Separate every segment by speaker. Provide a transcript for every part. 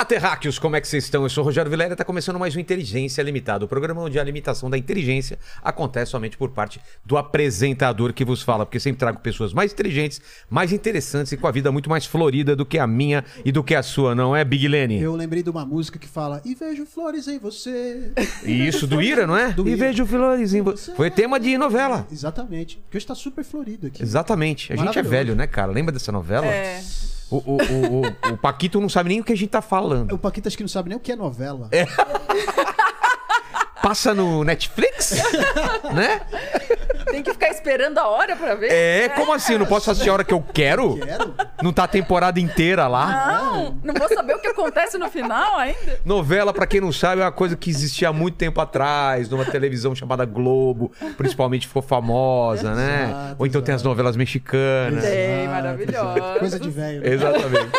Speaker 1: Olá, terráqueos! Como é que vocês estão? Eu sou o Rogério Vilela e está começando mais um Inteligência Limitada, o programa onde a limitação da inteligência acontece somente por parte do apresentador que vos fala, porque sempre trago pessoas mais inteligentes, mais interessantes e com a vida muito mais florida do que a minha e do que a sua, não é, Big Lenny?
Speaker 2: Eu lembrei de uma música que fala E vejo flores em você.
Speaker 1: E isso do Ira, não é?
Speaker 2: Do
Speaker 1: e
Speaker 2: Ira.
Speaker 1: vejo flores em você. Foi tema de novela.
Speaker 2: Exatamente. Porque hoje tá super florido aqui.
Speaker 1: Exatamente. A gente é velho, né, cara? Lembra dessa novela?
Speaker 3: É.
Speaker 1: O, o, o, o- Paquito não sabe nem o que a gente tá falando.
Speaker 2: O Paquito acho que não sabe nem o que é novela.
Speaker 1: Passa no Netflix? né?
Speaker 3: Tem que ficar esperando a hora pra ver.
Speaker 1: É, como assim? Eu não posso assistir a hora que eu quero?
Speaker 2: Quero?
Speaker 1: Não tá a temporada inteira lá?
Speaker 3: Não, não vou saber o que acontece no final ainda.
Speaker 1: Novela, pra quem não sabe, é uma coisa que existia há muito tempo atrás, numa televisão chamada Globo, principalmente ficou famosa, né?
Speaker 2: Exato,
Speaker 1: Ou então tem as
Speaker 2: exato.
Speaker 1: novelas mexicanas.
Speaker 3: Tem, maravilhosa.
Speaker 2: Coisa de velho. né?
Speaker 1: Exatamente.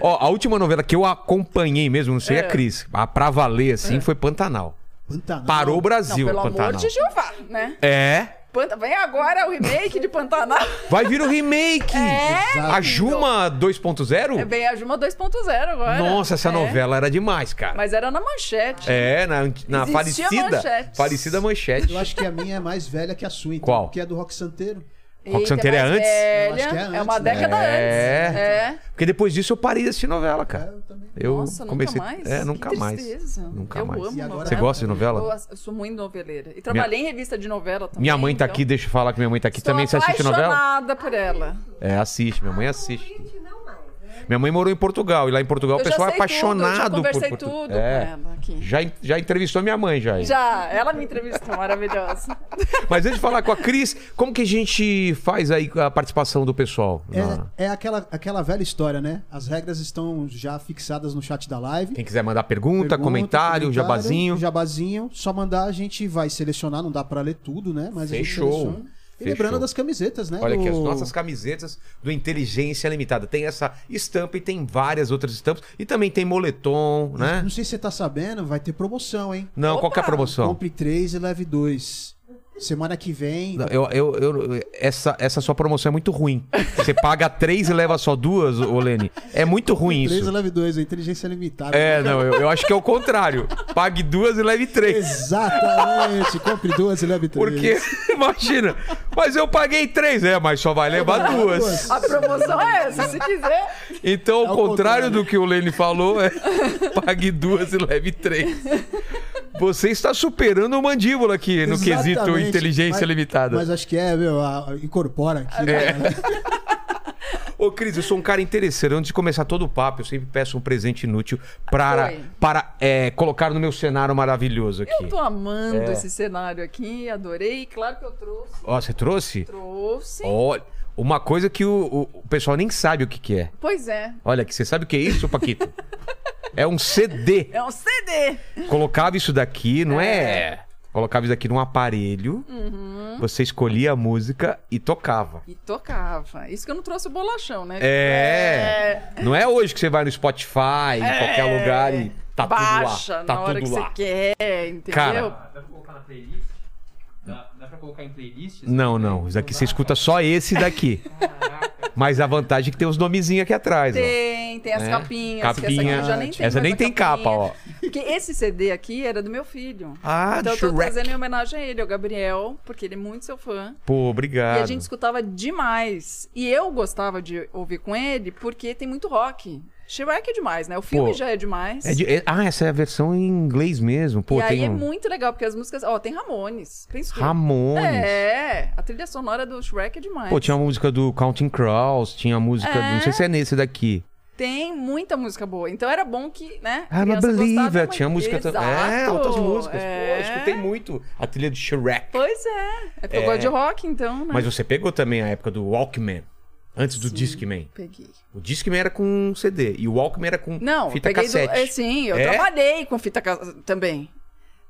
Speaker 1: Ó, a última novela que eu acompanhei mesmo, não sei a Cris, a pra valer, assim, foi Pantanal.
Speaker 2: Pantanal.
Speaker 1: Parou o
Speaker 3: Não,
Speaker 1: Brasil,
Speaker 3: pelo
Speaker 1: Pantanal.
Speaker 3: amor de Jeová, né?
Speaker 1: É.
Speaker 3: Panta... Vem agora o remake de Pantanal.
Speaker 1: Vai vir o remake.
Speaker 3: É,
Speaker 1: A Juma 2.0?
Speaker 3: Vem a Juma 2.0 agora.
Speaker 1: Nossa, essa
Speaker 3: É.
Speaker 1: novela era demais, cara.
Speaker 3: Mas era na manchete.
Speaker 1: É, na, na falecida.
Speaker 3: Manchete.
Speaker 1: Falecida manchete.
Speaker 2: Eu acho que a minha é mais velha que a sua, então.
Speaker 1: Qual?
Speaker 2: Que é do Rock Santeiro.
Speaker 1: Rock Santeiro é antes?
Speaker 3: velha.
Speaker 2: Eu acho que é
Speaker 3: É uma
Speaker 2: antes, né?
Speaker 3: década
Speaker 1: É.
Speaker 3: antes. É.
Speaker 1: Porque depois disso eu parei de assistir novela, cara.
Speaker 2: Eu também.
Speaker 1: Eu
Speaker 3: Nossa,
Speaker 1: comecei.
Speaker 3: nunca mais?
Speaker 1: É,
Speaker 3: Que
Speaker 1: nunca mais. Nunca
Speaker 3: eu
Speaker 1: mais.
Speaker 3: amo
Speaker 2: agora-
Speaker 1: Você
Speaker 3: novela.
Speaker 1: gosta de novela?
Speaker 3: Eu, eu sou muito noveleira. E trabalhei em revista de novela também.
Speaker 1: Minha mãe tá
Speaker 3: então
Speaker 1: aqui, deixa eu falar que minha mãe tá aqui
Speaker 3: Estou
Speaker 1: também. Você assiste novela?
Speaker 3: apaixonada por ela.
Speaker 1: É, assiste. Minha mãe assiste. Minha mãe morou em Portugal e lá em Portugal o pessoal é apaixonado
Speaker 3: tudo, eu já conversei
Speaker 1: por Portu-
Speaker 3: tudo
Speaker 1: É.
Speaker 3: com ela aqui.
Speaker 1: Já, já entrevistou minha mãe já.
Speaker 3: Já, ela me entrevistou, maravilhosa.
Speaker 1: Mas antes de falar com a Cris, como que a gente faz aí a participação do pessoal? Na-
Speaker 2: É, é aquela, aquela velha história, né? As regras estão já fixadas no chat da live.
Speaker 1: Quem quiser mandar pergunta,
Speaker 2: Pergunta,
Speaker 1: comentário, jabazinho.
Speaker 2: Jabazinho. Só mandar, a gente vai selecionar. Não dá pra ler tudo, né? Mas
Speaker 1: Fechou.
Speaker 2: E lembrando das camisetas, né?
Speaker 1: Olha aqui, as
Speaker 2: do-
Speaker 1: nossas camisetas do Inteligência Limitada. Tem essa estampa e tem várias outras estampas. E também tem moletom, né?
Speaker 2: Não sei se você tá sabendo, vai ter promoção, hein?
Speaker 1: Não, qual que é a
Speaker 3: Opa!
Speaker 1: promoção?
Speaker 2: Compre três e leve dois. Semana que vem.
Speaker 1: Não, Eu, eu, eu- essa, essa sua promoção é muito ruim. Você paga três e leva só duas, ô Lene. É muito ruim
Speaker 2: Três e
Speaker 1: isso.
Speaker 2: leve dois, a inteligência limitada.
Speaker 1: É, não, eu, eu acho que é o contrário. Pague duas e leve três.
Speaker 2: Exatamente. Compre duas e leve três.
Speaker 1: Porque, imagina, mas eu paguei três, é, mas só vai levar duas.
Speaker 3: A promoção é essa, se quiser.
Speaker 1: Então,
Speaker 2: É o
Speaker 1: contrário,
Speaker 2: contrário.
Speaker 1: do que o Lene falou, é pague duas e leve três. Você está superando o mandíbula aqui no quesito inteligência
Speaker 2: Mas-
Speaker 1: limitada.
Speaker 2: Mas acho que é, meu, a- a- incorpora aqui.
Speaker 1: É.
Speaker 2: né?
Speaker 1: Ô, Cris, eu sou um cara interesseiro. Antes de começar todo o papo, eu sempre peço um presente inútil para,
Speaker 3: Foi.
Speaker 1: para é, colocar no meu cenário maravilhoso aqui.
Speaker 3: Eu tô amando
Speaker 1: É.
Speaker 3: esse cenário aqui, adorei. Claro que eu trouxe.
Speaker 1: Ó, você trouxe?
Speaker 3: Trouxe.
Speaker 1: Olha, uma coisa que o, o- o pessoal nem sabe o que, que é.
Speaker 3: Pois é.
Speaker 1: Olha aqui, você sabe o que é isso, Paquito? é um CD.
Speaker 3: É um CD.
Speaker 1: Colocava isso daqui, não é? Colocava isso aqui num aparelho,
Speaker 3: Uhum.
Speaker 1: você escolhia a música e tocava.
Speaker 3: E tocava. Isso que eu não trouxe o bolachão, né?
Speaker 1: É. Não é hoje que você vai no Spotify, em qualquer lugar e tá
Speaker 3: Baixa
Speaker 1: tudo lá. Tá
Speaker 3: na hora
Speaker 1: tudo
Speaker 3: que
Speaker 1: lá.
Speaker 3: você quer, entendeu?
Speaker 1: Cara,
Speaker 4: Dá pra colocar em playlist?
Speaker 1: Não, não. Isso aqui você escuta só esse daqui. Mas a vantagem é que tem os nomezinhos aqui atrás, ó.
Speaker 3: Tem, tem as
Speaker 1: É.
Speaker 3: capinhas.
Speaker 1: Capinha.
Speaker 3: Que essa aqui já nem tem
Speaker 1: Essa nem tem
Speaker 3: capinha.
Speaker 1: capa, ó.
Speaker 3: Porque esse CD aqui era do meu filho.
Speaker 1: Ah,
Speaker 3: então eu tô
Speaker 1: Shrek.
Speaker 3: trazendo em homenagem a ele, ao Gabriel, porque ele é muito seu fã.
Speaker 1: Pô, obrigado.
Speaker 3: E a gente escutava demais. E eu gostava de ouvir com ele porque tem muito rock. Shrek é demais, né? O filme
Speaker 1: Pô,
Speaker 3: já é demais.
Speaker 1: É de- é- ah, essa é a versão em inglês mesmo. Pô,
Speaker 3: e aí
Speaker 1: tem
Speaker 3: é
Speaker 1: um...
Speaker 3: muito legal, porque as músicas. Ó, tem Ramones. Tu.
Speaker 1: Ramones.
Speaker 3: É, a trilha sonora do Shrek é demais.
Speaker 1: Pô, tinha uma música do Counting Crows, tinha a música. do- Não sei se é nesse daqui.
Speaker 3: Tem muita música boa. Então era bom que, né?
Speaker 1: Ah, Believer,
Speaker 3: mas-
Speaker 1: tinha música também. É, outras músicas. Pô,
Speaker 3: é.
Speaker 1: eu escutei muito a trilha de Shrek.
Speaker 3: Pois é. É porque eu
Speaker 1: É.
Speaker 3: gosto de rock, então, né?
Speaker 1: Mas você pegou também a época do Walkman. Antes do Discman.
Speaker 3: Peguei.
Speaker 1: O Discman era com CD e o Walkman era com
Speaker 3: Não,
Speaker 1: fita
Speaker 3: peguei
Speaker 1: cassete.
Speaker 3: do. é, Sim, eu
Speaker 1: É?
Speaker 3: trabalhei com fita também.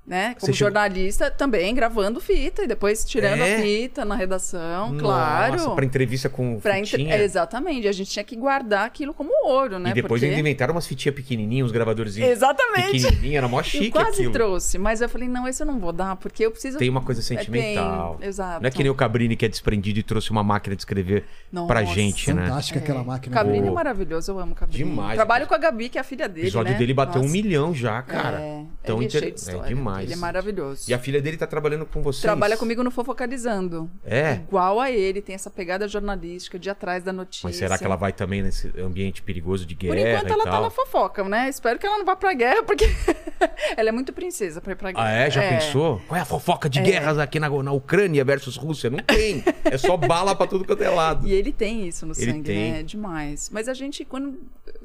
Speaker 3: Né? Como
Speaker 1: Você chegou-
Speaker 3: jornalista, também gravando fita e depois tirando
Speaker 1: É?
Speaker 3: a fita na redação, claro.
Speaker 1: Nossa, pra entrevista com
Speaker 3: Pra entre-
Speaker 1: fitinha.
Speaker 3: é, Exatamente, a gente tinha que guardar aquilo como ouro, né?
Speaker 1: E depois
Speaker 3: Porque...
Speaker 1: ainda inventaram umas fitinhas pequenininhas, uns gravadorzinhos
Speaker 3: Exatamente.
Speaker 1: pequenininhos, era mó chique
Speaker 3: eu quase
Speaker 1: aquilo.
Speaker 3: trouxe, mas eu falei, não, esse eu não vou dar, porque eu preciso...
Speaker 1: Tem uma coisa
Speaker 3: É, tem,
Speaker 1: sentimental.
Speaker 3: exato.
Speaker 1: Não é que nem o Cabrini que é desprendido e trouxe uma máquina de escrever
Speaker 3: Nossa.
Speaker 1: pra gente, né?
Speaker 2: Fantástica aquela máquina.
Speaker 3: Cabrini é maravilhoso, eu amo o Cabrini.
Speaker 1: Demais.
Speaker 3: Trabalho com a Gabi, que é a filha
Speaker 1: O
Speaker 3: dele,
Speaker 1: episódio
Speaker 3: né?
Speaker 1: dele bateu um
Speaker 3: Nossa.
Speaker 1: milhão já, cara.
Speaker 3: É,
Speaker 1: Tão
Speaker 3: ele é
Speaker 1: inter-
Speaker 3: cheio de
Speaker 1: é
Speaker 3: história.
Speaker 1: Demais.
Speaker 3: Ele é maravilhoso.
Speaker 1: E a filha dele tá trabalhando com vocês.
Speaker 3: Trabalha comigo no Fofocalizando.
Speaker 1: É?
Speaker 3: Igual a ele, tem essa pegada jornalística de atrás da notícia.
Speaker 1: Mas será que ela vai também nesse ambiente perigoso de guerra
Speaker 3: Por enquanto ela tá na fofoca, né? Espero que ela não vá pra guerra, porque ela é muito princesa pra ir pra guerra.
Speaker 1: Ah, é? Já pensou? Qual é a fofoca de guerras aqui na, na Ucrânia versus Rússia? Não tem. É só bala pra tudo quanto é lado.
Speaker 3: E ele tem isso no
Speaker 1: Ele
Speaker 3: sangue,
Speaker 1: tem.
Speaker 3: né? É demais. Mas a gente, quando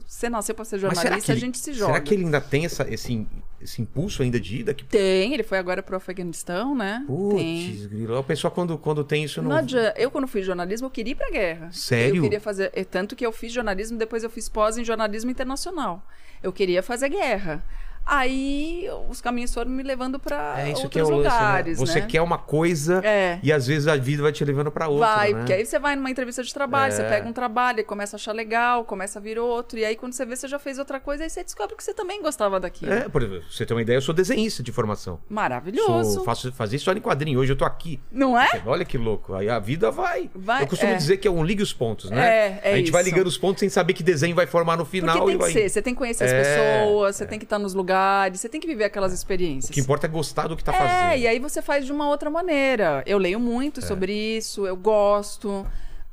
Speaker 3: você nasceu pra ser jornalista,
Speaker 1: que
Speaker 3: a
Speaker 1: ele-
Speaker 3: gente se joga.
Speaker 1: Será que ele ainda tem essa- esse, esse impulso ainda de ida? Que...
Speaker 3: Tem, ele foi agora pro Afeganistão, né?
Speaker 1: Putz, grilo. A pessoa quando, quando tem isso não...
Speaker 3: Não adianta. Eu, quando fiz jornalismo, eu queria ir pra guerra.
Speaker 1: Sério?
Speaker 3: Eu queria fazer. é Tanto que eu fiz jornalismo, depois eu fiz pós em jornalismo internacional. Eu queria fazer guerra. Aí os caminhos foram me levando pra
Speaker 1: É isso
Speaker 3: outros
Speaker 1: é o lance,
Speaker 3: lugares.
Speaker 1: né? Você
Speaker 3: né?
Speaker 1: quer uma coisa
Speaker 3: É.
Speaker 1: e às vezes a vida vai te levando pra outra,
Speaker 3: Vai,
Speaker 1: né?
Speaker 3: porque aí você vai numa entrevista de trabalho, você
Speaker 1: É.
Speaker 3: pega um trabalho e começa a achar legal, começa a vir outro, e aí quando você vê, você já fez outra coisa, aí você descobre que você também gostava daquilo.
Speaker 1: É, por exemplo, você ter uma ideia, eu sou desenhista de formação.
Speaker 3: Maravilhoso.
Speaker 1: Sou, faço, fazia história em quadrinho, hoje eu tô aqui.
Speaker 3: Não é?
Speaker 1: Olha que louco. Aí a vida vai.
Speaker 3: Vai,
Speaker 1: eu costumo
Speaker 3: é.
Speaker 1: dizer que é um ligue os pontos, né?
Speaker 3: É, é
Speaker 1: a gente vai
Speaker 3: isso.
Speaker 1: ligando os pontos sem saber que desenho vai formar no final
Speaker 3: Porque tem que
Speaker 1: vai.
Speaker 3: ser, você tem que conhecer as
Speaker 1: É,
Speaker 3: pessoas, você tem que estar nos lugares, você tem que viver aquelas experiências.
Speaker 1: O que importa é gostar do que tá
Speaker 3: É,
Speaker 1: fazendo.
Speaker 3: e aí você faz de uma outra maneira. Eu leio
Speaker 1: É.
Speaker 3: muito sobre isso, eu gosto.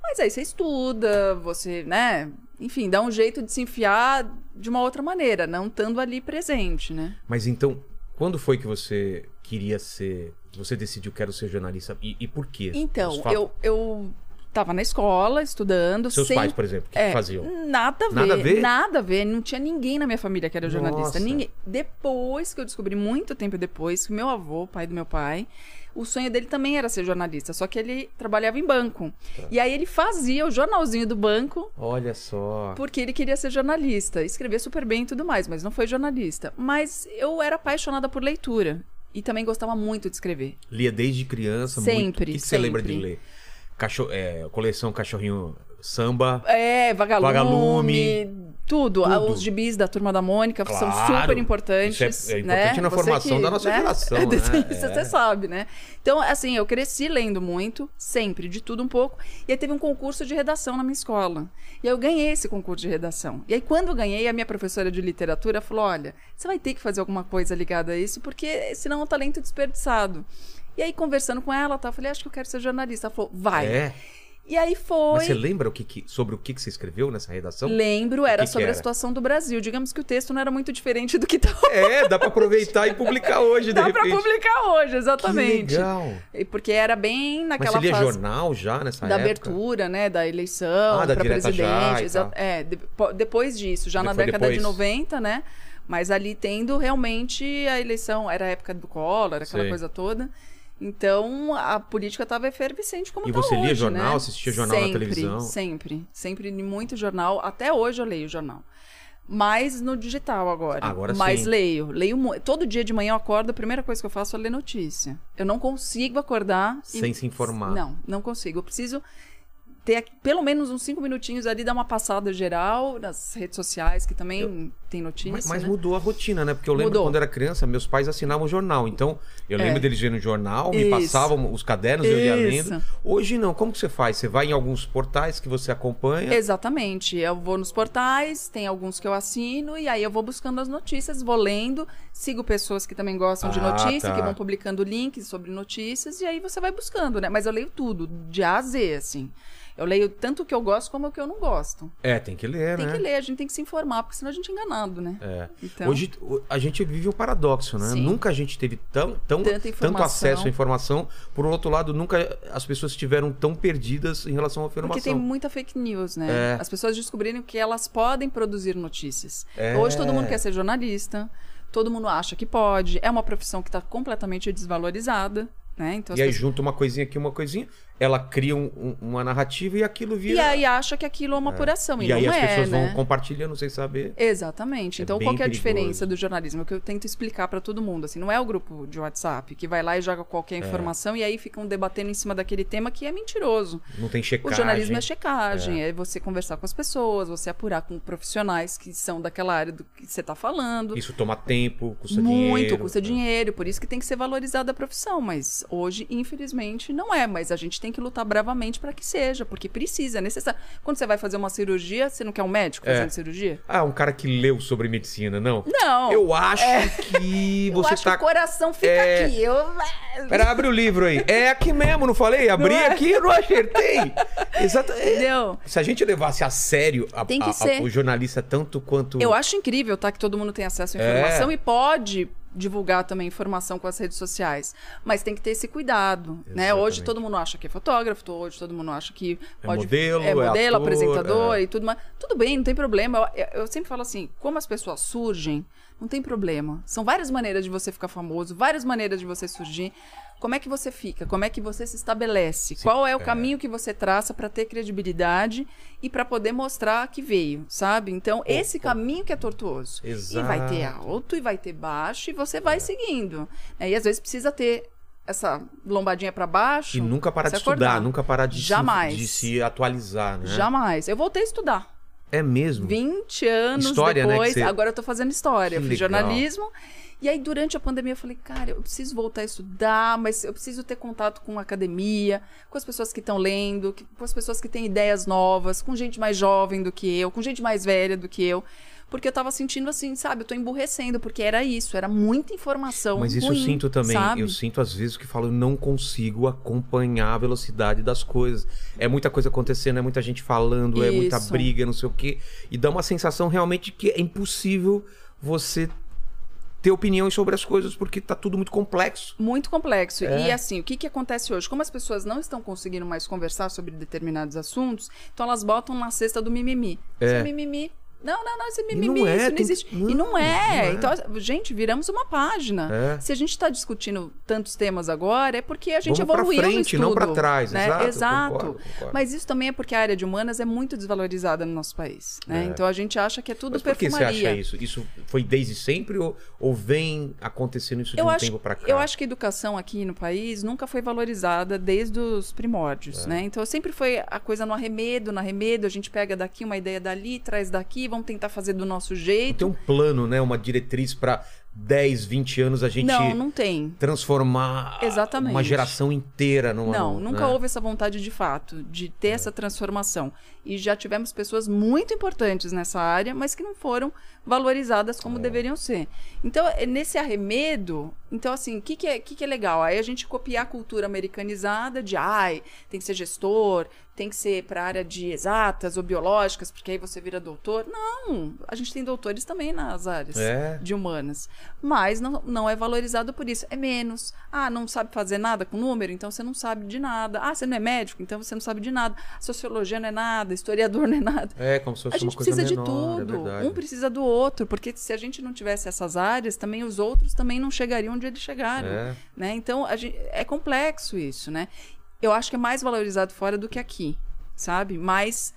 Speaker 3: Mas aí você estuda, você, né? Enfim, dá um jeito de se enfiar de uma outra maneira, não estando ali presente, né?
Speaker 1: Mas então, quando foi que você queria ser. Você decidiu quero ser jornalista? E, e por quê?
Speaker 3: Então, eu, eu tava na escola estudando.
Speaker 1: Seus
Speaker 3: sempre-
Speaker 1: pais, por exemplo, o que,
Speaker 3: É,
Speaker 1: que faziam?
Speaker 3: Nada a ver.
Speaker 1: Nada a ver?
Speaker 3: Nada a ver. Não tinha ninguém na minha família que era jornalista.
Speaker 1: Nossa.
Speaker 3: Ninguém. Depois que eu descobri, muito tempo depois, que meu avô, pai do meu pai, o sonho dele também era ser jornalista, só que ele trabalhava em banco.
Speaker 1: Tá.
Speaker 3: E aí ele fazia o jornalzinho do banco
Speaker 1: Olha só.
Speaker 3: porque ele queria ser jornalista, escrever super bem e tudo mais, mas não foi jornalista. Mas eu era apaixonada por leitura e também gostava muito de escrever.
Speaker 1: Lia desde criança,
Speaker 3: Sempre,
Speaker 1: muito. O que, que você lembra de
Speaker 3: sempre.
Speaker 1: ler? É, coleção Cachorrinho Samba.
Speaker 3: É, vagalume,
Speaker 1: Vagalume.
Speaker 3: tudo. Ah,
Speaker 1: Tudo.
Speaker 3: Os gibis da Turma da Mônica são
Speaker 1: Claro.
Speaker 3: super importantes.
Speaker 1: Isso é- é importante
Speaker 3: né?
Speaker 1: na formação da nossa geração, né?
Speaker 3: Isso
Speaker 1: É.
Speaker 3: você sabe, né? Então, assim, eu cresci lendo muito, sempre, de tudo um pouco. E aí teve um concurso de redação na minha escola. E aí eu ganhei esse concurso de redação. E aí, quando eu ganhei, a minha professora de literatura falou: olha, você vai ter que fazer alguma coisa ligada a isso, porque senão é um talento desperdiçado. E aí, conversando com ela, tá, eu falei, acho que eu quero ser jornalista. Ela falou, vai.
Speaker 1: É.
Speaker 3: E aí foi.
Speaker 1: Mas você lembra o que que- sobre o que, que você escreveu nessa redação?
Speaker 3: Lembro, era
Speaker 1: que que
Speaker 3: sobre
Speaker 1: era?
Speaker 3: a situação do Brasil. Digamos que o texto não era muito diferente do que tá
Speaker 1: É, dá pra aproveitar e publicar hoje, de
Speaker 3: Dá pra
Speaker 1: repente.
Speaker 3: publicar hoje,
Speaker 1: Que
Speaker 3: exatamente.
Speaker 1: legal.
Speaker 3: E Porque era bem
Speaker 1: Mas
Speaker 3: naquela
Speaker 1: você lia
Speaker 3: fase
Speaker 1: jornal já nessa
Speaker 3: da
Speaker 1: época?
Speaker 3: abertura, né, da eleição
Speaker 1: Ah, da
Speaker 3: para
Speaker 1: já
Speaker 3: presidente.
Speaker 1: tal.
Speaker 3: É, de- po- depois disso, já na
Speaker 1: Foi
Speaker 3: década de
Speaker 1: depois.
Speaker 3: 90, né? Mas ali tendo realmente a eleição, era a época do Collor, aquela
Speaker 1: Sei.
Speaker 3: coisa toda. Então a política estava efervescente como
Speaker 1: E
Speaker 3: tá
Speaker 1: você lia
Speaker 3: hoje,
Speaker 1: jornal,
Speaker 3: né?
Speaker 1: assistia jornal na
Speaker 3: Sempre,
Speaker 1: televisão?
Speaker 3: Sempre, sempre muito jornal. Até hoje eu leio jornal. Mais no digital agora.
Speaker 1: Agora
Speaker 3: Mas
Speaker 1: sim.
Speaker 3: leio. Leio mu- todo dia de manhã eu acordo, a primeira coisa que eu faço é ler notícia. Eu não consigo acordar e-
Speaker 1: Sem se informar.
Speaker 3: Não, não consigo. Eu preciso ter aqui pelo menos uns cinco minutinhos ali, dar uma passada geral nas redes sociais, que também tem notícia.
Speaker 1: Mas, mas
Speaker 3: né?
Speaker 1: mudou a rotina, né? Porque eu lembro
Speaker 3: Mudou.
Speaker 1: quando era criança, meus pais assinavam jornal. Então, eu lembro
Speaker 3: É.
Speaker 1: deles vendo jornal, me
Speaker 3: Isso.
Speaker 1: passavam os cadernos, eu ia
Speaker 3: Isso.
Speaker 1: lendo. Hoje não, como que você faz? Você vai em alguns portais que você acompanha?
Speaker 3: Exatamente. Eu vou nos portais, tem alguns que eu assino, e aí eu vou buscando as notícias, vou lendo, sigo pessoas que também gostam de
Speaker 1: Ah,
Speaker 3: notícia,
Speaker 1: tá.
Speaker 3: que vão publicando links sobre notícias, e aí você vai buscando, né? Mas eu leio tudo, de A a Z, assim. Eu leio tanto o que eu gosto como o que eu não gosto.
Speaker 1: É, tem que ler,
Speaker 3: Tem
Speaker 1: né?
Speaker 3: que ler, a gente tem que se informar, porque senão a gente é enganado, né?
Speaker 1: É.
Speaker 3: Então-
Speaker 1: Hoje o- a gente vive um paradoxo, né?
Speaker 3: Sim.
Speaker 1: Nunca a gente teve tão, tão, tanto acesso à informação. Por outro lado, nunca as pessoas estiveram tão perdidas em relação à informação.
Speaker 3: Porque tem muita fake news, né?
Speaker 1: É.
Speaker 3: As pessoas descobriram que elas podem produzir notícias.
Speaker 1: É.
Speaker 3: Hoje todo mundo quer ser jornalista, todo mundo acha que pode. É uma profissão que está completamente desvalorizada, né? Então
Speaker 1: E aí
Speaker 3: pessoas-
Speaker 1: junta uma coisinha aqui, uma coisinha. Ela cria um- um- uma narrativa e aquilo vira.
Speaker 3: E aí acha que aquilo é uma apuração. E,
Speaker 1: E aí
Speaker 3: não
Speaker 1: as
Speaker 3: é,
Speaker 1: pessoas
Speaker 3: né?
Speaker 1: vão compartilhando sem saber.
Speaker 3: Exatamente.
Speaker 1: É
Speaker 3: Então, qual que é a diferença do jornalismo? É o que eu tento explicar pra todo mundo. Assim, não é o grupo de WhatsApp que vai lá e joga
Speaker 1: É.
Speaker 3: qualquer informação e aí ficam debatendo em cima daquele tema que é mentiroso.
Speaker 1: Não tem
Speaker 3: O
Speaker 1: checagem.
Speaker 3: jornalismo é checagem, é. você conversar com as pessoas, você apurar com profissionais que são daquela área do que você está falando.
Speaker 1: Isso toma tempo, custa
Speaker 3: Muito,
Speaker 1: dinheiro.
Speaker 3: custa dinheiro, por isso que tem que ser valorizada a profissão. Mas hoje, infelizmente, não é. Mas a gente tem que lutar bravamente para que seja, porque precisa, é necessário. Quando você vai fazer uma cirurgia, você não quer um médico
Speaker 1: É.
Speaker 3: fazendo cirurgia?
Speaker 1: Ah, um cara que leu sobre medicina, não?
Speaker 3: Não.
Speaker 1: Eu acho que
Speaker 3: Eu
Speaker 1: você
Speaker 3: acho
Speaker 1: tá.
Speaker 3: que o coração fica
Speaker 1: É.
Speaker 3: aqui. Eu...
Speaker 1: Pera, abre o livro aí. É aqui mesmo, não falei? Abri
Speaker 3: Não é?
Speaker 1: aqui e não acertei. Exato. é.
Speaker 3: Entendeu?
Speaker 1: Se a gente levasse a sério a-
Speaker 3: Tem que
Speaker 1: a- a- o jornalista tanto quanto.
Speaker 3: Eu acho incrível, tá? Que todo mundo tem acesso à
Speaker 1: É.
Speaker 3: informação e pode divulgar também informação com as redes sociais. Mas tem que ter esse cuidado, né? Hoje todo mundo acha que é fotógrafo, hoje todo mundo acha que
Speaker 1: É
Speaker 3: pode...
Speaker 1: modelo,
Speaker 3: é
Speaker 1: é
Speaker 3: modelo,
Speaker 1: ator,
Speaker 3: apresentador
Speaker 1: é.
Speaker 3: e tudo mais. Tudo bem, não tem problema. Eu, eu sempre falo assim, como as pessoas surgem, não tem problema. São várias maneiras de você ficar famoso, várias maneiras de você surgir. Como é que você fica? Como é que você se estabelece? Qual é o caminho que você traça para ter credibilidade e para poder mostrar que veio, sabe? Então, esse caminho que é tortuoso. E vai ter
Speaker 1: Exato.
Speaker 3: alto e vai ter baixo e você vai seguindo. né? E às vezes precisa ter essa lombadinha para baixo.
Speaker 1: E nunca parar de
Speaker 3: se
Speaker 1: estudar,
Speaker 3: acordar.
Speaker 1: nunca parar de,
Speaker 3: Jamais.
Speaker 1: Se, de se atualizar, né?
Speaker 3: Jamais. Eu voltei a estudar.
Speaker 1: É mesmo.
Speaker 3: 20 anos
Speaker 1: História, né,
Speaker 3: depois,
Speaker 1: você-
Speaker 3: agora eu tô fazendo história.
Speaker 1: Que
Speaker 3: Eu fiz
Speaker 1: legal.
Speaker 3: jornalismo. E aí, durante a pandemia, eu falei, cara, eu preciso voltar a estudar, mas eu preciso ter contato com a academia, com as pessoas que estão lendo, com as pessoas que têm ideias novas, com gente mais jovem do que eu, com gente mais velha do que eu. Porque eu tava sentindo assim, sabe, eu tô emburrecendo, porque era isso, era muita informação.
Speaker 1: Mas isso
Speaker 3: ruim,
Speaker 1: eu sinto também.
Speaker 3: sabe?
Speaker 1: Eu sinto às vezes que falo, eu não consigo acompanhar a velocidade das coisas. É muita coisa acontecendo, é muita gente falando, é muita
Speaker 3: Isso.
Speaker 1: briga, não sei o quê. E dá uma sensação realmente que é impossível você ter opiniões sobre as coisas porque tá tudo muito complexo.
Speaker 3: Muito complexo.
Speaker 1: É.
Speaker 3: E assim, o que, que acontece hoje? Como as pessoas não estão conseguindo mais conversar sobre determinados assuntos, então elas botam na cesta do mimimi.
Speaker 1: É.
Speaker 3: Isso é mimimi. Não, não, não, isso é mimimi,
Speaker 1: não é,
Speaker 3: isso não existe.
Speaker 1: não,
Speaker 3: e não é.
Speaker 1: não é.
Speaker 3: Então, gente, viramos uma página.
Speaker 1: É.
Speaker 3: Se a gente está discutindo tantos temas agora, é porque a gente
Speaker 1: Vamos pra
Speaker 3: evoluiu no
Speaker 1: frente, não
Speaker 3: estudo,
Speaker 1: pra trás,
Speaker 3: né?
Speaker 1: exato,
Speaker 3: Exato.
Speaker 1: concordo, concordo.
Speaker 3: Mas isso também é porque a área de humanas é muito desvalorizada no nosso país. Né?
Speaker 1: É.
Speaker 3: Então a gente acha que é tudo
Speaker 1: Mas por que você
Speaker 3: perfumaria.
Speaker 1: acha isso? Isso foi desde sempre ou, ou vem acontecendo isso de
Speaker 3: eu
Speaker 1: um
Speaker 3: acho,
Speaker 1: tempo pra cá?
Speaker 3: Eu acho que a educação aqui no país nunca foi valorizada desde os primórdios,
Speaker 1: É.
Speaker 3: né? Então sempre foi a coisa no arremedo, no arremedo, a gente pega daqui uma ideia dali, traz daqui, vamos tentar fazer do nosso jeito.
Speaker 1: Tem um plano, né? Uma diretriz pra 10, 20 anos a gente
Speaker 3: Não, não tem.
Speaker 1: transformar
Speaker 3: Exatamente.
Speaker 1: uma geração inteira numa.
Speaker 3: Não, nunca
Speaker 1: né?
Speaker 3: houve essa vontade de fato, de ter essa transformação. E já tivemos pessoas muito importantes nessa área, mas que não foram valorizadas como deveriam ser. Então, é nesse arremedo, então assim, o que, que, é, que, que é legal? Aí a gente copiar a cultura americanizada de, ai, tem que ser gestor, tem que ser para a área de exatas ou biológicas, porque aí você vira doutor. Não, a gente tem doutores também nas áreas
Speaker 1: É.
Speaker 3: de humanas. Mas não, não é valorizado por isso. É menos. Ah, não sabe fazer nada com número? Então você não sabe de nada. Ah, você não é médico? Então você não sabe de nada. Sociologia não é nada, historiador não é nada.
Speaker 1: É, como se fosse
Speaker 3: A gente
Speaker 1: uma coisa
Speaker 3: precisa de
Speaker 1: menor, é
Speaker 3: tudo.
Speaker 1: verdade.
Speaker 3: um precisa do outro, porque se a gente não tivesse essas áreas, também os outros também não chegariam onde eles chegaram.
Speaker 1: É.
Speaker 3: Né? Então a gente- é complexo isso, né? Eu acho que é mais valorizado fora do que aqui, sabe? Mas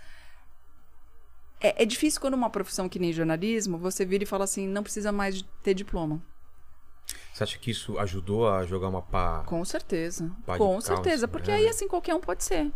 Speaker 3: é, é difícil quando uma profissão que nem jornalismo, você vira e fala assim, não precisa mais ter diploma.
Speaker 1: Você acha que isso ajudou a jogar uma pá?
Speaker 3: Com certeza.
Speaker 1: Pá
Speaker 3: Com certeza.
Speaker 1: assim,
Speaker 3: Porque
Speaker 1: é,
Speaker 3: aí,
Speaker 1: né?
Speaker 3: assim, qualquer um pode ser.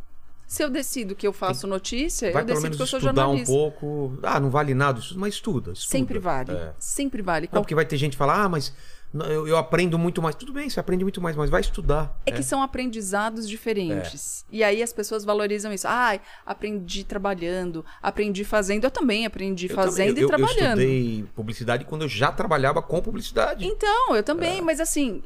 Speaker 3: Se eu decido que eu faço notícia,
Speaker 1: Vai
Speaker 3: eu decido que eu sou
Speaker 1: estudar um
Speaker 3: jornalista.
Speaker 1: pouco. Ah, não vale nada, isso- mas estuda. estuda.
Speaker 3: Sempre vale.
Speaker 1: É.
Speaker 3: Sempre vale.
Speaker 1: Não, porque vai ter gente que fala, ah, mas eu, eu aprendo muito mais. Tudo bem, você aprende muito mais, mas vai estudar.
Speaker 3: É que são aprendizados diferentes. E aí as pessoas valorizam isso. Ai, aprendi trabalhando, aprendi fazendo. Eu também aprendi
Speaker 1: Eu
Speaker 3: fazendo
Speaker 1: também-
Speaker 3: e
Speaker 1: eu,
Speaker 3: trabalhando.
Speaker 1: Eu estudei publicidade quando eu já trabalhava com publicidade.
Speaker 3: Então, eu também, mas assim.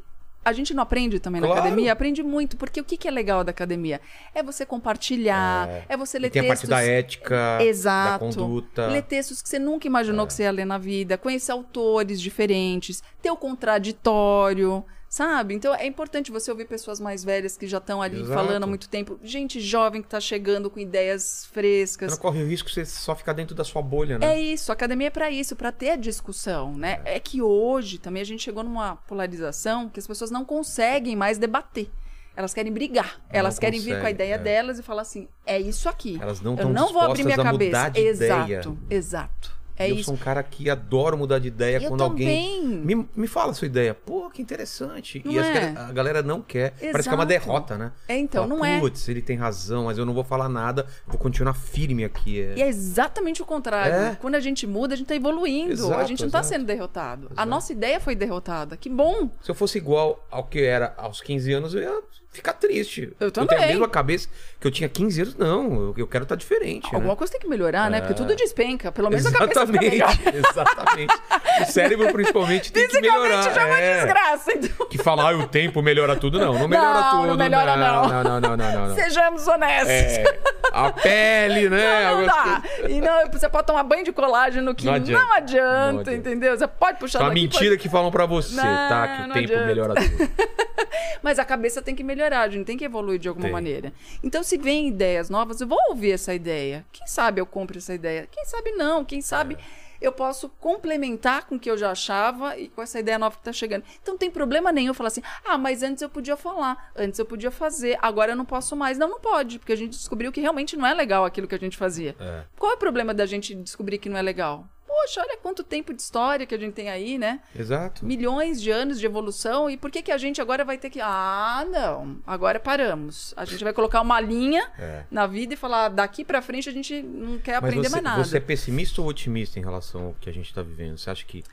Speaker 3: A gente não aprende também na
Speaker 1: Claro.
Speaker 3: academia? Aprende muito, porque o que, que é legal da academia? É você compartilhar, é, você
Speaker 1: E
Speaker 3: ler
Speaker 1: tem a parte
Speaker 3: textos.
Speaker 1: da ética,
Speaker 3: Exato.
Speaker 1: da conduta.
Speaker 3: Ler textos que você nunca imaginou que você ia ler na vida, conhecer autores diferentes, ter o contraditório, sabe? Então é importante você ouvir pessoas mais velhas que já estão ali
Speaker 1: Exato.
Speaker 3: falando há muito tempo, gente jovem que tá chegando com ideias
Speaker 1: Você
Speaker 3: frescas.
Speaker 1: não corre o risco de você só ficar dentro da sua bolha, né?
Speaker 3: É isso, a academia é para isso, para ter a discussão, né? É. que hoje também a gente chegou numa polarização que as pessoas não conseguem mais debater. Elas querem brigar. Elas querem vir com a
Speaker 1: consegue,
Speaker 3: ideia
Speaker 1: é.
Speaker 3: delas e falar assim: é isso aqui.
Speaker 1: Elas não
Speaker 3: Eu não vou abrir minha cabeça. exato,
Speaker 1: ideia.
Speaker 3: exato. É
Speaker 1: eu
Speaker 3: isso.
Speaker 1: sou um cara que adoro mudar de ideia
Speaker 3: Eu
Speaker 1: quando alguém
Speaker 3: também.
Speaker 1: me, me fala a sua ideia. Pô, que interessante.
Speaker 3: Não
Speaker 1: e as
Speaker 3: é?
Speaker 1: gal- a galera não quer. Parece que é uma
Speaker 3: Exato.
Speaker 1: derrota, né?
Speaker 3: É, então,
Speaker 1: Fala,
Speaker 3: não é.
Speaker 1: Putz, ele tem razão, mas eu não vou falar nada. Vou continuar firme aqui. É.
Speaker 3: E é exatamente o contrário.
Speaker 1: É.
Speaker 3: Quando a gente muda, a gente tá evoluindo. a
Speaker 1: Exato,
Speaker 3: gente não tá
Speaker 1: exato.
Speaker 3: sendo derrotado. A
Speaker 1: Exato.
Speaker 3: nossa ideia foi derrotada. Que bom.
Speaker 1: Se eu fosse igual ao que era aos 15 anos, eu ia ficar triste.
Speaker 3: Eu
Speaker 1: tenho a
Speaker 3: também.
Speaker 1: mesma cabeça que eu tinha 15 anos, não. Eu, eu quero estar diferente.
Speaker 3: Alguma
Speaker 1: né?
Speaker 3: coisa tem que melhorar, né? Porque tudo despenca. Pelo menos a
Speaker 1: Exatamente,
Speaker 3: cabeça fica melhor.
Speaker 1: exatamente. O cérebro, principalmente, tem que melhorar.
Speaker 3: Já é uma
Speaker 1: é.
Speaker 3: desgraça. Então,
Speaker 1: Que falar, ah, o tempo melhora tudo, não. Não melhora
Speaker 3: Não,
Speaker 1: tudo.
Speaker 3: não melhora, não.
Speaker 1: Não, não, não, não, não.
Speaker 3: sejamos honestos.
Speaker 1: É, a pele, né?
Speaker 3: Não, dá.
Speaker 1: coisas.
Speaker 3: E não, você pode tomar banho de colágeno que
Speaker 1: Não
Speaker 3: não
Speaker 1: adianta.
Speaker 3: adianta,
Speaker 1: Não adianta.
Speaker 3: entendeu? Você pode puxar
Speaker 1: É uma
Speaker 3: daqui,
Speaker 1: mentira que falam pra você, tá? Que o tempo
Speaker 3: adianta.
Speaker 1: melhora tudo.
Speaker 3: Mas a cabeça tem que melhorar, a gente tem que evoluir de alguma
Speaker 1: Tem.
Speaker 3: maneira. Então, se vem ideias novas, eu vou ouvir essa ideia. Quem sabe eu compro essa ideia? Quem sabe não? Quem sabe
Speaker 1: É.
Speaker 3: eu posso complementar com o que eu já achava e com essa ideia nova que tá chegando. Então, não tem problema nenhum eu falar assim: ah, mas antes eu podia falar, antes eu podia fazer, agora eu não posso mais. Não, não pode, porque a gente descobriu que realmente não é legal aquilo que a gente fazia.
Speaker 1: É.
Speaker 3: Qual é o problema da gente descobrir que não é legal? Poxa, olha quanto tempo de história que a gente tem aí, né?
Speaker 1: Exato.
Speaker 3: milhões de anos de evolução e por que que a gente agora vai ter que ah não agora paramos a gente vai colocar uma linha
Speaker 1: É.
Speaker 3: na vida e falar daqui pra frente a gente não quer
Speaker 1: Mas
Speaker 3: aprender
Speaker 1: você,
Speaker 3: mais nada
Speaker 1: você é pessimista ou otimista em relação ao que a gente tá vivendo? Você acha que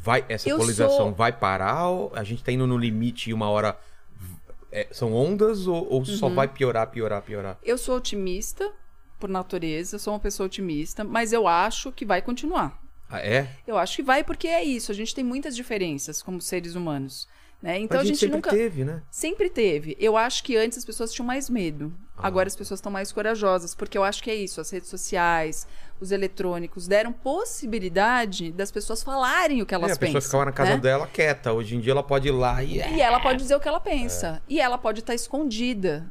Speaker 1: vai, essa
Speaker 3: Eu
Speaker 1: polarização
Speaker 3: sou-
Speaker 1: vai parar? Ou a gente tá indo no limite e uma hora é, são ondas ou, ou só
Speaker 3: Uhum.
Speaker 1: vai piorar, piorar, piorar?
Speaker 3: eu sou otimista por natureza sou uma pessoa otimista mas eu acho que vai continuar
Speaker 1: Ah, é?
Speaker 3: eu acho que vai porque é isso a gente tem muitas diferenças como seres humanos né então
Speaker 1: Mas
Speaker 3: a gente,
Speaker 1: sempre
Speaker 3: nunca
Speaker 1: teve, né?
Speaker 3: Sempre teve. Eu acho que antes as pessoas tinham mais medo.
Speaker 1: Ah.
Speaker 3: Agora as pessoas estão mais corajosas, porque eu acho que é isso. As redes sociais, os eletrônicos deram possibilidade das pessoas falarem o que elas
Speaker 1: é, a pessoa
Speaker 3: pensam.
Speaker 1: ficava na casa
Speaker 3: né?
Speaker 1: dela quieta. Hoje em dia ela pode ir lá e.
Speaker 3: E ela pode dizer o que ela pensa. E ela pode estar escondida.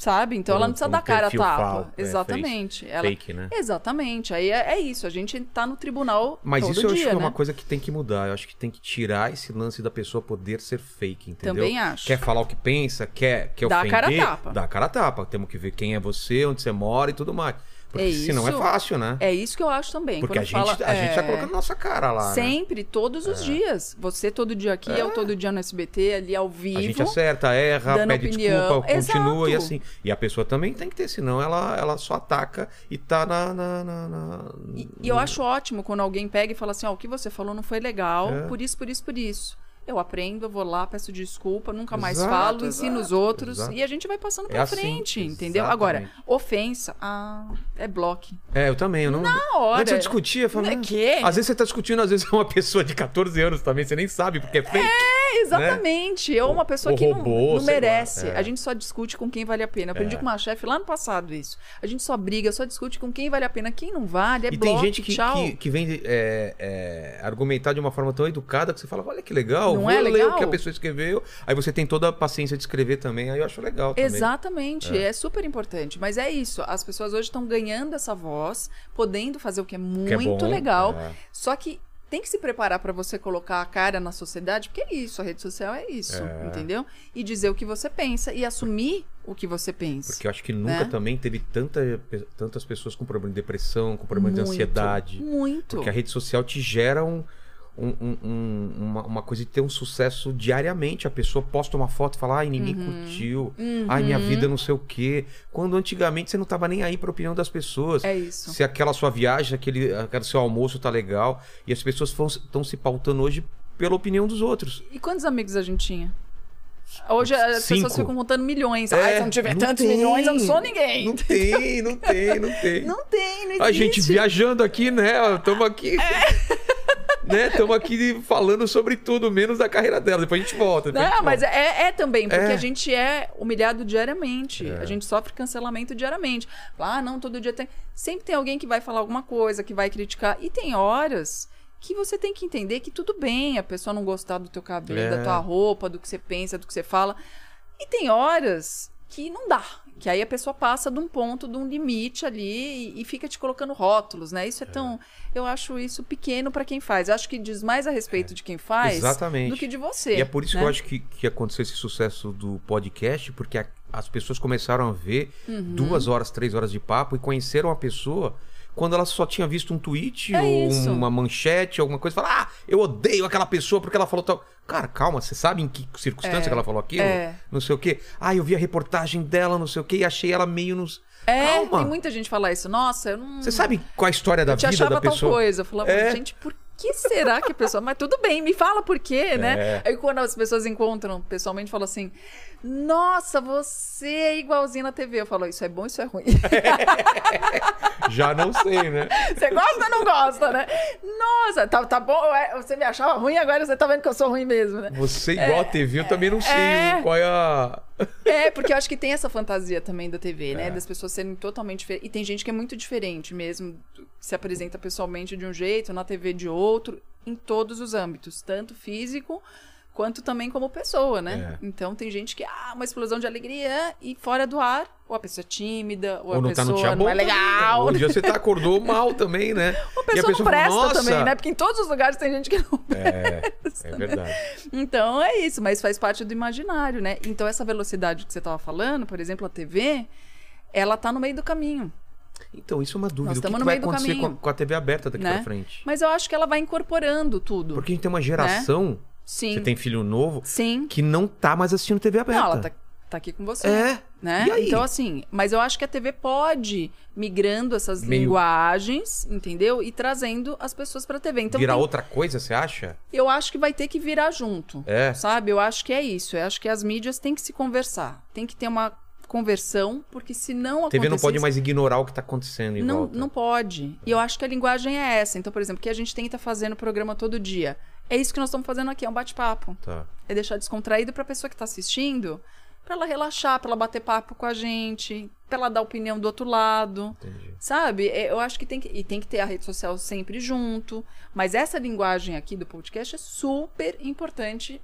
Speaker 3: Sabe? Então ela não precisa
Speaker 1: um
Speaker 3: dar cara a tapa.
Speaker 1: fal- é,
Speaker 3: Exatamente. Ela...
Speaker 1: Fake, né?
Speaker 3: Exatamente. Aí é, é isso. A gente tá no tribunal
Speaker 1: Mas isso eu
Speaker 3: dia,
Speaker 1: acho que é
Speaker 3: né?
Speaker 1: uma coisa que tem que mudar. Eu acho que tem que tirar esse lance da pessoa poder ser fake, entendeu?
Speaker 3: Também acho.
Speaker 1: Quer falar o que pensa, quer, quer
Speaker 3: Dá a
Speaker 1: ofender.
Speaker 3: cara a tapa.
Speaker 1: Dá a cara a tapa. Temos que ver quem é você, onde você mora e tudo mais. Porque
Speaker 3: É
Speaker 1: senão é
Speaker 3: isso.
Speaker 1: fácil, né?
Speaker 3: É isso que eu acho também.
Speaker 1: Porque a gente,
Speaker 3: fala-
Speaker 1: a gente tá
Speaker 3: é,
Speaker 1: colocando nossa cara lá, né?
Speaker 3: Sempre, todos os dias. Você todo dia aqui, eu todo dia no SBT, ali ao vivo.
Speaker 1: A gente acerta, erra, pede
Speaker 3: opinião.
Speaker 1: desculpa, continua e
Speaker 3: Exato.
Speaker 1: assim. E a pessoa também tem que ter, senão ela, ela só ataca e tá na. na, na- na-
Speaker 3: E, e eu acho ótimo quando alguém pega e fala assim: ó, o que você falou não foi legal,
Speaker 1: É.
Speaker 3: por isso, por isso, por isso. Eu aprendo, eu vou lá, peço desculpa, nunca mais
Speaker 1: Exato,
Speaker 3: falo, ensino os
Speaker 1: exato,
Speaker 3: outros
Speaker 1: exato.
Speaker 3: e a gente vai passando
Speaker 1: É
Speaker 3: pra
Speaker 1: assim,
Speaker 3: frente, entendeu? Agora,
Speaker 1: exatamente.
Speaker 3: ofensa, ah, é bloco.
Speaker 1: É, eu também. Eu não...
Speaker 3: Na hora.
Speaker 1: Antes eu discutia, falando.
Speaker 3: É quê?
Speaker 1: Às vezes você tá discutindo, às vezes é uma pessoa de 14 anos também, você nem sabe porque é fake.
Speaker 3: É, exatamente. Eu, uma pessoa
Speaker 1: Ou
Speaker 3: que não,
Speaker 1: roubou,
Speaker 3: não
Speaker 1: lá,
Speaker 3: merece.
Speaker 1: é.
Speaker 3: A gente só discute com quem vale a pena. Aprendi
Speaker 1: É.
Speaker 3: com uma chefe lá no passado isso. A gente só briga, só discute com quem vale a pena. Quem não vale, é
Speaker 1: E
Speaker 3: bloco,
Speaker 1: tem gente que,
Speaker 3: tchau.
Speaker 1: que, que vem é, é, argumentar de uma forma tão educada que você fala, olha que legal,
Speaker 3: Não
Speaker 1: vou
Speaker 3: é
Speaker 1: ler
Speaker 3: legal?
Speaker 1: o que a pessoa escreveu. Aí você tem toda a paciência de escrever também, aí eu acho legal também.
Speaker 3: Exatamente, é. super importante. Mas é isso, as pessoas hoje estão ganhando essa voz, podendo fazer o que é
Speaker 1: Que é
Speaker 3: muito
Speaker 1: bom,
Speaker 3: legal.
Speaker 1: é.
Speaker 3: Só que tem que se preparar para você colocar a cara na sociedade, porque é isso, a rede social é isso,
Speaker 1: É.
Speaker 3: entendeu? E dizer o que você pensa e assumir o que você pensa.
Speaker 1: Porque eu acho que nunca
Speaker 3: Né?
Speaker 1: também teve tanta, tantas pessoas com problema de depressão, com problema de
Speaker 3: Muito,
Speaker 1: ansiedade.
Speaker 3: Muito.
Speaker 1: Porque a rede social te gera um, um- um- um- uma, uma coisa de ter um sucesso diariamente. A pessoa posta uma foto e fala, ai, ninguém
Speaker 3: Uhum.
Speaker 1: curtiu, ai, minha vida não sei o quê. Quando antigamente você não tava nem aí pra opinião das pessoas.
Speaker 3: É isso.
Speaker 1: Se aquela sua viagem, aquele, aquele seu almoço tá legal. E as pessoas estão se pautando hoje pela opinião dos outros.
Speaker 3: E quantos amigos a gente tinha? Hoje as
Speaker 1: Cinco.
Speaker 3: pessoas ficam contando milhões.
Speaker 1: É,
Speaker 3: Ai, se não tiver
Speaker 1: não
Speaker 3: tantos
Speaker 1: tem.
Speaker 3: milhões, eu não sou ninguém.
Speaker 1: Não tem, não tem, não tem.
Speaker 3: Não tem, não existe.
Speaker 1: A gente viajando aqui, né? Estamos aqui. Né? Estamos aqui falando sobre tudo, menos da carreira dela. Depois a gente volta. a
Speaker 3: Não,
Speaker 1: gente
Speaker 3: mas
Speaker 1: volta.
Speaker 3: é, é também, porque
Speaker 1: É.
Speaker 3: a gente é humilhado diariamente.
Speaker 1: É.
Speaker 3: A gente sofre cancelamento diariamente. Ah, não, todo dia tem. Sempre tem alguém que vai falar alguma coisa, que vai criticar. E tem horas que você tem que entender que tudo bem a pessoa não gostar do teu cabelo,
Speaker 1: É.
Speaker 3: da tua roupa, do que você pensa, do que você fala. E tem horas que não dá. Que aí a pessoa passa de um ponto, de um limite ali e, e fica te colocando rótulos, né? Isso é, tão. Eu acho isso pequeno para quem faz. Eu acho que diz mais a respeito de quem faz
Speaker 1: Exatamente.
Speaker 3: do que de você.
Speaker 1: E é por isso
Speaker 3: né?
Speaker 1: que eu acho que, que aconteceu esse sucesso do podcast, porque a- as pessoas começaram a ver
Speaker 3: Uhum.
Speaker 1: duas horas, três horas de papo e conheceram a pessoa quando ela só tinha visto um tweet
Speaker 3: É
Speaker 1: ou
Speaker 3: isso.
Speaker 1: uma manchete, alguma coisa, fala, ah, eu odeio aquela pessoa porque ela falou tal. Cara, calma, você sabe em que circunstância
Speaker 3: É,
Speaker 1: que ela falou aquilo?
Speaker 3: é.
Speaker 1: Não sei o quê. Ah, eu vi a reportagem dela, não sei o quê, e achei ela meio nos.
Speaker 3: É,
Speaker 1: calma.
Speaker 3: tem muita gente falar isso. Nossa, eu não.
Speaker 1: Você sabe qual a história da
Speaker 3: eu
Speaker 1: vida
Speaker 3: achava
Speaker 1: da
Speaker 3: tal
Speaker 1: pessoa?
Speaker 3: coisa. Eu falava,
Speaker 1: É.
Speaker 3: gente, por que será que a pessoa. Mas tudo bem, me fala por quê, né?
Speaker 1: É.
Speaker 3: Aí quando as pessoas encontram pessoalmente, falam assim: Nossa, você é igualzinho na TV. Eu falo, isso é bom, isso é ruim.
Speaker 1: Já não sei, né?
Speaker 3: Você gosta ou não gosta, né? Nossa, tá, tá bom. é, Você me achava ruim, agora você tá vendo que eu sou ruim mesmo, né?
Speaker 1: Você igual a TV, eu também não sei
Speaker 3: é.
Speaker 1: qual é a.
Speaker 3: É, porque eu acho que tem essa fantasia também da TV, né?
Speaker 1: É.
Speaker 3: Das pessoas serem totalmente diferentes. E tem gente que é muito diferente mesmo. Se apresenta pessoalmente de um jeito, na TV de outro, em todos os âmbitos, tanto físico quanto também como pessoa, né?
Speaker 1: É.
Speaker 3: Então tem gente que, ah, uma explosão de alegria e fora do ar, ou a pessoa é tímida, ou,
Speaker 1: Ou
Speaker 3: a
Speaker 1: tá
Speaker 3: pessoa
Speaker 1: dia
Speaker 3: não é legal.
Speaker 1: Um dia você tá, acordou mal também, né?
Speaker 3: Uma
Speaker 1: E a
Speaker 3: pessoa, não
Speaker 1: fala,
Speaker 3: presta
Speaker 1: "Nossa!"
Speaker 3: também, né? Porque em todos os lugares tem gente que não
Speaker 1: É, é verdade.
Speaker 3: Então é isso, mas faz parte do imaginário, né? Então essa velocidade que você estava falando, por exemplo, a TV, ela tá no meio do caminho.
Speaker 1: Então, isso é uma dúvida.
Speaker 3: Nós
Speaker 1: O que, que
Speaker 3: no
Speaker 1: vai
Speaker 3: meio do
Speaker 1: acontecer com a,
Speaker 3: caminho.
Speaker 1: com a TV aberta daqui
Speaker 3: Né?
Speaker 1: pra frente?
Speaker 3: Mas eu acho que ela vai incorporando tudo.
Speaker 1: Porque a gente tem uma geração,
Speaker 3: Sim.
Speaker 1: você tem filho novo,
Speaker 3: Sim.
Speaker 1: que não tá mais assistindo TV aberta.
Speaker 3: Não, ela tá, tá aqui com você.
Speaker 1: É.
Speaker 3: Né? Então, assim, mas eu acho que a TV pode migrando essas
Speaker 1: Meio-
Speaker 3: linguagens, entendeu? E trazendo as pessoas pra TV. Então,
Speaker 1: Virar
Speaker 3: tem-
Speaker 1: outra coisa, você acha?
Speaker 3: eu acho que vai ter que virar junto.
Speaker 1: É.
Speaker 3: Sabe? Eu acho que é isso. Eu acho que as mídias têm que se conversar. Tem que ter uma conversão, porque se não
Speaker 1: A TV não
Speaker 3: acontecer
Speaker 1: pode mais ignorar o que tá acontecendo em
Speaker 3: Não,
Speaker 1: volta.
Speaker 3: não pode. E eu acho que a linguagem é essa. Então, por exemplo, o que a gente tenta fazer no programa todo dia. É isso que nós estamos fazendo aqui, é um bate-papo.
Speaker 1: Tá.
Speaker 3: É deixar descontraído pra pessoa que tá assistindo, pra ela relaxar, pra ela bater papo com a gente, pra ela dar opinião do outro lado.
Speaker 1: Entendi.
Speaker 3: Sabe? É, Eu acho que tem que. E tem que ter a rede social sempre junto. Mas essa linguagem aqui do podcast é super importante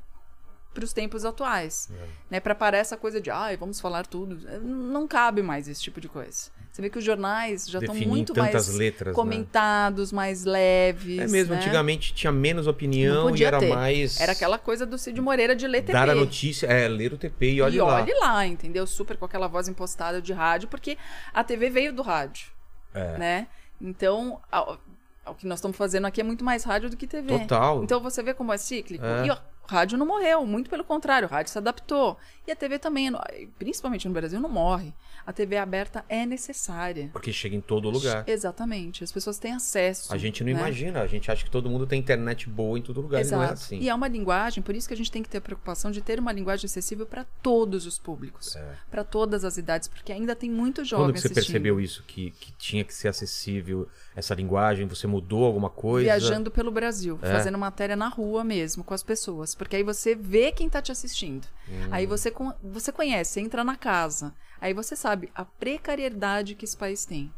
Speaker 3: para os tempos atuais.
Speaker 1: É.
Speaker 3: Né? Para parar essa coisa de, ai, vamos falar tudo. Não cabe mais esse tipo de coisa. Você vê que os jornais já estão muito mais
Speaker 1: letras, né?
Speaker 3: comentados, mais leves.
Speaker 1: É mesmo,
Speaker 3: né?
Speaker 1: antigamente tinha menos opinião e era
Speaker 3: ter.
Speaker 1: mais.
Speaker 3: Era aquela coisa do Cid Moreira de ler TP.
Speaker 1: Dar a notícia, é, ler o TP e olhe
Speaker 3: e
Speaker 1: lá.
Speaker 3: olhe lá, entendeu? Super com aquela voz impostada de rádio, porque a TV veio do rádio,
Speaker 1: É.
Speaker 3: né? Então, a- a- o que nós estamos fazendo aqui é muito mais rádio do que TV.
Speaker 1: Total.
Speaker 3: Então você vê como é cíclico.
Speaker 1: É.
Speaker 3: E ó, o rádio não morreu, muito pelo contrário, o rádio se adaptou. E a TV também, principalmente no Brasil, não morre. A TV aberta é necessária.
Speaker 1: Porque chega em todo lugar.
Speaker 3: Exatamente, as pessoas têm acesso.
Speaker 1: A gente não
Speaker 3: né?
Speaker 1: imagina, a gente acha que todo mundo tem internet boa em todo lugar
Speaker 3: Exato.
Speaker 1: e não é assim.
Speaker 3: E é uma linguagem, por isso que a gente tem que ter a preocupação de ter uma linguagem acessível para todos os públicos,
Speaker 1: É.
Speaker 3: para todas as idades, porque ainda tem muito jovem
Speaker 1: Quando você
Speaker 3: assistindo.
Speaker 1: percebeu isso? Que, que tinha que ser acessível essa linguagem? Você mudou alguma coisa?
Speaker 3: Viajando pelo Brasil,
Speaker 1: É.
Speaker 3: fazendo matéria na rua mesmo, com as pessoas. Porque aí você vê quem tá te assistindo.
Speaker 1: Hum.
Speaker 3: Aí você, você conhece, entra na casa. Aí você sabe a precariedade que esse país tem.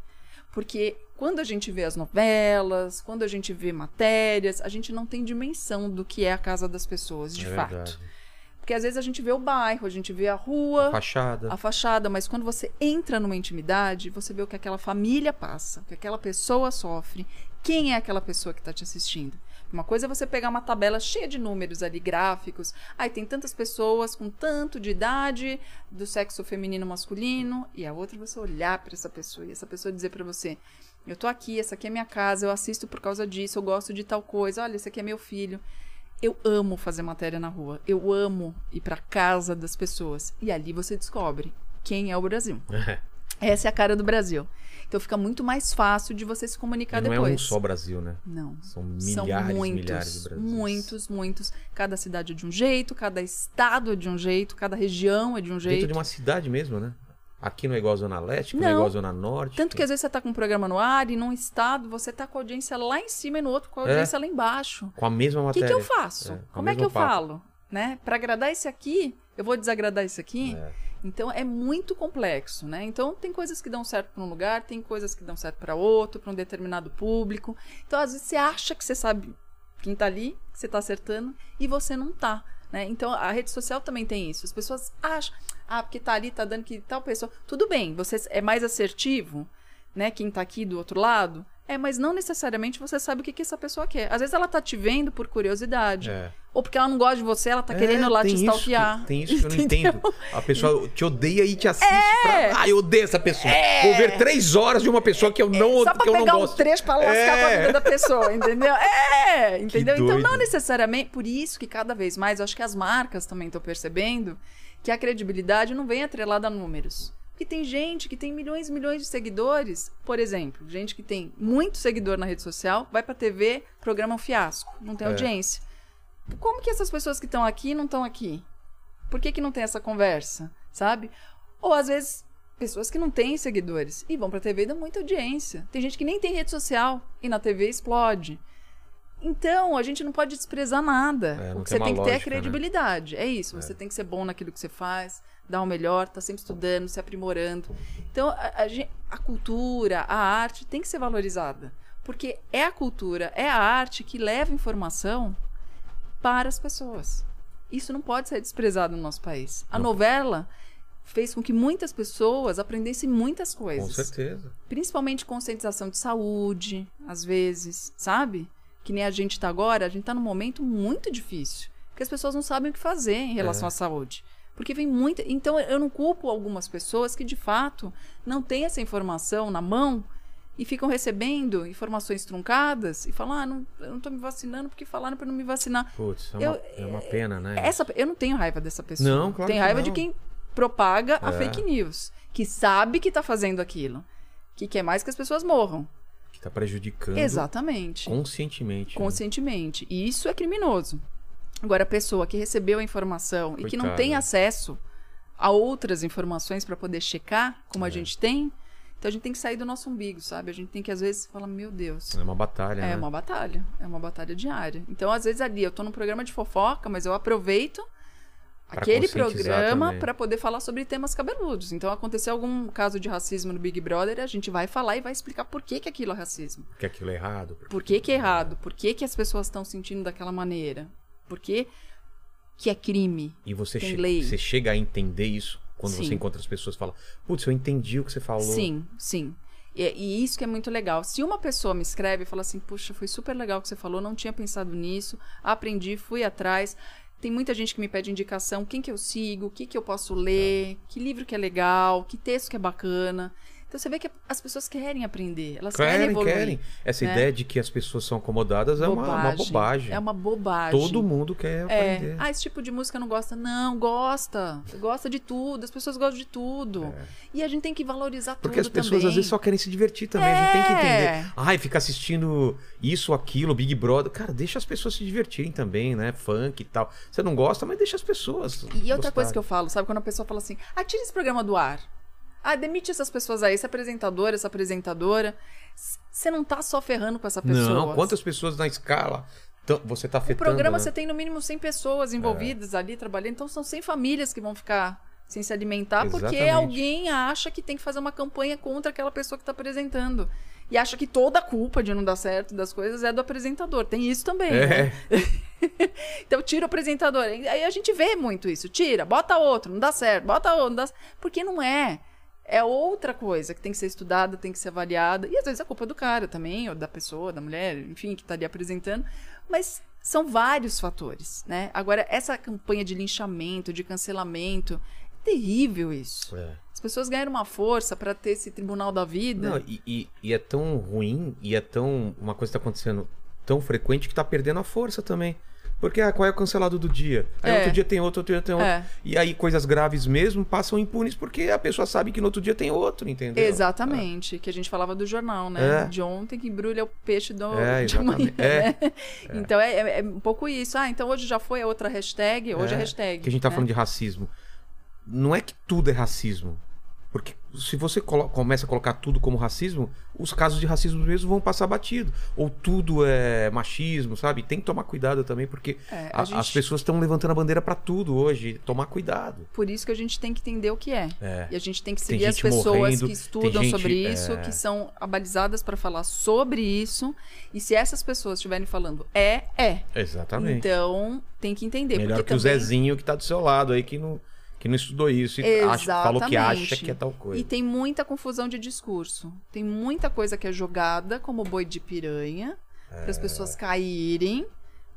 Speaker 3: Porque quando a gente vê as novelas, quando a gente vê matérias, a gente não tem dimensão do que é a casa das pessoas, de
Speaker 1: É
Speaker 3: fato.
Speaker 1: verdade.
Speaker 3: Porque às vezes a gente vê o bairro, a gente vê a rua,
Speaker 1: Fachada.
Speaker 3: a fachada, mas quando você entra numa intimidade, você vê o que aquela família passa, o que aquela pessoa sofre, quem é aquela pessoa que está te assistindo. Uma coisa é você pegar uma tabela cheia de números ali, gráficos. Aí tem tantas pessoas com tanto de idade, do sexo feminino masculino, e a outra é você olhar para essa pessoa e essa pessoa dizer para você: Eu tô aqui, essa aqui é minha casa, eu assisto por causa disso, eu gosto de tal coisa, olha, esse aqui é meu filho. Eu amo fazer matéria na rua. Eu amo ir pra casa das pessoas. E ali você descobre quem é o Brasil. Essa é a cara do Brasil. Então fica muito mais fácil de você se comunicar
Speaker 1: E não
Speaker 3: depois.
Speaker 1: é um só Brasil, né?
Speaker 3: Não.
Speaker 1: São
Speaker 3: São
Speaker 1: milhares e
Speaker 3: muitos,
Speaker 1: milhares de Brasis.
Speaker 3: muitos, muitos. Cada cidade é de um jeito, cada estado é de um jeito, cada região é de um
Speaker 1: Dentro
Speaker 3: jeito.
Speaker 1: de uma cidade mesmo, né? Aqui não é igual a Zona Leste, aqui não, é
Speaker 3: Não.
Speaker 1: igual a Zona Norte.
Speaker 3: Tanto que às vezes você tá com um programa no ar e num estado você tá com a audiência lá em cima e no outro com a
Speaker 1: É.
Speaker 3: audiência lá embaixo.
Speaker 1: Com a mesma
Speaker 3: O que,
Speaker 1: matéria.
Speaker 3: que eu faço?
Speaker 1: É,
Speaker 3: Como é que eu
Speaker 1: papo.
Speaker 3: falo? Né? Para agradar esse aqui, eu vou desagradar esse aqui?
Speaker 1: É.
Speaker 3: Então é muito complexo, né? Então tem coisas que dão certo para um lugar, tem coisas que dão certo para outro, para um determinado público. Então às vezes você acha que você sabe quem tá ali, que você tá acertando e você não tá, né? Então a rede social também tem isso. As pessoas acham, Ah, porque tá ali, tá dando que tal pessoa. Tudo bem, você é mais assertivo, né? Quem tá aqui do outro lado. É, mas não necessariamente você sabe o que, que essa pessoa quer. Às vezes ela tá te vendo por curiosidade.
Speaker 1: É.
Speaker 3: Ou porque ela não gosta de você, ela tá
Speaker 1: É,
Speaker 3: querendo lá te stalkear.
Speaker 1: que- Tem isso que eu não entendo. A pessoa te odeia e te assiste
Speaker 3: É.
Speaker 1: pra... Ah, eu odeio essa pessoa. Vou ver três horas de uma pessoa que eu não,
Speaker 3: Só pra
Speaker 1: que eu não
Speaker 3: pegar um trecho pra lascar com a
Speaker 1: É.
Speaker 3: vida da pessoa, entendeu? É, entendeu? Então não necessariamente, por isso que cada vez mais, eu acho que as marcas também estão percebendo que a credibilidade não vem atrelada a números. Porque tem gente que tem milhões e milhões de seguidores, por exemplo, gente que tem muito seguidor na rede social, vai pra TV, programa um fiasco, não tem
Speaker 1: É.
Speaker 3: audiência. Como que essas pessoas que estão aqui não estão aqui? Por que, que não tem essa conversa, sabe? Ou às vezes pessoas que não têm seguidores e vão pra TV e dão muita audiência. Tem gente que nem tem rede social e na TV explode. Então, a gente não pode desprezar nada.
Speaker 1: É, não
Speaker 3: o que
Speaker 1: tem
Speaker 3: você tem que ter é
Speaker 1: lógica, né?
Speaker 3: credibilidade. É isso, você tem que ser bom naquilo que você faz, dar o melhor, tá sempre estudando, se aprimorando. Então, a, a a cultura, a arte tem que ser valorizada. Porque é a cultura, é a arte que leva informação para as pessoas. Isso não pode ser desprezado no nosso país. A novela fez com que muitas pessoas aprendessem muitas
Speaker 1: Com
Speaker 3: coisas.
Speaker 1: certeza.
Speaker 3: Principalmente conscientização de saúde, às vezes, sabe? Que nem a gente tá agora, a gente tá num momento muito difícil. Porque as pessoas não sabem o que fazer em relação
Speaker 1: É.
Speaker 3: à saúde. Porque vem muita. Então, eu não culpo algumas pessoas que, de fato, não têm essa informação na mão e ficam recebendo informações truncadas e falam: ah, não, eu não tô me vacinando porque falaram para não me vacinar.
Speaker 1: Putz, é uma,
Speaker 3: Eu-
Speaker 1: é uma pena, né?
Speaker 3: Essa, eu não tenho raiva dessa pessoa.
Speaker 1: Não, claro
Speaker 3: Tenho
Speaker 1: que
Speaker 3: raiva
Speaker 1: não.
Speaker 3: de quem propaga a
Speaker 1: É.
Speaker 3: fake news, que sabe que tá fazendo aquilo, que quer mais que as pessoas morram.
Speaker 1: Que tá prejudicando
Speaker 3: Exatamente.
Speaker 1: conscientemente. né?
Speaker 3: Conscientemente. E isso é criminoso. Agora, a pessoa que recebeu a informação e que não
Speaker 1: Coitada.
Speaker 3: tem acesso a outras informações para poder checar, como
Speaker 1: É.
Speaker 3: a gente tem, então a gente tem que sair do nosso umbigo, sabe? A gente tem que, às vezes, falar, meu Deus.
Speaker 1: É uma batalha,
Speaker 3: É
Speaker 1: né?
Speaker 3: uma batalha, é uma batalha diária. Então, às vezes, ali, eu tô num programa de fofoca, mas eu aproveito
Speaker 1: Pra
Speaker 3: aquele programa para poder falar sobre temas cabeludos. Então, aconteceu algum caso de racismo no Big Brother, a gente vai falar e vai explicar por que, que aquilo é racismo.
Speaker 1: Porque aquilo é errado.
Speaker 3: Por que, que é errado? Por que, que as pessoas estão sentindo daquela maneira? Por que, é crime?
Speaker 1: E você, che-
Speaker 3: lei.
Speaker 1: você chega a entender isso quando
Speaker 3: Sim.
Speaker 1: você encontra as pessoas e fala, putz, eu entendi o que você falou.
Speaker 3: Sim, sim. E, e isso que é muito legal. Se uma pessoa me escreve e fala assim, puxa, foi super legal o que você falou, não tinha pensado nisso, aprendi, fui atrás. Tem muita gente que me pede indicação, quem que eu sigo, o que que eu posso ler, que livro que é legal, que texto que é bacana. Então você vê que as pessoas querem aprender, elas querem,
Speaker 1: Querem,
Speaker 3: evoluir.
Speaker 1: querem. Essa
Speaker 3: né?
Speaker 1: ideia de que as pessoas são acomodadas é uma, uma bobagem.
Speaker 3: É uma bobagem.
Speaker 1: Todo mundo quer
Speaker 3: É.
Speaker 1: aprender.
Speaker 3: Ah, esse tipo de música não gosta. Não, gosta. Gosta de tudo. As pessoas gostam de tudo. E a gente tem que valorizar
Speaker 1: É. Porque
Speaker 3: tudo
Speaker 1: as pessoas
Speaker 3: também.
Speaker 1: às vezes só querem se divertir também. A gente tem que
Speaker 3: É.
Speaker 1: entender. Ai, ficar assistindo isso, aquilo, Big Brother. Cara, deixa as pessoas se divertirem também, né? Funk e tal. Você não gosta, mas deixa as pessoas.
Speaker 3: E outra coisa que eu
Speaker 1: gostarem.
Speaker 3: falo, sabe? Quando a pessoa fala assim, ah, tira esse programa do ar. Ah, demite essas pessoas aí, esse apresentador, essa apresentadora. Você não tá só ferrando com essa pessoa.
Speaker 1: Não, quantas pessoas na escala tão- você tá
Speaker 3: O
Speaker 1: afetando?
Speaker 3: programa
Speaker 1: né?
Speaker 3: você tem no mínimo 100 pessoas envolvidas ali trabalhando, então são 100 famílias que vão ficar sem se alimentar porque
Speaker 1: Exatamente.
Speaker 3: alguém acha que tem que fazer uma campanha contra aquela pessoa que está apresentando. E acha que toda a culpa de não dar certo das coisas é do apresentador. Tem isso também. né?
Speaker 1: É,
Speaker 3: Então tira o apresentador. Aí a gente vê muito isso. Tira, bota outro, não dá certo, bota outro, não dá Porque não é. É outra coisa que tem que ser estudada, tem que ser avaliada. E às vezes é culpa do cara também, ou da pessoa, da mulher, enfim, que tá ali apresentando. Mas são vários fatores, né? Agora, essa campanha de linchamento, de cancelamento, é terrível isso.
Speaker 1: é.
Speaker 3: As pessoas ganharam uma força para ter esse tribunal da vida.
Speaker 1: Não, e, e- e é tão ruim, e é tão. Uma coisa que tá acontecendo tão frequente que tá perdendo a força também. Porque ah, qual é o cancelado do dia? Aí
Speaker 3: É.
Speaker 1: outro dia tem outro, outro dia tem outro.
Speaker 3: É.
Speaker 1: E aí coisas graves mesmo passam impunes porque a pessoa sabe que no outro dia tem outro, entendeu?
Speaker 3: Exatamente, que a gente falava do jornal, né?
Speaker 1: É.
Speaker 3: De ontem que embrulha o peixe do,
Speaker 1: É,
Speaker 3: de amanhã.
Speaker 1: É.
Speaker 3: né? Então é, é- é um pouco isso. Ah, então hoje já foi a outra hashtag, hoje é,
Speaker 1: É,
Speaker 3: hashtag.
Speaker 1: Que a gente tá
Speaker 3: né?
Speaker 1: falando de racismo. Não é que tudo é racismo. Porque se você começa a colocar tudo como racismo, os casos de racismo mesmo vão passar batido. Ou tudo é machismo, sabe? Tem que tomar cuidado também, porque
Speaker 3: É, a
Speaker 1: a-
Speaker 3: gente-
Speaker 1: as pessoas estão levantando a bandeira pra tudo hoje. Tomar cuidado.
Speaker 3: Por isso que a gente tem que entender o que é.
Speaker 1: É.
Speaker 3: E a gente tem que
Speaker 1: Tem
Speaker 3: seguir as
Speaker 1: gente
Speaker 3: pessoas
Speaker 1: morrendo,
Speaker 3: que estudam
Speaker 1: tem gente-
Speaker 3: sobre isso,
Speaker 1: é.
Speaker 3: que são abalizadas para falar sobre isso. E se essas pessoas estiverem falando é, é.
Speaker 1: Exatamente.
Speaker 3: Então tem que entender.
Speaker 1: Melhor que o
Speaker 3: também...
Speaker 1: Zezinho que tá do seu lado aí, que não, que não estudou isso e acha, falou que acha que é tal coisa.
Speaker 3: E tem muita confusão de discurso. Tem muita coisa que é jogada como boi de piranha, para as
Speaker 1: É.
Speaker 3: pessoas caírem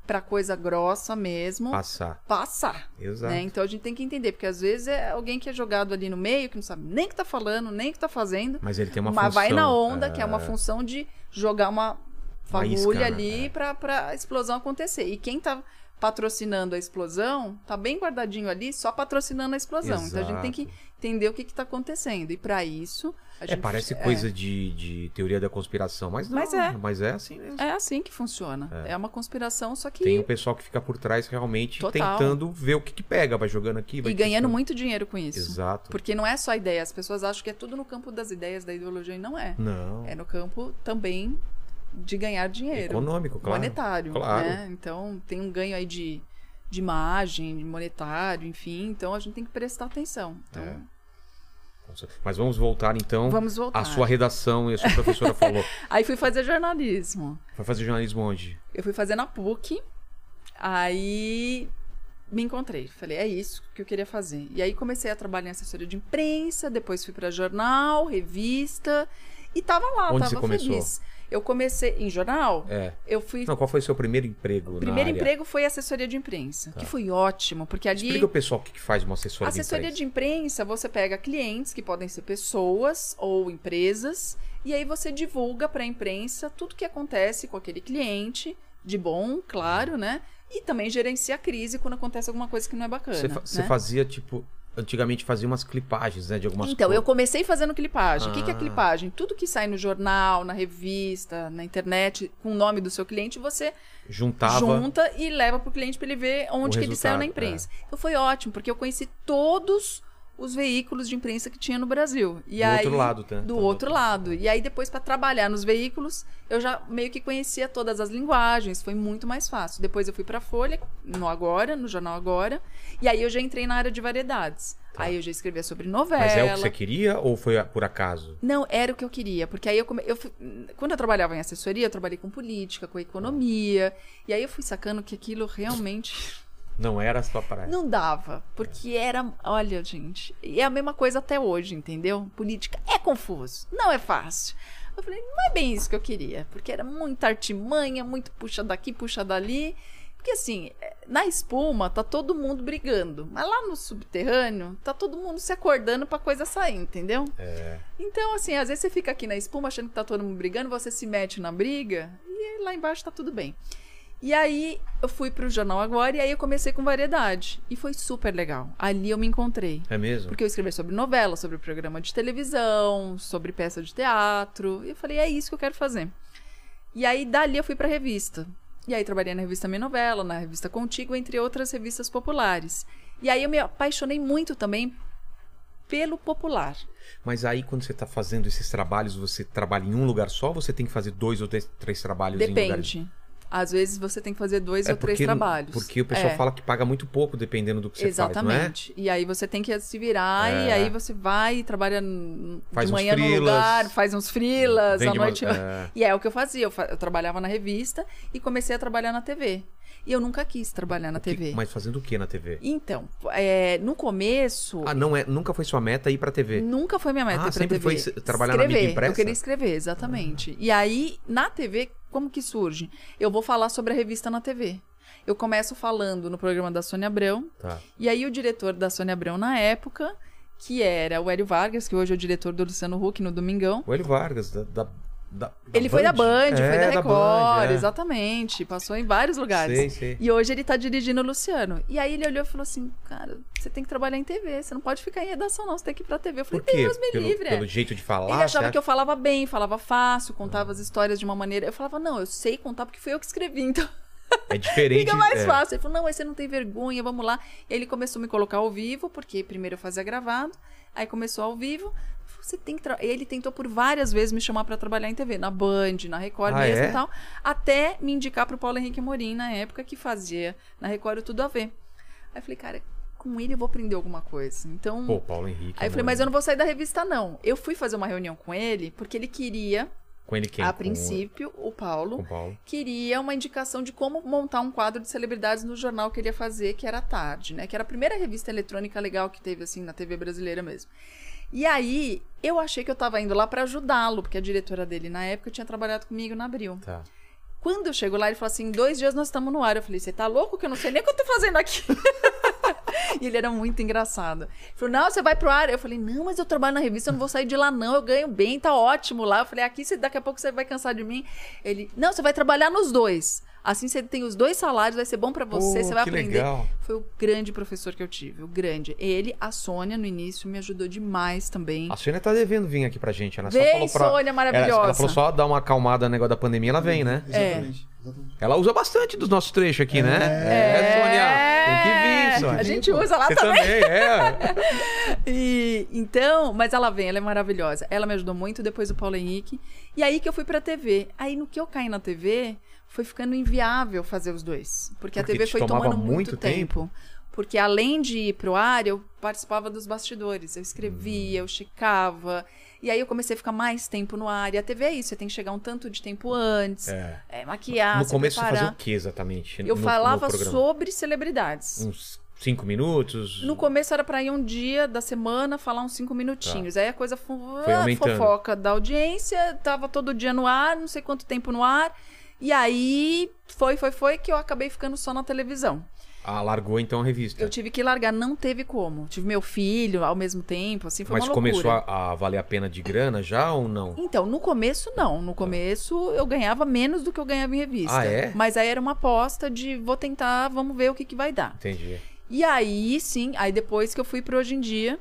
Speaker 3: pra coisa grossa mesmo
Speaker 1: Passar.
Speaker 3: passar.
Speaker 1: Exato.
Speaker 3: né? Então a gente tem que entender, porque às vezes é alguém que é jogado ali no meio, que não sabe nem o que tá falando, nem o que tá fazendo,
Speaker 1: Mas ele tem uma
Speaker 3: mas
Speaker 1: função.
Speaker 3: vai na onda, que é uma função de jogar uma fagulha
Speaker 1: né?
Speaker 3: ali
Speaker 1: É.
Speaker 3: pra, pra explosão acontecer. E quem tá patrocinando a explosão, tá bem guardadinho ali, só patrocinando a explosão. Então a gente tem que entender o que que tá acontecendo. E pra isso, a
Speaker 1: É,
Speaker 3: gente...
Speaker 1: parece coisa de, de teoria da conspiração, mas não.
Speaker 3: Mas é.
Speaker 1: Mas é assim mesmo.
Speaker 3: É assim que funciona. É, uma conspiração, só que...
Speaker 1: Tem o pessoal que fica por trás realmente
Speaker 3: Total.
Speaker 1: tentando ver o que, que pega, vai jogando aqui, vai
Speaker 3: E ganhando
Speaker 1: testando.
Speaker 3: muito dinheiro com isso.
Speaker 1: Exato.
Speaker 3: Porque não é só ideia. As pessoas acham que é tudo no campo das ideias, da ideologia, e não é.
Speaker 1: Não.
Speaker 3: É no campo também de ganhar dinheiro.
Speaker 1: Econômico, claro.
Speaker 3: Monetário.
Speaker 1: Claro.
Speaker 3: Né? Então tem um ganho aí de, de imagem, de monetário, enfim. Então a gente tem que prestar atenção. Então,
Speaker 1: É. Mas vamos voltar então
Speaker 3: Vamos voltar.
Speaker 1: à sua redação e a sua professora falou.
Speaker 3: Aí fui fazer jornalismo.
Speaker 1: Vai fazer jornalismo onde?
Speaker 3: Eu fui fazer na PUC. Aí me encontrei. Falei, é isso que eu queria fazer. E aí comecei a trabalhar em assessoria de imprensa, depois fui para jornal, revista. E tava lá,
Speaker 1: Onde
Speaker 3: tava
Speaker 1: você começou?
Speaker 3: Eu comecei em jornal.
Speaker 1: É.
Speaker 3: Eu fui
Speaker 1: Não, qual foi o seu primeiro emprego?
Speaker 3: O primeiro
Speaker 1: área?
Speaker 3: emprego foi assessoria de imprensa, que foi ótimo, porque ali
Speaker 1: Explica o pessoal o que faz uma assessora
Speaker 3: assessoria
Speaker 1: de
Speaker 3: de imprensa, você pega clientes que podem ser pessoas ou empresas, e aí você divulga para a imprensa tudo que acontece com aquele cliente, de bom, claro, né? E também gerencia a crise quando acontece alguma coisa que não é bacana.
Speaker 1: Você, fa-
Speaker 3: né?
Speaker 1: fazia, tipo, antigamente fazia umas clipagens, né? De algumas
Speaker 3: Então, eu
Speaker 1: coisas.
Speaker 3: comecei fazendo clipagem. O que, que é
Speaker 1: Ah.
Speaker 3: clipagem? Tudo que sai no jornal, na revista, na internet, com o nome do seu cliente, você
Speaker 1: Juntava.
Speaker 3: junta e leva pro cliente para ele ver onde
Speaker 1: O
Speaker 3: que ele saiu na
Speaker 1: é.
Speaker 3: imprensa. Então foi ótimo, porque eu conheci todos os veículos de imprensa que tinha no Brasil. E
Speaker 1: Do
Speaker 3: aí,
Speaker 1: outro lado, tá?
Speaker 3: Do
Speaker 1: Tá
Speaker 3: outro lado. E aí depois para trabalhar nos veículos, eu já meio que conhecia todas as linguagens, foi muito mais fácil. Depois eu fui para Folha, no Agora, no jornal Agora, e aí eu já entrei na área de variedades. Aí eu já escrevia sobre novela.
Speaker 1: Tá. Mas é o que você queria ou foi por acaso?
Speaker 3: Não, era o que eu queria, porque aí eu, come... eu fui- quando eu trabalhava em assessoria, eu trabalhei com política, com economia, e aí eu fui sacando que aquilo realmente
Speaker 1: Não era a sua praia.
Speaker 3: não dava, porque era, olha, gente, e é a mesma coisa até hoje, entendeu? Política é confuso, não é fácil. Eu falei, não é bem isso que eu queria, porque era muita artimanha, muito puxa daqui, puxa dali. Porque assim, é, na espuma tá todo mundo brigando, mas lá no subterrâneo tá todo mundo se acordando pra coisa sair, entendeu?
Speaker 1: É.
Speaker 3: Então, assim, às vezes você fica aqui na espuma achando que tá todo mundo brigando, você se mete na briga e lá embaixo tá tudo bem. E aí eu fui pro Jornal Agora e aí eu comecei com variedade. E foi super legal. Ali eu me encontrei.
Speaker 1: É mesmo?
Speaker 3: Porque eu escrevi sobre novela, sobre programa de televisão, sobre peça de teatro. E eu falei, é isso que eu quero fazer. E aí dali eu fui pra revista. E aí trabalhei na revista Minha Novela, na revista Contigo, entre outras revistas populares. E aí eu me apaixonei muito também pelo popular.
Speaker 1: Mas aí, quando você tá fazendo esses trabalhos, você trabalha em um lugar só ou você tem que fazer dois ou três, trabalhos em lugares?
Speaker 3: Depende. Às vezes você tem que fazer dois
Speaker 1: É
Speaker 3: ou três
Speaker 1: porque-
Speaker 3: trabalhos.
Speaker 1: Porque o pessoal
Speaker 3: É.
Speaker 1: fala que paga muito pouco dependendo do que você
Speaker 3: Exatamente.
Speaker 1: faz,
Speaker 3: E aí você tem que se virar
Speaker 1: É.
Speaker 3: e aí você vai e trabalha
Speaker 1: Faz
Speaker 3: de manhã no lugar, faz uns frilas, à
Speaker 1: uma-
Speaker 3: noite.
Speaker 1: é.
Speaker 3: E é o que eu fazia. Eu, fa- eu trabalhava na revista e comecei a trabalhar na TV. E eu nunca quis trabalhar na
Speaker 1: é? Que-
Speaker 3: TV.
Speaker 1: Mas fazendo o que na TV?
Speaker 3: Então, é, no começo,
Speaker 1: Ah, não é, nunca foi sua meta ir pra TV?
Speaker 3: Nunca foi minha meta
Speaker 1: Ah,
Speaker 3: ir pra
Speaker 1: sempre
Speaker 3: TV.
Speaker 1: foi trabalhar na
Speaker 3: escrever.
Speaker 1: mídia impressa?
Speaker 3: Eu queria escrever, exatamente. E aí, na TV, como que surge? Eu vou falar sobre a revista na TV. Eu começo falando no programa da Sônia Abrão.
Speaker 1: Tá.
Speaker 3: E aí, o diretor da Sônia Abrão na época, que era o Hélio Vargas, que hoje é o diretor do Luciano Huck no Domingão.
Speaker 1: O Hélio Vargas, da. da- da- da
Speaker 3: Ele foi da Band,
Speaker 1: É,
Speaker 3: foi da Record,
Speaker 1: Band, é.
Speaker 3: exatamente. Passou em vários lugares.
Speaker 1: Sei, sei.
Speaker 3: E hoje ele tá dirigindo o Luciano. E aí ele olhou e falou assim: Cara, você tem que trabalhar em TV, você não pode ficar em redação, não, você tem que ir pra TV. Eu falei? Deus me
Speaker 1: Pelo,
Speaker 3: livre. é."
Speaker 1: pelo jeito de falar?
Speaker 3: Ele achava que eu falava bem, falava fácil, contava as histórias de uma maneira. Eu falava, não, eu sei contar porque fui eu que escrevi, então
Speaker 1: É diferente.
Speaker 3: fica mais
Speaker 1: é.
Speaker 3: fácil. Ele falou, não, mas você não tem vergonha, vamos lá. E ele começou a me colocar ao vivo, porque primeiro eu fazia gravado, aí começou ao vivo. Você tem que tra-" Ele tentou por várias vezes me chamar pra trabalhar em TV, na Band, na Record
Speaker 1: Ah,
Speaker 3: mesmo
Speaker 1: é?
Speaker 3: e tal, até me indicar pro Paulo Henrique Morim na época que fazia na Record o Tudo a Ver. Aí eu falei, cara, com ele eu vou aprender alguma coisa. Então,
Speaker 1: Pô, Paulo Henrique.
Speaker 3: Aí eu falei, mas eu não vou sair da revista, não. Eu fui fazer uma reunião com ele porque ele queria
Speaker 1: Com ele quem?
Speaker 3: a princípio, o Paulo
Speaker 1: Com o Paulo.
Speaker 3: queria uma indicação de como montar um quadro de celebridades no jornal que ele ia fazer, que era à tarde, né? Que era a primeira revista eletrônica legal que teve, assim, na TV brasileira mesmo. E aí, eu achei que eu tava indo lá pra ajudá-lo, porque a diretora dele, na época, tinha trabalhado comigo na Abril.
Speaker 1: Tá.
Speaker 3: Quando eu chego lá, ele falou assim: em dois dias nós estamos no ar. Eu falei: você tá louco que eu não sei nem o que eu tô fazendo aqui. e ele era muito engraçado. Ele falou: não, você vai pro ar. Eu falei: não, mas eu trabalho na revista, eu não vou sair de lá, não. Eu ganho bem, tá ótimo lá. Eu falei: aqui você- daqui a pouco você vai cansar de mim. Ele: não, você vai trabalhar nos dois. Assim você tem os dois salários, vai ser bom pra você,
Speaker 1: Pô,
Speaker 3: você vai
Speaker 1: que
Speaker 3: aprender.
Speaker 1: legal.
Speaker 3: Foi o grande professor que eu tive, o grande. Ele, a Sônia, no início, me ajudou demais também.
Speaker 1: A Sônia tá devendo vir aqui pra gente. Ela só
Speaker 3: Vem,
Speaker 1: falou pra...
Speaker 3: Sônia, maravilhosa.
Speaker 1: Ela, ela falou só dar uma acalmada no negócio da pandemia, ela vem, né?
Speaker 2: Exatamente. exatamente.
Speaker 1: Ela usa bastante dos nossos trechos aqui, né? É, Sônia. Tem que vir, Sônia.
Speaker 3: A gente usa lá
Speaker 1: Você
Speaker 3: também.
Speaker 1: também, é.
Speaker 3: E então, mas ela vem, ela é maravilhosa. Ela me ajudou muito, depois o Paulo Henrique. E aí que eu fui pra TV. Aí no que eu caí na TV, foi ficando inviável fazer os dois. Porque, a
Speaker 1: Porque
Speaker 3: TV
Speaker 1: te
Speaker 3: foi tomando muito,
Speaker 1: muito
Speaker 3: tempo. Porque além de ir pro ar, eu participava dos bastidores. Eu
Speaker 1: Hum.
Speaker 3: escrevia, eu checava. E aí eu comecei a ficar mais tempo no ar. E a TV é isso, você tem que chegar um tanto de tempo antes.
Speaker 1: É.
Speaker 3: é, maquiar,
Speaker 1: no começo você
Speaker 3: preparar.
Speaker 1: fazia o que exatamente?
Speaker 3: Eu
Speaker 1: no- no
Speaker 3: falava
Speaker 1: programa?
Speaker 3: sobre celebridades.
Speaker 1: Uns cinco minutos?
Speaker 3: No começo era pra ir um dia da semana falar uns cinco minutinhos. Aí a coisa fo-
Speaker 1: Tá. Foi aumentando.
Speaker 3: fofoca da audiência, tava todo dia no ar, não sei quanto tempo no ar. E aí foi, foi, foi que eu acabei ficando só na televisão.
Speaker 1: Ah, largou então a revista.
Speaker 3: Eu tive que largar, não teve como. Tive meu filho ao mesmo tempo, assim, foi
Speaker 1: Mas
Speaker 3: uma loucura.
Speaker 1: começou a, a valer a pena de grana já ou não?
Speaker 3: Então, no começo, não. No começo, eu ganhava menos do que eu ganhava em revista.
Speaker 1: Ah, é?
Speaker 3: Mas aí era uma aposta de vou tentar, vamos ver o que, que vai dar.
Speaker 1: Entendi.
Speaker 3: E aí, sim, aí depois que eu fui pro Hoje em Dia,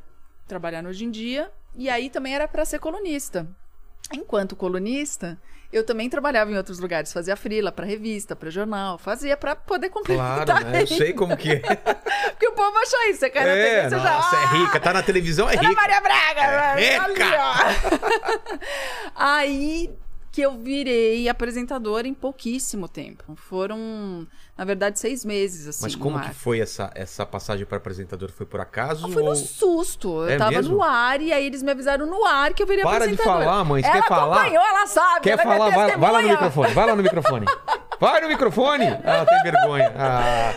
Speaker 3: trabalhar no Hoje em Dia, e aí também era para ser colunista. Enquanto colunista, eu também trabalhava em outros lugares, fazia frila para revista, para jornal, fazia para poder complementar.
Speaker 1: Claro, né? Eu sei como que é.
Speaker 3: Porque o povo acha isso, você cai na
Speaker 1: É,
Speaker 3: TV, você já...
Speaker 1: nossa, é
Speaker 3: "Ah,
Speaker 1: rica. Tá na televisão, é
Speaker 3: Ana
Speaker 1: rica.
Speaker 3: Maria Braga!
Speaker 1: É
Speaker 3: ali, ó. Aí que eu virei apresentadora em pouquíssimo tempo. Foram, na verdade, seis meses, assim,
Speaker 1: Mas como que foi essa, essa passagem para apresentador? Foi por acaso?
Speaker 3: Foi
Speaker 1: ou...
Speaker 3: no susto. Eu
Speaker 1: É
Speaker 3: tava
Speaker 1: mesmo?
Speaker 3: no ar e aí eles me avisaram no ar que eu viria
Speaker 1: Para de
Speaker 3: apresentadora.
Speaker 1: falar, mãe. Você
Speaker 3: ela
Speaker 1: quer falar?
Speaker 3: acompanhou, ela sabe.
Speaker 1: Quer
Speaker 3: ela
Speaker 1: falar? Vai, vai lá no microfone. Vai lá no microfone. Vai no microfone. Ela tem vergonha. Ah,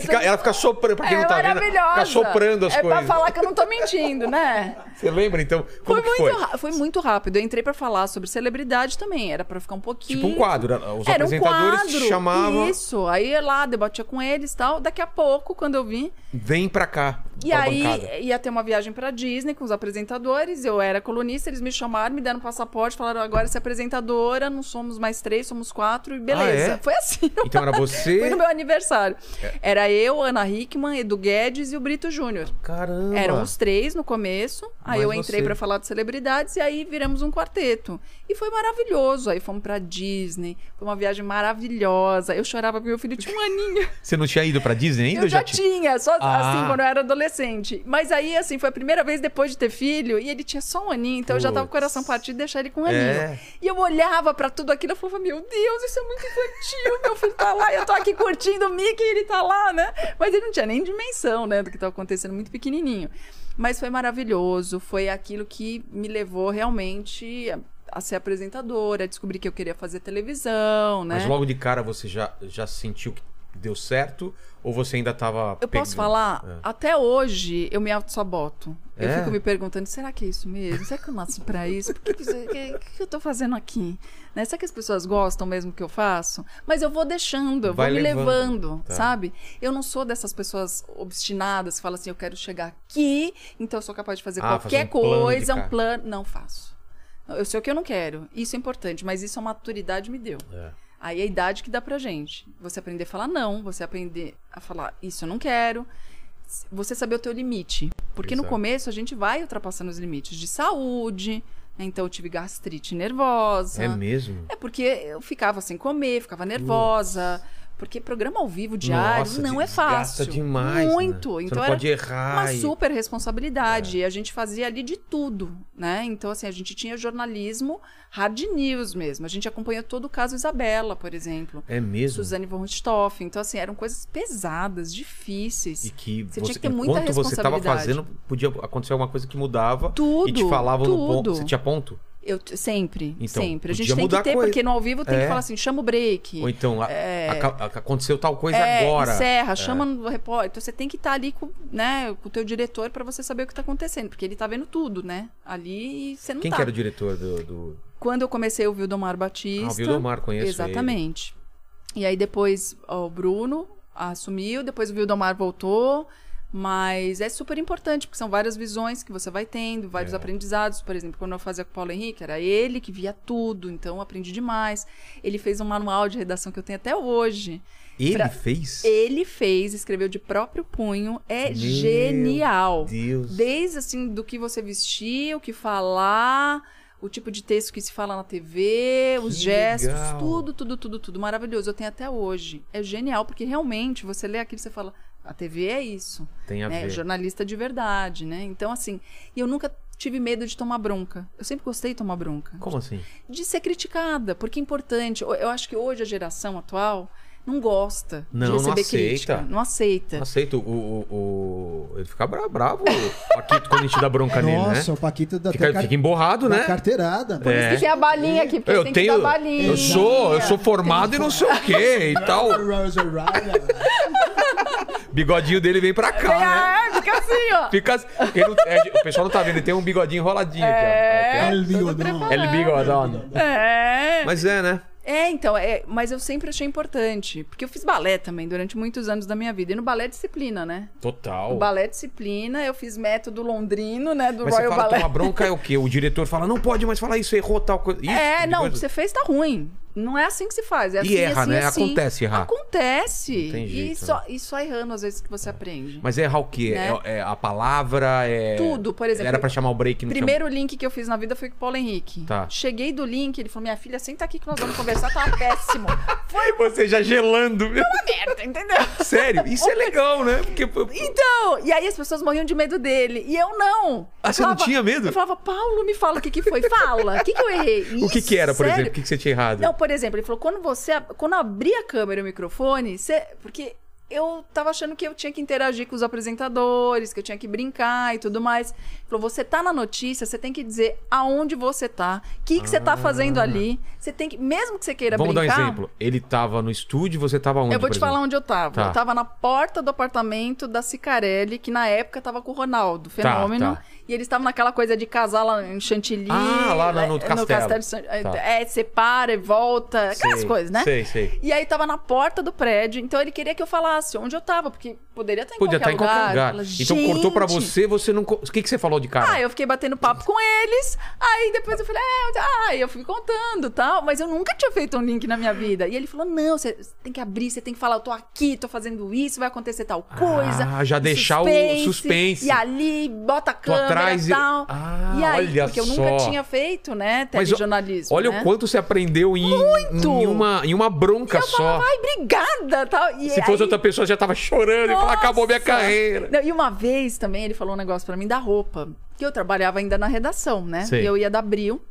Speaker 1: fica- ela fica soprando. Pra quem
Speaker 3: é
Speaker 1: não tá vendo,
Speaker 3: maravilhosa.
Speaker 1: fica soprando as
Speaker 3: é
Speaker 1: coisas.
Speaker 3: pra falar que eu não tô mentindo, né?
Speaker 1: Você lembra então? Como
Speaker 3: Foi muito,
Speaker 1: foi?
Speaker 3: foi muito rápido. Eu entrei pra falar sobre celebridade também. Era pra ficar um pouquinho.
Speaker 1: Tipo um quadro. Os
Speaker 3: Era um
Speaker 1: apresentadores
Speaker 3: quadro.
Speaker 1: te chamavam.
Speaker 3: Isso. Aí lá, debatia com eles e tal. Daqui a pouco, quando eu vim.
Speaker 1: Vem pra cá.
Speaker 3: E aí
Speaker 1: bancada.
Speaker 3: ia ter uma viagem pra Disney com os apresentadores. Eu era colunista, eles me chamaram, me deram um passaporte, falaram: agora você é apresentadora, não somos mais três, somos quatro, e beleza.
Speaker 1: Ah, é?
Speaker 3: Foi assim.
Speaker 1: Então era
Speaker 3: Foi
Speaker 1: você. É.
Speaker 3: no meu aniversário. Era eu, Ana Hickman, Edu Guedes e o Brito Júnior.
Speaker 1: Caramba.
Speaker 3: Eram os três no começo. Aí
Speaker 1: Mas
Speaker 3: eu entrei pra falar de celebridades e aí viramos um quarteto. E foi maravilhoso. Aí fomos pra Disney. Foi uma viagem maravilhosa. Eu chorava porque meu filho tinha um aninho.
Speaker 1: Você não tinha ido pra Disney ainda?
Speaker 3: Eu já
Speaker 1: ti-
Speaker 3: tinha, só
Speaker 1: Ah.
Speaker 3: assim, quando eu era adolescente. Mas aí, assim, foi a primeira vez depois de ter filho, e ele tinha só um aninho, então eu já tava com o coração partido de deixar ele com um aninho.
Speaker 1: É.
Speaker 3: E eu olhava pra tudo aquilo e falava, meu Deus, isso é muito infantil, meu filho tá lá, eu tô aqui curtindo o Mickey e ele tá lá, né? Mas ele não tinha nem dimensão, né, do que tava acontecendo, muito pequenininho. Mas foi maravilhoso, foi aquilo que me levou realmente a, ser apresentadora, a descobrir que eu queria fazer televisão, né?
Speaker 1: Mas logo de cara você já, já sentiu que deu certo? Ou você ainda tava.
Speaker 3: Eu posso
Speaker 1: pegando-
Speaker 3: falar?
Speaker 1: É.
Speaker 3: Até hoje eu me auto-saboto. Eu
Speaker 1: É?
Speaker 3: fico me perguntando, será que é isso mesmo? Será que eu nasci pra isso? Por que, que, isso- que- que que eu tô fazendo aqui? Né? Será que as pessoas gostam mesmo que eu faço? Mas eu vou deixando, eu
Speaker 1: Vai
Speaker 3: vou me
Speaker 1: levando.
Speaker 3: levando,
Speaker 1: Tá.
Speaker 3: sabe? Eu não sou dessas pessoas obstinadas que falam assim, eu quero chegar aqui, então eu sou capaz de fazer
Speaker 1: Ah,
Speaker 3: qualquer
Speaker 1: fazer um
Speaker 3: coisa, um plano. Não faço. Eu sei o que eu não quero. Isso é importante, mas isso a maturidade me deu.
Speaker 1: É.
Speaker 3: Aí é a idade que dá pra gente. Você aprender a falar não, você aprender a falar isso eu não quero. Você saber o teu limite. Porque no
Speaker 1: Exato.
Speaker 3: começo a gente vai ultrapassando os limites de saúde. né? Então eu tive gastrite nervosa.
Speaker 1: É mesmo?
Speaker 3: É porque eu ficava sem comer, ficava nervosa. Porque programa ao vivo diário
Speaker 1: Nossa,
Speaker 3: não é fácil.
Speaker 1: demais. né?
Speaker 3: Muito.
Speaker 1: Você
Speaker 3: Então
Speaker 1: pode errar.
Speaker 3: uma
Speaker 1: e-
Speaker 3: super responsabilidade. E a gente fazia ali de tudo, né? Então, assim, a gente tinha jornalismo hard news mesmo. A gente acompanhou todo o caso Isabela, por exemplo.
Speaker 1: É mesmo?
Speaker 3: Suzane von Richthofen. Então, assim, eram coisas pesadas, difíceis.
Speaker 1: E que
Speaker 3: Você
Speaker 1: você,
Speaker 3: tinha que ter muita
Speaker 1: enquanto você estava
Speaker 3: responsabilidade.
Speaker 1: fazendo, podia acontecer alguma coisa que mudava
Speaker 3: Tudo,
Speaker 1: e te falavam no ponto.
Speaker 3: tudo.
Speaker 1: Você tinha ponto?
Speaker 3: Eu sempre,
Speaker 1: Então,
Speaker 3: sempre. A gente tem que ter,
Speaker 1: coisa.
Speaker 3: porque no ao vivo tem
Speaker 1: É.
Speaker 3: que falar assim, chama o break.
Speaker 1: Ou então, a- aca- a- aconteceu tal coisa
Speaker 3: É,
Speaker 1: agora.
Speaker 3: encerra, chama no repórter. Então você tem que estar ali com, né, com o teu diretor pra você saber o que tá acontecendo, porque ele tá vendo tudo, né? Ali e você não
Speaker 1: Quem
Speaker 3: tá.
Speaker 1: que era o diretor do. do-
Speaker 3: Quando eu comecei o Vildomar Batista.
Speaker 1: Ah, o Vildomar, conheço ele.
Speaker 3: Exatamente. E aí depois ó, o Bruno assumiu, depois o Vildomar voltou. Mas é super importante, porque são várias visões que você vai tendo,
Speaker 1: É.
Speaker 3: vários aprendizados. Por exemplo, quando eu fazia com o Paulo Henrique, era ele que via tudo, então eu aprendi demais. Ele fez um manual de redação que eu tenho até hoje.
Speaker 1: Ele
Speaker 3: Pra-
Speaker 1: fez?
Speaker 3: Ele fez, escreveu de próprio punho. É
Speaker 1: Meu
Speaker 3: genial.
Speaker 1: Deus.
Speaker 3: Desde assim, do que você vestir, o que falar, o tipo de texto que se fala na TV, os
Speaker 1: Que
Speaker 3: gestos,
Speaker 1: legal.
Speaker 3: tudo, tudo, tudo, tudo. Maravilhoso. Eu tenho até hoje. É genial, porque realmente você lê aquilo e você fala, a TV é isso.
Speaker 1: Tem a
Speaker 3: né?
Speaker 1: ver.
Speaker 3: Jornalista de verdade, né? Então, assim, e eu nunca tive medo de tomar bronca. Eu sempre gostei de tomar bronca
Speaker 1: Como assim?
Speaker 3: de ser criticada, porque é importante. Eu- Eu acho que hoje a geração atual não gosta
Speaker 1: Não,
Speaker 3: de
Speaker 1: não
Speaker 3: receber
Speaker 1: aceita.
Speaker 3: crítica. Não aceita.
Speaker 1: Não aceito o, o, o- Ele fica bra- bravo, o Paquito, quando a gente dá bronca nele, né?
Speaker 2: Nossa, o Paquito dá
Speaker 1: Fica, fica emborrado, né?
Speaker 2: carteirada.
Speaker 3: Por isso
Speaker 1: É.
Speaker 3: que tem a balinha aqui, porque
Speaker 1: Eu
Speaker 3: tem
Speaker 1: tenho.
Speaker 3: que dar balinha.
Speaker 1: Eu sou, eu sou formado e não sei o quê e tal. Bigodinho dele vem pra cá, né?
Speaker 3: É, fica assim, ó.
Speaker 1: Fica assim. não- é, o pessoal não tá vendo, ele tem um bigodinho enroladinho
Speaker 3: É.
Speaker 1: aqui, ó.
Speaker 2: El bigodão.
Speaker 1: É ele bigodão.
Speaker 3: É.
Speaker 1: Mas é, né?
Speaker 3: É, então, é, mas eu sempre achei importante. Porque eu fiz balé também durante muitos anos da minha vida. E no balé é disciplina, né?
Speaker 1: Total.
Speaker 3: No balé é disciplina, eu fiz método londrino, né? Do
Speaker 1: Mas você
Speaker 3: Royal
Speaker 1: fala
Speaker 3: Ballet.
Speaker 1: tomar bronca é o quê? O diretor fala, não pode mais falar isso, errou tal coisa. Isso,
Speaker 3: É, não,
Speaker 1: coisa.
Speaker 3: você fez tá ruim. Não é assim que se faz. É
Speaker 1: E
Speaker 3: assim,
Speaker 1: erra,
Speaker 3: assim,
Speaker 1: né?
Speaker 3: assim.
Speaker 1: Acontece errar.
Speaker 3: Acontece.
Speaker 1: Tem
Speaker 3: e,
Speaker 1: jeito,
Speaker 3: só,
Speaker 1: né?
Speaker 3: e só errando às vezes que você aprende.
Speaker 1: Mas errar o quê?
Speaker 3: Né?
Speaker 1: É, é a palavra, é...
Speaker 3: Tudo, por exemplo,
Speaker 1: Era pra chamar o break no
Speaker 3: Primeiro link que eu fiz na vida foi com o Paulo Henrique.
Speaker 1: Tá.
Speaker 3: Cheguei do link, ele falou: Minha filha, senta aqui que nós vamos conversar, tá péssimo.
Speaker 1: Foi você já gelando. meu.
Speaker 3: Merda, entendeu?
Speaker 1: Sério, isso é legal, né? Porque...
Speaker 3: Então, e aí as pessoas morriam de medo dele. E eu não.
Speaker 1: Ah,
Speaker 3: Eu
Speaker 1: você não tinha medo?
Speaker 3: Eu falava, Paulo, me fala o que, que foi. Fala, o que, que eu errei?
Speaker 1: O que que era, por
Speaker 3: Sério?
Speaker 1: exemplo? O que, que você tinha errado?
Speaker 3: Não, por exemplo, ele falou, quando você. Quando abrir a câmera e o microfone, você. Porque eu tava achando que eu tinha que interagir com os apresentadores, que eu tinha que brincar e tudo mais. Falou, você tá na notícia, você tem que dizer aonde você tá, o que, que você tá fazendo ali. Você tem que. Mesmo que você queira
Speaker 1: Ah. Vamos dar um
Speaker 3: brincar.
Speaker 1: exemplo. Ele tava no estúdio, você tava onde,
Speaker 3: Eu vou te falar
Speaker 1: exemplo?
Speaker 3: onde eu tava.
Speaker 1: Tá.
Speaker 3: Eu tava na porta do apartamento da Cicarelli, que na época tava com o Ronaldo, fenômeno.
Speaker 1: tá.
Speaker 3: E eles estavam naquela coisa de casar lá em Chantilly.
Speaker 1: Ah, lá no- no
Speaker 3: é,
Speaker 1: castelo.
Speaker 3: de San- é,
Speaker 1: Tá.
Speaker 3: É, separa e volta, aquelas
Speaker 1: Sei,
Speaker 3: coisas, né?
Speaker 1: Sei, sei.
Speaker 3: E aí tava na porta do prédio, então ele queria que eu falasse onde eu tava, porque poderia estar em
Speaker 1: Podia estar
Speaker 3: qualquer
Speaker 1: em qualquer lugar.
Speaker 3: Eu falei,
Speaker 1: Então cortou pra
Speaker 3: "Gente!"
Speaker 1: você, você não... O que, que você falou de cara?
Speaker 3: Ah, eu fiquei batendo papo com eles. Aí depois eu falei, é, ah, eu fui contando tal. Mas eu nunca tinha feito um link na minha vida. E ele falou: não, você tem que abrir, você tem que falar, eu tô aqui, tô fazendo isso, vai acontecer tal coisa.
Speaker 1: Ah, já
Speaker 3: e
Speaker 1: deixar o suspense.
Speaker 3: E ali, bota a câmera
Speaker 1: atrás
Speaker 3: e
Speaker 1: e-
Speaker 3: tal.
Speaker 1: Ah,
Speaker 3: e aí,
Speaker 1: olha
Speaker 3: porque eu
Speaker 1: só.
Speaker 3: nunca tinha feito, né,
Speaker 1: Mas,
Speaker 3: telejornalismo.
Speaker 1: Olha
Speaker 3: né?
Speaker 1: o quanto você aprendeu em, em, uma, em uma bronca
Speaker 3: eu
Speaker 1: só.
Speaker 3: falava, ai, obrigada, tal. E
Speaker 1: Se fosse
Speaker 3: aí-
Speaker 1: outra pessoa, já tava chorando e falava, acabou minha
Speaker 3: nossa!
Speaker 1: carreira.
Speaker 3: Não, e uma vez também ele falou um negócio pra mim da roupa. Que eu trabalhava ainda na redação, né?
Speaker 1: Sei.
Speaker 3: E eu ia da Abril,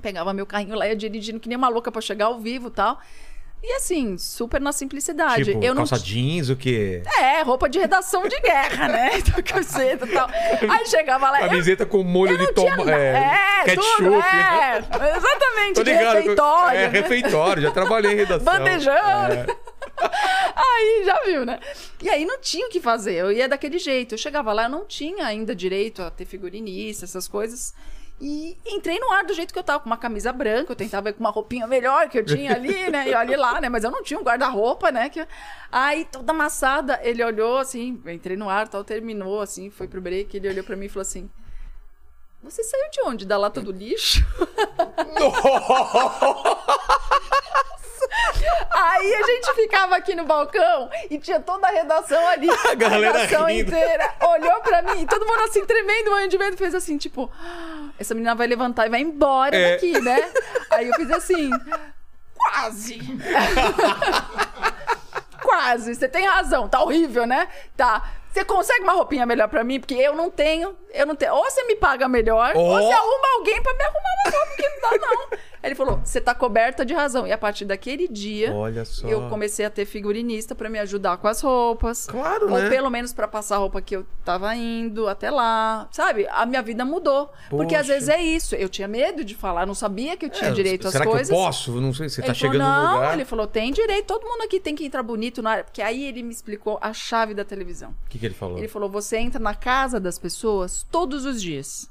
Speaker 3: pegava meu carrinho lá, ia dirigindo que nem uma louca pra chegar ao vivo e tal. E assim, super na simplicidade.
Speaker 1: Tipo,
Speaker 3: eu não
Speaker 1: calça jeans, o quê?
Speaker 3: É, roupa de redação de guerra, né? Então, camiseta e tal. Aí chegava lá. eu-
Speaker 1: Camiseta com molho
Speaker 3: eu
Speaker 1: de
Speaker 3: não tinha
Speaker 1: toma...
Speaker 3: na-
Speaker 1: É, ketchup.
Speaker 3: tudo, é, exatamente,
Speaker 1: Tô
Speaker 3: de
Speaker 1: ligado.
Speaker 3: refeitório.
Speaker 1: É,
Speaker 3: né?
Speaker 1: refeitório. Já trabalhei em redação.
Speaker 3: Bandejão.
Speaker 1: É.
Speaker 3: Aí, já viu, né? E aí não tinha o que fazer, eu ia daquele jeito. Eu chegava lá, eu não tinha ainda direito a ter figurinista, essas coisas. E entrei no ar do jeito que eu tava, com uma camisa branca, eu tentava ir com uma roupinha melhor que eu tinha ali, né? E olha lá, né? Mas eu não tinha um guarda-roupa, né? Que... Aí, toda amassada, ele olhou assim, entrei no ar, tal, terminou, assim, foi pro break, ele olhou pra mim e falou assim... Você saiu de onde? Da lata do lixo? Aí a gente ficava aqui no balcão e tinha toda a redação ali. A
Speaker 1: galera
Speaker 3: redação
Speaker 1: rindo.
Speaker 3: inteira olhou pra mim, todo mundo assim tremendo, morrendo de medo, fez assim, tipo, "Ah, essa menina vai levantar e vai embora
Speaker 1: É.
Speaker 3: daqui, né? Aí eu fiz assim, quase. quase, você tem razão, tá horrível, né? Tá. Você consegue uma roupinha melhor pra mim? Porque eu não tenho, eu não tenho. Ou você me paga melhor,
Speaker 1: Oh.
Speaker 3: ou você arruma alguém pra me arrumar uma roupa, porque não dá, não. Aí ele falou: você tá coberta de razão. E a partir daquele dia, eu comecei a ter figurinista pra me ajudar com as roupas.
Speaker 1: Claro,
Speaker 3: Ou
Speaker 1: né?
Speaker 3: pelo menos pra passar a roupa que eu tava indo até lá. Sabe? A minha vida mudou. Porque às
Speaker 1: Poxa.
Speaker 3: vezes é isso. Eu tinha medo de falar, não sabia que eu tinha
Speaker 1: É,
Speaker 3: direito às
Speaker 1: será
Speaker 3: coisas.
Speaker 1: que eu posso? Não sei, você tá
Speaker 3: ele
Speaker 1: chegando
Speaker 3: falou,
Speaker 1: no
Speaker 3: não,
Speaker 1: lugar.
Speaker 3: ele falou, tem direito, todo mundo aqui tem que entrar bonito na área. Porque aí ele me explicou a chave da televisão.
Speaker 1: O que, que ele falou?
Speaker 3: Ele falou, você entra na casa das pessoas todos os dias.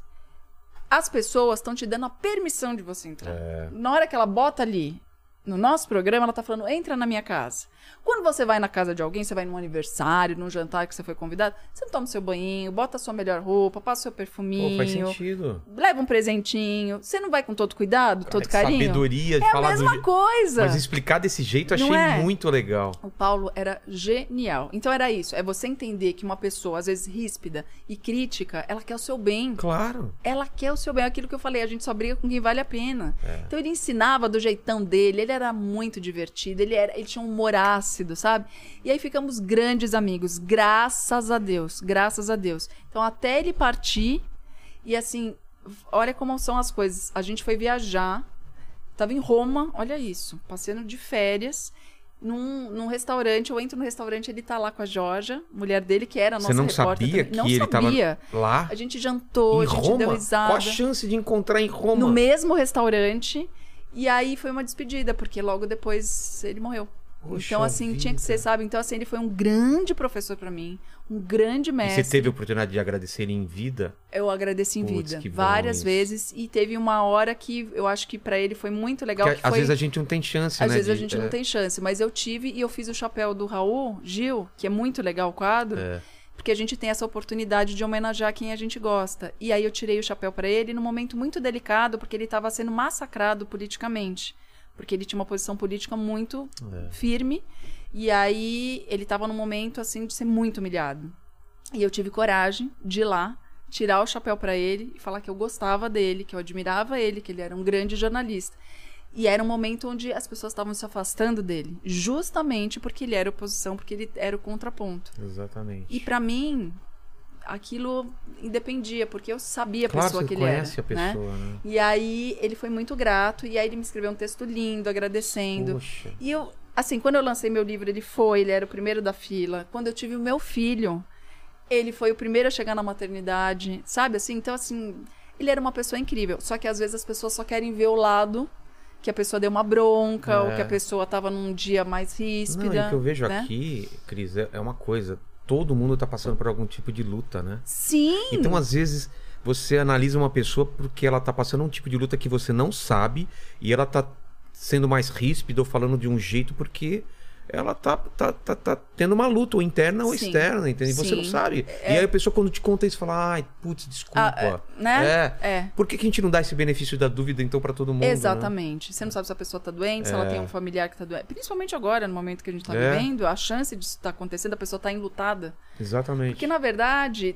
Speaker 3: As pessoas estão te dando a permissão de você entrar.
Speaker 1: É.
Speaker 3: Na hora que ela bota ali no nosso programa, ela tá falando, entra na minha casa. Quando você vai na casa de alguém, você vai num aniversário, num jantar que você foi convidado, você toma seu banho, bota a sua melhor roupa, passa o seu
Speaker 1: Pô,
Speaker 3: perfuminho,
Speaker 1: faz sentido.
Speaker 3: leva um presentinho. Você não vai com todo cuidado, todo
Speaker 1: É
Speaker 3: carinho?
Speaker 1: Sabedoria de
Speaker 3: É a
Speaker 1: falar
Speaker 3: mesma
Speaker 1: do
Speaker 3: coisa.
Speaker 1: Mas explicar desse jeito
Speaker 3: Não
Speaker 1: achei
Speaker 3: é?
Speaker 1: muito legal.
Speaker 3: O Paulo era genial. Então era isso, é você entender que uma pessoa, às vezes ríspida e crítica, ela quer o seu bem.
Speaker 1: Claro.
Speaker 3: Ela quer o seu bem. É Aquilo que eu falei, a gente só briga com quem vale a pena.
Speaker 1: É.
Speaker 3: Então ele ensinava do jeitão dele, ele era muito divertido, ele, era, ele tinha um humor ácido, sabe? E aí ficamos grandes amigos, graças a Deus, graças a Deus. Então até ele partir, e assim, olha como são as coisas. A gente foi viajar, tava em Roma, olha isso, passeando de férias. Num, num restaurante, eu entro no restaurante, ele tá lá com a Georgia, mulher dele, que era a nossa
Speaker 1: Você não
Speaker 3: repórter
Speaker 1: sabia
Speaker 3: também.
Speaker 1: que
Speaker 3: não
Speaker 1: ele
Speaker 3: sabia.
Speaker 1: tava lá?
Speaker 3: A gente jantou,
Speaker 1: em
Speaker 3: a gente
Speaker 1: Roma?
Speaker 3: deu risada.
Speaker 1: Qual a chance de encontrar em Roma?
Speaker 3: No mesmo restaurante. E aí foi uma despedida, porque logo depois ele morreu.
Speaker 1: Poxa
Speaker 3: então, assim, tinha que
Speaker 1: vida.
Speaker 3: ser, sabe? Então, assim, ele foi um grande professor pra mim, um grande
Speaker 1: E
Speaker 3: mestre.
Speaker 1: você teve a oportunidade de agradecer ele em vida?
Speaker 3: Eu agradeci em
Speaker 1: Putz,
Speaker 3: vida várias
Speaker 1: isso.
Speaker 3: vezes. E teve uma hora que eu acho que pra ele foi muito legal.
Speaker 1: Porque
Speaker 3: que
Speaker 1: às
Speaker 3: foi...
Speaker 1: vezes a gente não tem chance,
Speaker 3: Às
Speaker 1: né?
Speaker 3: vezes a
Speaker 1: de-
Speaker 3: gente
Speaker 1: é,
Speaker 3: não tem chance, mas eu tive e eu fiz o chapéu do Raul Gil, que é muito legal o quadro,
Speaker 1: É.
Speaker 3: porque a gente tem essa oportunidade de homenagear quem a gente gosta. E aí eu tirei o chapéu pra ele num momento muito delicado, porque ele estava sendo massacrado politicamente, porque ele tinha uma posição política muito
Speaker 1: É.
Speaker 3: firme, e aí ele estava num momento assim de ser muito humilhado. E eu tive coragem de ir lá tirar o chapéu pra ele e falar que eu gostava dele, que eu admirava ele, que ele era um grande jornalista. E era um momento onde as pessoas estavam se afastando dele, justamente porque ele era oposição, porque ele era o contraponto.
Speaker 1: Exatamente.
Speaker 3: E pra mim, aquilo independia, porque eu sabia a
Speaker 1: claro,
Speaker 3: pessoa que ele
Speaker 1: conhece
Speaker 3: era.
Speaker 1: a
Speaker 3: né?
Speaker 1: pessoa, né?
Speaker 3: E aí ele foi muito grato, e aí ele me escreveu um texto lindo, agradecendo.
Speaker 1: Poxa.
Speaker 3: E eu, assim, quando eu lancei meu livro, ele foi, ele era o primeiro da fila. Quando eu tive o meu filho, ele foi o primeiro a chegar na maternidade, sabe assim? Então, assim, ele era uma pessoa incrível. Só que às vezes as pessoas só querem ver o lado que a pessoa deu uma bronca,
Speaker 1: É.
Speaker 3: ou que a pessoa tava num dia mais
Speaker 1: Não,
Speaker 3: ríspida.
Speaker 1: e o que eu vejo
Speaker 3: né?
Speaker 1: aqui, Cris, é é uma coisa. Todo mundo tá passando por algum tipo de luta, né?
Speaker 3: Sim!
Speaker 1: Então, às vezes, você analisa uma pessoa porque ela tá passando um tipo de luta que você não sabe e ela tá sendo mais ríspida ou falando de um jeito porque ela tá, tá, tá, tá tendo uma luta, ou interna ou
Speaker 3: Sim.
Speaker 1: externa, entende? Você não sabe. E aí a pessoa, quando te conta isso, fala, ai, putz, desculpa.
Speaker 3: Ah, é, né?
Speaker 1: É.
Speaker 3: É.
Speaker 1: Por que, que a gente não dá esse benefício da dúvida, então, pra todo mundo? né?
Speaker 3: Exatamente. Você não sabe se a pessoa tá doente, se ela
Speaker 1: É.
Speaker 3: tem um familiar que tá doente. Principalmente agora, no momento que a gente tá
Speaker 1: É.
Speaker 3: vivendo, a chance disso estar acontecendo, a pessoa tá enlutada.
Speaker 1: Exatamente.
Speaker 3: Porque, na verdade,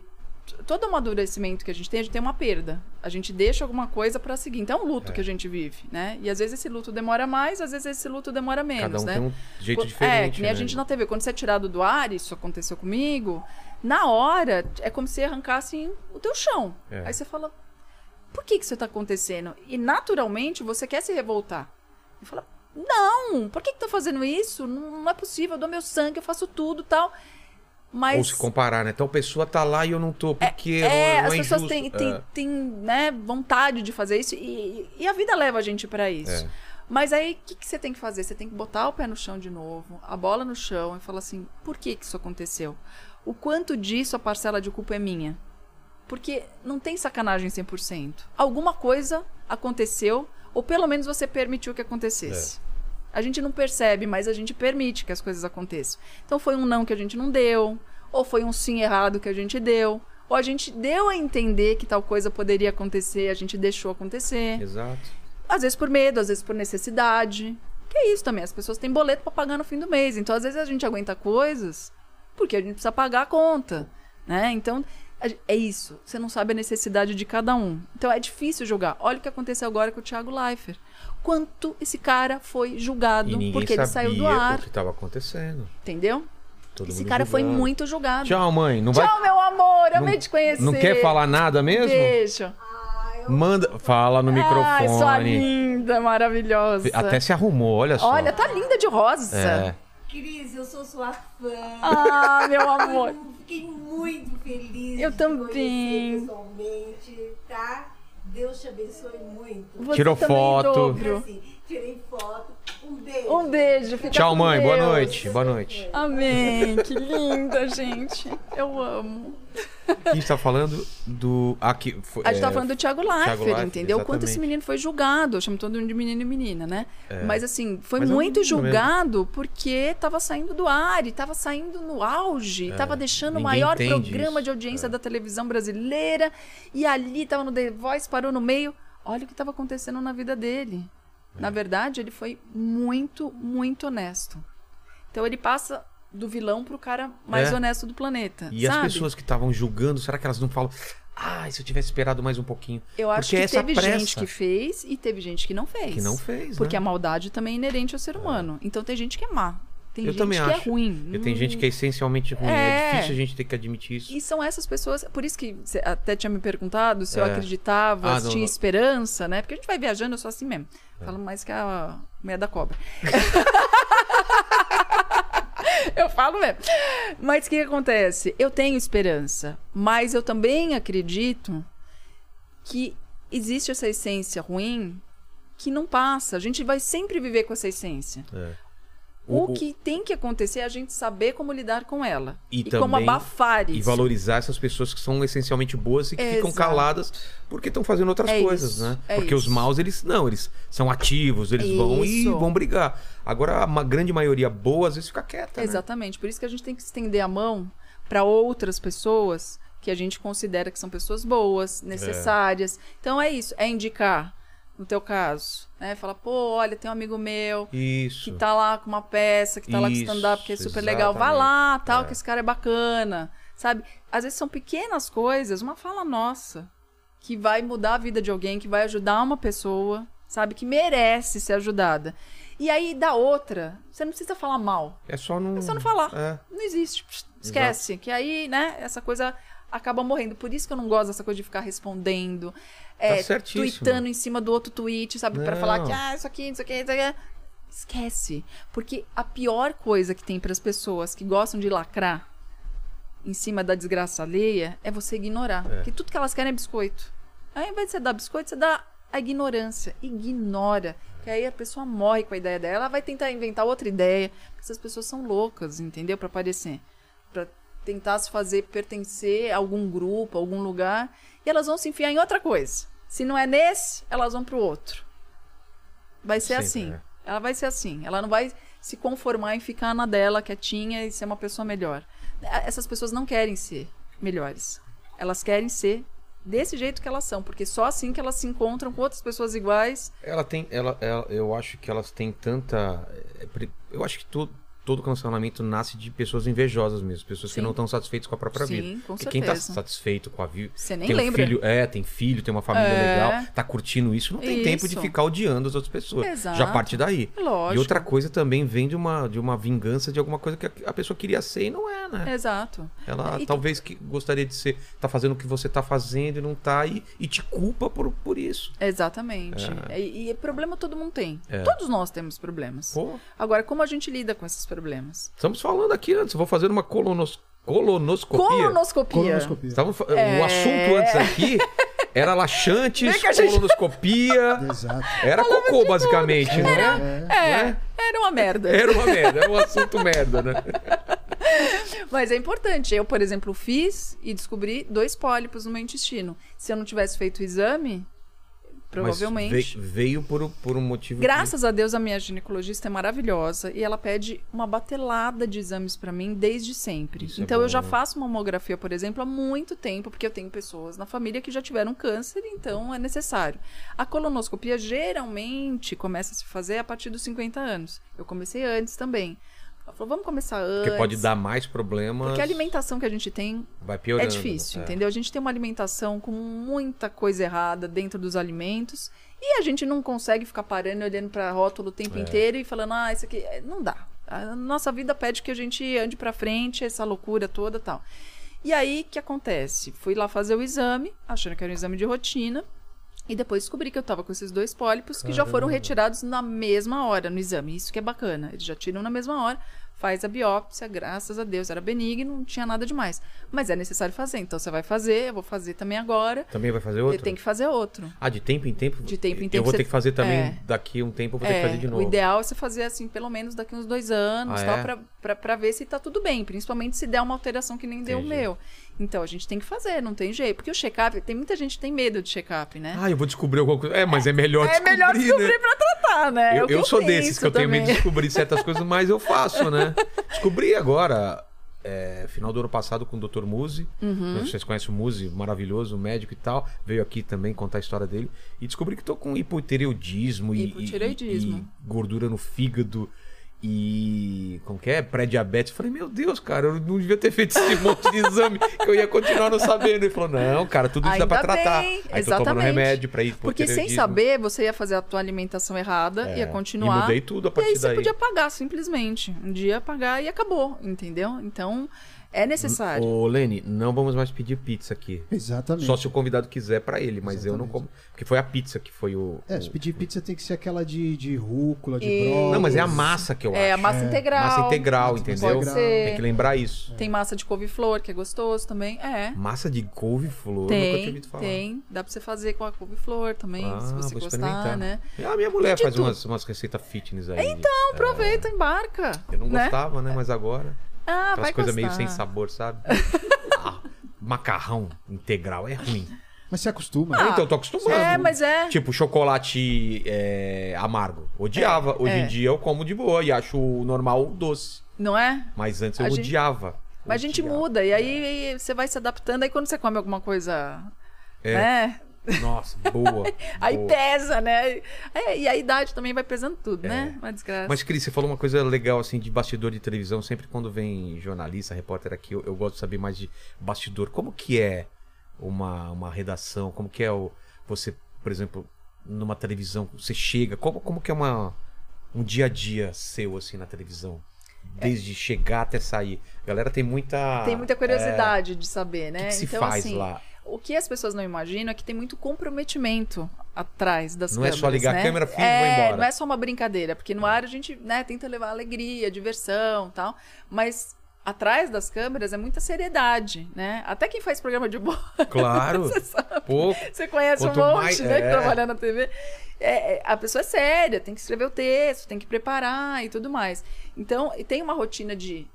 Speaker 3: todo amadurecimento que a gente tem, a gente tem uma perda. A gente deixa alguma coisa pra seguir. Então é um luto que a gente vive, né? E às vezes esse luto demora mais, às vezes esse luto demora menos,
Speaker 1: Cada um
Speaker 3: né?
Speaker 1: tem um jeito
Speaker 3: Qu-
Speaker 1: diferente.
Speaker 3: É, que nem a
Speaker 1: né?
Speaker 3: gente na TV. Quando você é tirado do ar, isso aconteceu comigo, na hora, é como se arrancassem o teu chão.
Speaker 1: É.
Speaker 3: Aí você fala, por que que isso tá acontecendo? E naturalmente você quer se revoltar. E fala, não, por que que tá fazendo isso? Não, não é possível, eu dou meu sangue, eu faço tudo tal. Mas...
Speaker 1: Ou se comparar, né? Tal pessoa tá lá e eu não tô, porque
Speaker 3: É,
Speaker 1: não,
Speaker 3: as
Speaker 1: é
Speaker 3: pessoas têm, têm,
Speaker 1: É.
Speaker 3: têm, né, vontade de fazer isso e, e a vida leva a gente pra isso.
Speaker 1: É.
Speaker 3: Mas aí, o que, que você tem que fazer? Você tem que botar o pé no chão de novo, a bola no chão e falar assim: por que, que isso aconteceu? O quanto disso a parcela de culpa é minha? Porque não tem sacanagem 100%. Alguma coisa aconteceu, ou pelo menos você permitiu que acontecesse. A gente não percebe, mas a gente permite que as coisas aconteçam. Então foi um não que a gente não deu, ou foi um sim errado que a gente deu, ou a gente deu a entender que tal coisa poderia acontecer, a gente deixou acontecer.
Speaker 1: Exato.
Speaker 3: Às vezes por medo, às vezes por necessidade. Que é isso também, as pessoas têm boleto pra pagar no fim do mês. Então, às vezes a gente aguenta coisas porque a gente precisa pagar a conta, né? Então, é isso. Você não sabe a necessidade de cada um. Então, é difícil julgar. Olha o que aconteceu agora com o Thiago Leifert. Quanto esse cara foi julgado
Speaker 1: E
Speaker 3: porque ele saiu do ar,
Speaker 1: o que tava acontecendo.
Speaker 3: entendeu?
Speaker 1: Todo
Speaker 3: esse cara foi
Speaker 1: julgando.
Speaker 3: muito julgado.
Speaker 1: Tchau, mãe. Não vai...
Speaker 3: Tchau, meu amor.
Speaker 1: Não-
Speaker 3: Amei te conhecer.
Speaker 1: Não quer falar nada mesmo?
Speaker 3: Beijo.
Speaker 1: Manda. Fala no
Speaker 3: Ai, sua
Speaker 1: microfone.
Speaker 3: linda, maravilhosa.
Speaker 1: Até se arrumou, olha só.
Speaker 3: Olha, tá linda de rosa.
Speaker 1: É.
Speaker 5: Cris, eu sou sua fã.
Speaker 3: Ah, meu amor.
Speaker 5: Eu fiquei muito feliz
Speaker 3: Eu
Speaker 5: de
Speaker 3: também.
Speaker 5: pessoalmente, tá? Deus te abençoe muito.
Speaker 3: Você
Speaker 1: Tirou foto.
Speaker 3: dobro.
Speaker 5: Tirei foto. Um beijo.
Speaker 3: Um beijo. Fica
Speaker 1: Tchau,
Speaker 3: com
Speaker 1: mãe. Boa
Speaker 3: Deus.
Speaker 1: noite. Boa noite.
Speaker 3: Amém. Que linda, gente. Eu amo.
Speaker 1: A gente tá falando do. Aqui, foi,
Speaker 3: A gente
Speaker 1: é,
Speaker 3: tá falando do Thiago Leifert,
Speaker 1: Leifert,
Speaker 3: entendeu? Quanto esse
Speaker 1: exatamente.
Speaker 3: menino foi julgado. Eu chamo todo mundo de menino e menina, né? Mas assim, foi
Speaker 1: Mas é
Speaker 3: muito
Speaker 1: mesmo.
Speaker 3: julgado porque tava saindo do ar e tava saindo no auge. Tava deixando o
Speaker 1: É. Ninguém
Speaker 3: maior
Speaker 1: entende
Speaker 3: programa
Speaker 1: isso. É.
Speaker 3: de audiência da televisão brasileira. E ali tava no The Voice, parou no meio. Olha o que tava acontecendo na vida dele.
Speaker 1: É.
Speaker 3: Na verdade, ele foi muito, muito honesto. Então ele passa do vilão pro cara mais
Speaker 1: É.
Speaker 3: honesto do planeta.
Speaker 1: E as
Speaker 3: sabe?
Speaker 1: pessoas que estavam julgando, será que elas não falam. Ah, se eu tivesse esperado mais um pouquinho.
Speaker 3: Eu acho
Speaker 1: Porque
Speaker 3: que teve
Speaker 1: pressa
Speaker 3: gente que fez e teve gente que não fez.
Speaker 1: Que não fez.
Speaker 3: Porque
Speaker 1: né?
Speaker 3: a maldade também é inerente ao ser humano. Então tem gente que é má. Tem
Speaker 1: Eu
Speaker 3: gente
Speaker 1: também
Speaker 3: que
Speaker 1: acho.
Speaker 3: é ruim.
Speaker 1: E tem
Speaker 3: Hum,
Speaker 1: gente que é essencialmente ruim. É.
Speaker 3: É.
Speaker 1: difícil a gente ter que admitir isso.
Speaker 3: E são essas pessoas. Por isso que você até tinha me perguntado se eu
Speaker 1: É.
Speaker 3: acreditava,
Speaker 1: Ah,
Speaker 3: se
Speaker 1: não,
Speaker 3: tinha
Speaker 1: não.
Speaker 3: esperança, né? Porque a gente vai viajando, eu sou assim mesmo.
Speaker 1: É.
Speaker 3: Falo mais que a meia da cobra. eu falo mesmo. Mas o que acontece? Eu tenho esperança, mas eu também acredito que existe essa essência ruim que não passa. A gente vai sempre viver com essa essência. O,
Speaker 1: O- o-
Speaker 3: que tem que acontecer é a gente saber como lidar com ela.
Speaker 1: E
Speaker 3: E, como
Speaker 1: também-
Speaker 3: abafar isso.
Speaker 1: E valorizar essas pessoas que são essencialmente boas e que ficam
Speaker 3: Exato.
Speaker 1: caladas porque estão fazendo outras
Speaker 3: É
Speaker 1: coisas,
Speaker 3: isso,
Speaker 1: né?
Speaker 3: é
Speaker 1: porque os
Speaker 3: isso.
Speaker 1: maus, eles não, eles são ativos, eles vão e
Speaker 3: Isso.
Speaker 1: vão brigar. Agora, a grande maioria boa, às vezes, fica quieta. né?
Speaker 3: Exatamente. Por isso que a gente tem que estender a mão para outras pessoas que a gente considera que são pessoas boas, necessárias. Então é isso, é indicar, no teu caso, né? Falar, pô, olha, tem um amigo meu
Speaker 1: Isso.
Speaker 3: que tá lá com uma peça, que tá lá com
Speaker 1: Isso,
Speaker 3: stand-up, que é super legal. Vai lá, tal,
Speaker 1: É.
Speaker 3: que esse cara é bacana. Sabe? Às vezes são pequenas coisas, uma fala nossa, que vai mudar a vida de alguém, que vai ajudar uma pessoa, sabe? Que merece ser ajudada. E aí, da outra, você não precisa falar mal.
Speaker 1: É só não.
Speaker 3: É só não falar.
Speaker 1: É.
Speaker 3: Não existe. Esquece. Que aí, né, essa coisa acaba morrendo. Por isso que eu não gosto dessa coisa de ficar respondendo, é,
Speaker 1: Tá
Speaker 3: tweetando em cima do outro tweet, sabe? Pra
Speaker 1: Não.
Speaker 3: falar que, ah, isso aqui, isso aqui, isso aqui. Esquece. Porque a pior coisa que tem para as pessoas que gostam de lacrar em cima da desgraça alheia é você ignorar. Porque tudo que elas querem é biscoito. Aí, ao invés de você dar biscoito, você dá a ignorância. Ignora. Que aí a pessoa morre com a ideia dela, ela vai tentar inventar outra ideia. Essas pessoas são loucas, entendeu? Pra aparecer. Pra tentar se fazer pertencer a algum grupo, a algum lugar. E elas vão se enfiar em outra coisa. Se não é nesse, elas vão pro outro. Vai ser
Speaker 1: Sempre,
Speaker 3: assim.
Speaker 1: é.
Speaker 3: Ela vai ser assim. Ela não vai se conformar em ficar na dela, quietinha e ser uma pessoa melhor. Essas pessoas não querem ser melhores. Elas querem ser desse jeito que elas são, porque só assim que elas se encontram com outras pessoas iguais.
Speaker 1: Ela tem. Ela, ela- eu acho que elas têm tanta. é, pre- Eu acho que todo, todo cancelamento nasce de pessoas invejosas mesmo, pessoas que
Speaker 3: Sim.
Speaker 1: não estão satisfeitas com a própria
Speaker 3: Sim,
Speaker 1: vida.
Speaker 3: com
Speaker 1: Porque quem tá
Speaker 3: certeza.
Speaker 1: satisfeito com a vida.
Speaker 3: Você nem
Speaker 1: tem um
Speaker 3: lembra.
Speaker 1: filho, é, tem filho, tem uma família
Speaker 3: É.
Speaker 1: legal, tá curtindo isso, não tem tempo de
Speaker 3: Isso.
Speaker 1: ficar odiando as outras pessoas.
Speaker 3: Exato.
Speaker 1: Já parte daí.
Speaker 3: Lógico.
Speaker 1: E outra coisa também vem de uma, de uma vingança de alguma coisa que a, pessoa queria ser e não é, né?
Speaker 3: Exato.
Speaker 1: Ela
Speaker 3: E-
Speaker 1: talvez que gostaria de ser, tá fazendo o que você tá fazendo e não tá, e, e te culpa por, por isso.
Speaker 3: Exatamente. E, e problema todo mundo tem.
Speaker 1: É.
Speaker 3: Todos nós temos problemas.
Speaker 1: Pô,
Speaker 3: Agora, como a gente lida com esses problemas?
Speaker 1: estamos falando aqui antes, eu vou fazer uma colonos, colonoscopia.
Speaker 3: Colonoscopia.
Speaker 2: Colonoscopia.
Speaker 3: É.
Speaker 1: O assunto antes aqui era laxantes,
Speaker 3: gente-
Speaker 1: colonoscopia.
Speaker 2: Exato.
Speaker 1: Era cocô, basicamente, né?
Speaker 3: É, era uma merda.
Speaker 1: Era uma merda, era um assunto merda, né?
Speaker 3: Mas é importante. Eu, por exemplo, fiz e descobri dois pólipos no meu intestino. Se eu não tivesse feito o exame, provavelmente.
Speaker 1: Mas veio, por, por um motivo. que-
Speaker 3: Graças a Deus, a minha ginecologista é maravilhosa e ela pede uma batelada de exames pra mim desde sempre.
Speaker 1: Isso é
Speaker 3: então
Speaker 1: bom,
Speaker 3: eu já
Speaker 1: né?
Speaker 3: faço mamografia, por exemplo, há muito tempo, porque eu tenho pessoas na família que já tiveram câncer, então é necessário. A colonoscopia geralmente começa a se fazer a partir dos 50 anos. Eu comecei antes também. Ela falou, vamos começar antes.
Speaker 1: Porque pode dar mais problemas.
Speaker 3: Porque a alimentação que a gente tem
Speaker 1: Vai piorando.
Speaker 3: é difícil,
Speaker 1: é.
Speaker 3: entendeu? A gente tem uma alimentação com muita coisa errada dentro dos alimentos e a gente não consegue ficar parando e olhando para rótulo o
Speaker 1: É.
Speaker 3: tempo inteiro e falando, ah, isso aqui é, não dá. A nossa vida pede que a gente ande para frente, essa loucura toda, tal. E aí o que acontece? Fui lá fazer o exame, achando que era um exame de rotina. E depois descobri que eu tava com esses dois pólipos que já foram retirados na mesma hora no exame. Isso que é bacana. Eles já tiram na mesma hora, faz a biópsia, graças a Deus. Era benigno, não tinha nada demais. Mas é necessário fazer. Então você vai fazer, eu vou fazer também agora.
Speaker 1: Também vai fazer outro?
Speaker 3: Tem que fazer outro.
Speaker 1: Ah, de tempo em tempo?
Speaker 3: De tempo em
Speaker 1: Eu
Speaker 3: tempo
Speaker 1: vou
Speaker 3: você-
Speaker 1: ter que fazer também
Speaker 3: é.
Speaker 1: daqui um tempo, eu vou ter
Speaker 3: É,
Speaker 1: que fazer de novo.
Speaker 3: O ideal é você fazer assim, pelo menos daqui uns dois anos,
Speaker 1: Ah,
Speaker 3: tal,
Speaker 1: é?
Speaker 3: pra, pra, pra ver se tá tudo bem. Principalmente se der uma alteração que nem deu o
Speaker 1: Entendi.
Speaker 3: meu. Então a gente tem que fazer, não tem jeito. Porque o check-up, tem muita gente que tem medo de check-up, né?
Speaker 1: Ah, eu vou descobrir alguma coisa. É, mas é melhor
Speaker 3: é
Speaker 1: descobrir,
Speaker 3: melhor descobrir
Speaker 1: né?
Speaker 3: pra tratar, né? É
Speaker 1: Eu,
Speaker 3: que
Speaker 1: eu sou desses que eu tenho medo de descobrir certas coisas, mas eu faço, né? Descobri agora, é, final do ano passado, com o Dr. Muzi.
Speaker 3: Uhum.
Speaker 1: Vocês conhecem o Muzi, maravilhoso, médico e tal. Veio aqui também contar a história dele. E descobri que tô com hipotireoidismo, e- e-
Speaker 3: Hipotireoidismo.
Speaker 1: E, gordura no fígado. E. Como que é? Pré-diabetes. Falei, meu Deus, cara, eu não devia ter feito esse monte de exame, que eu ia continuar não sabendo. Ele falou, não, cara, tudo isso dá pra
Speaker 3: Ainda
Speaker 1: tratar.
Speaker 3: bem,
Speaker 1: Aí tô tomando
Speaker 3: exatamente.
Speaker 1: remédio pra
Speaker 3: Porque sem saber, você ia fazer a tua alimentação errada,
Speaker 1: É,
Speaker 3: ia continuar.
Speaker 1: e mudei tudo a
Speaker 3: E
Speaker 1: partir
Speaker 3: aí você
Speaker 1: daí.
Speaker 3: podia pagar, simplesmente. Um dia pagar e acabou, entendeu? Então, é necessário.
Speaker 1: Ô, Lene, não vamos mais pedir pizza aqui.
Speaker 2: Exatamente.
Speaker 1: Só se o convidado quiser pra ele, mas eu não como. Porque foi a pizza que foi o.
Speaker 2: É, se
Speaker 1: o-
Speaker 2: pedir pizza tem que ser aquela de, de rúcula, de
Speaker 3: E-
Speaker 2: brócolis.
Speaker 1: Não, mas é a massa que eu
Speaker 3: É, a
Speaker 1: acho.
Speaker 3: massa
Speaker 2: É.
Speaker 3: integral.
Speaker 1: Massa integral,
Speaker 2: Massa
Speaker 1: entendeu?
Speaker 2: integral.
Speaker 1: Tem que lembrar isso.
Speaker 3: Tem massa de couve-flor, que é gostoso também. É.
Speaker 1: Massa de couve-flor, nunca tinha
Speaker 3: Tem,
Speaker 1: ouvido falar.
Speaker 3: tem. Dá pra você fazer com a couve-flor também,
Speaker 1: Ah,
Speaker 3: se você
Speaker 1: vou
Speaker 3: gostar,
Speaker 1: experimentar.
Speaker 3: né?
Speaker 1: A minha mulher faz umas, umas receitas fitness aí.
Speaker 3: Então, aproveita, embarca.
Speaker 1: Eu não
Speaker 3: né?
Speaker 1: gostava, né? Mas agora.
Speaker 3: Ah,
Speaker 1: Aquelas
Speaker 3: vai
Speaker 1: coisas meio sem sabor, sabe? Ah, macarrão integral é ruim.
Speaker 2: Mas se acostuma.
Speaker 1: então, eu tô acostumado.
Speaker 3: É, mas é.
Speaker 1: Tipo, chocolate é, amargo. Odiava.
Speaker 3: É,
Speaker 1: Hoje
Speaker 3: é.
Speaker 1: em dia eu como de boa e acho normal doce.
Speaker 3: Não é?
Speaker 1: Mas antes eu
Speaker 3: A gente-
Speaker 1: odiava.
Speaker 3: Mas a gente muda, e aí você vai se adaptando, aí quando você come alguma coisa.
Speaker 1: É.
Speaker 3: Né?
Speaker 1: Nossa, boa.
Speaker 3: Aí
Speaker 1: boa.
Speaker 3: pesa, né? É, e a idade também vai pesando tudo, né? Uma desgraça.
Speaker 1: É. Mas, Cris, você falou uma coisa legal, assim, de bastidor de televisão. Sempre quando vem jornalista, repórter aqui, eu, eu gosto de saber mais de bastidor. Como que é uma, uma redação? Como que é o, você, por exemplo, numa televisão, você chega... Como, como que é uma, um dia a dia seu, assim, na televisão? Desde chegar até sair. A galera tem muita...
Speaker 3: Tem muita curiosidade de saber, né?
Speaker 1: que, que se
Speaker 3: então,
Speaker 1: faz
Speaker 3: assim,
Speaker 1: lá?
Speaker 3: O que as pessoas não imaginam é que tem muito comprometimento atrás das
Speaker 1: Não é
Speaker 3: câmeras.
Speaker 1: só ligar a
Speaker 3: né?
Speaker 1: câmera, filma e
Speaker 3: é,
Speaker 1: vou embora.
Speaker 3: Não é só uma brincadeira, porque no ar a gente né, tenta levar alegria, diversão tal, mas atrás das câmeras é muita seriedade, né? Até quem faz programa de boa,
Speaker 1: Claro.
Speaker 3: você sabe.
Speaker 1: Pouco.
Speaker 3: Você conhece um monte,
Speaker 1: mais-
Speaker 3: né, que
Speaker 1: é.
Speaker 3: trabalha na TV. É, é, a pessoa é séria, tem que escrever o texto, tem que preparar e tudo mais. Então, tem uma rotina de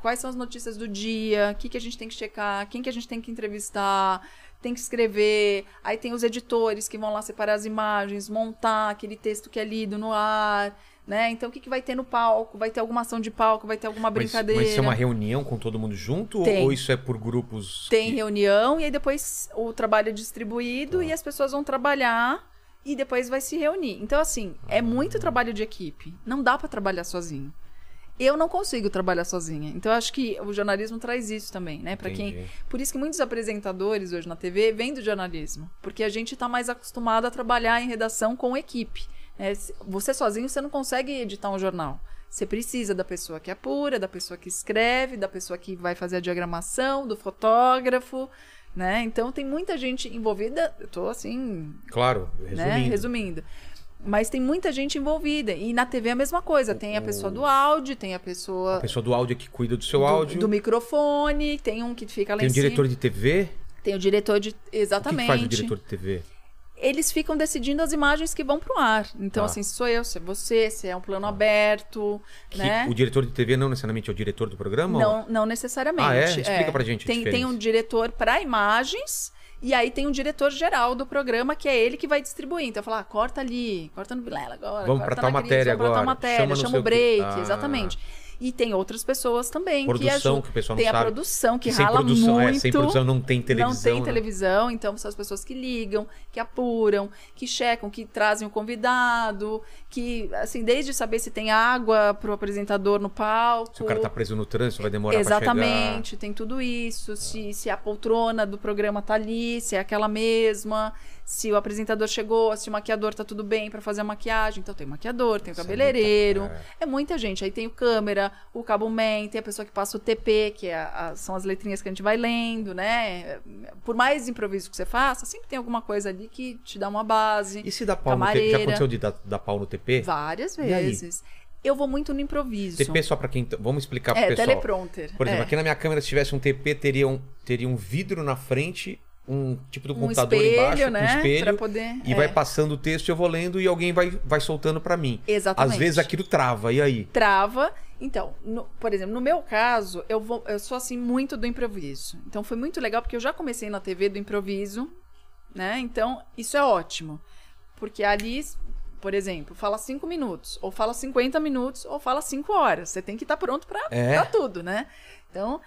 Speaker 3: quais são as notícias do dia, o que, que a gente tem que checar, quem que a gente tem que entrevistar, tem que escrever. Aí tem os editores que vão lá separar as imagens, montar aquele texto que é lido no ar. Né? Então, o que, que vai ter no palco? Vai ter alguma ação de palco? Vai ter alguma
Speaker 1: Mas,
Speaker 3: brincadeira?
Speaker 1: mas isso é uma reunião com todo mundo junto?
Speaker 3: Tem.
Speaker 1: Ou isso é por grupos?
Speaker 3: Tem
Speaker 1: que-
Speaker 3: reunião e aí depois o trabalho é distribuído e as pessoas vão trabalhar e depois vai se reunir. Então, assim, é muito trabalho de equipe. Não dá pra trabalhar sozinho. Eu não consigo trabalhar sozinha. Então, eu acho que o jornalismo traz isso também, né? Para quem. Por isso que muitos apresentadores hoje na TV vêm do jornalismo. Porque a gente tá mais acostumado a trabalhar em redação com equipe. né? Você sozinho, você não consegue editar um jornal. Você precisa da pessoa que apura, da pessoa que escreve, da pessoa que vai fazer a diagramação, do fotógrafo, né? Então tem muita gente envolvida. Eu tô assim,
Speaker 1: Claro, resumindo.
Speaker 3: né? Resumindo. Mas tem muita gente envolvida. E na TV é a mesma coisa. Tem a pessoa do áudio, tem a pessoa,
Speaker 1: A pessoa do áudio é que cuida do seu
Speaker 3: do,
Speaker 1: áudio.
Speaker 3: do microfone, tem um que fica lá
Speaker 1: Tem
Speaker 3: em
Speaker 1: um diretor
Speaker 3: cima.
Speaker 1: de TV?
Speaker 3: Tem o diretor de.
Speaker 1: O que,
Speaker 3: Exatamente.
Speaker 1: que faz o diretor de TV?
Speaker 3: Eles ficam decidindo as imagens que vão pro ar. Então,
Speaker 1: Tá.
Speaker 3: assim, se sou eu, se é você, se é um plano aberto,
Speaker 1: Que
Speaker 3: né?
Speaker 1: O diretor de TV não necessariamente é o diretor do programa?
Speaker 3: Não, não necessariamente.
Speaker 1: Ah, é? Explica pra gente a
Speaker 3: Tem, tem um diretor para imagens e aí tem um diretor geral do programa que é ele que vai distribuir. Então, falar, ah, corta ali, corta no Vilela agora.
Speaker 1: Vamos pra tal matéria
Speaker 3: vamos pra tal
Speaker 1: agora,
Speaker 3: matéria,
Speaker 1: chama
Speaker 3: chama, o break,
Speaker 1: Ah.
Speaker 3: exatamente. E tem outras pessoas também que
Speaker 1: Produção,
Speaker 3: ajudam.
Speaker 1: que o pessoal não
Speaker 3: tem a
Speaker 1: sabe.
Speaker 3: produção que
Speaker 1: sem
Speaker 3: rala
Speaker 1: produção,
Speaker 3: muito.
Speaker 1: é, sem produção não tem televisão.
Speaker 3: Não tem
Speaker 1: né?
Speaker 3: televisão, então são as pessoas que ligam, que apuram, que checam, que trazem o convidado, que, assim, desde saber se tem água pro apresentador no palco.
Speaker 1: Se o cara tá preso no trânsito, vai demorar
Speaker 3: Exatamente, tem tudo isso. Se, se a poltrona do programa tá ali, se é aquela mesma. Se o apresentador chegou, se o maquiador tá tudo bem pra fazer a maquiagem. Então tem o maquiador, tem o
Speaker 1: é
Speaker 3: cabeleireiro.
Speaker 1: muita-
Speaker 3: É. muita gente. Aí tem o câmera, o cabo man, tem a pessoa que passa o TP, que é a- a- são as letrinhas que a gente vai lendo, né? Por mais improviso que você faça, sempre tem alguma coisa ali que te dá uma base.
Speaker 1: E se dá pau no TP? Já
Speaker 3: Camareira.
Speaker 1: aconteceu de dar, dar pau no TP?
Speaker 3: Várias vezes. Eu vou muito no improviso.
Speaker 1: TP só pra quem. Vamos explicar pro
Speaker 3: é,
Speaker 1: pessoal.
Speaker 3: teleprompter.
Speaker 1: Por exemplo,
Speaker 3: é.
Speaker 1: aqui na minha câmera, se tivesse um TP, teria um, teria um vidro na frente, um tipo do
Speaker 3: um
Speaker 1: computador
Speaker 3: espelho,
Speaker 1: embaixo,
Speaker 3: né?
Speaker 1: um espelho.
Speaker 3: Poder,
Speaker 1: E
Speaker 3: é.
Speaker 1: vai passando o texto, eu vou lendo e alguém vai, vai soltando pra mim.
Speaker 3: Exatamente.
Speaker 1: Às vezes aquilo trava, e aí?
Speaker 3: trava. Então, no- por exemplo, no meu caso, eu, vou, eu sou assim muito do improviso. Então foi muito legal porque eu já comecei na TV do improviso, né? Então, isso é ótimo. Porque ali, por exemplo, fala cinco minutos, ou fala 50 minutos, ou fala cinco horas. Você tem que estar pronto pra,
Speaker 1: É.
Speaker 3: tudo, né? Então,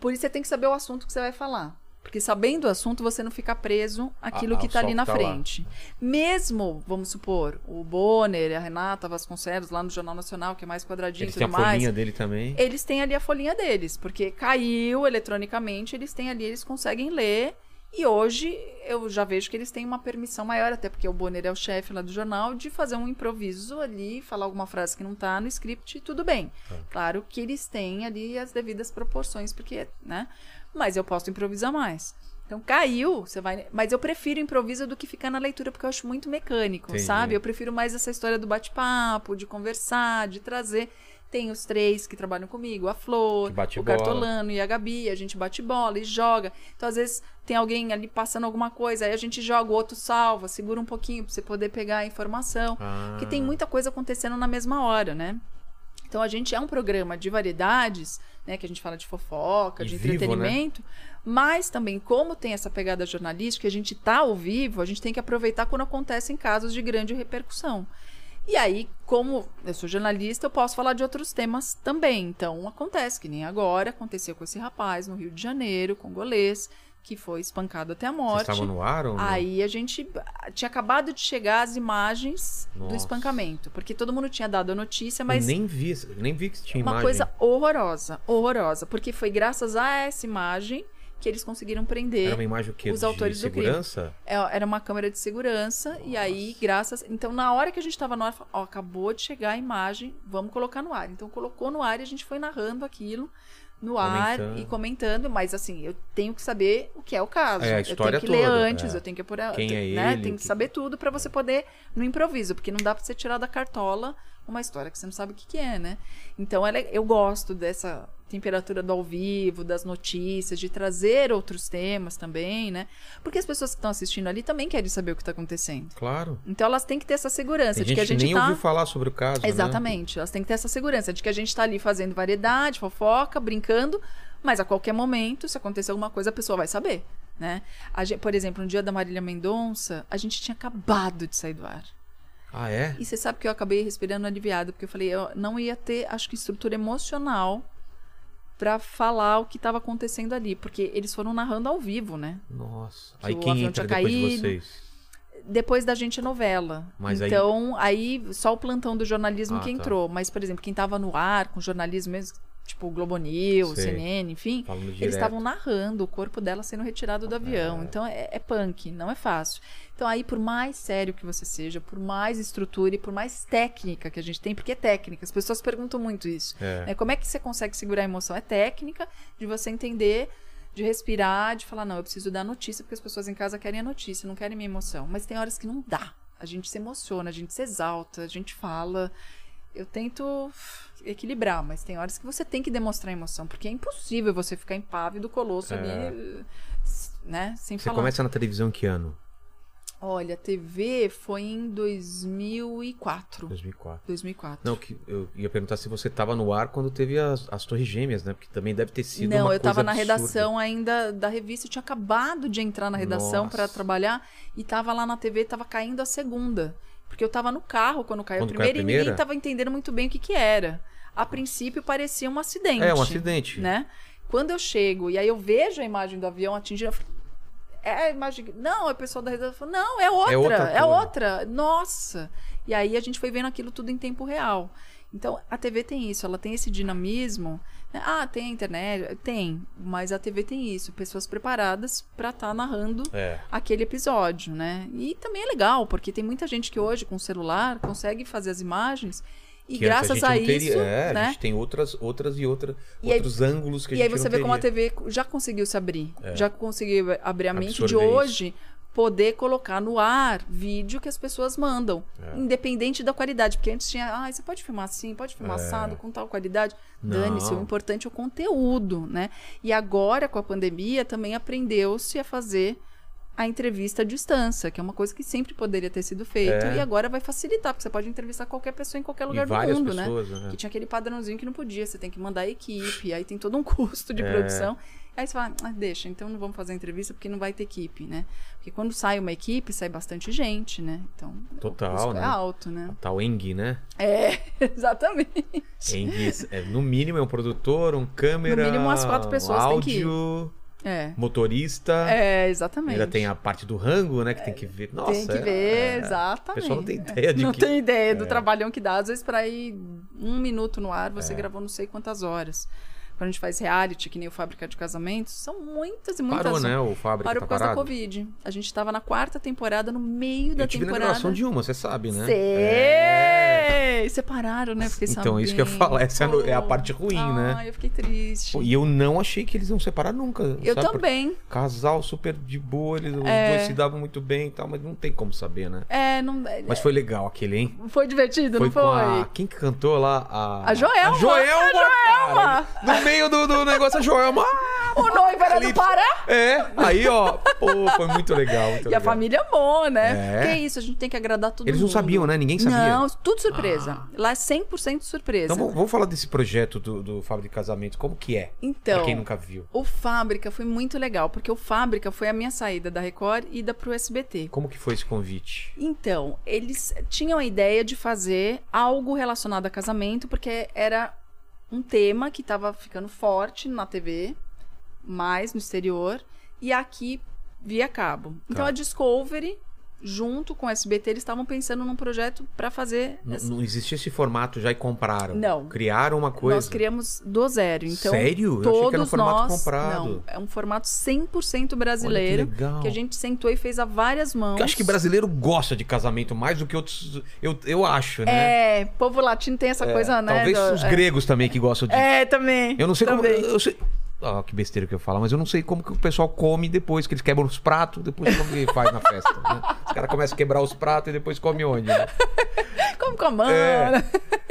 Speaker 3: por isso você tem que saber o assunto que você vai falar. Porque sabendo o assunto, você não fica preso àquilo
Speaker 1: Ah,
Speaker 3: que
Speaker 1: ao
Speaker 3: tá ali na
Speaker 1: tá lá.
Speaker 3: frente. Mesmo, vamos supor, o Bonner, a Renata Vasconcelos, lá no Jornal Nacional, que é mais quadradinho
Speaker 1: Eles
Speaker 3: e
Speaker 1: têm
Speaker 3: tudo
Speaker 1: a
Speaker 3: mais
Speaker 1: folhinha dele também.
Speaker 3: eles têm ali a folhinha deles, porque caiu eletronicamente, eles têm ali, eles conseguem ler. E hoje eu já vejo que eles têm uma permissão maior, até porque o Bonner é o chefe lá do jornal, de fazer um improviso ali, falar alguma frase que não tá no script, tudo bem. Claro que eles têm ali as devidas proporções, porque, né? Mas eu posso improvisar mais. Então caiu, você vai. Mas eu prefiro improviso do que ficar na leitura, porque eu acho muito mecânico,
Speaker 1: Entendi.
Speaker 3: sabe? Eu prefiro mais essa história do bate-papo, de conversar, de trazer. Tem os três que trabalham comigo, a Flor,
Speaker 1: Que bate
Speaker 3: o. Cartolano e a Gabi, a gente bate bola e joga. Então, às vezes, tem alguém ali passando alguma coisa, aí a gente joga, o outro salva, segura um pouquinho pra você poder pegar a informação.
Speaker 1: Ah.
Speaker 3: Porque tem muita coisa acontecendo na mesma hora, né? Então a gente é um programa de variedades, né? Que a gente fala de fofoca,
Speaker 1: E
Speaker 3: de
Speaker 1: vivo, né?
Speaker 3: entretenimento, mas também, como tem essa pegada jornalística, a gente tá ao vivo, a gente tem que aproveitar quando acontecem casos de grande repercussão. E aí, como eu sou jornalista, eu posso falar de outros temas também. Então, acontece, que nem agora, aconteceu com esse rapaz no Rio de Janeiro, congolês, que foi espancado até a
Speaker 1: Vocês
Speaker 3: morte.
Speaker 1: estavam no ar ou não?
Speaker 3: Aí a gente tinha acabado de chegar as imagens do
Speaker 1: Nossa.
Speaker 3: espancamento, porque todo mundo tinha dado a notícia, mas
Speaker 1: Eu nem vi, nem vi que tinha
Speaker 3: uma
Speaker 1: imagem.
Speaker 3: coisa horrorosa, horrorosa, porque foi graças a essa imagem que eles conseguiram prender.
Speaker 1: Era uma imagem o quê?
Speaker 3: os
Speaker 1: de
Speaker 3: autores do crime.
Speaker 1: segurança?
Speaker 3: É, Era uma câmera de segurança, e aí, graças. Então, na hora que a gente tava no ar, falou, ó, acabou de chegar a imagem, vamos colocar no ar. Então, colocou no ar e a gente foi narrando aquilo no ar
Speaker 1: Comentando.
Speaker 3: e comentando, mas assim, eu tenho que saber o que é o caso.
Speaker 1: É, a
Speaker 3: eu
Speaker 1: história
Speaker 3: tenho que ler
Speaker 1: toda,
Speaker 3: antes,
Speaker 1: é.
Speaker 3: eu tenho que por
Speaker 1: Quem é
Speaker 3: né,
Speaker 1: ele,
Speaker 3: que
Speaker 1: que-
Speaker 3: saber tudo pra você poder no improviso, porque não dá pra você tirar da cartola uma história que você não sabe o que, que é, né? Então ela é- eu gosto dessa temperatura do ao vivo, das notícias, de trazer outros temas também, né? Porque as pessoas que estão assistindo ali também querem saber o que tá acontecendo.
Speaker 1: Claro.
Speaker 3: Então elas têm que ter essa segurança
Speaker 1: Tem
Speaker 3: de que a
Speaker 1: gente nem
Speaker 3: tá
Speaker 1: ouviu falar sobre o caso, né?
Speaker 3: Exatamente. Elas têm que ter essa segurança de que a gente tá ali fazendo variedade, fofoca, brincando, mas a qualquer momento, se acontecer alguma coisa, a pessoa vai saber, né? Gente- por exemplo, no dia da Marília Mendonça, a gente tinha acabado de sair do ar.
Speaker 1: Ah, é?
Speaker 3: E você sabe que eu acabei respirando aliviado, porque eu falei, eu não ia ter, acho que estrutura emocional pra falar o que estava acontecendo ali, porque eles foram narrando ao vivo, né?
Speaker 1: Nossa.
Speaker 3: Que
Speaker 1: Aí quem entra depois de
Speaker 3: caído.
Speaker 1: vocês?
Speaker 3: depois da gente novela.
Speaker 1: Mas aí-
Speaker 3: então, aí... só o plantão do jornalismo
Speaker 1: Ah,
Speaker 3: que
Speaker 1: tá.
Speaker 3: entrou. Mas, por exemplo, quem tava no ar com jornalismo mesmo, tipo Globo News,
Speaker 1: Sei.
Speaker 3: CNN, enfim, eles estavam narrando o corpo dela sendo retirado do avião. Então é, é punk, não é fácil. Então aí, por mais sério que você seja, por mais estrutura e por mais técnica que a gente tem, porque é técnica, as pessoas perguntam muito isso.
Speaker 1: É.
Speaker 3: né? Como é que você consegue segurar a emoção? É técnica de você entender, de respirar, de falar, não, eu preciso dar notícia, porque as pessoas em casa querem a notícia, não querem minha emoção. Mas tem horas que não dá. A gente se emociona, a gente se exalta, a gente fala. Eu tento equilibrar, mas tem horas que você tem que demonstrar emoção, porque é impossível você ficar impávido, colosso
Speaker 1: É.
Speaker 3: ali, né? Sem
Speaker 1: Você
Speaker 3: falar.
Speaker 1: começa na televisão em que ano?
Speaker 3: Olha, a TV foi em 2004.
Speaker 1: 2004.
Speaker 3: 2004.
Speaker 1: Não, que eu ia perguntar se você tava no ar quando teve as, as Torres Gêmeas, né? Porque também deve ter sido
Speaker 3: Não, eu tava
Speaker 1: coisa
Speaker 3: na redação ainda da revista, eu tinha acabado de entrar na redação para trabalhar e tava lá na TV, tava caindo a segunda. Porque eu tava no carro quando caiu
Speaker 1: Quando
Speaker 3: a
Speaker 1: caiu a
Speaker 3: primeira, e
Speaker 1: primeira?
Speaker 3: ninguém tava entendendo muito bem o que que era. A princípio parecia um acidente.
Speaker 1: É, um acidente.
Speaker 3: Né? Quando eu chego e aí eu vejo a imagem do avião atingindo, eu falo, é a imagem. Não, é o pessoal da redação falou, não, é outra,
Speaker 1: outra
Speaker 3: é outra. Nossa! E aí a gente foi vendo aquilo tudo em tempo real. Então, a TV tem isso, ela tem esse dinamismo Ah, tem a internet? Tem, mas a TV tem isso, pessoas preparadas pra estar narrando
Speaker 1: É.
Speaker 3: aquele episódio, né? E também é legal, porque tem muita gente que hoje com celular consegue fazer as imagens e
Speaker 1: Que
Speaker 3: graças a,
Speaker 1: não teria-
Speaker 3: isso,
Speaker 1: é, a
Speaker 3: né?
Speaker 1: gente tem outras, outras e outra,
Speaker 3: E aí-
Speaker 1: outros ângulos que a
Speaker 3: E
Speaker 1: gente
Speaker 3: aí você
Speaker 1: não
Speaker 3: vê como a
Speaker 1: teria.
Speaker 3: TV já conseguiu se abrir,
Speaker 1: É.
Speaker 3: já conseguiu abrir a mente de
Speaker 1: Absorver isso.
Speaker 3: Poder colocar no ar vídeo que as pessoas mandam,
Speaker 1: É.
Speaker 3: independente da qualidade, porque antes tinha, ah, você pode filmar assim, pode filmar assado com tal qualidade. Dane-se, o importante é o conteúdo, né? E agora com a pandemia também aprendeu-se a fazer a entrevista à distância, que é uma coisa que sempre poderia ter sido feito
Speaker 1: É.
Speaker 3: e agora vai facilitar, porque você pode entrevistar qualquer pessoa em qualquer lugar do mundo, né?
Speaker 1: pessoas, né?
Speaker 3: Que tinha aquele padrãozinho que não podia, você tem que mandar a equipe, aí tem todo um custo de
Speaker 1: É.
Speaker 3: produção. Aí você fala, ah, deixa, então não vamos fazer a entrevista porque não vai ter equipe, né? Porque quando sai uma equipe, sai bastante gente, né? Então,
Speaker 1: Total,
Speaker 3: o custo
Speaker 1: né?
Speaker 3: é alto, né?
Speaker 1: Tal Eng, né?
Speaker 3: É, exatamente.
Speaker 1: Eng, é, no mínimo é um produtor, um câmera,
Speaker 3: No mínimo umas quatro
Speaker 1: um
Speaker 3: pessoas tem que ir.
Speaker 1: áudio,
Speaker 3: É.
Speaker 1: motorista.
Speaker 3: É, exatamente.
Speaker 1: Ainda tem a parte do rango, né? Que tem que ver. Nossa,
Speaker 3: tem que
Speaker 1: é-
Speaker 3: ver,
Speaker 1: é.
Speaker 3: exatamente.
Speaker 1: O pessoal não tem ideia de
Speaker 3: Não
Speaker 1: que...
Speaker 3: tem ideia do
Speaker 1: É.
Speaker 3: trabalhão que dá. Às vezes, pra ir um minuto no ar,
Speaker 1: É.
Speaker 3: você gravou não sei quantas horas. Quando a gente faz reality, que nem o Fábrica de Casamentos, são muitas e muitas
Speaker 1: Parou, né? O Fábrica
Speaker 3: Parou
Speaker 1: tá
Speaker 3: por causa da
Speaker 1: parado.
Speaker 3: Covid. A gente tava na quarta temporada, no meio da
Speaker 1: Eu tive na
Speaker 3: temporada.
Speaker 1: gravação de uma, você sabe, né?
Speaker 3: Sei!
Speaker 1: É.
Speaker 3: Separaram, né? Fiquei
Speaker 1: Então, isso que eu ia falar, essa é a no- é a
Speaker 3: Pô.
Speaker 1: parte ruim, né?
Speaker 3: Ai, eu fiquei triste.
Speaker 1: Pô, E eu não achei que eles iam separar nunca.
Speaker 3: eu
Speaker 1: sabe? Porque
Speaker 3: também.
Speaker 1: Casal super de boa, eles, os
Speaker 3: É.
Speaker 1: dois se davam muito bem e tal, mas não tem como saber, né?
Speaker 3: É, não.
Speaker 1: Mas foi legal aquele, hein?
Speaker 3: Foi divertido, não foi?
Speaker 1: a. Quem que cantou lá? A,
Speaker 3: A Joelma.
Speaker 1: A Joelma!
Speaker 3: A
Speaker 1: cara! No meio do, do negócio, a Joelma.
Speaker 3: O noivo era do. Pará.
Speaker 1: É, aí, ó. Pô, foi muito legal. Muito
Speaker 3: E a
Speaker 1: legal.
Speaker 3: família amou, né?
Speaker 1: É.
Speaker 3: Que isso, a gente tem que agradar todo
Speaker 1: Eles
Speaker 3: mundo.
Speaker 1: não sabiam, né? Ninguém sabia.
Speaker 3: Não, tudo surpresa. Lá é 100% surpresa.
Speaker 1: Então vamos, vamos falar desse projeto do, do Fábrica de Casamento. Como que é?
Speaker 3: Então,
Speaker 1: Pra quem nunca viu.
Speaker 3: o Fábrica foi muito legal, porque o Fábrica foi a minha saída da Record e da pro SBT.
Speaker 1: Como que foi esse convite?
Speaker 3: Então, eles tinham a ideia de fazer algo relacionado a casamento, porque era um tema que estava ficando forte na TV, mais no exterior, e aqui via cabo. Então
Speaker 1: Tá.
Speaker 3: a Discovery, junto com o SBT, eles estavam pensando num projeto para fazer.
Speaker 1: N-
Speaker 3: essa-
Speaker 1: Não existia esse formato já e compraram?
Speaker 3: Não.
Speaker 1: Criaram uma coisa?
Speaker 3: Nós criamos do zero. Então,
Speaker 1: Sério? Eu
Speaker 3: Todos
Speaker 1: achei que era um formato
Speaker 3: nós,
Speaker 1: comprado.
Speaker 3: Não, é um formato 100% brasileiro.
Speaker 1: Olha que legal.
Speaker 3: que a gente sentou e fez a várias mãos.
Speaker 1: Eu acho que brasileiro gosta de casamento mais do que outros. Eu, eu acho, né?
Speaker 3: É, povo latino tem essa
Speaker 1: É,
Speaker 3: coisa, né?
Speaker 1: Talvez
Speaker 3: do-
Speaker 1: os
Speaker 3: é.
Speaker 1: gregos também que gostam de.
Speaker 3: É, também.
Speaker 1: eu não sei
Speaker 3: também.
Speaker 1: como. Eu sei... Ah, que besteira que eu falo, mas eu não sei como que o pessoal come depois, que eles quebram os pratos, depois como que faz na festa. né? Os caras começam a quebrar os pratos e depois come onde? né?
Speaker 3: Como com a.
Speaker 1: É.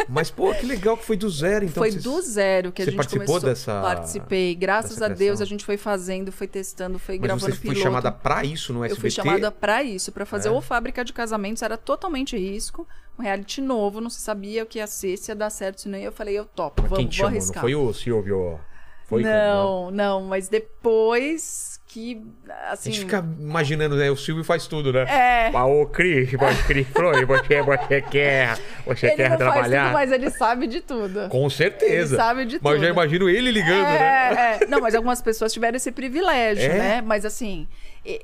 Speaker 1: Mas, pô, que legal que foi do zero, então.
Speaker 3: foi
Speaker 1: vocês-
Speaker 3: do zero que a
Speaker 1: você
Speaker 3: gente
Speaker 1: participou
Speaker 3: começou.
Speaker 1: dessa-
Speaker 3: Participei. Graças
Speaker 1: dessa
Speaker 3: a Deus a gente foi fazendo, foi testando, foi
Speaker 1: Mas
Speaker 3: gravando
Speaker 1: você foi
Speaker 3: piloto.
Speaker 1: chamada pra isso no
Speaker 3: Eu
Speaker 1: SBT?
Speaker 3: fui chamada pra isso, pra fazer
Speaker 1: É.
Speaker 3: o Fábrica de Casamentos, era totalmente risco, um reality novo, não se sabia o que ia ser, se ia dar certo, se não ia. Eu falei, eu topo,
Speaker 1: Mas quem
Speaker 3: vamos,
Speaker 1: te
Speaker 3: vou
Speaker 1: chamou? Não
Speaker 3: arriscar.
Speaker 1: foi o Silvio? Foi
Speaker 3: não, não, mas depois que,
Speaker 1: A
Speaker 3: assim...
Speaker 1: gente fica imaginando, né? O Silvio faz tudo, né?
Speaker 3: É,
Speaker 1: Ô, Cris, Cris Flores, você, você quer, você
Speaker 3: ele
Speaker 1: quer
Speaker 3: não faz
Speaker 1: trabalhar?
Speaker 3: tudo, mas ele sabe de tudo.
Speaker 1: Com certeza.
Speaker 3: Ele sabe de
Speaker 1: Mas
Speaker 3: tudo.
Speaker 1: já imagino ele ligando, né?
Speaker 3: É, é. Não, mas algumas pessoas tiveram esse privilégio,
Speaker 1: É?
Speaker 3: né? Mas assim,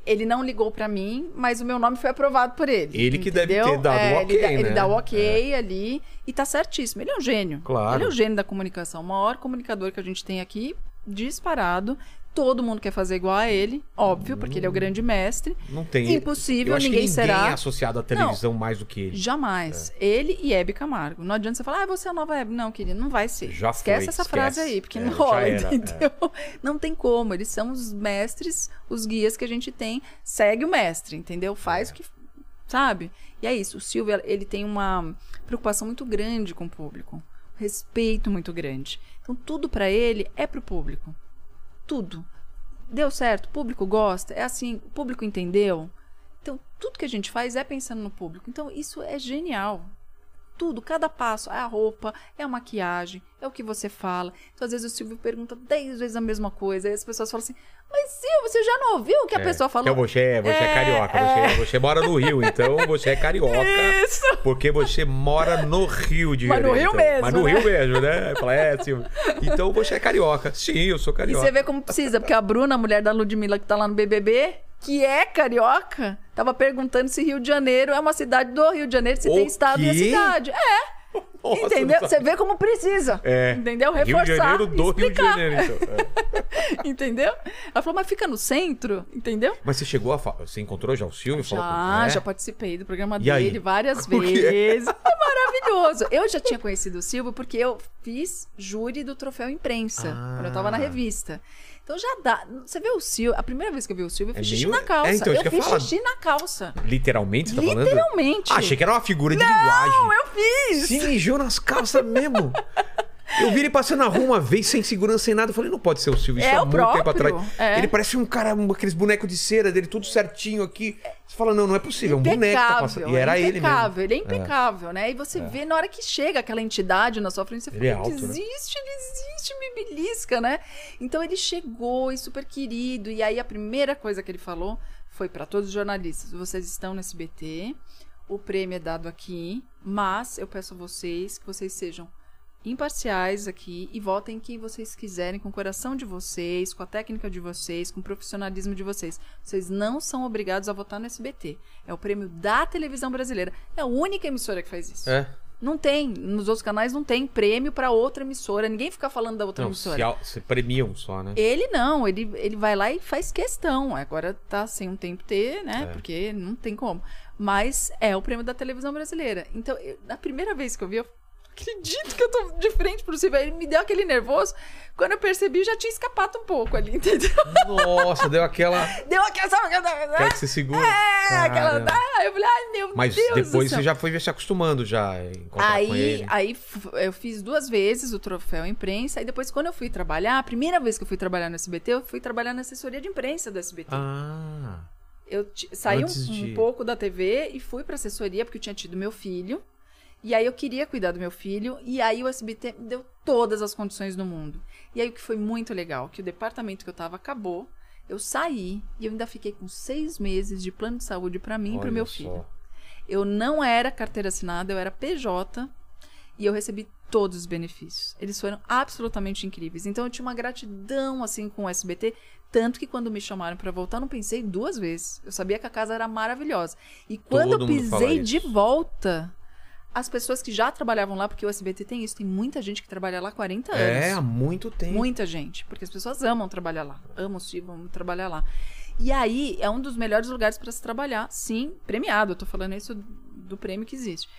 Speaker 3: ele não ligou pra mim, mas o meu nome foi aprovado por ele.
Speaker 1: Ele que deve
Speaker 3: entendeu?
Speaker 1: ter dado o
Speaker 3: É,
Speaker 1: ok,
Speaker 3: ele, dá-
Speaker 1: né?
Speaker 3: Ele dá o ok ali e tá certíssimo. Ele é um gênio.
Speaker 1: Claro.
Speaker 3: Ele é um gênio da comunicação. O maior comunicador que a gente tem aqui, disparado. Todo mundo quer fazer igual a ele, óbvio, porque ele é o grande mestre.
Speaker 1: Não tem.
Speaker 3: Impossível, ninguém
Speaker 1: ninguém
Speaker 3: será.
Speaker 1: é associado à televisão mais do que ele.
Speaker 3: Jamais. Ele e Hebe Camargo. Não adianta você falar, ah, você é a nova Hebe. Não, querido, não vai ser.
Speaker 1: Já
Speaker 3: esquece
Speaker 1: foi,
Speaker 3: essa
Speaker 1: esquece.
Speaker 3: frase aí, porque
Speaker 1: É,
Speaker 3: não rola,
Speaker 1: era,
Speaker 3: entendeu? Não tem como. Eles são os mestres, os guias que a gente tem. Segue o mestre, entendeu? Faz
Speaker 1: É.
Speaker 3: o que. Sabe? E é isso. O Silvio, ele tem uma preocupação muito grande com o público. Respeito muito grande. Então, tudo pra ele é pro público. Tudo. Deu certo, o público gosta, é assim, o público entendeu. Então, tudo que a gente faz é pensando no público. Então, isso é genial. Tudo, cada passo. É a roupa, é a maquiagem, é o que você fala. Então, às vezes, o Silvio pergunta dez vezes a mesma coisa. Aí as pessoas falam assim: Mas, Silvio, você já não ouviu o que a
Speaker 1: É.
Speaker 3: pessoa falou?
Speaker 1: Então você, é- você é,
Speaker 3: É,
Speaker 1: carioca,
Speaker 3: é.
Speaker 1: Você, você mora no Rio, então você é carioca.
Speaker 3: Isso!
Speaker 1: Porque você mora no Rio de
Speaker 3: Mas no. Rio
Speaker 1: então.
Speaker 3: mesmo,
Speaker 1: Mas no
Speaker 3: né?
Speaker 1: Rio mesmo, né? Fala, é, Silvio. Então você é carioca. Sim, eu sou
Speaker 3: E
Speaker 1: carioca.
Speaker 3: você vê como precisa, porque a Bruna, a mulher da Ludmilla que tá lá no BBB, que é carioca, tava perguntando se Rio de Janeiro é uma cidade do Rio de Janeiro, se
Speaker 1: O
Speaker 3: tem estado e a
Speaker 1: quê?
Speaker 3: cidade. É.
Speaker 1: Nossa,
Speaker 3: Entendeu? Você vê como precisa.
Speaker 1: É.
Speaker 3: Entendeu?
Speaker 1: Rio de
Speaker 3: Reforçar.
Speaker 1: Janeiro do Rio de
Speaker 3: explicar.
Speaker 1: Janeiro, então. É.
Speaker 3: Entendeu? Ela falou, mas fica no centro, entendeu?
Speaker 1: Mas você chegou a falar. Você encontrou já o Silvio? Falou
Speaker 3: Já,
Speaker 1: com- é?
Speaker 3: já participei do programa
Speaker 1: E aí?
Speaker 3: dele várias
Speaker 1: Como que é?
Speaker 3: vezes. É maravilhoso. Eu já tinha conhecido o Silvio porque eu fiz júri do troféu imprensa,
Speaker 1: Ah.
Speaker 3: quando eu tava na revista. Então já dá. Você vê o Silvio, a primeira vez que eu vi o Silvio, eu
Speaker 1: É
Speaker 3: fiz xixi
Speaker 1: meio-
Speaker 3: na calça.
Speaker 1: É, então,
Speaker 3: eu
Speaker 1: eu
Speaker 3: fiz
Speaker 1: falar.
Speaker 3: xixi na calça.
Speaker 1: Literalmente, você tá falando?
Speaker 3: Literalmente.
Speaker 1: Ah, achei que era uma figura de linguagem.
Speaker 3: Não, eu fiz.
Speaker 1: Se mijou nas calças mesmo. Eu vi ele passando na rua uma vez sem segurança, sem nada. Eu falei, não pode ser o Silvio. Isso
Speaker 3: É
Speaker 1: há
Speaker 3: o
Speaker 1: muito tempo
Speaker 3: próprio,
Speaker 1: atrás.
Speaker 3: é.
Speaker 1: Ele parece um cara, um- aqueles bonecos de cera dele, tudo certinho aqui. Você fala, não, não é possível. É um boneco que tá passando. E era
Speaker 3: é
Speaker 1: ele mesmo.
Speaker 3: impecável, ele é impecável, né? E você vê na hora que chega aquela entidade na sua frente, você
Speaker 1: Ele é
Speaker 3: fala,
Speaker 1: alto, né?
Speaker 3: desiste, desiste, me belisca, né? Então ele chegou e super querido. E aí a primeira coisa que ele falou foi para todos os jornalistas: vocês estão no SBT, o prêmio é dado aqui, mas eu peço a vocês que vocês sejam imparciais aqui e votem quem vocês quiserem com o coração de vocês, com a técnica de vocês, com o profissionalismo de vocês. Vocês não são obrigados a votar no SBT. É o prêmio da televisão brasileira. É a única emissora que faz isso.
Speaker 1: É.
Speaker 3: Não tem, nos outros canais não tem prêmio pra outra emissora. Ninguém fica falando da outra
Speaker 1: Não, se,
Speaker 3: emissora.
Speaker 1: al- se premiam só, né?
Speaker 3: Ele não, ele, ele vai lá e faz questão. Agora tá sem um tempo ter, né?
Speaker 1: É.
Speaker 3: Porque não tem como. Mas é o prêmio da televisão brasileira. Então, eu- na primeira vez que eu vi, eu acredito que eu tô de frente pro Silvio. Ele me deu aquele nervoso. Quando eu percebi, já tinha escapado um pouco ali, entendeu?
Speaker 1: Nossa, deu aquela.
Speaker 3: Deu aquela.
Speaker 1: Aquela que você segura.
Speaker 3: é, aquela.
Speaker 1: Caramba.
Speaker 3: Ah, eu falei, ai meu
Speaker 1: Mas
Speaker 3: Deus. do
Speaker 1: depois você já foi se acostumando já
Speaker 3: Aí, aí eu fiz duas vezes o troféu imprensa, e depois, quando eu fui trabalhar, a primeira vez que eu fui trabalhar no SBT, eu fui trabalhar na assessoria de imprensa do SBT.
Speaker 1: Ah.
Speaker 3: Eu saí um,
Speaker 1: de-
Speaker 3: um pouco da TV e fui pra assessoria, porque eu tinha tido meu filho. E aí eu queria cuidar do meu filho, e aí o SBT me deu todas as condições do mundo. E aí o que foi muito legal, que o departamento que eu tava acabou, eu saí e eu ainda fiquei com seis meses de plano de saúde pra mim e pro meu
Speaker 1: só.
Speaker 3: filho. Eu não era carteira assinada, eu era PJ e eu recebi todos os benefícios. Eles foram absolutamente incríveis. Então eu tinha uma gratidão assim com o SBT, tanto que quando me chamaram pra voltar, eu não pensei duas vezes. Eu sabia que a casa era maravilhosa. E quando
Speaker 1: Todo
Speaker 3: eu pisei de volta, as pessoas que já trabalhavam lá, porque o SBT tem isso, tem muita gente que trabalha lá há 40 anos.
Speaker 1: É, há muito tempo.
Speaker 3: Muita gente, porque as pessoas amam trabalhar lá, amam o Silvio, amam trabalhar lá. E aí é um dos melhores lugares para se trabalhar, sim, premiado. Eu tô falando isso do prêmio que existe.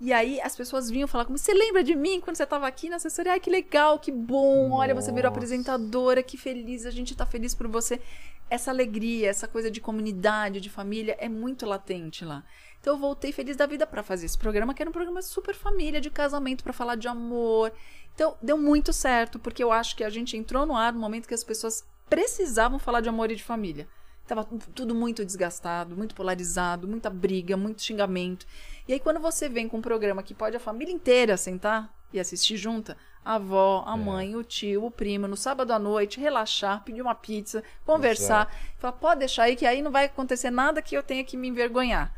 Speaker 3: E aí as pessoas vinham falar comigo, você lembra de mim quando você estava aqui na assessoria? Ai, que legal, que bom, olha, você virou
Speaker 1: Nossa.
Speaker 3: apresentadora, que feliz, a gente tá feliz por você. Essa alegria, essa coisa de comunidade, de família, é muito latente lá. Então eu voltei feliz da vida para fazer esse programa, que era um programa super família, de casamento, para falar de amor. Então deu muito certo, porque eu acho que a gente entrou no ar no momento que as pessoas precisavam falar de amor e de família. Tava tudo muito desgastado, muito polarizado, muita briga, muito xingamento. E aí, quando você vem com um programa que pode a família inteira sentar e assistir junta, a avó, a mãe, o tio, o primo, no sábado à noite, relaxar, pedir uma pizza, conversar, falar, pode deixar aí que aí não vai acontecer nada que eu tenha que me envergonhar.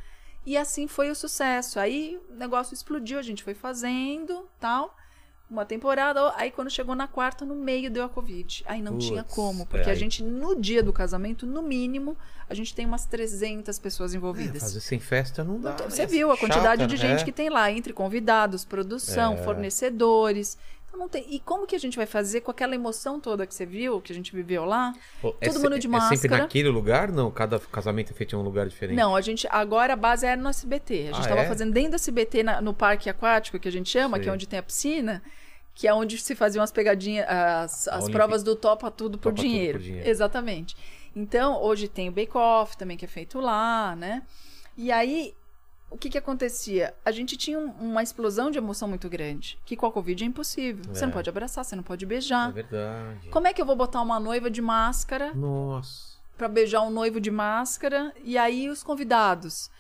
Speaker 3: E assim foi o sucesso. Aí o negócio explodiu, a gente foi fazendo, tal uma temporada, aí quando chegou na quarta, no meio deu a Covid. Aí não tinha como,
Speaker 1: é,
Speaker 3: porque a
Speaker 1: aí-
Speaker 3: gente, no dia do casamento, no mínimo, a gente tem umas 300 pessoas
Speaker 1: É,
Speaker 3: envolvidas.
Speaker 1: fazer sem festa não dá.
Speaker 3: Então, você
Speaker 1: né?
Speaker 3: viu a quantidade
Speaker 1: Chata,
Speaker 3: de
Speaker 1: né?
Speaker 3: gente
Speaker 1: É.
Speaker 3: que tem lá, entre convidados, produção,
Speaker 1: É.
Speaker 3: fornecedores. Então não tem. E como que a gente vai fazer com aquela emoção toda que você viu, que a gente viveu lá?
Speaker 1: Pô, é
Speaker 3: todo
Speaker 1: se-
Speaker 3: mundo de
Speaker 1: É sempre
Speaker 3: máscara.
Speaker 1: naquele lugar? Não, cada casamento é feito em um lugar diferente.
Speaker 3: Não, a gente. Agora a base era no SBT. A gente
Speaker 1: Ah,
Speaker 3: estava
Speaker 1: é?
Speaker 3: fazendo dentro do SBT, na- no parque aquático, que a gente chama, que
Speaker 1: Sei.
Speaker 3: é onde tem a piscina, que é onde se faziam as pegadinhas, as, as provas do topa tudo por
Speaker 1: Topa tudo
Speaker 3: dinheiro.
Speaker 1: por dinheiro.
Speaker 3: Exatamente. Então, hoje tem o Bake Off também, que é feito lá, né? E aí, o que que acontecia? A gente tinha um- uma explosão de emoção muito grande, que com a Covid é impossível. Você
Speaker 1: É.
Speaker 3: não pode abraçar, você não pode
Speaker 1: É
Speaker 3: beijar.
Speaker 1: verdade.
Speaker 3: Como é que eu vou botar uma noiva de máscara
Speaker 1: Nossa.
Speaker 3: Pra beijar um noivo de máscara e aí os convidados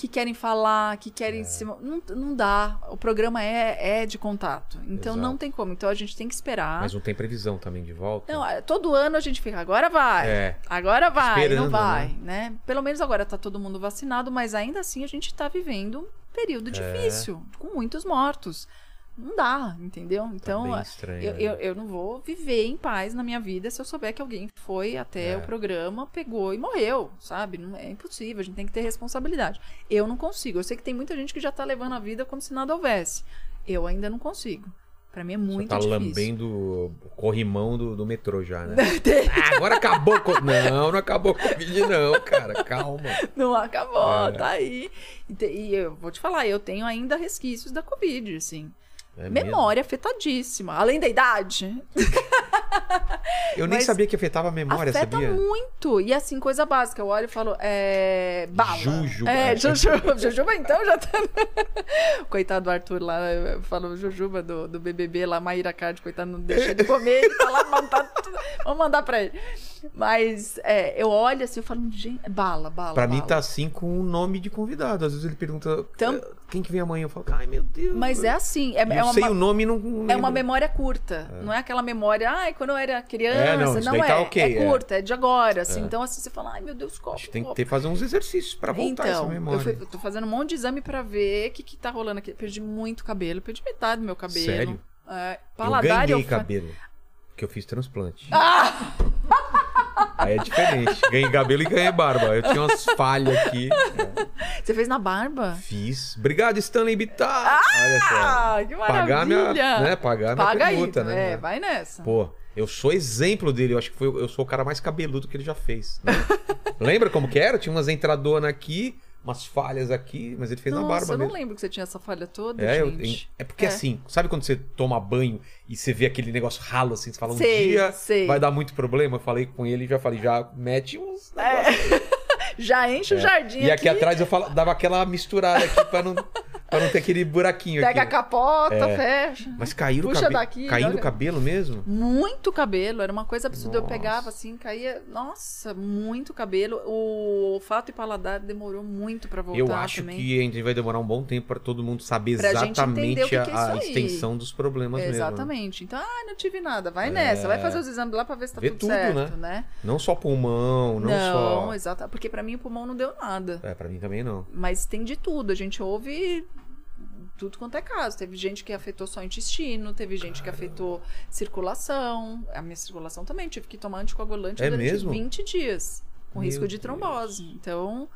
Speaker 3: que querem falar, que
Speaker 1: É.
Speaker 3: querem se não, não dá. O programa é, é de contato. Então não
Speaker 1: Exato.
Speaker 3: tem como. Então a gente tem que esperar.
Speaker 1: Mas não tem previsão também de volta?
Speaker 3: Não, é, todo ano a gente fica, agora vai.
Speaker 1: É.
Speaker 3: Agora vai,
Speaker 1: Esperando,
Speaker 3: não vai, né? Pelo menos agora tá todo mundo vacinado, mas ainda assim a gente tá vivendo um período
Speaker 1: É.
Speaker 3: difícil, com muitos mortos. Não dá, entendeu? Então,
Speaker 1: Tá estranho,
Speaker 3: eu,
Speaker 1: né?
Speaker 3: eu, eu não vou viver em paz na minha vida se eu souber que alguém foi até
Speaker 1: É.
Speaker 3: o programa, pegou e morreu, sabe? Não é impossível, a gente tem que ter responsabilidade. Eu não consigo. Eu sei que tem muita gente que já tá levando a vida como se nada houvesse. Eu ainda não consigo. Pra mim é muito
Speaker 1: tá
Speaker 3: difícil.
Speaker 1: lambendo o corrimão do, do metrô já, né? Ah, agora acabou. co- Não, não acabou o Covid, não, cara. Calma.
Speaker 3: Não acabou,
Speaker 1: É.
Speaker 3: tá aí. E, te- e eu vou te falar, eu tenho ainda resquícios da Covid, assim.
Speaker 1: É mesmo.
Speaker 3: Memória afetadíssima. Além da idade,
Speaker 1: Eu nem sabia que afetava a memória,
Speaker 3: afeta
Speaker 1: sabia?
Speaker 3: muito. E assim, coisa básica. Eu olho e falo, é. Bala.
Speaker 1: Jujuba.
Speaker 3: É, Jujuba. Jujuba, então já tá. Coitado do Arthur lá, eu falo Jujuba do, do BBB lá, Maíra Card, coitado, não deixa de comer, ele tá lá, tudo. Vamos mandar pra ele. Mas é, eu olho assim, eu falo, gente, bala, bala.
Speaker 1: Pra mim
Speaker 3: bala.
Speaker 1: tá assim com o nome de convidado. Às vezes ele pergunta
Speaker 3: Então-
Speaker 1: "Eh, quem que vem amanhã. Eu falo, ai meu Deus.
Speaker 3: Mas é assim, é,
Speaker 1: eu
Speaker 3: é uma,
Speaker 1: sei o nome não,
Speaker 3: É uma memória curta, não é aquela memória, ai, quando eu era criança,
Speaker 1: É, não,
Speaker 3: não,
Speaker 1: daí
Speaker 3: é,
Speaker 1: tá ok,
Speaker 3: é
Speaker 1: é.
Speaker 3: curta, é. de agora, assim, então assim, você fala, ai meu Deus, qual?
Speaker 1: A gente tem que ter, fazer uns exercícios pra voltar essa
Speaker 3: Então,
Speaker 1: memória.
Speaker 3: eu, fui- eu tô fazendo um monte de exame pra ver o que que tá rolando aqui, perdi muito cabelo, perdi metade do meu cabelo.
Speaker 1: Sério?
Speaker 3: É,
Speaker 1: eu
Speaker 3: paladar
Speaker 1: ganhei
Speaker 3: eu
Speaker 1: cabelo. Porque eu fiz transplante.
Speaker 3: Ah!
Speaker 1: Aí é diferente. Ganhei cabelo e ganhei barba. Eu tinha umas falhas aqui.
Speaker 3: Você fez na barba?
Speaker 1: Fiz. Obrigado, Stanley Bittar. Olha só.
Speaker 3: Ah, que maravilha!
Speaker 1: Pagar minha, né, pagar minha
Speaker 3: Paga
Speaker 1: permuta,
Speaker 3: aí,
Speaker 1: né?
Speaker 3: é, vai nessa.
Speaker 1: Pô, eu sou exemplo dele. Eu acho que foi, eu sou o cara mais cabeludo que ele já fez. né? Lembra como que era? Tinha umas entradonas aqui, umas falhas aqui, mas ele fez na
Speaker 3: Nossa,
Speaker 1: barba
Speaker 3: eu não
Speaker 1: mesmo.
Speaker 3: lembro que você tinha essa falha toda,
Speaker 1: É, eu-
Speaker 3: gente.
Speaker 1: é porque
Speaker 3: É.
Speaker 1: assim, sabe quando você toma banho e você vê aquele negócio ralo assim, você fala, um
Speaker 3: Sei,
Speaker 1: dia
Speaker 3: sei.
Speaker 1: vai dar muito problema? Eu falei com ele e já falei, já mete uns
Speaker 3: É. Já enche o jardim
Speaker 1: E aqui atrás eu falo, dava aquela misturada aqui pra não, pra não ter aquele buraquinho
Speaker 3: pega a
Speaker 1: aqui.
Speaker 3: capota,
Speaker 1: É.
Speaker 3: fecha.
Speaker 1: Mas caiu o
Speaker 3: Puxa
Speaker 1: cabelo.
Speaker 3: daqui,
Speaker 1: Caindo o cabelo mesmo?
Speaker 3: Muito cabelo, era uma coisa absurda. Eu
Speaker 1: Nossa.
Speaker 3: pegava assim, caía. Nossa, muito cabelo. O olfato e paladar demorou muito pra voltar
Speaker 1: eu acho
Speaker 3: também.
Speaker 1: que a gente vai demorar um bom tempo pra todo mundo saber
Speaker 3: Pra
Speaker 1: exatamente
Speaker 3: que
Speaker 1: a,
Speaker 3: que é
Speaker 1: a extensão dos problemas mesmo. né?
Speaker 3: Exatamente. Então, ah, não tive nada. Vai nessa, vai fazer os exames lá pra ver se tá
Speaker 1: Vê
Speaker 3: tudo,
Speaker 1: tudo,
Speaker 3: certo,
Speaker 1: né?
Speaker 3: né?
Speaker 1: Não só pulmão, não, só.
Speaker 3: exato. Porque pra mim o pulmão não deu nada.
Speaker 1: É, pra mim também não.
Speaker 3: Mas tem de tudo. A gente ouve tudo quanto é caso. Teve gente que afetou só o intestino, teve gente que afetou circulação. A minha circulação também. Tive que tomar anticoagulante
Speaker 1: É
Speaker 3: durante
Speaker 1: mesmo?
Speaker 3: 20 dias. Com
Speaker 1: Meu
Speaker 3: risco de
Speaker 1: Deus.
Speaker 3: trombose. Então,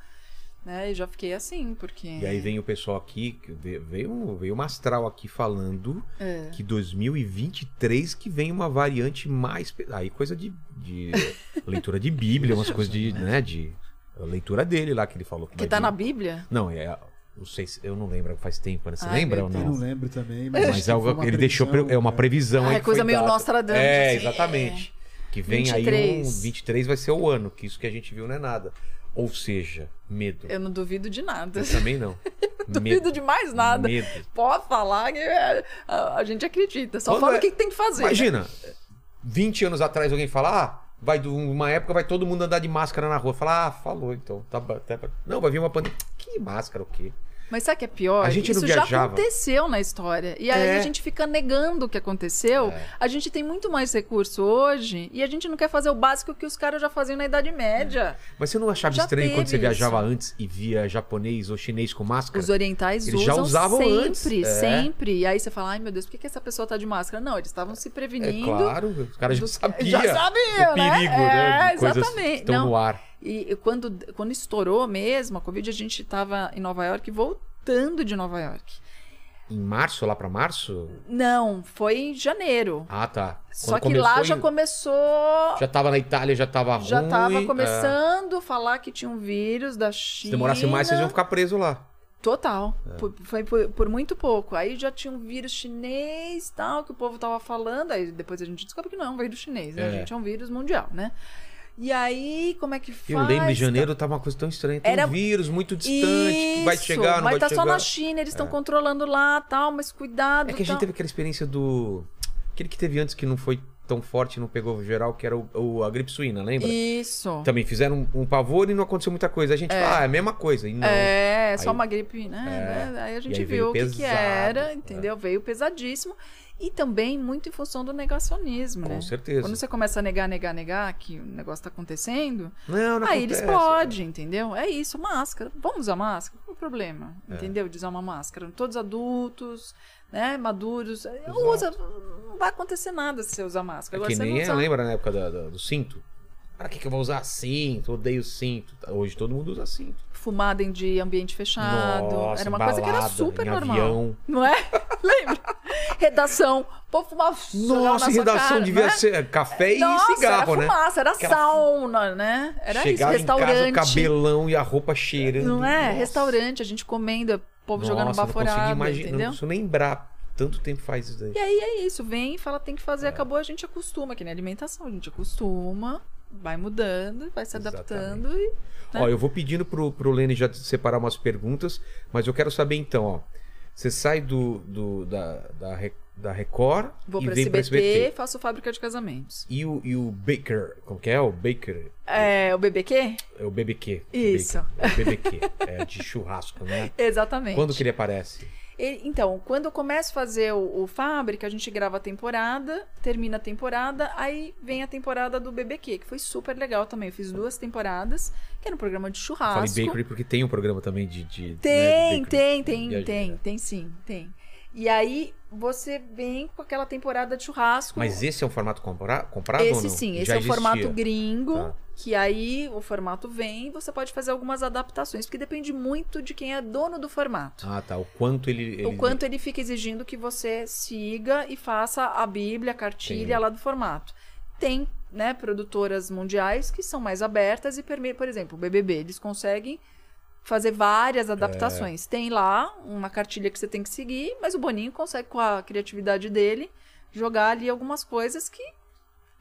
Speaker 3: né, eu já fiquei assim, porque.
Speaker 1: E aí vem o pessoal aqui, que ve- veio, veio uma astral aqui falando
Speaker 3: É.
Speaker 1: que 2023 que vem uma variante mais. Aí coisa de, de leitura de Bíblia, umas coisas de, né, de leitura dele lá que ele falou.
Speaker 3: Que
Speaker 1: vai
Speaker 3: tá
Speaker 1: vir-
Speaker 3: na Bíblia?
Speaker 1: Não, é. Não sei se. Eu não lembro, faz tempo, né? Você
Speaker 3: Ai,
Speaker 1: lembra ou
Speaker 2: Eu
Speaker 1: não?
Speaker 2: não lembro também, mas,
Speaker 1: Mas é algo, ele deixou. pre-
Speaker 2: previsão,
Speaker 1: É uma
Speaker 2: né?
Speaker 1: previsão que
Speaker 3: coisa meio
Speaker 1: dada.
Speaker 3: Nostradamus,
Speaker 1: É,
Speaker 3: assim.
Speaker 1: exatamente. Que vem
Speaker 3: 23.
Speaker 1: aí um. 23 vai ser o ano, que isso que a gente viu não é nada. Ou seja, medo.
Speaker 3: Eu não duvido de nada.
Speaker 1: Eu também não.
Speaker 3: duvido de mais nada.
Speaker 1: Medo.
Speaker 3: Pode falar que é, a, gente acredita. Só
Speaker 1: Quando
Speaker 3: fala
Speaker 1: é-
Speaker 3: o que tem que fazer. né?
Speaker 1: Imagina, 20 anos atrás alguém fala, ah, vai uma época vai todo mundo andar de máscara na rua. Fala, ah, falou então. Tá, tá, não, vai vir uma pandemia. Que máscara o quê?
Speaker 3: Mas sabe o que é pior?
Speaker 1: A gente não
Speaker 3: Isso já
Speaker 1: viajava.
Speaker 3: aconteceu na história. E aí
Speaker 1: É.
Speaker 3: a gente fica negando o que aconteceu. A gente tem muito mais recurso hoje e a gente não quer fazer o básico que os caras já faziam na Idade Média.
Speaker 1: Mas você não achava
Speaker 3: Já
Speaker 1: estranho quando você viajava
Speaker 3: isso.
Speaker 1: antes e via japonês ou chinês com máscara?
Speaker 3: Os orientais
Speaker 1: Eles já
Speaker 3: usam
Speaker 1: usavam
Speaker 3: sempre,
Speaker 1: antes, é.
Speaker 3: sempre. E aí você fala, ai meu Deus, por que, que essa pessoa tá de máscara? Não, eles estavam se
Speaker 1: É
Speaker 3: prevenindo.
Speaker 1: claro, os caras já sabiam.
Speaker 3: Já sabiam,
Speaker 1: o
Speaker 3: né?
Speaker 1: perigo, né?
Speaker 3: É,
Speaker 1: De coisas
Speaker 3: exatamente.
Speaker 1: estão
Speaker 3: Não.
Speaker 1: no ar.
Speaker 3: E e quando, quando estourou mesmo a Covid, a gente tava em Nova York, voltando de Nova York.
Speaker 1: Em março, lá pra março?
Speaker 3: Não, foi em janeiro.
Speaker 1: Ah, tá.
Speaker 3: Só
Speaker 1: Quando
Speaker 3: que lá já começou.
Speaker 1: Já tava na Itália, já tava
Speaker 3: Já
Speaker 1: ruim.
Speaker 3: tava
Speaker 1: é.
Speaker 3: começando a falar que tinha um vírus da
Speaker 1: Se
Speaker 3: China.
Speaker 1: demorasse mais, vocês iam ficar presos lá.
Speaker 3: Total.
Speaker 1: É.
Speaker 3: Por- foi por, por muito pouco. Aí já tinha um vírus chinês tal, que o povo tava falando. Aí depois a gente descobre que não é um vírus chinês, né?
Speaker 1: É.
Speaker 3: Gente, é um vírus mundial, né? E aí, como é que faz?
Speaker 1: Eu lembro, em janeiro tava uma coisa tão estranha. Tem
Speaker 3: Era-
Speaker 1: um vírus muito distante que vai
Speaker 3: Isso,
Speaker 1: chegar, não
Speaker 3: mas
Speaker 1: vai
Speaker 3: tá
Speaker 1: chegar.
Speaker 3: só na China, eles estão controlando lá tal, mas cuidado.
Speaker 1: É que a gente teve aquela experiência do. Aquele que teve antes que não foi tão forte, não pegou geral, que era o, o- a gripe suína, lembra?
Speaker 3: Isso.
Speaker 1: Também fizeram um, um pavor e não aconteceu muita coisa. A gente fala, ah, é a mesma coisa. E não.
Speaker 3: É, só
Speaker 1: Aí-
Speaker 3: uma gripe, né?
Speaker 1: É.
Speaker 3: Aí a gente
Speaker 1: aí
Speaker 3: viu o que, que
Speaker 1: pesado,
Speaker 3: era,
Speaker 1: é.
Speaker 3: entendeu? Veio pesadíssimo. E também muito em função do negacionismo,
Speaker 1: Com
Speaker 3: né?
Speaker 1: certeza.
Speaker 3: Quando você começa a negar, negar, negar que o negócio tá acontecendo,
Speaker 1: Não, não
Speaker 3: aí eles
Speaker 1: acontece.
Speaker 3: podem, entendeu? É isso, máscara. Vamos usar máscara? Qual o problema?
Speaker 1: É.
Speaker 3: Entendeu? De usar uma máscara. Todos adultos, né? Maduros. Usa, não vai acontecer nada se você usar máscara.
Speaker 1: É
Speaker 3: Agora
Speaker 1: que nem
Speaker 3: não
Speaker 1: é,
Speaker 3: usa.
Speaker 1: lembra na época da- da- do cinto? Pra que, que eu vou usar cinto? Odeio cinto. Hoje todo mundo usa cinto.
Speaker 3: Fumada em de ambiente fechado.
Speaker 1: Nossa,
Speaker 3: era uma
Speaker 1: em
Speaker 3: coisa que era
Speaker 1: balada,
Speaker 3: super normal.
Speaker 1: avião.
Speaker 3: Não é? Lembra? Redação. Povo fumava.
Speaker 1: Nossa, redação
Speaker 3: cara,
Speaker 1: devia
Speaker 3: né?
Speaker 1: ser café e
Speaker 3: Nossa,
Speaker 1: cigarro,
Speaker 3: era
Speaker 1: né?
Speaker 3: fumaça, era
Speaker 1: Aquela-
Speaker 3: sauna, né? Era
Speaker 1: Chegava
Speaker 3: isso,
Speaker 1: em casa, o
Speaker 3: restaurante.
Speaker 1: cabelão e a roupa cheirando.
Speaker 3: Não é?
Speaker 1: Nossa.
Speaker 3: Restaurante, a gente comendo, o povo jogando
Speaker 1: Nossa, não consigo
Speaker 3: baforada,
Speaker 1: imaginar, não
Speaker 3: entendeu?
Speaker 1: consigo lembrar. Tanto tempo faz isso daí.
Speaker 3: E aí é isso, vem e fala tem que
Speaker 1: É.
Speaker 3: fazer, acabou, a gente acostuma, que nem alimentação, a gente acostuma, vai mudando, vai se adaptando e. né?
Speaker 1: Ó, eu vou pedindo pro, pro Lene já separar umas perguntas, mas eu quero saber então, ó. Você sai do, do- da, da, da Record
Speaker 3: Vou
Speaker 1: e
Speaker 3: pra
Speaker 1: vem
Speaker 3: SBT,
Speaker 1: pra SBT.
Speaker 3: faço fábrica de casamentos.
Speaker 1: E o, e o Baker, como que é? O Baker?
Speaker 3: É, o BBQ?
Speaker 1: É o BBQ.
Speaker 3: Isso.
Speaker 1: Baker. É o BBQ. é de churrasco, né?
Speaker 3: Exatamente.
Speaker 1: Quando que ele aparece?
Speaker 3: Então, quando eu começo a fazer o, o Fábrica, a gente grava a temporada, termina a temporada, aí vem a temporada do BBQ, que foi super legal também. Eu fiz duas temporadas, que era um programa de
Speaker 1: Falei
Speaker 3: churrasco.
Speaker 1: Bakery porque tem um programa também de. de né,
Speaker 3: Tem,
Speaker 1: de bakery.
Speaker 3: tem, tem,
Speaker 1: Viagem.
Speaker 3: tem, tem sim, tem. E aí você vem com aquela temporada de churrasco.
Speaker 1: Mas esse é um formato compra- comprado ou
Speaker 3: esse sim, esse
Speaker 1: Já
Speaker 3: é o
Speaker 1: existia.
Speaker 3: formato gringo,
Speaker 1: Tá.
Speaker 3: que aí o formato vem e você pode fazer algumas adaptações, porque depende muito de quem é dono do formato.
Speaker 1: Ah, tá. O quanto ele. ele-
Speaker 3: O quanto ele fica exigindo que você siga e faça a Bíblia, a cartilha lá do formato. Tem, né, produtoras mundiais que são mais abertas e permitem, por exemplo, o BBB, eles conseguem fazer várias adaptações. Tem lá uma cartilha que você tem que seguir, mas o Boninho consegue com a criatividade dele jogar ali algumas coisas que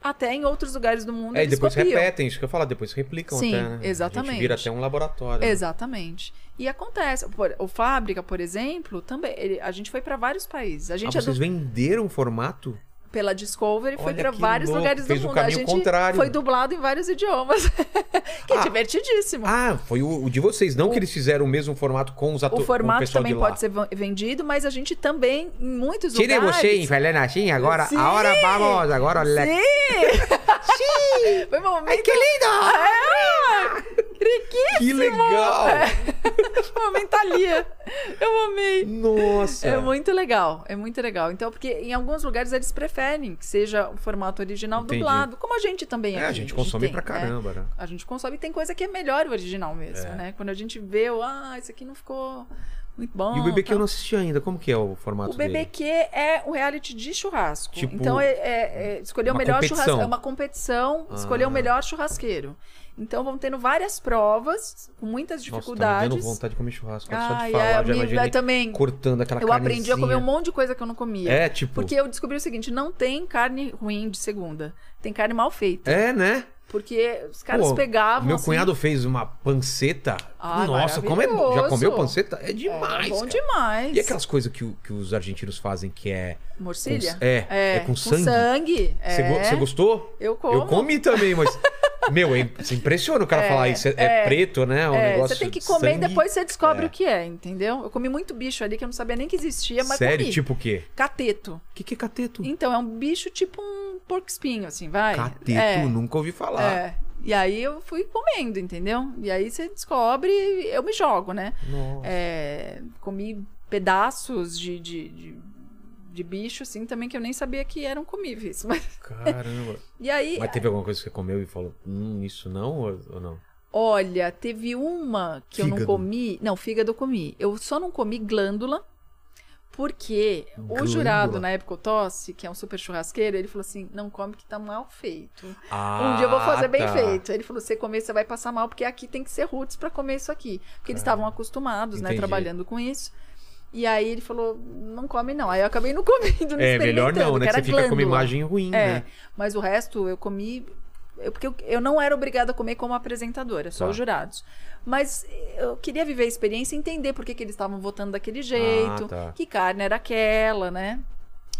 Speaker 3: até em outros lugares do mundo
Speaker 1: É, e depois
Speaker 3: copiam.
Speaker 1: repetem, isso que eu falo, depois replicam
Speaker 3: Sim,
Speaker 1: até, né? A gente
Speaker 3: exatamente.
Speaker 1: vira até um laboratório. né?
Speaker 3: Exatamente. E acontece. O Fábrica, por exemplo, também. ele- a gente foi para vários países. A
Speaker 1: Ah,
Speaker 3: gente é
Speaker 1: vocês
Speaker 3: do-
Speaker 1: venderam o formato?
Speaker 3: Pela Discovery foi para vários
Speaker 1: louco,
Speaker 3: lugares
Speaker 1: fez
Speaker 3: do
Speaker 1: o
Speaker 3: mundo. A gente
Speaker 1: contrário.
Speaker 3: foi dublado em vários idiomas. que é
Speaker 1: Ah.
Speaker 3: divertidíssimo.
Speaker 1: Ah, foi o, o de vocês, não que eles fizeram o mesmo formato com os
Speaker 3: o
Speaker 1: atores.
Speaker 3: formato
Speaker 1: pessoal
Speaker 3: também pode ser vendido, mas a gente também, em muitos
Speaker 1: Tire
Speaker 3: lugares.
Speaker 1: você, falando assim, agora,
Speaker 3: Sim!
Speaker 1: agora vamos, agora olha.
Speaker 3: Sim! Sim! Foi um momento.
Speaker 1: que lindo!
Speaker 3: É! Riquíssimo!
Speaker 1: Que legal!
Speaker 3: Momentalia. Eu amei.
Speaker 1: Nossa!
Speaker 3: É muito legal, é muito legal. Então, porque em alguns lugares eles preferem que seja o formato original
Speaker 1: Entendi.
Speaker 3: dublado, como a gente também
Speaker 1: É, a
Speaker 3: aqui.
Speaker 1: gente consome
Speaker 3: tem,
Speaker 1: pra
Speaker 3: né?
Speaker 1: caramba, né?
Speaker 3: A gente consome e tem coisa que é melhor o original mesmo,
Speaker 1: É.
Speaker 3: né? Quando a gente vê, o, ah, isso aqui não ficou muito bom.
Speaker 1: E o BBQ eu
Speaker 3: tal.
Speaker 1: não assisti ainda, como que é o formato
Speaker 3: O
Speaker 1: dele?
Speaker 3: BBQ é um reality de churrasco.
Speaker 1: Tipo,
Speaker 3: então, é, é- é escolher o
Speaker 1: uma
Speaker 3: melhor
Speaker 1: competição.
Speaker 3: churrasqueiro. É uma competição, escolher
Speaker 1: Ah.
Speaker 3: o melhor churrasqueiro. Então, vão tendo várias provas, com muitas
Speaker 1: Nossa, tá me
Speaker 3: dificuldades.
Speaker 1: dando vontade de comer churrasco. Só
Speaker 3: Ai,
Speaker 1: de falar,
Speaker 3: é,
Speaker 1: já imaginei
Speaker 3: também.
Speaker 1: cortando aquela
Speaker 3: Eu aprendi a comer um
Speaker 1: carnezinha.
Speaker 3: monte de coisa que eu não comia.
Speaker 1: É, tipo...
Speaker 3: Porque eu descobri o seguinte: não tem carne ruim de segunda. Tem carne mal feita.
Speaker 1: É, né?
Speaker 3: Porque os caras
Speaker 1: Pô,
Speaker 3: pegavam.
Speaker 1: Meu
Speaker 3: assim,
Speaker 1: cunhado fez uma panceta.
Speaker 3: Ah,
Speaker 1: Nossa, como é bom. Já comeu panceta? É
Speaker 3: é,
Speaker 1: demais.
Speaker 3: bom
Speaker 1: cara.
Speaker 3: demais.
Speaker 1: E aquelas coisas que, que os argentinos fazem que é.
Speaker 3: Morcilha?
Speaker 1: com- é, é com sangue.
Speaker 3: sangue.
Speaker 1: Você go-
Speaker 3: é.
Speaker 1: você gostou?
Speaker 3: Eu como.
Speaker 1: Eu comi também, mas. Meu, é, você impressiona o cara
Speaker 3: É,
Speaker 1: falar isso. É, é
Speaker 3: é.
Speaker 1: preto, né? Um
Speaker 3: É,
Speaker 1: negócio
Speaker 3: você tem que comer e
Speaker 1: sangue.
Speaker 3: depois você descobre
Speaker 1: É.
Speaker 3: o que é, entendeu? Eu comi muito bicho ali que eu não sabia nem que existia, mas
Speaker 1: Sério?
Speaker 3: comi.
Speaker 1: Tipo o quê?
Speaker 3: Cateto.
Speaker 1: O que, que é cateto?
Speaker 3: Então, é um bicho tipo um porco espinho, assim, vai.
Speaker 1: Cateto,
Speaker 3: é,
Speaker 1: nunca ouvi falar.
Speaker 3: é. E aí eu fui comendo, entendeu? E aí você descobre, eu me jogo, né?
Speaker 1: Nossa.
Speaker 3: É, comi pedaços de, de, de, de bicho, assim, também que eu nem sabia que eram comíveis. Mas-
Speaker 1: Caramba.
Speaker 3: e aí,
Speaker 1: Mas teve alguma coisa que você comeu e falou, hum, isso não ou, não?
Speaker 3: olha, teve uma que eu não
Speaker 1: Fígado.
Speaker 3: comi. Não, fígado eu comi. Eu só não comi glândula. Porque o
Speaker 1: Glândula?
Speaker 3: jurado, na época o Tossi, que é um super churrasqueiro, ele falou assim: não come que tá mal feito.
Speaker 1: Ah,
Speaker 3: um dia eu vou fazer bem
Speaker 1: tá.
Speaker 3: feito. Ele falou: você comer, você vai passar mal, porque aqui tem que ser roots pra comer isso aqui. Porque eles estavam acostumados, né,
Speaker 1: Entendi.
Speaker 3: trabalhando com isso. E aí ele falou: não come não. Aí eu acabei não comendo, não
Speaker 1: É, melhor não, né?
Speaker 3: que
Speaker 1: você fica com uma
Speaker 3: glândula.
Speaker 1: imagem ruim,
Speaker 3: É,
Speaker 1: né?
Speaker 3: mas o resto eu comi. Eu- porque eu, eu não era obrigada a comer como apresentadora, só
Speaker 1: Tá.
Speaker 3: os jurados. Mas eu queria viver a experiência e entender por que, que eles estavam votando daquele jeito,
Speaker 1: tá.
Speaker 3: que carne era aquela, né?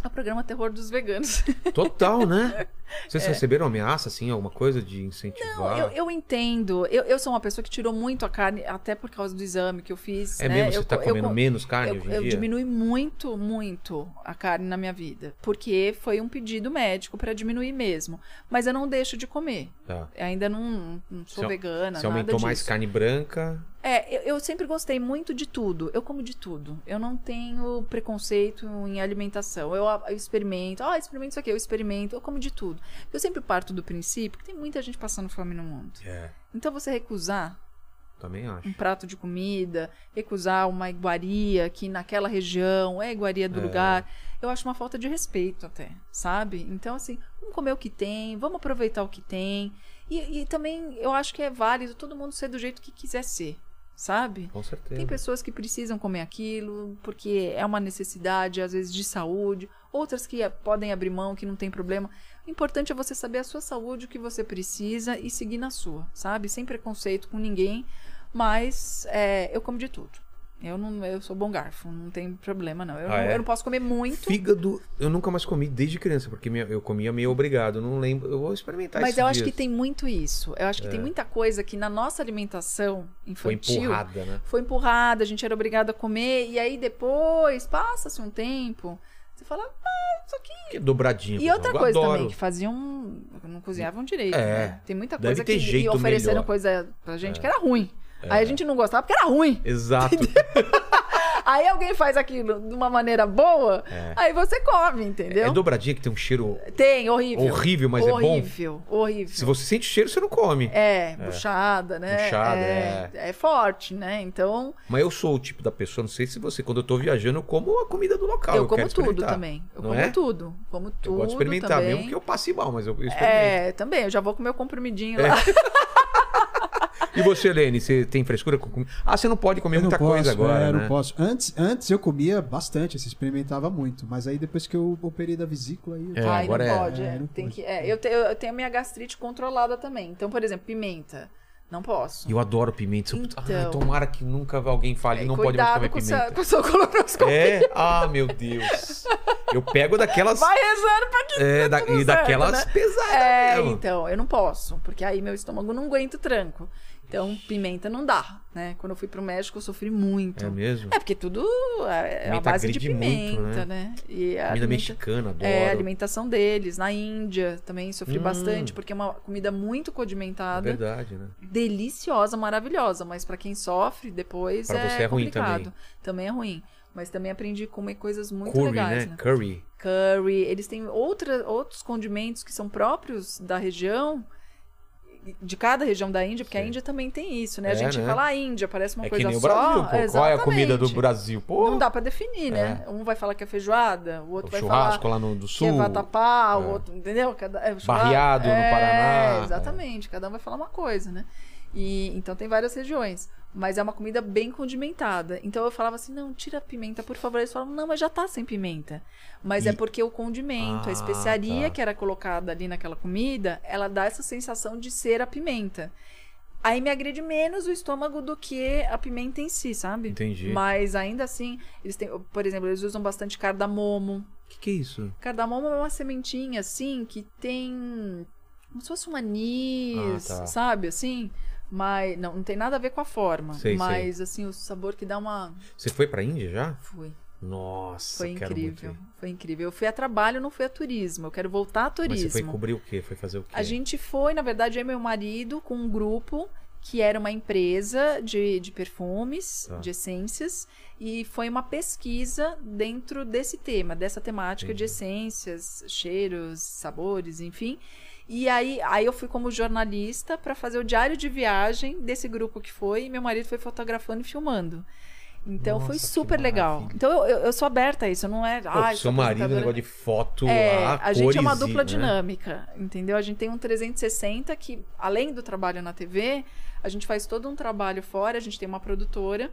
Speaker 3: É o programa Terror dos Veganos.
Speaker 1: Total, né? Vocês receberam ameaça, assim, alguma coisa de incentivar?
Speaker 3: É. Não, eu, eu entendo. Eu, eu sou uma pessoa que tirou muito a carne, até por causa do exame que eu fiz.
Speaker 1: É
Speaker 3: né?
Speaker 1: mesmo? Você
Speaker 3: eu,
Speaker 1: tá
Speaker 3: eu
Speaker 1: comendo
Speaker 3: co-
Speaker 1: menos carne
Speaker 3: eu,
Speaker 1: hoje em
Speaker 3: eu
Speaker 1: dia?
Speaker 3: diminui muito, muito a carne na minha vida. Porque foi um pedido médico pra diminuir mesmo. Mas eu não deixo de comer.
Speaker 1: Tá.
Speaker 3: Eu ainda não, não sou
Speaker 1: Você-
Speaker 3: vegana,
Speaker 1: Você aumentou mais carne branca.
Speaker 3: É, eu, eu sempre gostei muito de tudo. Eu como de tudo. Eu não tenho preconceito em alimentação. Eu, eu experimento. Ah, experimento isso aqui. Eu experimento. Eu como de tudo. Eu sempre parto do princípio que tem muita gente passando fome no mundo.
Speaker 1: É.
Speaker 3: Então você recusar
Speaker 1: Também acho.
Speaker 3: um prato de comida, recusar uma iguaria que naquela região é iguaria do
Speaker 1: É.
Speaker 3: lugar. Eu acho uma falta de respeito até, sabe? Então, assim, vamos comer o que tem, vamos aproveitar o que tem. E, e também eu acho que é válido todo mundo ser do jeito que quiser ser, sabe?
Speaker 1: Com certeza.
Speaker 3: Tem pessoas que precisam comer aquilo porque é uma necessidade, às vezes, de saúde. Outras que podem abrir mão, que não tem problema. Importante é você saber a sua saúde, o que você precisa e seguir na sua, sabe? Sem preconceito com ninguém. Mas é, eu como de tudo. Eu não, eu sou bom garfo, não tem problema não. Eu,
Speaker 1: Ah,
Speaker 3: não,
Speaker 1: é?
Speaker 3: eu não posso comer muito.
Speaker 1: Fígado, eu nunca mais comi desde criança, porque eu comia meio obrigado. Não lembro. Eu vou experimentar
Speaker 3: Mas eu acho que
Speaker 1: dias.
Speaker 3: tem muito isso. Eu acho que tem muita coisa que na nossa alimentação
Speaker 1: Foi
Speaker 3: infantil
Speaker 1: empurrada, né?
Speaker 3: foi empurrada, a gente era obrigado a comer, e aí depois, passa-se um tempo, você fala, ah, isso aqui.
Speaker 1: Que é dobradinho.
Speaker 3: E outra coisa
Speaker 1: adoro.
Speaker 3: também, que faziam. Não cozinhavam direito.
Speaker 1: É.
Speaker 3: né? Tem muita coisa que
Speaker 1: jeito
Speaker 3: e oferecendo
Speaker 1: melhor. É.
Speaker 3: coisa pra gente que era ruim. Aí a gente não gostava porque era ruim.
Speaker 1: Exato.
Speaker 3: Aí alguém faz aquilo de uma maneira boa, aí você come, entendeu?
Speaker 1: É dobradinha que tem um cheiro
Speaker 3: Tem, horrível.
Speaker 1: horrível, mas é bom.
Speaker 3: Horrível, horrível.
Speaker 1: Se você sente cheiro, você não come.
Speaker 3: É, buchada, né?
Speaker 1: Buchada,
Speaker 3: é, é forte, né? Então,
Speaker 1: Mas eu sou o tipo da pessoa, não sei se você, quando eu tô viajando, eu como a comida do local.
Speaker 3: eu como
Speaker 1: quero
Speaker 3: tudo também. Eu
Speaker 1: não
Speaker 3: como
Speaker 1: é?
Speaker 3: tudo. Como tudo.
Speaker 1: Eu gosto de experimentar,
Speaker 3: também.
Speaker 1: mesmo que eu passe mal, mas eu experimento.
Speaker 3: É, também. Eu já vou com meu comprimidinho
Speaker 1: É.
Speaker 3: lá.
Speaker 1: E você, Lene, você tem frescura com comida? Ah, você não pode comer
Speaker 2: Eu
Speaker 1: muita
Speaker 2: posso,
Speaker 1: coisa agora,
Speaker 2: é, eu
Speaker 1: né?
Speaker 2: não posso. Antes, antes eu comia bastante, assim, experimentava muito. Mas aí depois que eu operei da vesícula, aí...
Speaker 1: É,
Speaker 3: Ai,
Speaker 1: agora
Speaker 3: não
Speaker 1: é-
Speaker 3: pode.
Speaker 2: é,
Speaker 3: é.
Speaker 2: não
Speaker 3: Tem
Speaker 2: pode.
Speaker 3: que, é, eu, te- eu tenho a minha gastrite controlada também. Então, por exemplo, pimenta. Não posso.
Speaker 1: Eu adoro pimenta. Ai,
Speaker 3: Então.
Speaker 1: tomara que nunca alguém fale,
Speaker 3: É,
Speaker 1: não pode mais comer
Speaker 3: com,
Speaker 1: pimenta.
Speaker 3: essa, com sua colonoscopia.
Speaker 1: É? Ah, meu Deus. Eu pego daquelas.
Speaker 3: Vai rezando pra que
Speaker 1: é, da- e daquelas
Speaker 3: né?
Speaker 1: pesadas.
Speaker 3: É,
Speaker 1: mesmo.
Speaker 3: então, eu não posso, porque aí meu estômago não aguenta o tranco. Então, pimenta não dá, né? Quando eu fui pro México, eu sofri muito.
Speaker 1: É mesmo?
Speaker 3: É, porque tudo é a
Speaker 1: Pimenta
Speaker 3: base de
Speaker 1: agride muito,
Speaker 3: pimenta,
Speaker 1: né?
Speaker 3: né? E a
Speaker 1: Comida
Speaker 3: alimenta-
Speaker 1: mexicana, adoro.
Speaker 3: É, a alimentação deles. Na Índia também sofri
Speaker 1: Hum.
Speaker 3: bastante, porque é uma comida muito
Speaker 1: É
Speaker 3: condimentada.
Speaker 1: verdade, né?
Speaker 3: deliciosa, maravilhosa, mas pra quem sofre depois
Speaker 1: Pra
Speaker 3: é,
Speaker 1: você é ruim
Speaker 3: complicado. também. é ruim. Mas também aprendi a comer coisas muito
Speaker 1: Curry,
Speaker 3: legais,
Speaker 1: né?
Speaker 3: né?
Speaker 1: Curry.
Speaker 3: Curry, eles têm outra, outros condimentos que são próprios da região, de cada região da Índia, porque a
Speaker 1: Sim.
Speaker 3: Índia também tem isso, né?
Speaker 1: É,
Speaker 3: a gente
Speaker 1: né?
Speaker 3: fala a Índia, parece uma
Speaker 1: é que
Speaker 3: coisa
Speaker 1: nem o
Speaker 3: só.
Speaker 1: Brasil, pô. Qual é a comida do
Speaker 3: Exatamente.
Speaker 1: Brasil? Pô,
Speaker 3: Não dá pra definir, né? Um vai falar que é feijoada, o outro
Speaker 1: o
Speaker 3: vai
Speaker 1: churrasco
Speaker 3: falar
Speaker 1: lá no do
Speaker 3: que
Speaker 1: sul.
Speaker 3: é vatapá,
Speaker 1: É.
Speaker 3: o outro, entendeu? Cada, é, o
Speaker 1: Barreado no
Speaker 3: é,
Speaker 1: Paraná.
Speaker 3: Exatamente, cada um vai falar uma coisa, né? E então tem várias regiões, mas é uma comida bem condimentada. Então eu falava assim: "Não, tira a pimenta, por favor". Eles falavam: "Não, mas já tá sem pimenta". Mas
Speaker 1: E-
Speaker 3: é porque o condimento,
Speaker 1: Ah,
Speaker 3: a especiaria
Speaker 1: tá.
Speaker 3: que era colocada ali naquela comida, ela dá essa sensação de ser a pimenta. Aí me agride menos o estômago do que a pimenta em si, sabe?
Speaker 1: Entendi.
Speaker 3: Mas ainda assim, eles têm, por exemplo, eles usam bastante cardamomo.
Speaker 1: O que, que é isso?
Speaker 3: Cardamomo é uma sementinha, assim, que tem. Como se fosse um anis,
Speaker 1: Ah, tá.
Speaker 3: sabe? Assim. Mas. Não, não tem nada a ver com a forma.
Speaker 1: Sei,
Speaker 3: mas, assim, o sabor que dá uma.
Speaker 1: Você foi pra Índia já?
Speaker 3: Fui.
Speaker 1: Nossa,
Speaker 3: Foi incrível. Foi incrível. Eu fui a trabalho, não fui a turismo. Eu quero voltar a
Speaker 1: Mas
Speaker 3: turismo.
Speaker 1: você foi cobrir o quê? Foi fazer o quê?
Speaker 3: A gente foi, na verdade, eu e meu marido, com um grupo que era uma empresa de, de perfumes,
Speaker 1: Tá.
Speaker 3: de essências, e foi uma pesquisa dentro desse tema, dessa temática de essências, cheiros, sabores, enfim. E aí, aí eu fui como jornalista para fazer o diário de viagem desse grupo que foi, e meu marido foi fotografando e filmando. Então foi
Speaker 1: Nossa, que
Speaker 3: super legal. Então eu, eu, sou aberta a isso, não é. Ah,
Speaker 1: seu marido, negócio de foto,
Speaker 3: é,
Speaker 1: lá,
Speaker 3: a gente é uma dupla
Speaker 1: né?
Speaker 3: dinâmica, entendeu? A gente tem um 360 que, além do trabalho na TV, a gente faz todo um trabalho fora, a gente tem uma produtora,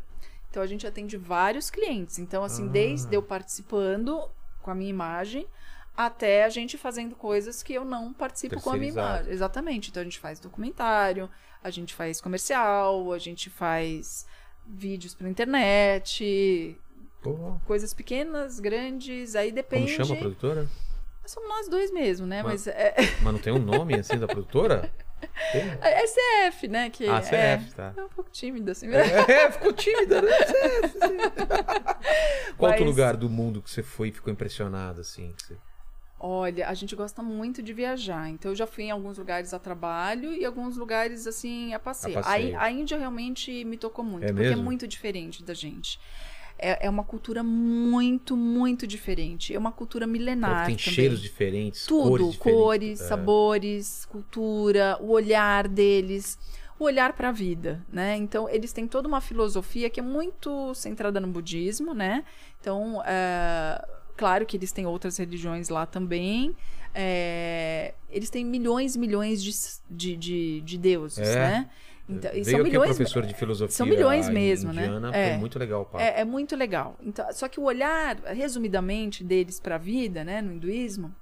Speaker 3: então a gente atende vários clientes. Então, assim,
Speaker 1: Ah.
Speaker 3: desde eu participando com a minha imagem, até a gente fazendo coisas que eu não participo com a minha imagem. Exatamente. Então a gente faz documentário, a gente faz comercial, a gente faz vídeos pra internet,
Speaker 1: Pô,
Speaker 3: coisas pequenas, grandes, aí
Speaker 1: como
Speaker 3: depende.
Speaker 1: chama a produtora?
Speaker 3: Somos nós dois mesmo, né?
Speaker 1: Mas-
Speaker 3: Mas é,
Speaker 1: Mas não tem um nome assim da produtora?
Speaker 3: É CF, né? Que
Speaker 1: Ah,
Speaker 3: é,
Speaker 1: CF, tá.
Speaker 3: é um pouco tímido, assim.
Speaker 1: É, ficou tímida, né? CF, sim. Qual outro
Speaker 3: Mas-
Speaker 1: lugar do mundo que você foi e ficou impressionado, assim? que você-
Speaker 3: Olha, a gente gosta muito de viajar. Então, eu já fui em alguns lugares a trabalho e alguns lugares, assim, a passeio.
Speaker 1: A passeio.
Speaker 3: A, a Índia realmente me tocou muito,
Speaker 1: É
Speaker 3: porque
Speaker 1: mesmo?
Speaker 3: é muito diferente da gente. É, é uma cultura muito, muito diferente. É uma cultura milenar
Speaker 1: Tem
Speaker 3: também.
Speaker 1: cheiros diferentes,
Speaker 3: Tudo,
Speaker 1: cores
Speaker 3: cores,
Speaker 1: diferentes. É.
Speaker 3: sabores, cultura, o olhar deles. o olhar para a vida, né? Então eles têm toda uma filosofia que é muito centrada no budismo, né? Então, é, claro que eles têm outras religiões lá também. É, eles têm milhões e milhões de, de, de, de deuses,
Speaker 1: É.
Speaker 3: né? Então,
Speaker 1: Veio
Speaker 3: são
Speaker 1: aqui o
Speaker 3: milhões,
Speaker 1: professor de filosofia
Speaker 3: são milhões mesmo,
Speaker 1: indiana,
Speaker 3: né? É.
Speaker 1: muito legal o.
Speaker 3: É, é muito legal. Então, só que o olhar, resumidamente, deles para a vida, né, no hinduísmo,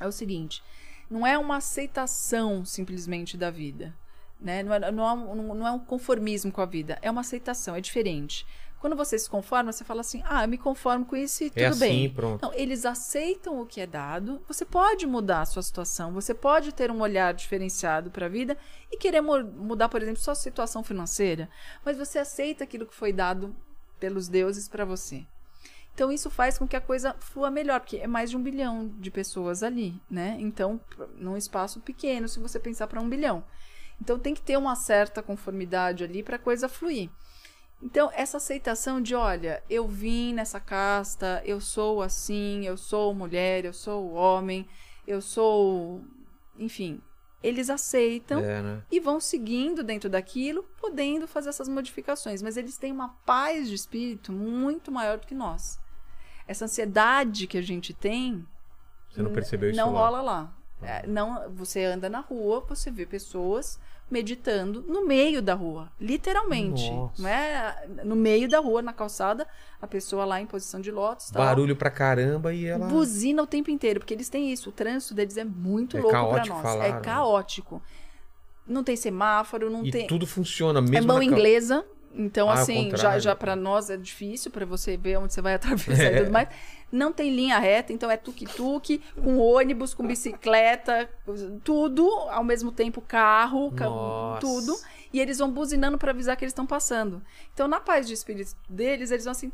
Speaker 3: é o seguinte: não é uma aceitação simplesmente da vida. Né? Não, é, não, é um, não é um conformismo com a vida, é uma aceitação, é diferente. Quando você se conforma, você fala assim: ah, eu me conformo com isso e tudo
Speaker 1: É assim,
Speaker 3: bem.
Speaker 1: pronto.
Speaker 3: Não, eles aceitam o que é dado. Você pode mudar a sua situação, você pode ter um olhar diferenciado para a vida e querer mu- mudar, por exemplo, sua situação financeira, mas você aceita aquilo que foi dado pelos deuses para você. Então isso faz com que a coisa flua melhor, porque é mais de um bilhão de pessoas ali, né? Então, num espaço pequeno, se você pensar para um bilhão. Então tem que ter uma certa conformidade ali para a coisa fluir. Então, essa aceitação de, olha, eu vim nessa casta, eu sou assim, eu sou mulher, eu sou homem, eu sou. Enfim, eles aceitam
Speaker 1: É, né?
Speaker 3: e vão seguindo dentro daquilo, podendo fazer essas modificações. Mas eles têm uma paz de espírito muito maior do que nós. Essa ansiedade que a gente tem
Speaker 1: Você não percebeu isso
Speaker 3: não
Speaker 1: lá.
Speaker 3: rola lá. É, não, você anda na rua, você vê pessoas meditando no meio da rua, literalmente.
Speaker 1: Nossa.
Speaker 3: Não é no meio da rua, na calçada, a pessoa lá em posição de lótus, tal,
Speaker 1: Barulho pra caramba e ela...
Speaker 3: buzina o tempo inteiro, porque eles têm isso. O trânsito deles é muito
Speaker 1: É
Speaker 3: louco pra
Speaker 1: caótico,
Speaker 3: nós. é
Speaker 1: né?
Speaker 3: caótico. Não tem semáforo, não
Speaker 1: E
Speaker 3: tem.
Speaker 1: tudo funciona,
Speaker 3: É
Speaker 1: mesmo
Speaker 3: mão
Speaker 1: na ca-
Speaker 3: inglesa. Então,
Speaker 1: ah,
Speaker 3: assim, já, já para nós é difícil para você ver onde você vai atravessar
Speaker 1: é.
Speaker 3: e tudo mais. Não tem linha reta, então é tuk-tuk, com ônibus, com bicicleta, tudo, ao mesmo tempo carro,
Speaker 1: Nossa.
Speaker 3: tudo. E eles vão buzinando para avisar que eles estão passando. Então, na paz de espírito deles, eles vão assim.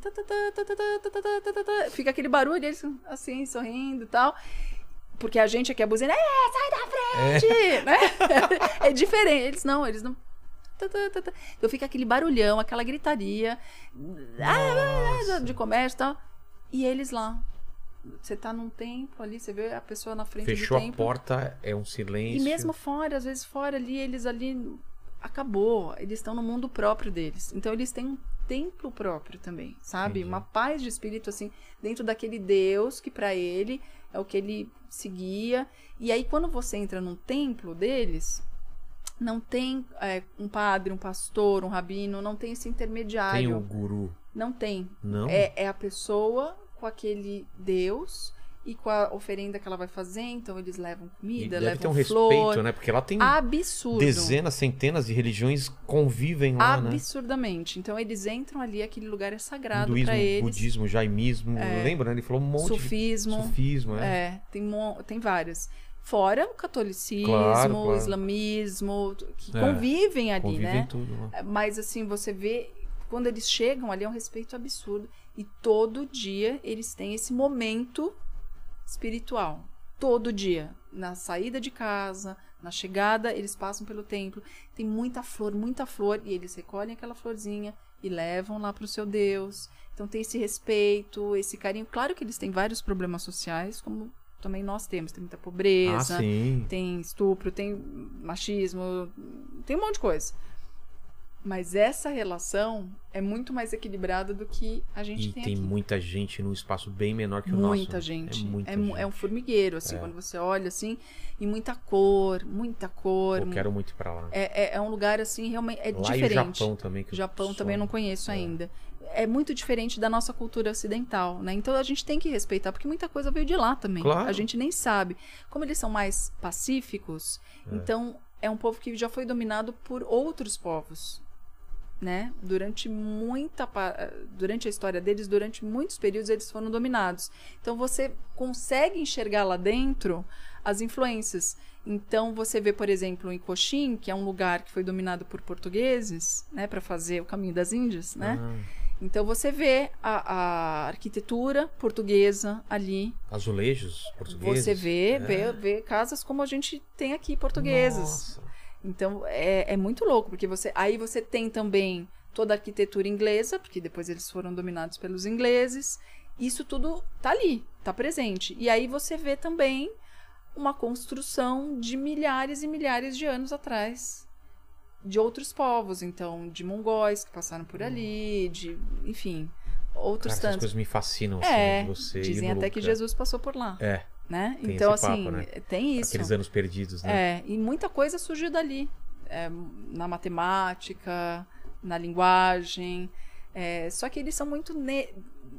Speaker 3: Fica aquele barulho, eles assim, sorrindo e tal porque a gente aqui é buzina, é, sai da frente! É. Né? é diferente. Eles não, eles não então fica aquele barulhão, aquela gritaria ah, ah, de comércio e tal. E eles lá. Você tá num templo ali, você vê a pessoa na frente
Speaker 1: Fechou
Speaker 3: do
Speaker 1: a
Speaker 3: templo.
Speaker 1: porta, é um silêncio.
Speaker 3: E mesmo fora, às vezes fora ali, eles ali. Acabou. Eles estão no mundo próprio deles. Então eles têm um templo próprio também, sabe? Uma paz de espírito, assim, dentro daquele Deus que para ele é o que ele seguia. E aí, quando você entra num templo deles, não tem é, um padre, um pastor, um rabino, não tem esse
Speaker 1: Tem
Speaker 3: intermediário.
Speaker 1: o guru.
Speaker 3: Não tem.
Speaker 1: Não?
Speaker 3: É, é a pessoa com aquele Deus e com a oferenda que ela vai fazer. Então eles levam
Speaker 1: E
Speaker 3: comida,
Speaker 1: ter
Speaker 3: levam
Speaker 1: um
Speaker 3: flor.
Speaker 1: respeito, né? Porque lá tem
Speaker 3: Absurdo.
Speaker 1: dezenas, centenas de religiões convivem lá, né?
Speaker 3: Absurdamente. Então eles entram ali, aquele lugar é sagrado para eles.
Speaker 1: budismo, jaimismo. Lembra, né? Ele falou um monte
Speaker 3: Sufismo.
Speaker 1: de sufismo, é.
Speaker 3: É, tem, tem vários. Fora o catolicismo,
Speaker 1: Claro,
Speaker 3: o
Speaker 1: claro.
Speaker 3: islamismo, que
Speaker 1: É,
Speaker 3: convivem ali,
Speaker 1: Convivem
Speaker 3: né?
Speaker 1: tudo lá.
Speaker 3: Mas assim, você vê, quando eles chegam ali, é um respeito absurdo. E todo dia eles têm esse momento espiritual. Todo dia. Na saída de casa, na chegada, eles passam pelo templo. Tem muita flor, muita flor. E eles recolhem aquela florzinha e levam lá para o seu Deus. Então tem esse respeito, esse carinho. Claro que eles têm vários problemas sociais, como também nós temos. Tem muita
Speaker 1: Ah,
Speaker 3: pobreza,
Speaker 1: sim.
Speaker 3: tem estupro, tem machismo, tem um monte de coisa. Mas essa relação é muito mais equilibrada do que a gente
Speaker 1: E
Speaker 3: tem,
Speaker 1: tem
Speaker 3: aqui.
Speaker 1: muita gente num espaço bem menor que o nosso.
Speaker 3: Muita
Speaker 1: né?
Speaker 3: gente.
Speaker 1: É muita
Speaker 3: É,
Speaker 1: gente.
Speaker 3: é um formigueiro, assim, quando você olha assim, e muita cor, muita cor.
Speaker 1: Pô, quero muito ir pra lá.
Speaker 3: É, é, é um lugar assim, realmente é
Speaker 1: lá
Speaker 3: diferente.
Speaker 1: e o Japão também. Que
Speaker 3: O Japão
Speaker 1: eu
Speaker 3: também eu não conheço
Speaker 1: É.
Speaker 3: ainda. É muito diferente da nossa cultura ocidental, né? Então a gente tem que respeitar, porque muita coisa veio de lá também.
Speaker 1: Claro.
Speaker 3: A gente nem sabe. Como eles são mais pacíficos, então é um povo que já foi dominado por outros povos. Né? Durante muita durante a história deles, durante muitos períodos eles foram dominados. Então você consegue enxergar lá dentro as influências. Então você vê, por exemplo, em Coxim, que é um lugar que foi dominado por portugueses, né, para fazer o caminho das Índias, né?
Speaker 1: Ah,
Speaker 3: Então você vê a, a arquitetura portuguesa ali.
Speaker 1: azulejos portugueses.
Speaker 3: Você vê,
Speaker 1: É.
Speaker 3: vê, vê casas como a gente tem aqui portuguesas.
Speaker 1: Nossa.
Speaker 3: Então é, é muito louco, porque você aí você tem também toda a arquitetura inglesa, porque depois eles foram dominados pelos ingleses. Isso tudo tá ali, tá presente. E aí você vê também uma construção de milhares e milhares de anos atrás. De outros povos, então, de mongóis que passaram por ali, de, enfim, outros
Speaker 1: Cara, essas
Speaker 3: tantos.
Speaker 1: coisas me fascinam, assim,
Speaker 3: É,
Speaker 1: de você
Speaker 3: dizem até que
Speaker 1: lugar.
Speaker 3: Jesus passou por lá,
Speaker 1: É,
Speaker 3: né?
Speaker 1: Tem
Speaker 3: então,
Speaker 1: esse papo,
Speaker 3: assim,
Speaker 1: né?
Speaker 3: tem isso.
Speaker 1: aqueles anos perdidos, né?
Speaker 3: É, e muita coisa surgiu dali. É, na matemática, na linguagem. É, só que eles são muito ne-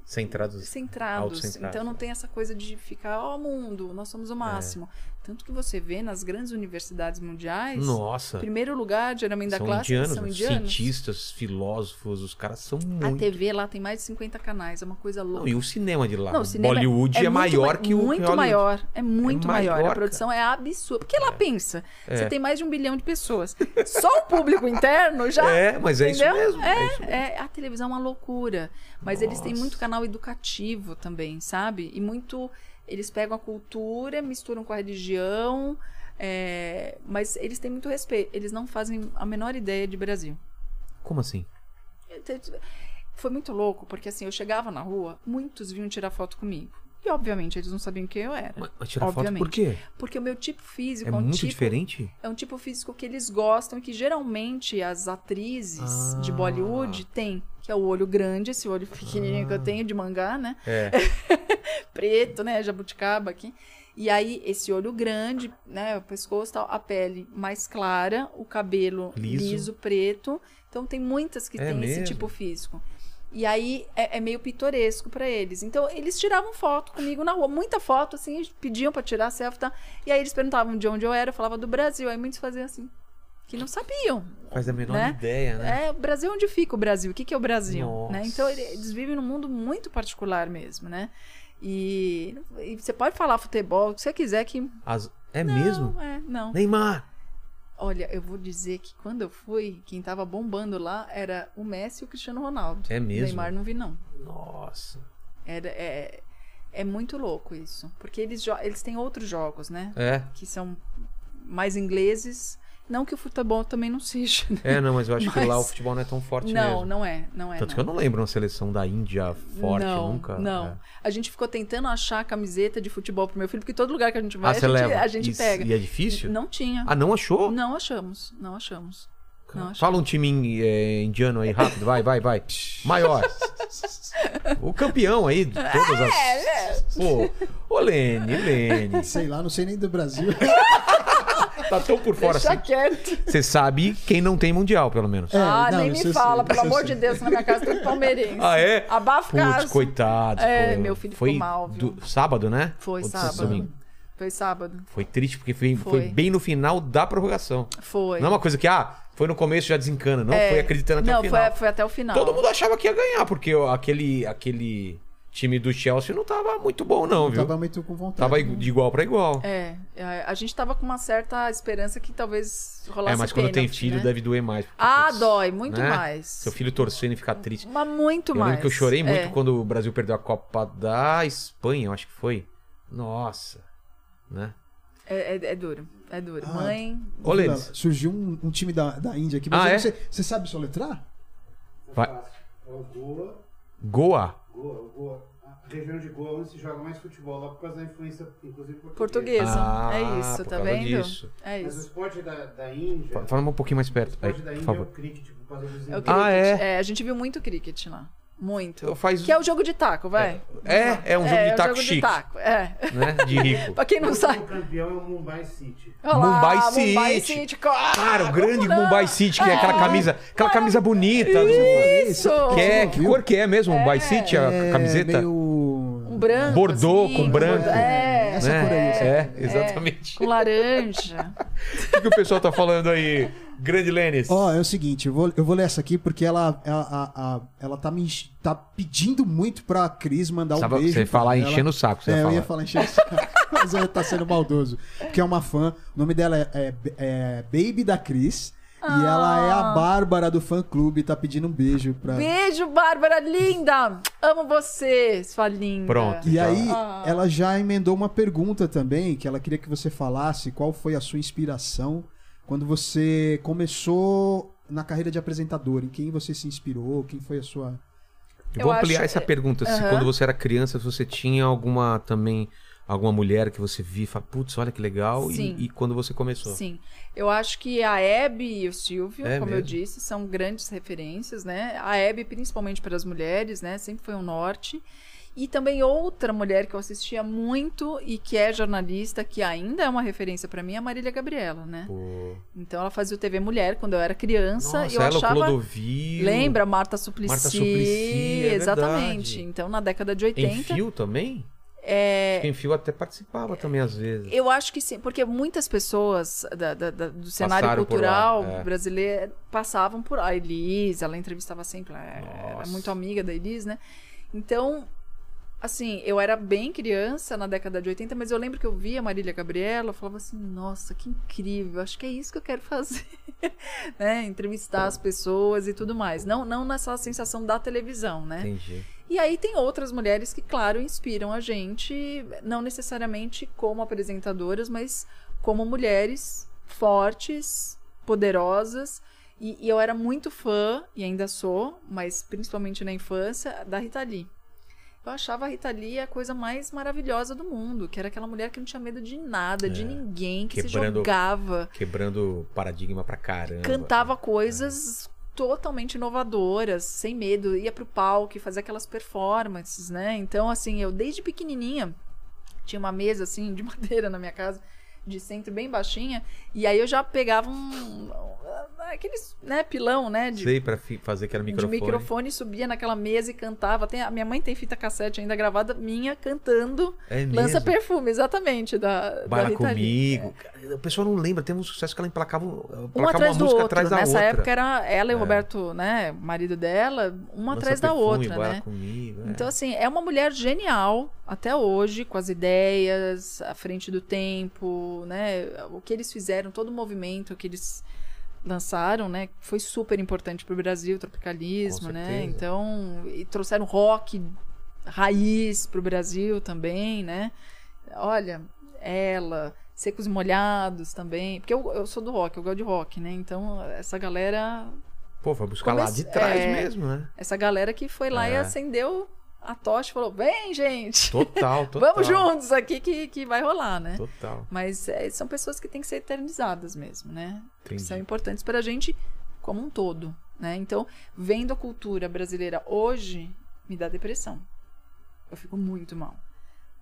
Speaker 1: Centrados.
Speaker 3: centrados. Então não tem essa coisa de ficar, ó, mundo, nós somos o máximo. Tanto que você vê nas grandes universidades mundiais,
Speaker 1: Nossa.
Speaker 3: primeiro lugar, geralmente da classe,
Speaker 1: indianos,
Speaker 3: são indianos.
Speaker 1: cientistas, filósofos, os caras são
Speaker 3: A
Speaker 1: muito.
Speaker 3: TV lá tem mais de 50 canais, é uma coisa louca.
Speaker 1: Não, e o cinema de lá.
Speaker 3: Não, o cinema
Speaker 1: Bollywood é,
Speaker 3: muito
Speaker 1: maior
Speaker 3: ma-
Speaker 1: que o
Speaker 3: Muito
Speaker 1: Hollywood.
Speaker 3: maior. É muito
Speaker 1: É
Speaker 3: maior.
Speaker 1: maior,
Speaker 3: A produção é absurda. Porque lá pensa,
Speaker 1: É.
Speaker 3: você tem mais de um bilhão de pessoas. Só o público interno já.
Speaker 1: É, mas é isso
Speaker 3: entendeu?
Speaker 1: mesmo. É, isso mesmo.
Speaker 3: É, a televisão é uma loucura. Mas eles têm
Speaker 1: Nossa.
Speaker 3: muito canal educativo também, sabe? E muito. Eles pegam a cultura, misturam com a religião. é, mas eles têm muito respeito. Eles não fazem a menor ideia de Brasil.
Speaker 1: Como assim?
Speaker 3: Foi muito louco, porque assim, eu chegava na rua, muitos vinham tirar foto comigo. E obviamente eles não sabiam quem eu era.
Speaker 1: Mas, tirar foto por quê?
Speaker 3: Porque o meu tipo físico
Speaker 1: É
Speaker 3: é, um
Speaker 1: muito
Speaker 3: tipo,
Speaker 1: diferente?
Speaker 3: é um tipo físico que eles gostam e que geralmente as atrizes de
Speaker 1: Ah.
Speaker 3: Bollywood têm, que é o olho grande, esse olho pequenininho que eu tenho de mangá, né?
Speaker 1: É.
Speaker 3: Preto, né? Jabuticaba aqui. E aí, esse olho grande, né? O pescoço, tal, a pele mais clara, o cabelo
Speaker 1: Liso.
Speaker 3: liso, preto. Então, tem muitas que
Speaker 1: É
Speaker 3: têm
Speaker 1: mesmo?
Speaker 3: esse tipo físico. E aí, é, é meio pitoresco pra eles. Então, eles tiravam foto comigo na rua. Muita foto, assim, pediam pra tirar selfie, tá? E aí, eles perguntavam de onde eu era. Eu falava do Brasil. Aí, muitos faziam assim. Que não sabiam.
Speaker 1: Faz a menor
Speaker 3: Né?
Speaker 1: ideia, né?
Speaker 3: É, o Brasil, onde fica o Brasil? O que, que é o Brasil? Né? Então, ele- eles vivem num mundo muito particular mesmo, né? E, e você pode falar futebol, o que você quiser que...
Speaker 1: As- É
Speaker 3: Não,
Speaker 1: mesmo?
Speaker 3: é, não.
Speaker 1: Neymar!
Speaker 3: Olha, eu vou dizer que quando eu fui, quem tava bombando lá era o Messi e o Cristiano Ronaldo.
Speaker 1: É mesmo?
Speaker 3: O Neymar não vi, não.
Speaker 1: Nossa.
Speaker 3: Era, é, é muito louco isso. Porque eles, eles têm outros jogos, né?
Speaker 1: É.
Speaker 3: Que são mais ingleses. Não que o futebol também não seja. né?
Speaker 1: É, não, mas eu acho que
Speaker 3: Mas-
Speaker 1: lá o futebol não é tão forte
Speaker 3: Não,
Speaker 1: mesmo.
Speaker 3: não é. Não é
Speaker 1: Tanto
Speaker 3: não.
Speaker 1: que eu não lembro uma seleção da Índia forte
Speaker 3: não,
Speaker 1: nunca.
Speaker 3: Não.
Speaker 1: É.
Speaker 3: A gente ficou tentando achar camiseta de futebol pro meu filho, porque todo lugar que a gente vai,
Speaker 1: Ah,
Speaker 3: a gente,
Speaker 1: leva.
Speaker 3: a gente
Speaker 1: e,
Speaker 3: pega.
Speaker 1: E é difícil?
Speaker 3: Não tinha.
Speaker 1: Ah, não achou?
Speaker 3: Não achamos. Não achamos. Não achamos.
Speaker 1: Fala um time eh, indiano aí, rápido. Vai, vai, vai. Maior. o campeão aí de todas
Speaker 3: É,
Speaker 1: as... Pô, ô Lene, Lene.
Speaker 2: Sei lá, não sei nem do Brasil.
Speaker 1: Tá tão por fora
Speaker 3: Deixa
Speaker 1: assim.
Speaker 3: quieto.
Speaker 1: Você sabe quem não tem mundial, pelo menos.
Speaker 2: É,
Speaker 3: ah,
Speaker 2: não,
Speaker 3: nem me fala,
Speaker 2: sei,
Speaker 3: pelo amor
Speaker 2: sei.
Speaker 3: de Deus, na minha casa tem palmeirense.
Speaker 1: Ah, é?
Speaker 3: Abafa
Speaker 1: Putz, coitado.
Speaker 3: É,
Speaker 1: pô.
Speaker 3: meu filho
Speaker 1: foi
Speaker 3: ficou mal, viu?
Speaker 1: do- sábado, né?
Speaker 3: Foi
Speaker 1: Ou de
Speaker 3: sábado.
Speaker 1: domingo?
Speaker 3: Foi sábado.
Speaker 1: Foi triste, porque foi, foi.
Speaker 3: Foi.
Speaker 1: bem no final da prorrogação.
Speaker 3: Foi.
Speaker 1: Não é uma coisa que, ah, foi no começo já desencana. Não,
Speaker 3: É.
Speaker 1: foi acreditando até
Speaker 3: Não,
Speaker 1: o final.
Speaker 3: Foi, foi até o final.
Speaker 1: Todo mundo achava que ia ganhar, porque aquele, aquele time do Chelsea não tava muito bom, não, viu?
Speaker 2: Tava muito com vontade.
Speaker 1: Tava de igual pra igual.
Speaker 3: É, é, a gente tava com uma certa esperança que talvez rolasse
Speaker 1: É, mas quando tem
Speaker 3: pênalti,
Speaker 1: filho
Speaker 3: né?
Speaker 1: deve doer mais. porque,
Speaker 3: Ah,
Speaker 1: putz,
Speaker 3: dói, muito
Speaker 1: né?
Speaker 3: mais.
Speaker 1: Seu filho torcendo e ficar triste.
Speaker 3: Mas muito
Speaker 1: eu
Speaker 3: mais.
Speaker 1: lembro que eu chorei muito
Speaker 3: É.
Speaker 1: quando o Brasil perdeu a Copa da Espanha, eu acho que foi. Nossa. Né?
Speaker 3: É, é- é duro, é duro.
Speaker 2: Ah,
Speaker 3: Mãe,
Speaker 1: Ô.
Speaker 2: Surgiu um, um time da, da Índia aqui.
Speaker 1: Ah,
Speaker 2: Mas
Speaker 1: é?
Speaker 2: você, você sabe soletrar?
Speaker 1: Vai.
Speaker 6: É o Goa,
Speaker 1: Goa.
Speaker 6: Goa, o Goa. Região de Goa é onde se joga mais futebol, lá por causa da influência, inclusive, portuguesa.
Speaker 3: portuguesa.
Speaker 1: Ah,
Speaker 3: é isso, tá vendo?
Speaker 1: disso.
Speaker 3: É
Speaker 6: Mas o
Speaker 3: isso.
Speaker 6: esporte da, da Índia.
Speaker 1: Fa- Fala um pouquinho mais
Speaker 6: o
Speaker 1: perto. Aí,
Speaker 6: esporte da
Speaker 1: por
Speaker 6: Índia é
Speaker 1: favor.
Speaker 6: o cricket, por causa dos
Speaker 3: É o cricket.
Speaker 1: Ah, é?
Speaker 3: a gente viu muito cricket lá. Muito.
Speaker 1: Eu faz-
Speaker 3: Que é o jogo de taco, vai.
Speaker 1: É, é um jogo
Speaker 3: é,
Speaker 1: de
Speaker 3: o
Speaker 1: taco
Speaker 3: jogo
Speaker 1: chique,
Speaker 3: de taco. É.
Speaker 1: né? De rico.
Speaker 3: pra quem não
Speaker 6: O
Speaker 3: sabe.
Speaker 6: último campeão é o Mumbai City.
Speaker 3: Olha lá,
Speaker 1: Mumbai
Speaker 3: Mumbai
Speaker 1: City.
Speaker 3: City. claro.
Speaker 1: Cara, o grande
Speaker 3: não?
Speaker 1: Mumbai City, que é aquela
Speaker 3: É.
Speaker 1: camisa, aquela camisa bonita. do-
Speaker 3: Isso.
Speaker 1: Que, é, que cor que é mesmo, Mumbai City, a
Speaker 2: É
Speaker 1: camiseta?
Speaker 2: meio...
Speaker 3: Branco.
Speaker 1: Bordeaux
Speaker 3: assim,
Speaker 1: com branco.
Speaker 3: É.
Speaker 2: Essa
Speaker 1: né?
Speaker 2: cor aí,
Speaker 1: É, exatamente.
Speaker 3: Com laranja.
Speaker 1: O que, que o pessoal tá falando aí? Grande Lênis.
Speaker 2: Ó, é o seguinte, eu vou, eu vou ler essa aqui porque ela, ela, a- a- ela tá me tá pedindo muito pra Cris mandar um
Speaker 1: Sabe,
Speaker 2: beijo.
Speaker 1: você ia falar
Speaker 2: ela.
Speaker 1: enchendo o saco, você
Speaker 2: é,
Speaker 1: ia
Speaker 2: eu ia falar enchendo o saco, mas ela tá sendo maldoso. Porque é uma fã, o nome dela é, é- é Baby da Cris. E ela é a Bárbara do fã clube, tá pedindo um beijo pra.
Speaker 3: Beijo, Bárbara, linda! Amo você, sua linda.
Speaker 1: Pronto.
Speaker 2: E aí,
Speaker 3: Ah.
Speaker 2: ela já emendou uma pergunta também, que ela queria que você falasse qual foi a sua inspiração quando você começou na carreira de apresentador, em quem você se inspirou, quem foi a sua.
Speaker 1: Eu
Speaker 3: Eu
Speaker 1: vou ampliar
Speaker 3: acho-
Speaker 1: essa pergunta. Se
Speaker 3: Aham.
Speaker 1: quando você era criança, se você tinha alguma também Alguma mulher que você viu e fala, putz, olha que legal. E, e quando você começou?
Speaker 3: Sim. Eu acho que a Hebe e o Silvio,
Speaker 1: É
Speaker 3: como eu
Speaker 1: mesmo?
Speaker 3: disse, são grandes referências, né? A Hebe, principalmente para as mulheres, né? Sempre foi um norte. E também outra mulher que eu assistia muito e que é jornalista, que ainda é uma referência para mim, é a Marília Gabriela, né?
Speaker 1: Pô.
Speaker 3: Então ela fazia o TV Mulher quando eu era criança
Speaker 1: Nossa,
Speaker 3: e eu
Speaker 1: ela,
Speaker 3: achava
Speaker 1: Clodovil.
Speaker 3: Lembra Marta Suplicy?
Speaker 1: Marta Suplicy, é
Speaker 3: exatamente.
Speaker 1: verdade.
Speaker 3: Então na década de
Speaker 1: Em
Speaker 3: 80,
Speaker 1: fio também?
Speaker 3: É
Speaker 1: Acho que em fio até participava também, às vezes.
Speaker 3: Eu acho que sim, porque muitas pessoas da- da- da- do cenário
Speaker 1: Passaram
Speaker 3: cultural
Speaker 1: lá, é.
Speaker 3: brasileiro passavam por a Elis, ela entrevistava sempre, ela era muito amiga da Elis, né? Então, assim, eu era bem criança na década de 80, mas eu lembro que eu via Marília Gabriela, eu falava assim, nossa, que incrível, acho que é isso que eu quero fazer, né? Entrevistar as pessoas e tudo mais. Não, não nessa sensação da televisão, né?
Speaker 1: Entendi.
Speaker 3: E aí tem outras mulheres que, claro, inspiram a gente, não necessariamente como apresentadoras, mas como mulheres fortes, poderosas. E, e eu era muito fã, e ainda sou, mas principalmente na infância, da Rita Lee. Eu achava a Rita Lee a coisa mais maravilhosa do mundo, que era aquela mulher que não tinha medo de nada, de ninguém, que se
Speaker 1: É. Quebrando-
Speaker 3: jogava
Speaker 1: Quebrando paradigma pra caramba.
Speaker 3: cantava coisas totalmente inovadoras, sem medo, ia pro palco e fazia aquelas performances, né? Então, assim, eu desde pequenininha tinha uma mesa assim de madeira na minha casa, de centro bem baixinha, e aí eu já pegava um aqueles, né, pilão, né, de
Speaker 1: Sei, pra fazer aquele
Speaker 3: de
Speaker 1: microfone.
Speaker 3: microfone, subia naquela mesa e cantava. Tem, a minha mãe tem fita cassete ainda gravada minha cantando
Speaker 1: É?
Speaker 3: Lança Perfume, exatamente, da, da
Speaker 1: Baila
Speaker 3: Rita Lee.
Speaker 1: comigo. Cara, O pessoal não lembra, tem um sucesso que ela emplacava, emplacava
Speaker 3: um atrás
Speaker 1: uma
Speaker 3: do
Speaker 1: música
Speaker 3: outro.
Speaker 1: atrás da
Speaker 3: Nessa
Speaker 1: outra.
Speaker 3: época era ela e o
Speaker 1: É.
Speaker 3: Roberto, né, marido dela, uma
Speaker 1: Lança
Speaker 3: atrás da
Speaker 1: perfume,
Speaker 3: outra,
Speaker 1: Baila
Speaker 3: né?
Speaker 1: comigo. é.
Speaker 3: Então, assim, é uma mulher genial até hoje, com as ideias, à frente do tempo, né? O que eles fizeram, todo o movimento que eles lançaram, né? Foi super importante para o Brasil, o tropicalismo, né? Então, e trouxeram rock raiz para o Brasil também, né? Olha, ela, Secos e Molhados também, porque eu, eu sou do rock, eu gosto de rock, né? Então, essa galera
Speaker 1: Pô, foi buscar lá de trás
Speaker 3: é.
Speaker 1: mesmo, né?
Speaker 3: essa galera que foi lá e
Speaker 1: É.
Speaker 3: acendeu a tocha falou: vem, gente!
Speaker 1: Total, total.
Speaker 3: Vamos juntos aqui que, que vai rolar, né?
Speaker 1: Total.
Speaker 3: Mas é, são pessoas que têm que ser eternizadas mesmo, né?
Speaker 1: Entendi.
Speaker 3: são importantes para a gente como um todo, né? Então, vendo a cultura brasileira hoje, me dá depressão. Eu fico muito mal.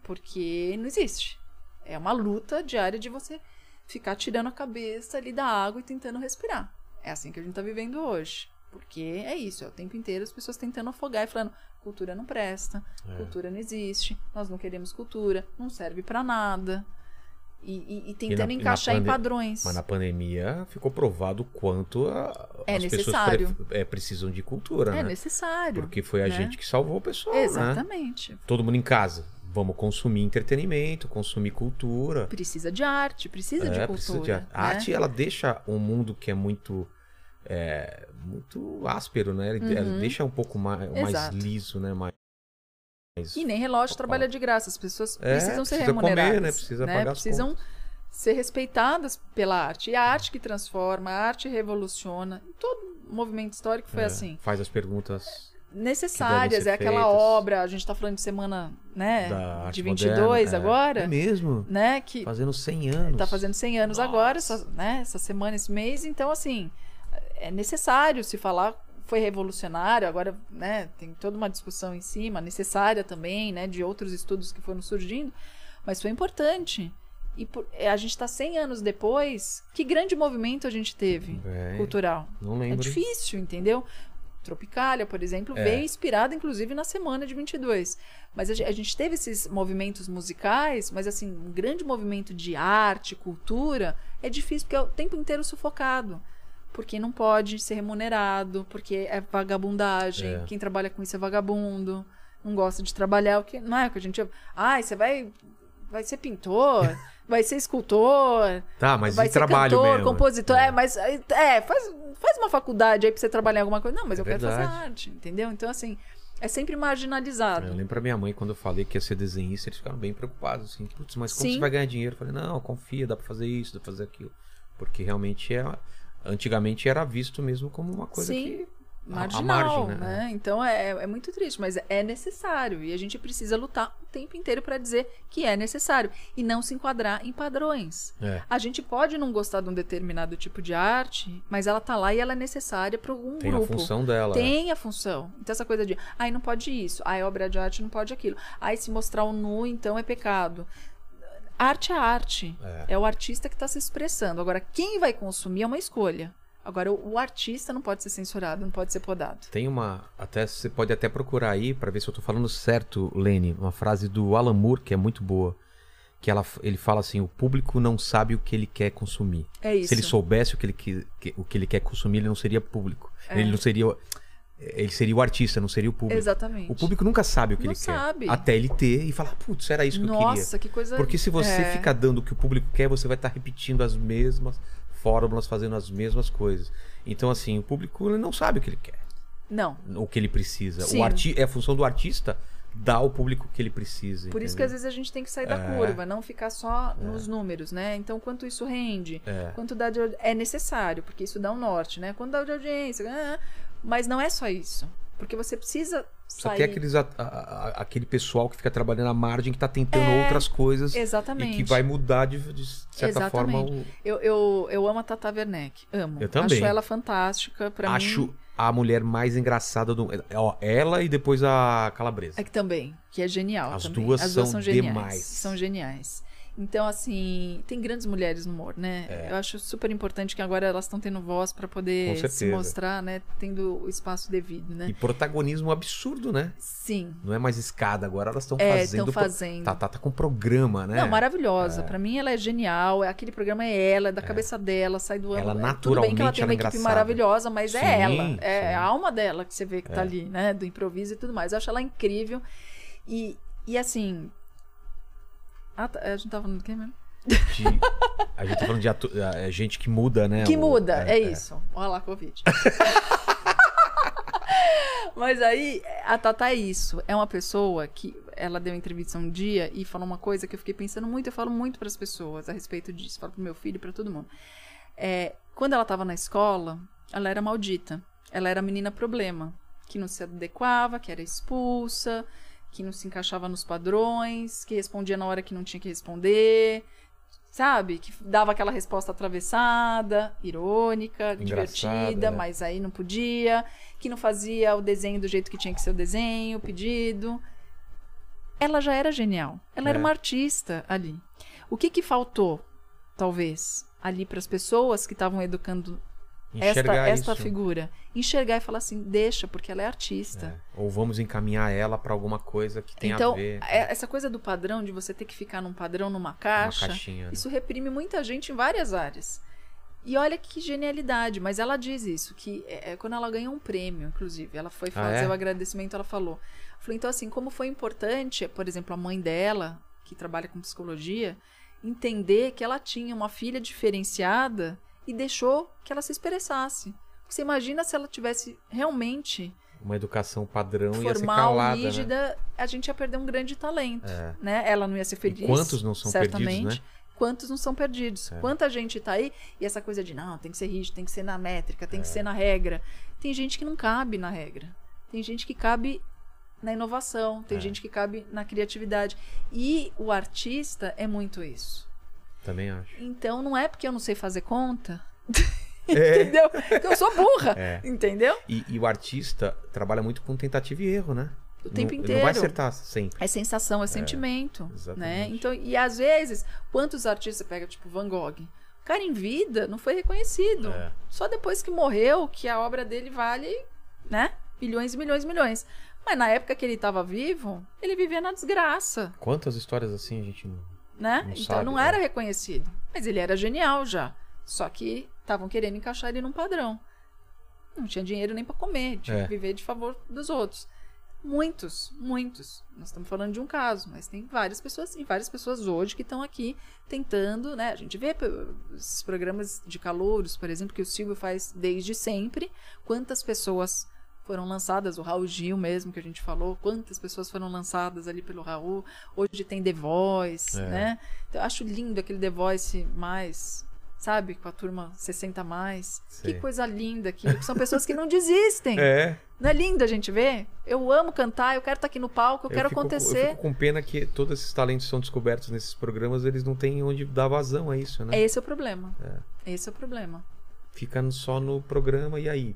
Speaker 3: Porque não existe. É uma luta diária de você ficar tirando a cabeça ali da água e tentando respirar. É assim que a gente tá vivendo hoje. Porque é isso, é o tempo inteiro as pessoas tentando afogar e falando: cultura não presta,
Speaker 1: É.
Speaker 3: cultura não existe, nós não queremos cultura, não serve pra nada. E, e- e tentando
Speaker 1: e na
Speaker 3: encaixar em padrões.
Speaker 1: Mas na pandemia ficou provado o quanto a-
Speaker 3: É
Speaker 1: as
Speaker 3: necessário.
Speaker 1: pessoas pre- é, precisam de cultura,
Speaker 3: É
Speaker 1: né?
Speaker 3: necessário.
Speaker 1: Porque foi a
Speaker 3: né?
Speaker 1: gente que salvou o pessoal, né?
Speaker 3: Exatamente.
Speaker 1: Todo mundo em casa. Vamos consumir entretenimento, consumir cultura.
Speaker 3: Precisa de arte, precisa de
Speaker 1: É,
Speaker 3: cultura.
Speaker 1: precisa de arte. A
Speaker 3: né?
Speaker 1: arte, ela deixa um mundo que é muito é, muito áspero, né? Ele- Ela
Speaker 3: Uhum.
Speaker 1: deixa um pouco mais, mais liso, né? Mais,
Speaker 3: E nem relógio trabalha de graça. As pessoas
Speaker 1: É,
Speaker 3: precisam ser
Speaker 1: precisa comer,
Speaker 3: remuneradas.
Speaker 1: né? Precisa pagar as
Speaker 3: Precisam ser respeitadas pela arte. E a arte que transforma, a arte revoluciona. Todo movimento histórico foi
Speaker 1: é,
Speaker 3: assim.
Speaker 1: Faz as perguntas
Speaker 3: Necessárias. É aquela
Speaker 1: feitas.
Speaker 3: obra. A gente está falando de semana né,
Speaker 1: da
Speaker 3: de 22
Speaker 1: moderna. É.
Speaker 3: agora.
Speaker 1: É mesmo?
Speaker 3: Né, que
Speaker 1: Fazendo 100 anos.
Speaker 3: Tá fazendo 100 anos
Speaker 1: Nossa.
Speaker 3: agora, essa, né, essa semana, esse mês. Então, assim, é necessário se falar. Foi revolucionário, agora né, tem toda uma discussão em cima, necessária também, né, de outros estudos que foram surgindo, mas foi importante. E por- é, a gente está 100 anos depois, que grande movimento a gente teve
Speaker 1: É,
Speaker 3: cultural?
Speaker 1: Não
Speaker 3: É
Speaker 1: lembro.
Speaker 3: difícil, entendeu? Tropicália, por exemplo,
Speaker 1: É.
Speaker 3: veio inspirada, inclusive, na semana de 22. Mas a ge- a gente teve esses movimentos musicais, mas, assim, um grande movimento de arte, cultura, é difícil, porque é o tempo inteiro sufocado. Porque não pode ser remunerado, porque é vagabundagem.
Speaker 1: É.
Speaker 3: Quem trabalha com isso é vagabundo, não gosta de trabalhar. O que, não é o que a gente... Ai, você vai, vai ser pintor, vai ser escultor,
Speaker 1: Tá, mas
Speaker 3: vai ser
Speaker 1: trabalho
Speaker 3: cantor,
Speaker 1: mesmo?
Speaker 3: compositor. É, mas é, faz, faz uma faculdade aí pra você trabalhar em alguma coisa. Não, mas
Speaker 1: É
Speaker 3: eu quero fazer
Speaker 1: verdade.
Speaker 3: arte, entendeu? Então, assim, é sempre
Speaker 1: Eu
Speaker 3: marginalizado.
Speaker 1: lembro pra minha mãe, quando eu falei que ia ser desenhista, eles ficaram bem preocupados, assim, putz, mas como
Speaker 3: Sim.
Speaker 1: você vai ganhar dinheiro? Eu falei, não, confia, dá pra fazer isso, dá pra fazer aquilo. Porque realmente é. Antigamente era visto mesmo como uma coisa
Speaker 3: Sim.
Speaker 1: que
Speaker 3: marginal,
Speaker 1: margem, né?
Speaker 3: né? Então é, é muito triste, mas é necessário e a gente precisa lutar o tempo inteiro para dizer que é necessário e não se enquadrar em padrões.
Speaker 1: É.
Speaker 3: A gente pode não gostar de um determinado tipo de arte, mas ela tá lá e ela é necessária para algum
Speaker 1: Tem
Speaker 3: grupo.
Speaker 1: a função dela. né?
Speaker 3: Tem a função. Então, essa coisa de, ai, não pode isso, ai, obra de arte não pode aquilo, ai, se mostrar o nu, então é pecado. Arte é arte.
Speaker 1: É.
Speaker 3: É, o artista que está se expressando. Agora, quem vai consumir é uma escolha. Agora, o, o artista não pode ser censurado, não pode ser podado.
Speaker 1: Tem uma. Até você pode até procurar aí pra ver se eu tô falando certo, Lene. Uma frase do Alan Moore que é muito boa. Que ela, ele fala assim: o público não sabe o que ele quer consumir.
Speaker 3: É isso.
Speaker 1: Se ele soubesse o que ele, que- que- o que ele quer consumir, ele não seria público.
Speaker 3: É.
Speaker 1: Ele não seria. Ele seria o artista, não seria o público.
Speaker 3: Exatamente.
Speaker 1: O público nunca sabe o que
Speaker 3: Não
Speaker 1: ele
Speaker 3: sabe.
Speaker 1: quer. Até ele ter e falar, putz, era isso que eu queria.
Speaker 3: Nossa, que coisa.
Speaker 1: Porque se você
Speaker 3: É.
Speaker 1: ficar dando o que o público quer, você vai estar repetindo as mesmas fórmulas, fazendo as mesmas coisas. Então, assim, o público ele não sabe o que ele quer,
Speaker 3: Não.
Speaker 1: o que ele precisa.
Speaker 3: Sim.
Speaker 1: O arti é a função do artista dar ao público o que ele precisa.
Speaker 3: Por isso que às
Speaker 1: entendeu?
Speaker 3: vezes a gente tem que sair da
Speaker 1: É.
Speaker 3: curva, não ficar só nos números, né? Então, quanto isso rende?
Speaker 1: É.
Speaker 3: Quanto dá de... É necessário, porque isso dá um norte, né? Quanto dá de audiência? ah, Mas não é só isso. Porque você precisa
Speaker 1: Só é aqueles, a- a- aquele pessoal que fica trabalhando à margem, que tá tentando outras coisas
Speaker 3: É, Exatamente.
Speaker 1: e que vai mudar de, de certa
Speaker 3: Exatamente.
Speaker 1: forma. o-
Speaker 3: Eu, eu, eu amo a Tata Werneck. Amo.
Speaker 1: Eu também.
Speaker 3: Acho ela fantástica. Pra
Speaker 1: Acho
Speaker 3: mim.
Speaker 1: a mulher mais engraçada do. Ó, ela e depois a Calabresa.
Speaker 3: É que também, que é genial.
Speaker 1: As
Speaker 3: também.
Speaker 1: duas
Speaker 3: As duas
Speaker 1: são
Speaker 3: são geniais.
Speaker 1: demais.
Speaker 3: São geniais. Então, assim, tem grandes mulheres no humor, né?
Speaker 1: É.
Speaker 3: Eu acho super importante que agora elas estão tendo voz pra
Speaker 1: Com
Speaker 3: poder se mostrar, né? Tendo o espaço devido, né?
Speaker 1: E protagonismo absurdo, né?
Speaker 3: Sim.
Speaker 1: Não é mais escada, agora elas estão
Speaker 3: É,
Speaker 1: fazendo.
Speaker 3: estão fazendo.
Speaker 1: Tá, tá, tá com programa, né?
Speaker 3: Não, maravilhosa. Pra mim, ela é genial. Aquele programa é ela, é da cabeça dela, sai do
Speaker 1: Ela
Speaker 3: âmbito. É, Tudo bem que ela
Speaker 1: naturalmente
Speaker 3: tem uma
Speaker 1: é
Speaker 3: equipe
Speaker 1: engraçada.
Speaker 3: maravilhosa, mas
Speaker 1: Sim,
Speaker 3: é ela. É
Speaker 1: sim. É.
Speaker 3: a alma dela que você vê que tá ali, né? Do improviso e tudo mais. Eu acho ela incrível. E, e assim. Ah, tá, a gente tava falando do quê mesmo?
Speaker 1: De- a gente tá falando de atu- é, gente que muda, né?
Speaker 3: Que
Speaker 1: O-
Speaker 3: muda, é, isso. Olha lá, Covid. Mas aí, a Tata é isso. É uma pessoa que ela deu uma entrevista um dia e falou uma coisa que eu fiquei pensando muito. Eu falo muito para as pessoas a respeito disso. Falo pro meu filho, para todo mundo. É, quando ela estava na escola, ela era maldita. Ela era a menina problema, que não se adequava, que era expulsa, que não se encaixava nos padrões, que respondia na hora que não tinha que responder, sabe? Que dava aquela resposta atravessada, irônica,
Speaker 1: Engraçada,
Speaker 3: divertida,
Speaker 1: é.
Speaker 3: mas aí não podia, que não fazia o desenho do jeito que tinha que ser o desenho, o pedido. Ela já era genial. Ela era
Speaker 1: É.
Speaker 3: uma artista ali. O que que faltou, talvez, ali para as pessoas que estavam educando
Speaker 1: Enxergar
Speaker 3: esta
Speaker 1: isso.
Speaker 3: figura? Enxergar e falar assim, deixa, porque ela é artista.
Speaker 1: É. Ou vamos encaminhar ela pra alguma coisa que tenha
Speaker 3: então,
Speaker 1: a ver.
Speaker 3: é- essa coisa do padrão, de você ter que ficar num padrão, numa
Speaker 1: uma
Speaker 3: caixa,
Speaker 1: caixinha. né?
Speaker 3: isso reprime muita gente em várias áreas. E olha que genialidade, mas ela diz isso, que é, é quando ela ganhou um prêmio, inclusive, ela foi
Speaker 1: Ah,
Speaker 3: fazer
Speaker 1: é?
Speaker 3: o agradecimento, ela falou. Falou, então assim, como foi importante, por exemplo, a mãe dela, que trabalha com psicologia, entender que ela tinha uma filha diferenciada e deixou que ela se expressasse. Você imagina se ela tivesse realmente
Speaker 1: Uma educação padrão ia ser
Speaker 3: formal,
Speaker 1: calada, né?
Speaker 3: rígida, a gente ia perder um grande talento,
Speaker 1: É.
Speaker 3: né? Ela não ia ser feliz.
Speaker 1: quantos não são
Speaker 3: certamente.
Speaker 1: perdidos, né?
Speaker 3: Quantos não são perdidos?
Speaker 1: É.
Speaker 3: Quanta gente tá aí e essa coisa de não, tem que ser rígido, tem que ser na métrica,
Speaker 1: É.
Speaker 3: tem que ser na regra. Tem gente que não cabe na regra. Tem gente que cabe na inovação, tem
Speaker 1: É.
Speaker 3: gente que cabe na criatividade. E o artista é muito isso.
Speaker 1: Também acho.
Speaker 3: Então não é porque eu não sei fazer conta,
Speaker 1: É.
Speaker 3: entendeu? Que eu sou burra,
Speaker 1: É.
Speaker 3: entendeu?
Speaker 1: E, e o artista trabalha muito com tentativa e erro, né?
Speaker 3: O tempo
Speaker 1: não,
Speaker 3: inteiro.
Speaker 1: Não vai acertar sempre.
Speaker 3: É sensação, é sentimento, né?
Speaker 1: exatamente.
Speaker 3: Então, e às vezes, quantos artistas pega tipo Van Gogh? O cara em vida não foi reconhecido.
Speaker 1: É.
Speaker 3: Só depois que morreu que a obra dele vale, né? Milhões e milhões e milhões. Mas na época que ele estava vivo, ele vivia na desgraça,
Speaker 1: Quantas histórias assim a gente não.
Speaker 3: Né?
Speaker 1: Não
Speaker 3: então
Speaker 1: sabe,
Speaker 3: não
Speaker 1: é.
Speaker 3: era reconhecido. Mas ele era genial já. Só que estavam querendo encaixar ele num padrão. Não tinha dinheiro nem para comer, tinha
Speaker 1: É.
Speaker 3: que viver de favor dos outros. Muitos, muitos. Nós estamos falando de um caso, mas tem várias pessoas e várias pessoas hoje que estão aqui tentando, né? A gente vê esses programas de calouros, por exemplo, que o Silvio faz desde sempre. Quantas pessoas foram lançadas, o Raul Gil mesmo que a gente falou, quantas pessoas foram lançadas ali pelo Raul. Hoje tem The Voice,
Speaker 1: É.
Speaker 3: né? Então, eu acho lindo aquele The Voice mais sabe? Com a turma 60 a mais.
Speaker 1: Sei.
Speaker 3: Que coisa linda que são pessoas que não desistem.
Speaker 1: É.
Speaker 3: Não é lindo a gente ver? Eu amo cantar, eu quero estar aqui no palco, eu, quero
Speaker 1: fico,
Speaker 3: acontecer.
Speaker 1: Eu fico com pena que todos esses talentos são descobertos nesses programas, eles não têm onde dar vazão a isso, né?
Speaker 3: Esse é o problema. Esse é o problema.
Speaker 1: Fica só no programa e aí?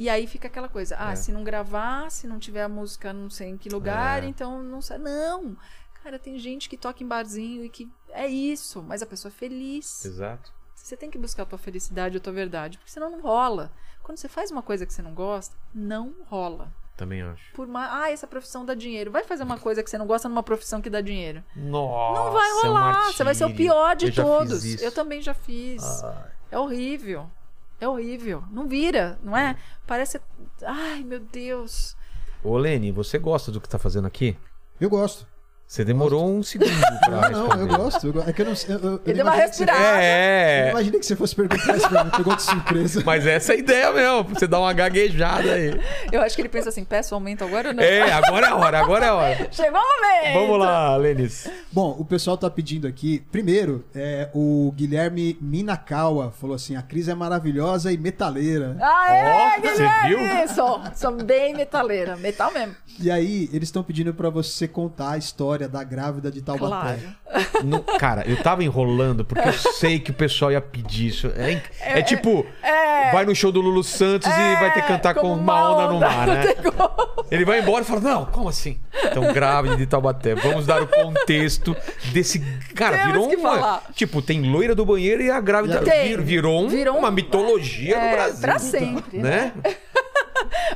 Speaker 3: E aí fica aquela coisa, ah,
Speaker 1: É.
Speaker 3: se não gravar, se não tiver a música não sei em que lugar,
Speaker 1: É.
Speaker 3: então não sei. Não! Cara, tem gente que toca em barzinho e que é isso, mas a pessoa é feliz.
Speaker 1: Exato.
Speaker 3: Você tem que buscar a tua felicidade, a tua verdade, porque senão não rola. Quando você faz uma coisa que você não gosta, não rola.
Speaker 1: Também acho.
Speaker 3: Por mais, ah, essa profissão dá dinheiro. Vai fazer uma coisa que você não gosta numa profissão que dá dinheiro.
Speaker 1: Nossa,
Speaker 3: não vai
Speaker 1: é um
Speaker 3: rolar. você vai ser o pior de
Speaker 1: Eu
Speaker 3: todos. Eu também já fiz.
Speaker 1: Ai.
Speaker 3: É horrível. É horrível. Não vira, não é? Parece. Ai, meu Deus.
Speaker 1: Ô, Lene, você gosta do que tá fazendo aqui?
Speaker 2: Eu gosto.
Speaker 1: Você demorou um segundo pra
Speaker 2: Não, não, eu gosto. eu go- é que eu não eu, eu, eu
Speaker 3: Ele deu uma respirada.
Speaker 2: Eu
Speaker 1: É,
Speaker 2: imaginei que você fosse perguntar isso pra mim. Pegou de surpresa.
Speaker 1: mas essa é a ideia mesmo, você dar uma gaguejada aí.
Speaker 3: Eu acho que ele pensa assim: peço aumento agora ou não?
Speaker 1: É, agora é a hora, agora é a hora.
Speaker 3: Chegou o momento!
Speaker 1: Vamos lá, Lenis.
Speaker 2: Bom, o pessoal tá pedindo aqui. Primeiro, é, o Guilherme Minakawa falou assim: a Cris é maravilhosa e metaleira.
Speaker 3: Aê,
Speaker 1: Ó, você
Speaker 3: Guilherme! Sou, sou bem metaleira. Metal mesmo.
Speaker 2: E aí, eles estão pedindo pra você contar a história da grávida de Taubaté.
Speaker 3: Claro.
Speaker 1: Não, cara, eu tava enrolando porque eu sei que o pessoal ia pedir isso. É, inc- é tipo,
Speaker 3: é.
Speaker 1: vai no show do Lulu Santos e vai ter que cantar com uma onda no mar, né? Ele vai embora e fala: Não, como assim? Então, grávida de Taubaté. Vamos dar o contexto desse. Cara,
Speaker 3: Temos
Speaker 1: virou uma.
Speaker 3: falar.
Speaker 1: Tipo, tem loira do banheiro e a grávida.
Speaker 3: Tem.
Speaker 1: vir- Virou, um-
Speaker 3: Virou
Speaker 1: uma
Speaker 3: um-
Speaker 1: mitologia
Speaker 3: É,
Speaker 1: no Brasil.
Speaker 3: pra sempre,
Speaker 1: Né?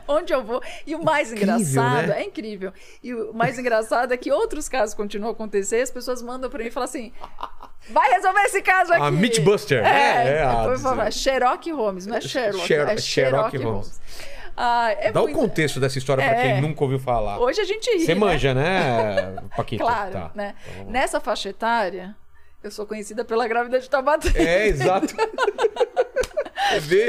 Speaker 3: Onde eu vou. E o mais
Speaker 1: Incrível,
Speaker 3: engraçado,
Speaker 1: né?
Speaker 3: é incrível. E o mais engraçado é que outros casos continuam a acontecer, as pessoas mandam pra mim e falam assim: vai resolver esse caso aqui.
Speaker 1: A Mythbuster, né?
Speaker 3: É,
Speaker 1: É, a-
Speaker 3: por favor, Sherlock Holmes, não é Sherlock.
Speaker 1: Sher-
Speaker 3: é
Speaker 1: Sherlock Holmes.
Speaker 3: Holmes. Ah, é
Speaker 1: Dá
Speaker 3: muito-
Speaker 1: o contexto dessa história
Speaker 3: É.
Speaker 1: quem nunca ouviu falar.
Speaker 3: Hoje a gente ri.
Speaker 1: Você
Speaker 3: né?
Speaker 1: manja, né, Paquita?
Speaker 3: Claro,
Speaker 1: Tá.
Speaker 3: né?
Speaker 1: Então.
Speaker 3: Nessa faixa etária, eu sou conhecida pela grávida de Taubaté.
Speaker 1: É, exato.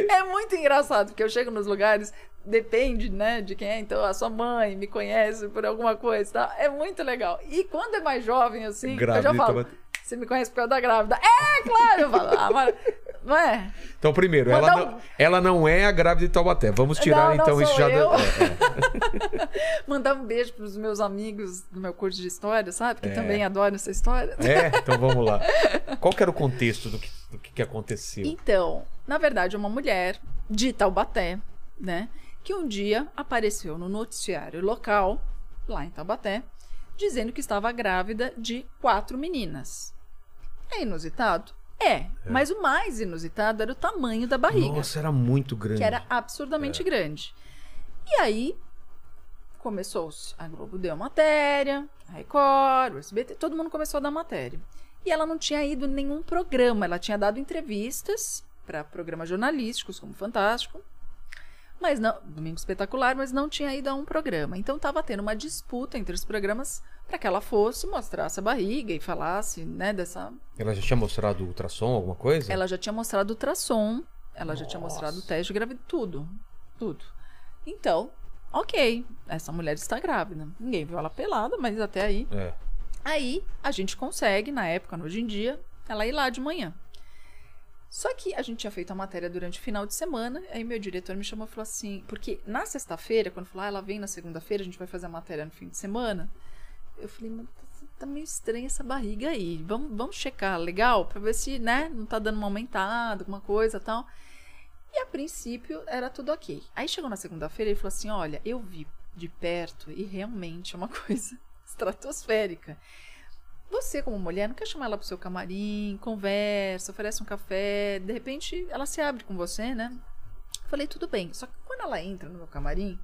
Speaker 3: É muito engraçado, porque eu chego nos lugares, depende, né, de quem é. Então, a sua mãe me conhece por alguma coisa, tá? É muito legal. E quando é mais jovem, assim,
Speaker 1: Grávida
Speaker 3: eu já falo, você me conhece por causa da grávida. É, claro! Eu falo, ah, mas... Não é?
Speaker 1: Então, primeiro, ela
Speaker 3: Mandar
Speaker 1: não,
Speaker 3: um-
Speaker 1: ela não é a grávida de Taubaté. Vamos tirar,
Speaker 3: Não, não
Speaker 1: então, isso já.
Speaker 3: eu.
Speaker 1: da- é,
Speaker 3: Mandar um beijo pros meus amigos do meu curso de história, sabe? Que
Speaker 1: É.
Speaker 3: também adoram essa história.
Speaker 1: é. É, então vamos lá. Qual que era o contexto do que, do que aconteceu?
Speaker 3: Então, na verdade, é uma mulher de Taubaté, né? Que um dia apareceu no noticiário local, lá em Taubaté, dizendo que estava grávida de quatro meninas. É inusitado? É, mas o mais inusitado era o tamanho da barriga,
Speaker 1: Nossa, era muito grande.
Speaker 3: que era absurdamente grande. E aí começou-se. A Globo deu matéria, a Record, o SBT, todo mundo começou a dar matéria. E ela não tinha ido em nenhum programa, ela tinha dado entrevistas para programas jornalísticos, como Fantástico, mas não, Domingo Espetacular, mas não tinha ido a um programa. Então estava tendo uma disputa entre os programas para que ela fosse mostrasse a barriga e falasse, né, dessa
Speaker 1: Ela já tinha mostrado o ultrassom, alguma coisa?
Speaker 3: ela já tinha mostrado o ultrassom, ela já tinha mostrado o teste de gravidez, tudo. Tudo. Então, ok, essa mulher está grávida. Ninguém viu ela pelada, mas até aí.
Speaker 1: É.
Speaker 3: Aí a gente consegue, na época, hoje em dia, ela ir lá de manhã. Só que a gente tinha feito a matéria durante o final de semana, aí meu diretor me chamou e falou assim, porque na sexta-feira, quando falou, ah, ela vem na segunda-feira, a gente vai fazer a matéria no fim de semana. Eu falei, mas tá- tá meio estranha essa barriga aí. Vamos, vamos checar, legal? Pra ver se, né, não tá dando uma aumentada, alguma coisa tal. E a princípio era tudo ok. Aí chegou na segunda-feira e falou assim: olha, eu vi de perto e realmente é uma coisa estratosférica. Você, como mulher, não quer chamar ela pro seu camarim, conversa, oferece um café, de repente ela se abre com você, né? Falei, tudo bem. Só que quando ela entra no meu camarim,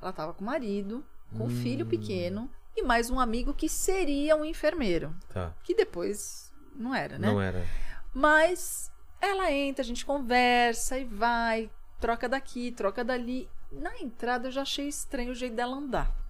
Speaker 3: ela tava com o marido, com o filho pequeno e mais um amigo que seria um enfermeiro.
Speaker 1: Tá.
Speaker 3: Que depois não era, né?
Speaker 1: Não era.
Speaker 3: Mas ela entra, a gente conversa e vai, troca daqui, troca dali. Na entrada eu já achei estranho o jeito dela andar.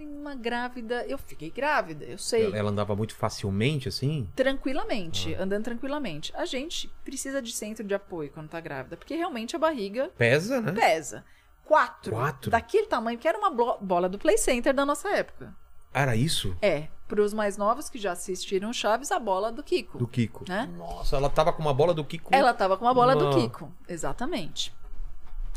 Speaker 3: Uma grávida. Eu fiquei grávida, eu sei.
Speaker 1: Ela, ela andava muito facilmente, assim?
Speaker 3: Tranquilamente, andando tranquilamente. A gente precisa de centro de apoio quando tá grávida, porque realmente a barriga
Speaker 1: Pesa, né?
Speaker 3: pesa. Quatro.
Speaker 1: Quatro?
Speaker 3: Daquele tamanho, que era uma bola do Play Center da nossa época.
Speaker 1: Era isso?
Speaker 3: É. pros mais novos que já assistiram Chaves, a bola do Kiko.
Speaker 1: Do Kiko.
Speaker 3: Né?
Speaker 1: Nossa, ela tava com uma bola do Kiko.
Speaker 3: Ela tava com uma bola
Speaker 1: Não.
Speaker 3: do Kiko. Exatamente.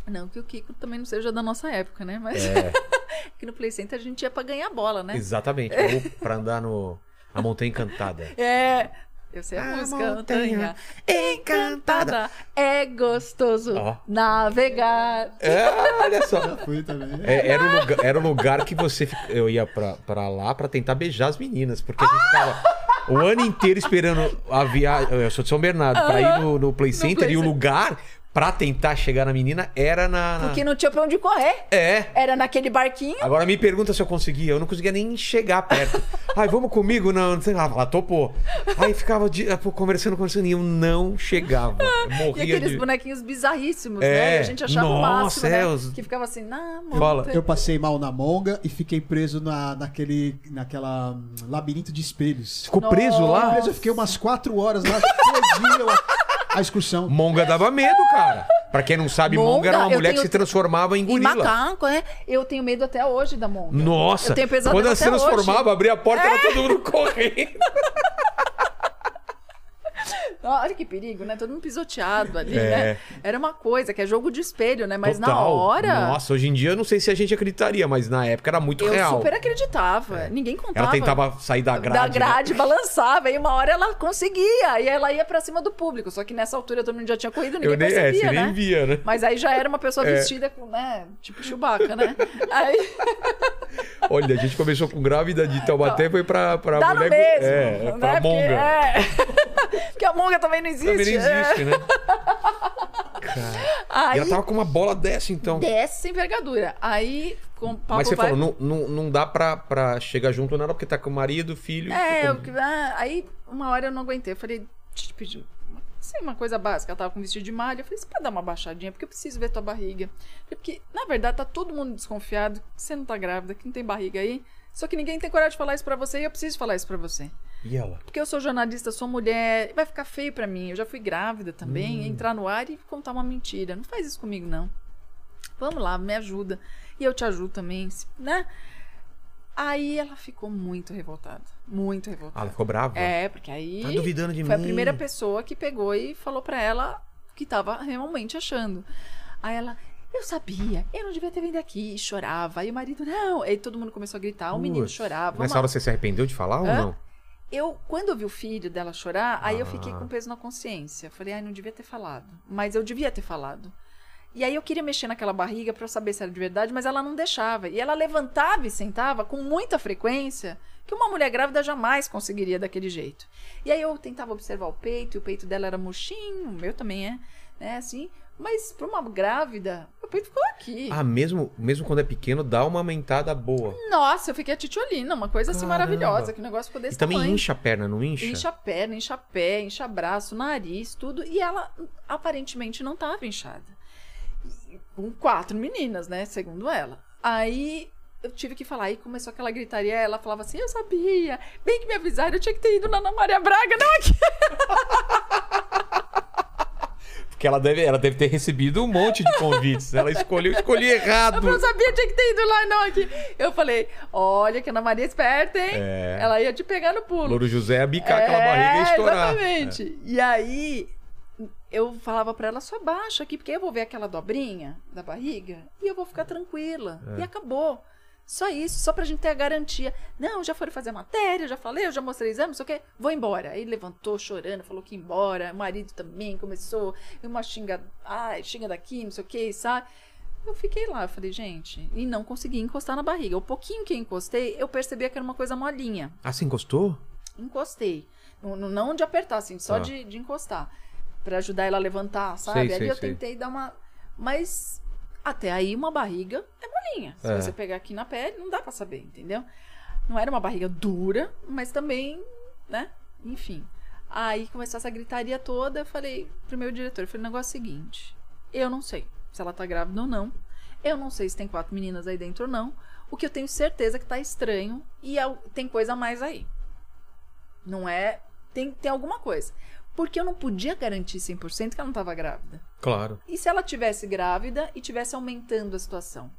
Speaker 3: Não que o Kiko também não seja da nossa época, né? Mas
Speaker 1: É,
Speaker 3: aqui no Play Center a gente ia pra ganhar bola, né?
Speaker 1: exatamente. Ou pra andar no. A Montanha Encantada.
Speaker 3: É. Eu sei a,
Speaker 1: A
Speaker 3: música.
Speaker 1: montanha
Speaker 3: encantada. É gostoso
Speaker 1: Ó.
Speaker 3: navegar.
Speaker 1: É, olha só.
Speaker 2: Fui também.
Speaker 1: É, era, o lugar, era o lugar que você. Eu ia pra, pra lá pra tentar beijar as meninas, porque a gente ficava o ano inteiro esperando a viagem. Eu sou de São Bernardo, pra ir no, no Play Center
Speaker 3: Play
Speaker 1: e o lugar pra tentar chegar na menina era na. na-
Speaker 3: Porque não tinha pra onde correr.
Speaker 1: É.
Speaker 3: Era naquele barquinho.
Speaker 1: Agora me pergunta se eu conseguia. Eu não conseguia nem chegar perto. Ai, vamos comigo? Não, não sei lá. Ela topou. Aí ficava de- pô, conversando, conversando e eu não chegava. Eu
Speaker 3: E
Speaker 1: morria
Speaker 3: aqueles
Speaker 1: de.
Speaker 3: bonequinhos bizarríssimos,
Speaker 1: É.
Speaker 3: né? E a gente achava o
Speaker 1: Nossa,
Speaker 3: máximo,
Speaker 1: é,
Speaker 3: né?
Speaker 1: os-
Speaker 3: Que ficava assim, na
Speaker 1: Fala.
Speaker 3: montanha.
Speaker 2: Eu passei mal na monga e fiquei preso na, naquele naquela hum, labirinto de espelhos.
Speaker 1: Ficou preso lá?
Speaker 2: Preso, eu fiquei umas quatro horas lá, perdi a, a excursão.
Speaker 1: Monga dava medo, cara. Pra quem não sabe, Monga,
Speaker 3: Monga,
Speaker 1: era uma mulher que
Speaker 3: tenho-
Speaker 1: se transformava em
Speaker 3: Em
Speaker 1: gorila.
Speaker 3: macaco, né? Eu tenho medo até hoje da monga.
Speaker 1: Nossa,
Speaker 3: Eu tenho pesadelo
Speaker 1: quando ela se
Speaker 3: até hoje. É.
Speaker 1: transformava, abria a porta, era todo mundo correndo.
Speaker 3: Olha que perigo, né? Todo mundo pisoteado ali,
Speaker 1: É.
Speaker 3: né? Era uma coisa que é jogo de espelho, né? Mas na
Speaker 1: Total.
Speaker 3: hora.
Speaker 1: Nossa, hoje em dia eu não sei se a gente acreditaria, mas na época era muito
Speaker 3: eu
Speaker 1: real. É.
Speaker 3: super acreditava. Ninguém contava.
Speaker 1: Ela tentava sair da grade.
Speaker 3: da
Speaker 1: né?
Speaker 3: grade, balançava, e uma hora ela conseguia, e ela ia pra cima do público. Só que nessa altura todo mundo já tinha corrido, ninguém
Speaker 1: Eu nem, é,
Speaker 3: percebia,
Speaker 1: você
Speaker 3: né?
Speaker 1: nem via, né?
Speaker 3: Mas aí já era uma pessoa
Speaker 1: É.
Speaker 3: vestida com, né? Tipo Chewbacca, né? Aí
Speaker 1: Olha, a gente começou com grávida de Taubaté e foi pra, pra
Speaker 3: dá no
Speaker 1: mulher.
Speaker 3: mesmo.
Speaker 1: É,
Speaker 3: né?
Speaker 1: pra
Speaker 3: Porque-
Speaker 1: Monga.
Speaker 3: É. Porque a monga também não existe.
Speaker 1: Também não
Speaker 3: é.
Speaker 1: existe, né? Cara.
Speaker 3: Aí
Speaker 1: E ela tava com uma bola dessa, então.
Speaker 3: desce sem envergadura. Aí, com o papo
Speaker 1: Mas você
Speaker 3: vai...
Speaker 1: falou, não, não, não dá pra, pra chegar junto nela porque tá com o marido, filho.
Speaker 3: É, eu- ah, aí uma hora eu não aguentei. Eu falei, te pedir uma- sei, uma coisa básica. Ela tava com vestido de malha. Eu falei, você pode dar uma baixadinha? Porque eu preciso ver tua barriga. Porque, na verdade, tá todo mundo desconfiado que você não tá grávida, que não tem barriga aí. Só que ninguém tem coragem de falar isso pra você e eu preciso falar isso pra você.
Speaker 1: E ela?
Speaker 3: Porque eu sou jornalista, sou mulher, vai ficar feio pra mim. Eu já fui grávida também, entrar no ar e contar uma mentira. Não faz isso comigo, não. Vamos lá, me ajuda. E eu te ajudo também, né? Aí ela ficou muito revoltada. Muito
Speaker 1: Ah,
Speaker 3: revoltada.
Speaker 1: ela ficou brava?
Speaker 3: É, porque aí
Speaker 1: Tá duvidando de
Speaker 3: foi
Speaker 1: mim.
Speaker 3: a primeira pessoa que pegou e falou pra ela o que tava realmente achando. Aí ela, eu sabia, eu não devia ter vindo aqui. E chorava. Aí o marido, não. Aí todo mundo começou a gritar, o menino chorava.
Speaker 1: Nessa
Speaker 3: uma-
Speaker 1: hora você se arrependeu de falar ou
Speaker 3: Hã?
Speaker 1: não?
Speaker 3: Eu, quando eu vi o filho dela chorar, aí eu
Speaker 1: Ah.
Speaker 3: fiquei com peso na consciência. Falei, ai, não devia ter falado. Mas eu devia ter falado. E aí eu queria mexer naquela barriga pra eu saber se era de verdade, mas ela não deixava. E ela levantava e sentava com muita frequência, que uma mulher grávida jamais conseguiria daquele jeito. E aí eu tentava observar o peito, e o peito dela era murchinho, o meu também é, né, assim. Mas pra uma grávida, o peito ficou aqui.
Speaker 1: Ah, mesmo, mesmo quando é pequeno, dá uma aumentada boa.
Speaker 3: Nossa, eu fiquei a titiolina, uma coisa assim
Speaker 1: Caramba.
Speaker 3: maravilhosa, que o negócio desse
Speaker 1: E também
Speaker 3: tamanho.
Speaker 1: incha a perna, não incha?
Speaker 3: Incha a perna, incha pé, incha braço, nariz, tudo. E ela aparentemente não estava inchada. Com quatro meninas, né? Segundo ela. Aí eu tive que falar. Aí começou aquela gritaria. Ela falava assim: Eu sabia. Bem que me avisaram, eu tinha que ter ido na Ana Maria Braga, não aqui.
Speaker 1: Porque ela deve, ela deve ter recebido um monte de convites. ela escolheu, escolhi errado.
Speaker 3: Eu não sabia, tinha que ter ido lá, não aqui. Eu falei: Olha, que a Ana Maria é esperta, hein?
Speaker 1: É.
Speaker 3: Ela ia te pegar no pulo.
Speaker 1: Louro José ia bicar aquela barriga e estourar.
Speaker 3: É, Exatamente. E aí eu falava pra ela, só baixa aqui, porque eu vou ver aquela dobrinha da barriga e eu vou ficar tranquila.
Speaker 1: É.
Speaker 3: E acabou. Só isso, só pra gente ter a garantia. Não, já foram fazer a matéria, já falei, eu já mostrei exame, não sei o quê. Vou embora. Aí levantou chorando, falou que ia embora. O marido também começou. Uma xinga, ai, xinga daqui, não sei o quê, sabe? Eu fiquei lá, eu falei, gente, e não consegui encostar na barriga. O pouquinho que eu encostei, eu percebia que era uma coisa molinha
Speaker 1: Ah, você encostou?
Speaker 3: encostei. Não, não- de apertar, assim, só
Speaker 1: Ah.
Speaker 3: de, de encostar. Pra ajudar ela a levantar, sabe?
Speaker 1: Sei,
Speaker 3: Ali
Speaker 1: sei,
Speaker 3: eu
Speaker 1: sei.
Speaker 3: tentei dar uma. Mas até aí uma barriga é molinha. Se
Speaker 1: É.
Speaker 3: você pegar aqui na pele, não dá pra saber, entendeu? Não era uma barriga dura, mas também, né? Enfim. Aí começou essa gritaria toda. Eu falei pro meu diretor: eu falei, o negócio é o seguinte. Eu não sei se ela tá grávida ou não. Eu não sei se tem quatro meninas aí dentro ou não. O que eu tenho certeza é que tá estranho e al- tem coisa a mais aí. Não é. Tem, tem alguma coisa. Porque eu não podia garantir 100% que ela não estava grávida.
Speaker 1: Claro.
Speaker 3: E se ela tivesse grávida e tivesse aumentando a situação?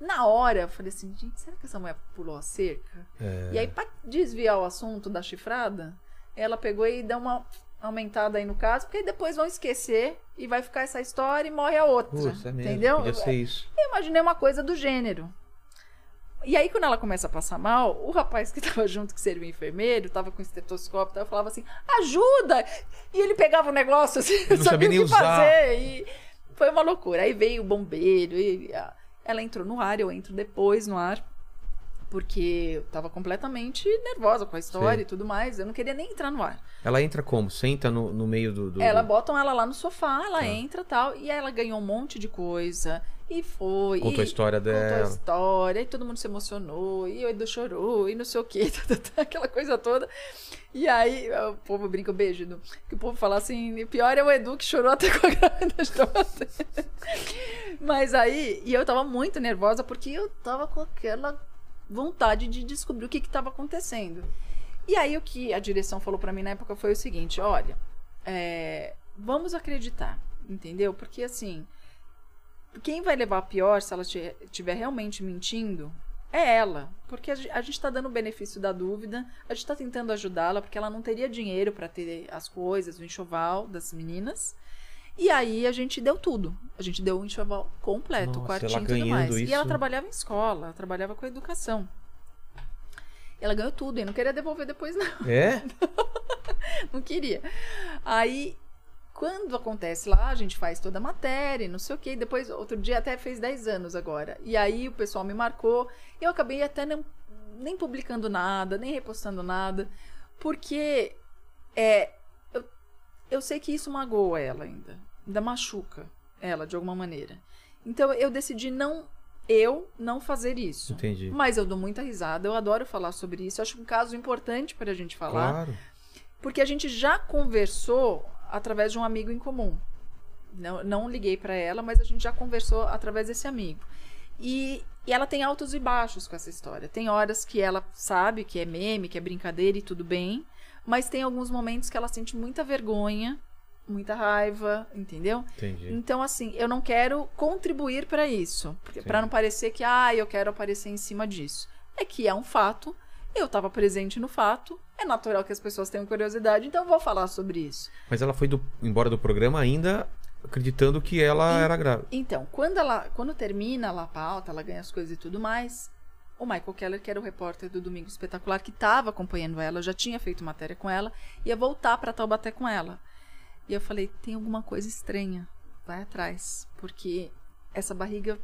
Speaker 3: Na hora, eu falei assim, gente, será que essa mulher pulou a cerca?
Speaker 1: É.
Speaker 3: E aí, pra desviar o assunto da chifrada, ela pegou e deu uma aumentada aí no caso, porque aí depois vão esquecer e vai ficar essa história e morre a outra.
Speaker 1: Putz, é mesmo.
Speaker 3: entendeu?
Speaker 1: Podia ser isso.
Speaker 3: Eu imaginei uma coisa do gênero. E aí, quando ela começa a passar mal, o rapaz que tava junto, que seria o enfermeiro, tava com estetoscópio, tava, falava assim, ajuda! E ele pegava o negócio assim,
Speaker 1: não sabia
Speaker 3: o que
Speaker 1: usar.
Speaker 3: fazer. E foi uma loucura. Aí veio o bombeiro, e a- ela entrou no ar, eu entro depois no ar, porque eu tava completamente nervosa com a história
Speaker 1: Sim.
Speaker 3: e tudo mais. Eu não queria nem entrar no ar.
Speaker 1: Ela entra como? Senta no, no meio do. do-
Speaker 3: Ela botam ela lá no sofá, ela
Speaker 1: Tá.
Speaker 3: entra tal, e ela ganhou um monte de coisa. E foi.
Speaker 1: Contou a
Speaker 3: e
Speaker 1: história
Speaker 3: Contou a
Speaker 1: dela.
Speaker 3: história, e todo mundo se emocionou, e o Edu chorou, e não sei o quê, aquela coisa toda. E aí, o povo brinca, o beijo, Edu. Que o povo fala assim, pior é o Edu que chorou até com a gravidez toda. Mas aí, e eu tava muito nervosa, porque eu tava com aquela vontade de descobrir o que que tava acontecendo. E aí, o que a direção falou pra mim na época foi o seguinte, olha, é, vamos acreditar, entendeu? Porque assim, quem vai levar a pior se ela estiver realmente mentindo é ela. Porque a ge- a gente está dando o benefício da dúvida, a gente está tentando ajudá-la, porque ela não teria dinheiro para ter as coisas, o enxoval das meninas. E aí a gente deu tudo. A gente deu o enxoval completo,
Speaker 1: Nossa,
Speaker 3: o quartinho e tudo mais. E ela
Speaker 1: isso.
Speaker 3: trabalhava em escola, ela trabalhava com educação. Ela ganhou tudo e não queria devolver depois, não
Speaker 1: É?
Speaker 3: não queria. Aí, quando acontece lá, a gente faz toda a matéria, e não sei o quê. Depois, outro dia até fez 10 anos agora. E aí o pessoal me marcou. E eu acabei até nem, nem publicando nada, nem repostando nada. Porque é, eu, eu sei que isso magoa ela ainda. Ainda machuca ela de alguma maneira. Então eu decidi não. Eu não fazer isso.
Speaker 1: Entendi.
Speaker 3: Mas eu dou muita risada, eu adoro falar sobre isso. Acho um caso importante para a gente falar.
Speaker 1: Claro.
Speaker 3: Porque a gente já conversou através de um amigo em comum. Não, não liguei para ela, mas a gente já conversou através desse amigo. E, e ela tem altos e baixos com essa história. Tem horas que ela sabe que é meme, que é brincadeira e tudo bem. Mas tem alguns momentos que ela sente muita vergonha, muita raiva, entendeu?
Speaker 1: Entendi.
Speaker 3: Então, assim, eu não quero contribuir para isso. Para não parecer que, ah, eu quero aparecer em cima disso. É que é um fato. Eu estava presente no fato. É natural que as pessoas tenham curiosidade, então eu vou falar sobre isso.
Speaker 1: Mas ela foi do- embora do programa ainda acreditando que ela
Speaker 3: E-
Speaker 1: era grávida.
Speaker 3: Então, quando ela quando termina a pauta, ela ganha as coisas e tudo mais, o Michael Keller, que era o repórter do Domingo Espetacular, que estava acompanhando ela, já tinha feito matéria com ela, ia voltar para Taubaté com ela. E eu falei, tem alguma coisa estranha, vai atrás, porque essa barriga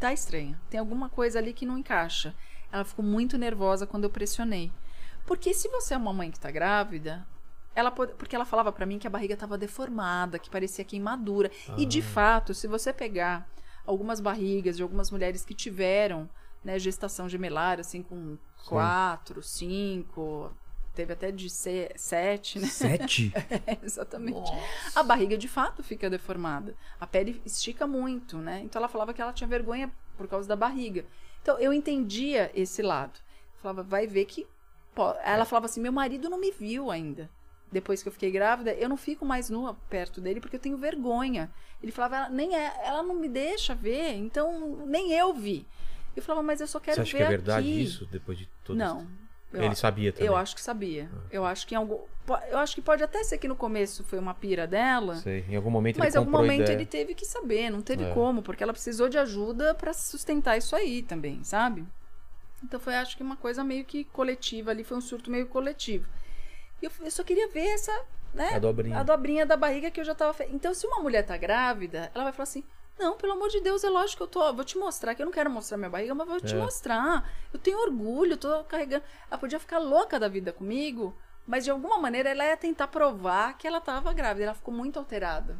Speaker 3: tá estranha. Tem alguma coisa ali que não encaixa. Ela ficou muito nervosa quando eu pressionei. Porque se você é uma mãe que tá grávida, ela pode, porque ela falava pra mim que a barriga tava deformada, que parecia queimadura. E de fato, se você pegar algumas barrigas de algumas mulheres que tiveram né, gestação gemelar, assim, com quatro, cinco, teve até de se- sete, né?
Speaker 1: Sete?
Speaker 3: É, exatamente. A barriga de fato fica deformada. A pele estica muito, né? Então ela falava que ela tinha vergonha por causa da barriga. Então eu entendia esse lado. Falava, vai ver que. Ela falava assim: meu marido não me viu ainda. Depois que eu fiquei grávida, eu não fico mais nua perto dele porque eu tenho vergonha. Ele falava, ela, nem é, ela não me deixa ver, então nem eu vi. Eu falava, mas eu só quero
Speaker 1: Você acha
Speaker 3: ver
Speaker 1: que é verdade
Speaker 3: aqui.
Speaker 1: isso depois de tudo
Speaker 3: Não.
Speaker 1: isso?
Speaker 3: Eu
Speaker 1: Ele sabia também.
Speaker 3: eu acho que sabia. Eu acho que em algum. Eu acho que pode até ser que no começo foi uma pira dela.
Speaker 1: Sei. Em algum momento
Speaker 3: Mas em
Speaker 1: ele
Speaker 3: algum
Speaker 1: comprou
Speaker 3: momento
Speaker 1: ideia.
Speaker 3: ele teve que saber, não teve
Speaker 1: É.
Speaker 3: como, porque ela precisou de ajuda pra sustentar isso aí também, sabe? Então foi, acho que uma coisa meio que coletiva ali, foi um surto meio coletivo. E eu, eu só queria ver essa, né?
Speaker 1: A dobrinha.
Speaker 3: A dobrinha da barriga que eu já tava. Então, se uma mulher tá grávida, ela vai falar assim: Não, pelo amor de Deus, é lógico que eu tô. Vou te mostrar, que eu não quero mostrar minha barriga, mas vou te
Speaker 1: É.
Speaker 3: mostrar. Eu tenho orgulho, tô carregando. Ela podia ficar louca da vida comigo, mas de alguma maneira ela ia tentar provar que ela tava grávida. Ela ficou muito alterada.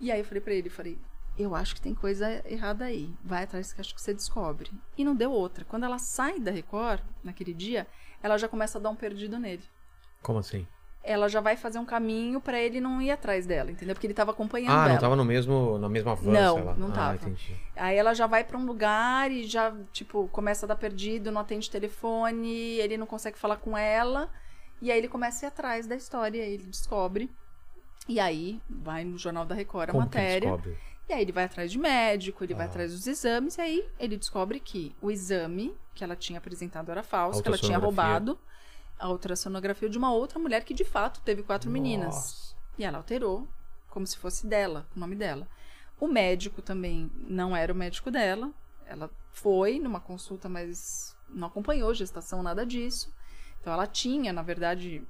Speaker 3: E aí eu falei pra ele, falei, eu acho que tem coisa errada aí. Vai atrás que acho que você descobre. E não deu outra. Quando ela sai da Record, naquele dia, ela já começa a dar um perdido nele.
Speaker 1: Como assim?
Speaker 3: Ela já vai fazer um caminho pra ele não ir atrás dela, entendeu? Porque ele tava acompanhando
Speaker 1: Ah,
Speaker 3: ela.
Speaker 1: não tava no mesmo, na mesma van,
Speaker 3: Não,
Speaker 1: sei lá.
Speaker 3: não
Speaker 1: Ah,
Speaker 3: tava.
Speaker 1: entendi.
Speaker 3: Aí ela já vai pra um lugar e já, tipo, começa a dar perdido, não atende telefone, ele não consegue falar com ela. E aí ele começa a ir atrás da história, ele descobre. E aí vai no Jornal da Record a
Speaker 1: Como
Speaker 3: matéria.
Speaker 1: descobre?
Speaker 3: E aí ele vai atrás de médico, ele vai
Speaker 1: Ah.
Speaker 3: atrás dos exames, e aí ele descobre que o exame que ela tinha apresentado era falso, que ela tinha roubado a ultrassonografia de uma outra mulher que de fato teve quatro meninas.
Speaker 1: Nossa.
Speaker 3: E ela alterou, como se fosse dela, o nome dela. O médico também não era o médico dela. Ela foi numa consulta, mas não acompanhou gestação, nada disso. Então ela tinha, na verdade,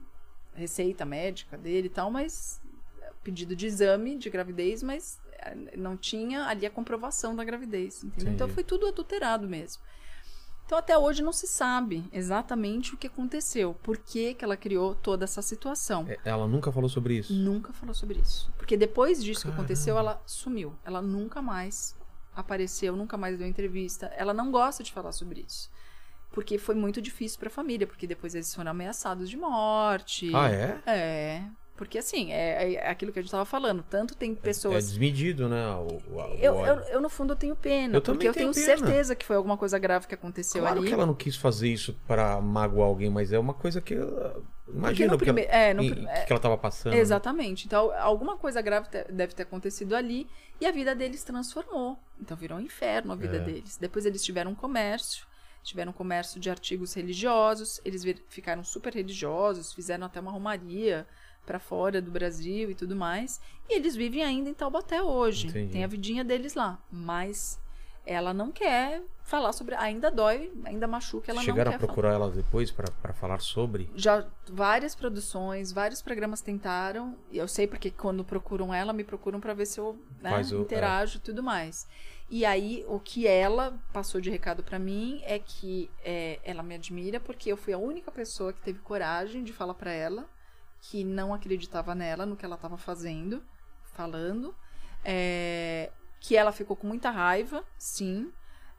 Speaker 3: receita médica dele e tal, mas é, pedido de exame de gravidez, mas eh, não tinha ali a comprovação da gravidez, entendeu? Então
Speaker 1: Entendi.
Speaker 3: foi tudo adulterado mesmo. Então até hoje não se sabe exatamente o que aconteceu, por que, que ela criou toda essa situação.
Speaker 1: É, Ela nunca falou sobre isso.
Speaker 3: Nunca falou sobre isso. Porque depois disso que aconteceu, ela sumiu. Ela nunca mais apareceu, nunca mais deu entrevista. Ela não gosta de falar sobre isso. Porque foi muito difícil pra família, porque depois eles foram ameaçados de morte.
Speaker 1: Ah, é?
Speaker 3: É. Porque assim, é, é aquilo que a gente tava falando. Tanto tem
Speaker 1: É
Speaker 3: pessoas.
Speaker 1: desmedido, né? O, o- o
Speaker 3: eu, eu, eu, no fundo, eu tenho pena.
Speaker 1: Eu
Speaker 3: porque eu
Speaker 1: tenho pena.
Speaker 3: certeza que foi alguma coisa grave que aconteceu
Speaker 1: Claro
Speaker 3: ali.
Speaker 1: que ela não quis fazer isso pra magoar alguém, mas é uma coisa que. uh, Imagina
Speaker 3: no
Speaker 1: o que, ela,
Speaker 3: prime- é, no pri-
Speaker 1: que ela tava passando. né?
Speaker 3: Exatamente. Então, alguma coisa grave deve ter acontecido ali e a vida deles transformou. Então, virou um inferno a vida
Speaker 1: É.
Speaker 3: deles. Depois, eles tiveram um comércio, tiveram um comércio de artigos religiosos. Eles ficaram super religiosos, fizeram até uma romaria para fora do Brasil e tudo mais. E eles vivem ainda em Taubaté hoje.
Speaker 1: Entendi.
Speaker 3: Tem a vidinha deles lá. Mas ela não quer falar sobre. Ainda dói, ainda machuca, ela
Speaker 1: Chegaram
Speaker 3: não
Speaker 1: a
Speaker 3: quer falar
Speaker 1: procurar ela depois pra falar sobre?
Speaker 3: já várias produções, vários programas tentaram. E eu sei porque quando procuram ela, me procuram pra ver se eu né,
Speaker 1: o-
Speaker 3: interajo e tudo mais. E aí, o que ela passou de recado pra mim é que é, ela me admira porque eu fui a única pessoa que teve coragem de falar pra ela que não acreditava nela, no que ela tava fazendo, falando. É, que ela ficou com muita raiva, sim.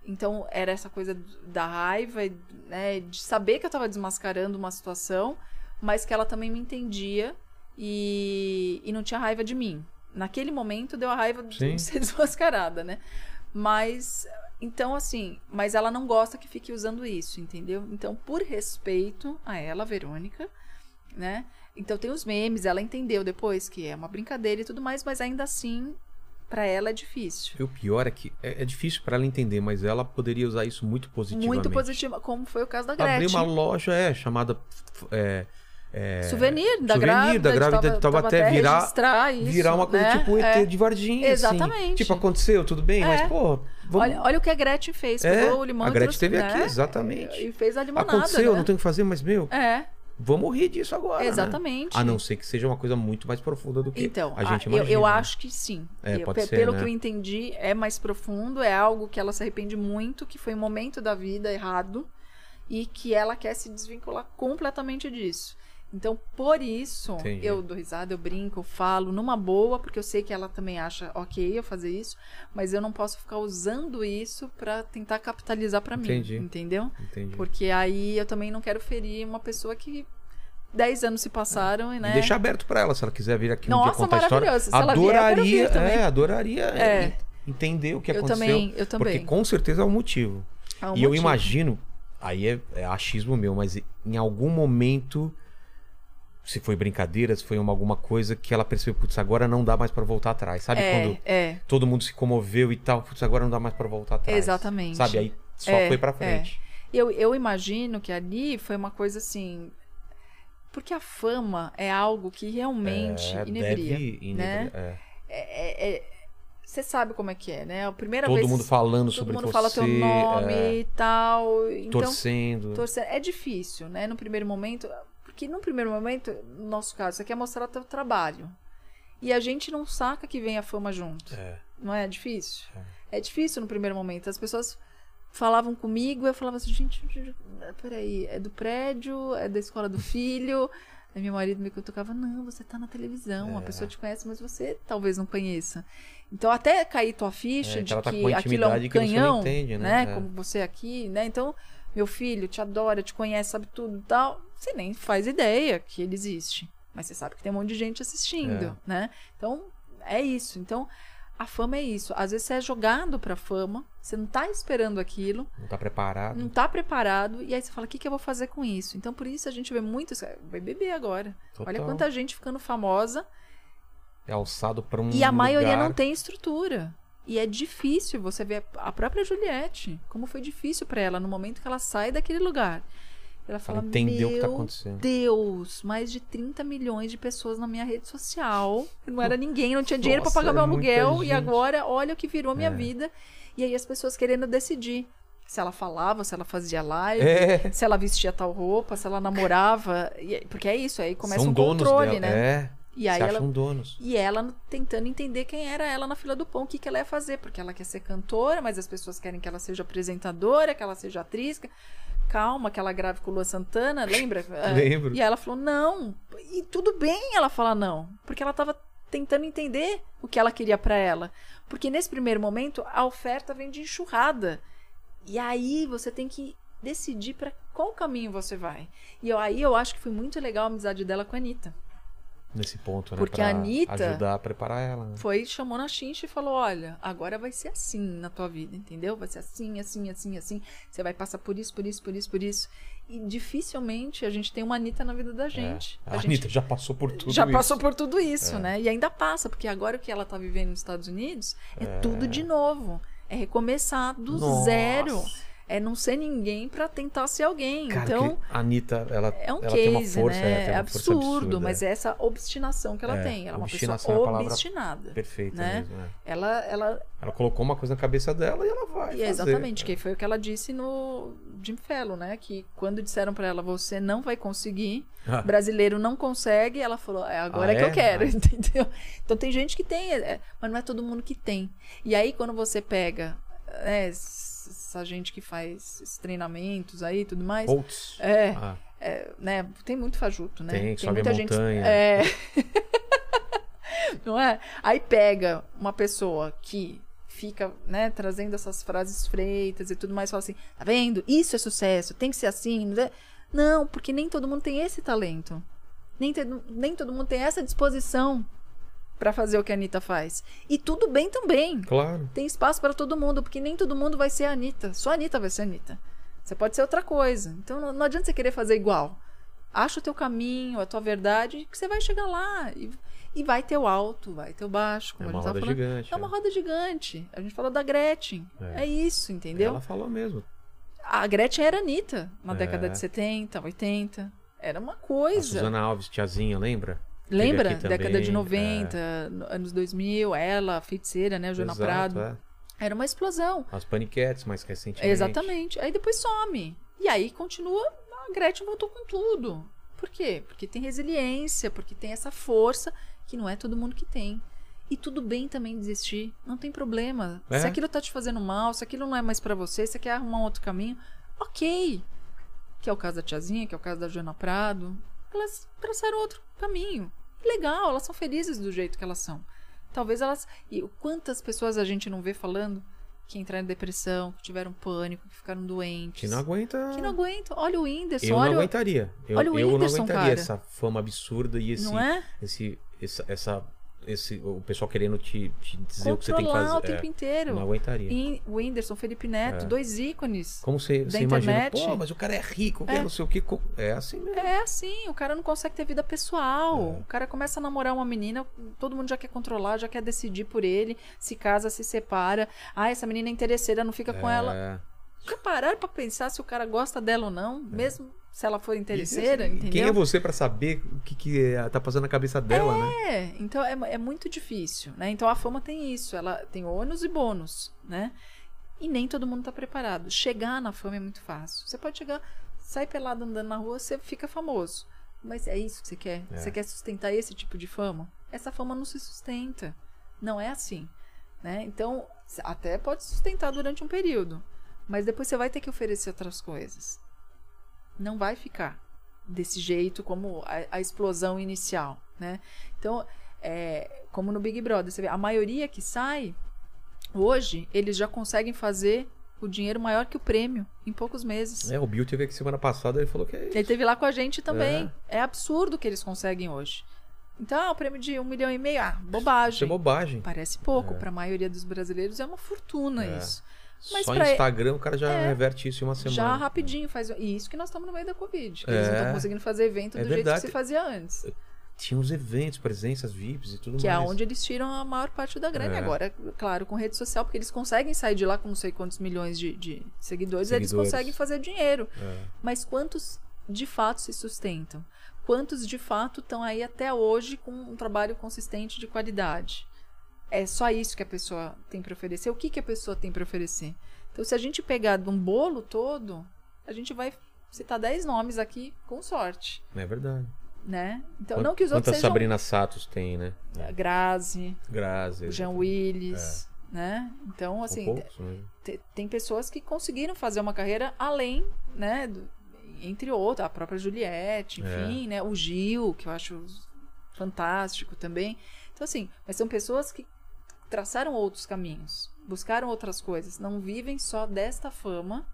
Speaker 3: Então era essa coisa da raiva, né, de saber que eu tava desmascarando uma situação, mas que ela também me entendia e, e não tinha raiva de mim. Naquele momento deu a raiva de,
Speaker 1: Sim.
Speaker 3: de ser desmascarada, né? Mas então assim, mas ela não gosta que fique usando isso, entendeu? Então, por respeito a ela, Verônica, né? Então tem os memes, ela entendeu depois que é uma brincadeira e tudo mais, mas ainda assim pra ela é difícil.
Speaker 1: E o pior é que é, é difícil pra ela entender, mas ela poderia usar isso muito positivamente.
Speaker 3: Muito positiva, como foi o caso da Gretchen.
Speaker 1: Abrir uma loja, é, chamada. é, é,
Speaker 3: Souvenir da
Speaker 1: souvenir
Speaker 3: grávida,
Speaker 1: da grávida de Taubaté, virar-
Speaker 3: isso,
Speaker 1: virar uma coisa
Speaker 3: né?
Speaker 1: tipo ET
Speaker 3: É.
Speaker 1: de Varginha. assim.
Speaker 3: Exatamente.
Speaker 1: Tipo, aconteceu, tudo bem,
Speaker 3: É.
Speaker 1: mas, pô, vamos.
Speaker 3: Olha, olha o que a Gretchen fez.
Speaker 1: É,
Speaker 3: Pegou o limão
Speaker 1: a Gretchen
Speaker 3: trouxe,
Speaker 1: esteve
Speaker 3: né?
Speaker 1: aqui, exatamente.
Speaker 3: E fez a limonada,
Speaker 1: aconteceu,
Speaker 3: né?
Speaker 1: não tem o que fazer, mas, meu,
Speaker 3: É,
Speaker 1: vamos rir disso agora. né?
Speaker 3: exatamente.
Speaker 1: A não ser que seja uma coisa muito mais profunda do que
Speaker 3: Então,
Speaker 1: a gente
Speaker 3: a- eu,
Speaker 1: imagina.
Speaker 3: eu
Speaker 1: né?
Speaker 3: acho que sim.
Speaker 1: É,
Speaker 3: Eu-
Speaker 1: pode ser,
Speaker 3: pelo
Speaker 1: né?
Speaker 3: que eu entendi, é mais profundo, é algo que ela se arrepende muito, que foi um momento da vida errado e que ela quer se desvincular completamente disso. Então, por isso,
Speaker 1: Entendi.
Speaker 3: eu dou risada, eu brinco, eu falo numa boa, porque eu sei que ela também acha ok eu fazer isso, mas eu não posso ficar usando isso pra tentar capitalizar pra mim,
Speaker 1: Entendi.
Speaker 3: entendeu?
Speaker 1: Entendi.
Speaker 3: Porque aí eu também não quero ferir uma pessoa que 10 anos se passaram e, né?
Speaker 1: E deixar aberto pra ela, se ela quiser vir aqui um
Speaker 3: Nossa,
Speaker 1: dia contar a história.
Speaker 3: Se vier, eu
Speaker 1: adoraria,
Speaker 3: também.
Speaker 1: é, adoraria
Speaker 3: É.
Speaker 1: é, entender o que
Speaker 3: Eu
Speaker 1: aconteceu.
Speaker 3: também, eu
Speaker 1: Porque
Speaker 3: também.
Speaker 1: com certeza é um motivo.
Speaker 3: É um
Speaker 1: e eu
Speaker 3: motivo.
Speaker 1: imagino, aí é, é achismo meu, mas em algum momento, se foi brincadeira, se foi uma, alguma coisa que ela percebeu, putz, agora não dá mais pra voltar atrás. Sabe
Speaker 3: é,
Speaker 1: quando
Speaker 3: é,
Speaker 1: todo mundo se comoveu e tal, putz, agora não dá mais pra voltar atrás.
Speaker 3: Exatamente.
Speaker 1: Sabe, aí só
Speaker 3: É,
Speaker 1: foi pra
Speaker 3: é.
Speaker 1: frente.
Speaker 3: Eu, eu imagino que ali foi uma coisa assim. Porque a fama é algo que realmente
Speaker 1: É,
Speaker 3: inebria.
Speaker 1: deve
Speaker 3: né?
Speaker 1: é.
Speaker 3: É, é- Você sabe como é que é, né? A primeira
Speaker 1: Todo
Speaker 3: vez.
Speaker 1: mundo falando
Speaker 3: todo
Speaker 1: sobre
Speaker 3: mundo
Speaker 1: você,
Speaker 3: fala teu nome e tal. Então,
Speaker 1: torcendo.
Speaker 3: torcer é difícil, né? No primeiro momento, porque no primeiro momento, no nosso caso, você quer mostrar teu trabalho. E a gente não saca que vem a fama junto.
Speaker 1: É.
Speaker 3: Não é difícil? É. difícil no primeiro momento. As pessoas falavam comigo, eu falava assim, gente, gente, peraí, é do prédio, é da escola do filho. Aí meu marido me cutucava, não, você tá na televisão, a
Speaker 1: É.
Speaker 3: pessoa te conhece, mas você talvez não conheça. Então até cair tua ficha
Speaker 1: É, que
Speaker 3: de
Speaker 1: tá
Speaker 3: que
Speaker 1: uma
Speaker 3: aquilo é um canhão,
Speaker 1: entende, né? É.
Speaker 3: Como você aqui, né? Então, meu filho te adora, te conhece, sabe tudo e tal. Você nem faz ideia que ele existe. Mas você sabe que tem um monte de gente assistindo,
Speaker 1: É.
Speaker 3: né? Então, é isso. Então, a fama é isso. Às vezes você é jogado pra fama, você não tá esperando aquilo,
Speaker 1: Não tá preparado.
Speaker 3: não tá preparado, e aí você fala, o que, que eu vou fazer com isso? Então, por isso a gente vê muito. Vai beber agora. Olha
Speaker 1: Total.
Speaker 3: quanta gente ficando famosa
Speaker 1: É alçado pra um
Speaker 3: e a maioria
Speaker 1: lugar.
Speaker 3: não tem estrutura. E é difícil você ver a própria Juliette, como foi difícil pra ela no momento que ela sai daquele lugar. Ela fala:
Speaker 1: entender o que tá
Speaker 3: Meu
Speaker 1: acontecendo."
Speaker 3: Deus, mais de 30 milhões de pessoas na minha rede social. Não era ninguém, não tinha dinheiro pra
Speaker 1: Nossa,
Speaker 3: pagar meu
Speaker 1: é muita
Speaker 3: aluguel. E agora, olha o que virou minha
Speaker 1: É.
Speaker 3: vida. E aí as pessoas querendo decidir se ela falava, se ela fazia live,
Speaker 1: É.
Speaker 3: se ela vestia tal roupa, se ela namorava. E aí- porque é isso, aí começa
Speaker 1: São
Speaker 3: um controle, né?
Speaker 1: É.
Speaker 3: E aí
Speaker 1: se
Speaker 3: ela,
Speaker 1: acham donos.
Speaker 3: e ela tentando entender quem era ela na fila do pão, o que, que ela ia fazer, porque ela quer ser cantora, mas as pessoas querem que ela seja apresentadora, que ela seja atriz. Calma, que ela grave com o Lua Santana, lembra? É,
Speaker 1: Lembro.
Speaker 3: E ela falou, não. E tudo bem ela falar não, porque ela tava tentando entender o que ela queria pra ela. Porque nesse primeiro momento, a oferta vem de enxurrada. E aí você tem que decidir pra qual caminho você vai. E eu- aí eu acho que foi muito legal a amizade dela com a Anitta.
Speaker 1: Nesse ponto, né?
Speaker 3: Porque
Speaker 1: pra
Speaker 3: a Anitta-
Speaker 1: Ajudar a preparar ela. né?
Speaker 3: foi, chamou na chincha e falou: Olha, agora vai ser assim na tua vida, entendeu? Vai ser assim, assim, assim, assim. Você vai passar por isso, por isso, por isso, por isso. E dificilmente a gente tem uma Anitta na vida da gente.
Speaker 1: É. A,
Speaker 3: gente
Speaker 1: Anitta já passou por tudo
Speaker 3: já
Speaker 1: isso.
Speaker 3: passou por tudo isso,
Speaker 1: É.
Speaker 3: né? E ainda passa, porque agora o que ela tá vivendo nos Estados Unidos é, tudo de novo. É recomeçar do
Speaker 1: Nossa.
Speaker 3: zero. É não ser ninguém pra tentar ser alguém.
Speaker 1: Cara,
Speaker 3: então,
Speaker 1: a Anitta, ela,
Speaker 3: é um
Speaker 1: ela tem uma
Speaker 3: case,
Speaker 1: força,
Speaker 3: né?
Speaker 1: é,
Speaker 3: É absurdo,
Speaker 1: absurda,
Speaker 3: mas
Speaker 1: é.
Speaker 3: é essa obstinação que ela
Speaker 1: É,
Speaker 3: tem. Ela é uma pessoa
Speaker 1: é
Speaker 3: obstinada.
Speaker 1: Perfeita
Speaker 3: né?
Speaker 1: mesmo, é.
Speaker 3: Ela, ela
Speaker 1: Ela colocou uma coisa na cabeça dela e ela vai
Speaker 3: E é exatamente, que foi o que ela disse no Jim Fellow, né? Que quando disseram pra ela, você não vai conseguir,
Speaker 1: Ah.
Speaker 3: brasileiro não consegue, ela falou, é agora
Speaker 1: Ah,
Speaker 3: é que
Speaker 1: é?
Speaker 3: eu quero,
Speaker 1: Ah.
Speaker 3: entendeu? Então tem gente que tem, é, mas não é todo mundo que tem. E aí quando você pega é, essa gente que faz esses treinamentos aí e tudo mais,
Speaker 1: Coaches.
Speaker 3: é,
Speaker 1: Ah,
Speaker 3: é, né? Tem muito fajuto, né?
Speaker 1: Tem, sobe a
Speaker 3: muita gente. É. Não é? Aí pega uma pessoa que fica, né, trazendo essas frases freitas e tudo mais, fala assim: tá vendo? Isso é sucesso, tem que ser assim. Não, porque nem todo mundo tem esse talento. Nem, te- nem todo mundo tem essa disposição pra fazer o que a Anitta faz. E tudo bem também.
Speaker 1: claro.
Speaker 3: Tem espaço para todo mundo, porque nem todo mundo vai ser a Anitta. Só a Anitta vai ser a Anitta. Você pode ser outra coisa. Então não, não adianta você querer fazer igual. Acha o teu caminho, a tua verdade, que você vai chegar lá. E, e vai ter o alto, vai ter o baixo.
Speaker 1: É
Speaker 3: Como
Speaker 1: uma
Speaker 3: a gente tava
Speaker 1: roda
Speaker 3: falando.
Speaker 1: gigante.
Speaker 3: É uma
Speaker 1: é.
Speaker 3: roda gigante. A gente falou da Gretchen.
Speaker 1: É.
Speaker 3: É, isso, entendeu?
Speaker 1: Ela falou mesmo.
Speaker 3: A Gretchen era Anitta na
Speaker 1: É.
Speaker 3: década de 70, 80. Era uma
Speaker 1: A
Speaker 3: coisa.
Speaker 1: Suzana Alves, tiazinha, lembra?
Speaker 3: Lembra? Década de
Speaker 1: é.
Speaker 3: 90, no- anos 2000, ela, a feiticeira, né? Joana
Speaker 1: Exato,
Speaker 3: Prado.
Speaker 1: é.
Speaker 3: Era uma explosão.
Speaker 1: As paniquetes mais recentemente.
Speaker 3: Exatamente. Aí depois some. E aí continua, a Gretchen voltou com tudo. Por quê? Porque tem resiliência, porque tem essa força que não é todo mundo que tem. E tudo bem também desistir, não tem problema.
Speaker 1: É.
Speaker 3: Se aquilo tá te fazendo mal, se aquilo não é mais pra você, se você quer arrumar um outro caminho, ok. Que é o caso da tiazinha, que é o caso da Joana Prado. Elas traçaram outro caminho. Legal, elas são felizes do jeito que elas são. Talvez elas. E quantas pessoas a gente não vê falando que entraram em depressão, que tiveram pânico, que ficaram doentes.
Speaker 1: Que não aguenta.
Speaker 3: Que não aguentam. Olha o Whindersson,
Speaker 1: Eu
Speaker 3: olha
Speaker 1: não aguentaria. Eu,
Speaker 3: olha o
Speaker 1: eu não aguentaria
Speaker 3: cara.
Speaker 1: essa fama absurda e esse,
Speaker 3: Não é?
Speaker 1: esse, essa, essa, esse, o pessoal querendo te, te dizer o que você tem que
Speaker 3: Controlar
Speaker 1: fazer.
Speaker 3: o tempo
Speaker 1: É,
Speaker 3: inteiro.
Speaker 1: não aguentaria.
Speaker 3: E o Whindersson, Felipe Neto,
Speaker 1: É.
Speaker 3: dois ícones.
Speaker 1: Como você, você imagina, pô, mas o cara é rico,
Speaker 3: É.
Speaker 1: não sei o que. É assim mesmo.
Speaker 3: É assim, o cara não consegue ter vida pessoal.
Speaker 1: É.
Speaker 3: O cara começa a namorar uma menina, todo mundo já quer controlar, já quer decidir por ele, se casa, se separa. Ah, essa menina é interesseira, não fica com ela.
Speaker 1: É.
Speaker 3: Já pararam pra pensar se o cara gosta dela ou não, mesmo se ela for interesseira, entendeu?
Speaker 1: Quem é você pra saber o que, que é- tá passando na cabeça dela, né?
Speaker 3: É, então é, é muito difícil, né? Então a fama tem isso, ela tem ônus e bônus, né? E nem todo mundo tá preparado. Chegar na fama é muito fácil. Você pode chegar, sai pelado andando na rua, você fica famoso. Mas é isso que você quer?
Speaker 1: É.
Speaker 3: Você quer sustentar esse tipo de fama? Essa fama não se sustenta. Não é assim, né? Então, até pode sustentar durante um período, mas depois você vai ter que oferecer outras coisas. Não vai ficar desse jeito como a, a explosão inicial, né? Então, é, como no Big Brother, você vê, a maioria que sai hoje, eles já conseguem fazer o dinheiro maior que o prêmio em poucos meses.
Speaker 1: É, o Bill teve aqui semana passada ele falou que é isso.
Speaker 3: Ele teve lá com a gente também. É, absurdo o que eles conseguem hoje. Então, ah, o prêmio de um milhão e meio, ah, bobagem.
Speaker 1: Isso é bobagem.
Speaker 3: Parece pouco.
Speaker 1: É.
Speaker 3: Para a maioria dos brasileiros é uma fortuna
Speaker 1: É.
Speaker 3: isso. Mas
Speaker 1: Só Instagram o cara já
Speaker 3: É.
Speaker 1: reverte isso em uma semana.
Speaker 3: Já rapidinho faz. E isso que nós estamos no meio da Covid. que
Speaker 1: É.
Speaker 3: Eles não estão conseguindo fazer evento
Speaker 1: É
Speaker 3: do jeito que se fazia antes.
Speaker 1: Tinha os eventos, presenças VIPs e tudo
Speaker 3: Que é
Speaker 1: mais.
Speaker 3: onde eles tiram a maior parte da grana.
Speaker 1: É.
Speaker 3: Agora, claro, com rede social, porque eles conseguem sair de lá com não sei quantos milhões de, de seguidores, eles
Speaker 1: Seguidores.
Speaker 3: conseguem fazer dinheiro.
Speaker 1: É.
Speaker 3: Mas quantos de fato se sustentam? Quantos de fato estão aí até hoje com um trabalho consistente de qualidade? É só isso que a pessoa tem para oferecer? O que, que a pessoa tem para oferecer? Então, se a gente pegar de um bolo todo, a gente vai citar 10 nomes aqui com sorte,
Speaker 1: É verdade.
Speaker 3: né? Então,
Speaker 1: Quant-
Speaker 3: não que os outros
Speaker 1: Quantas
Speaker 3: sejam...
Speaker 1: Sabrina Satos tem, né?
Speaker 3: A Grazi, o Jean Willis, né? Então, assim,
Speaker 1: poucos, né?
Speaker 3: te- tem pessoas que conseguiram fazer uma carreira além, né? do- entre outras, a própria Juliette,
Speaker 1: É.
Speaker 3: enfim, né? O Gil, que eu acho fantástico também. Então, assim, mas são pessoas que traçaram outros caminhos, buscaram outras coisas, não vivem só desta fama,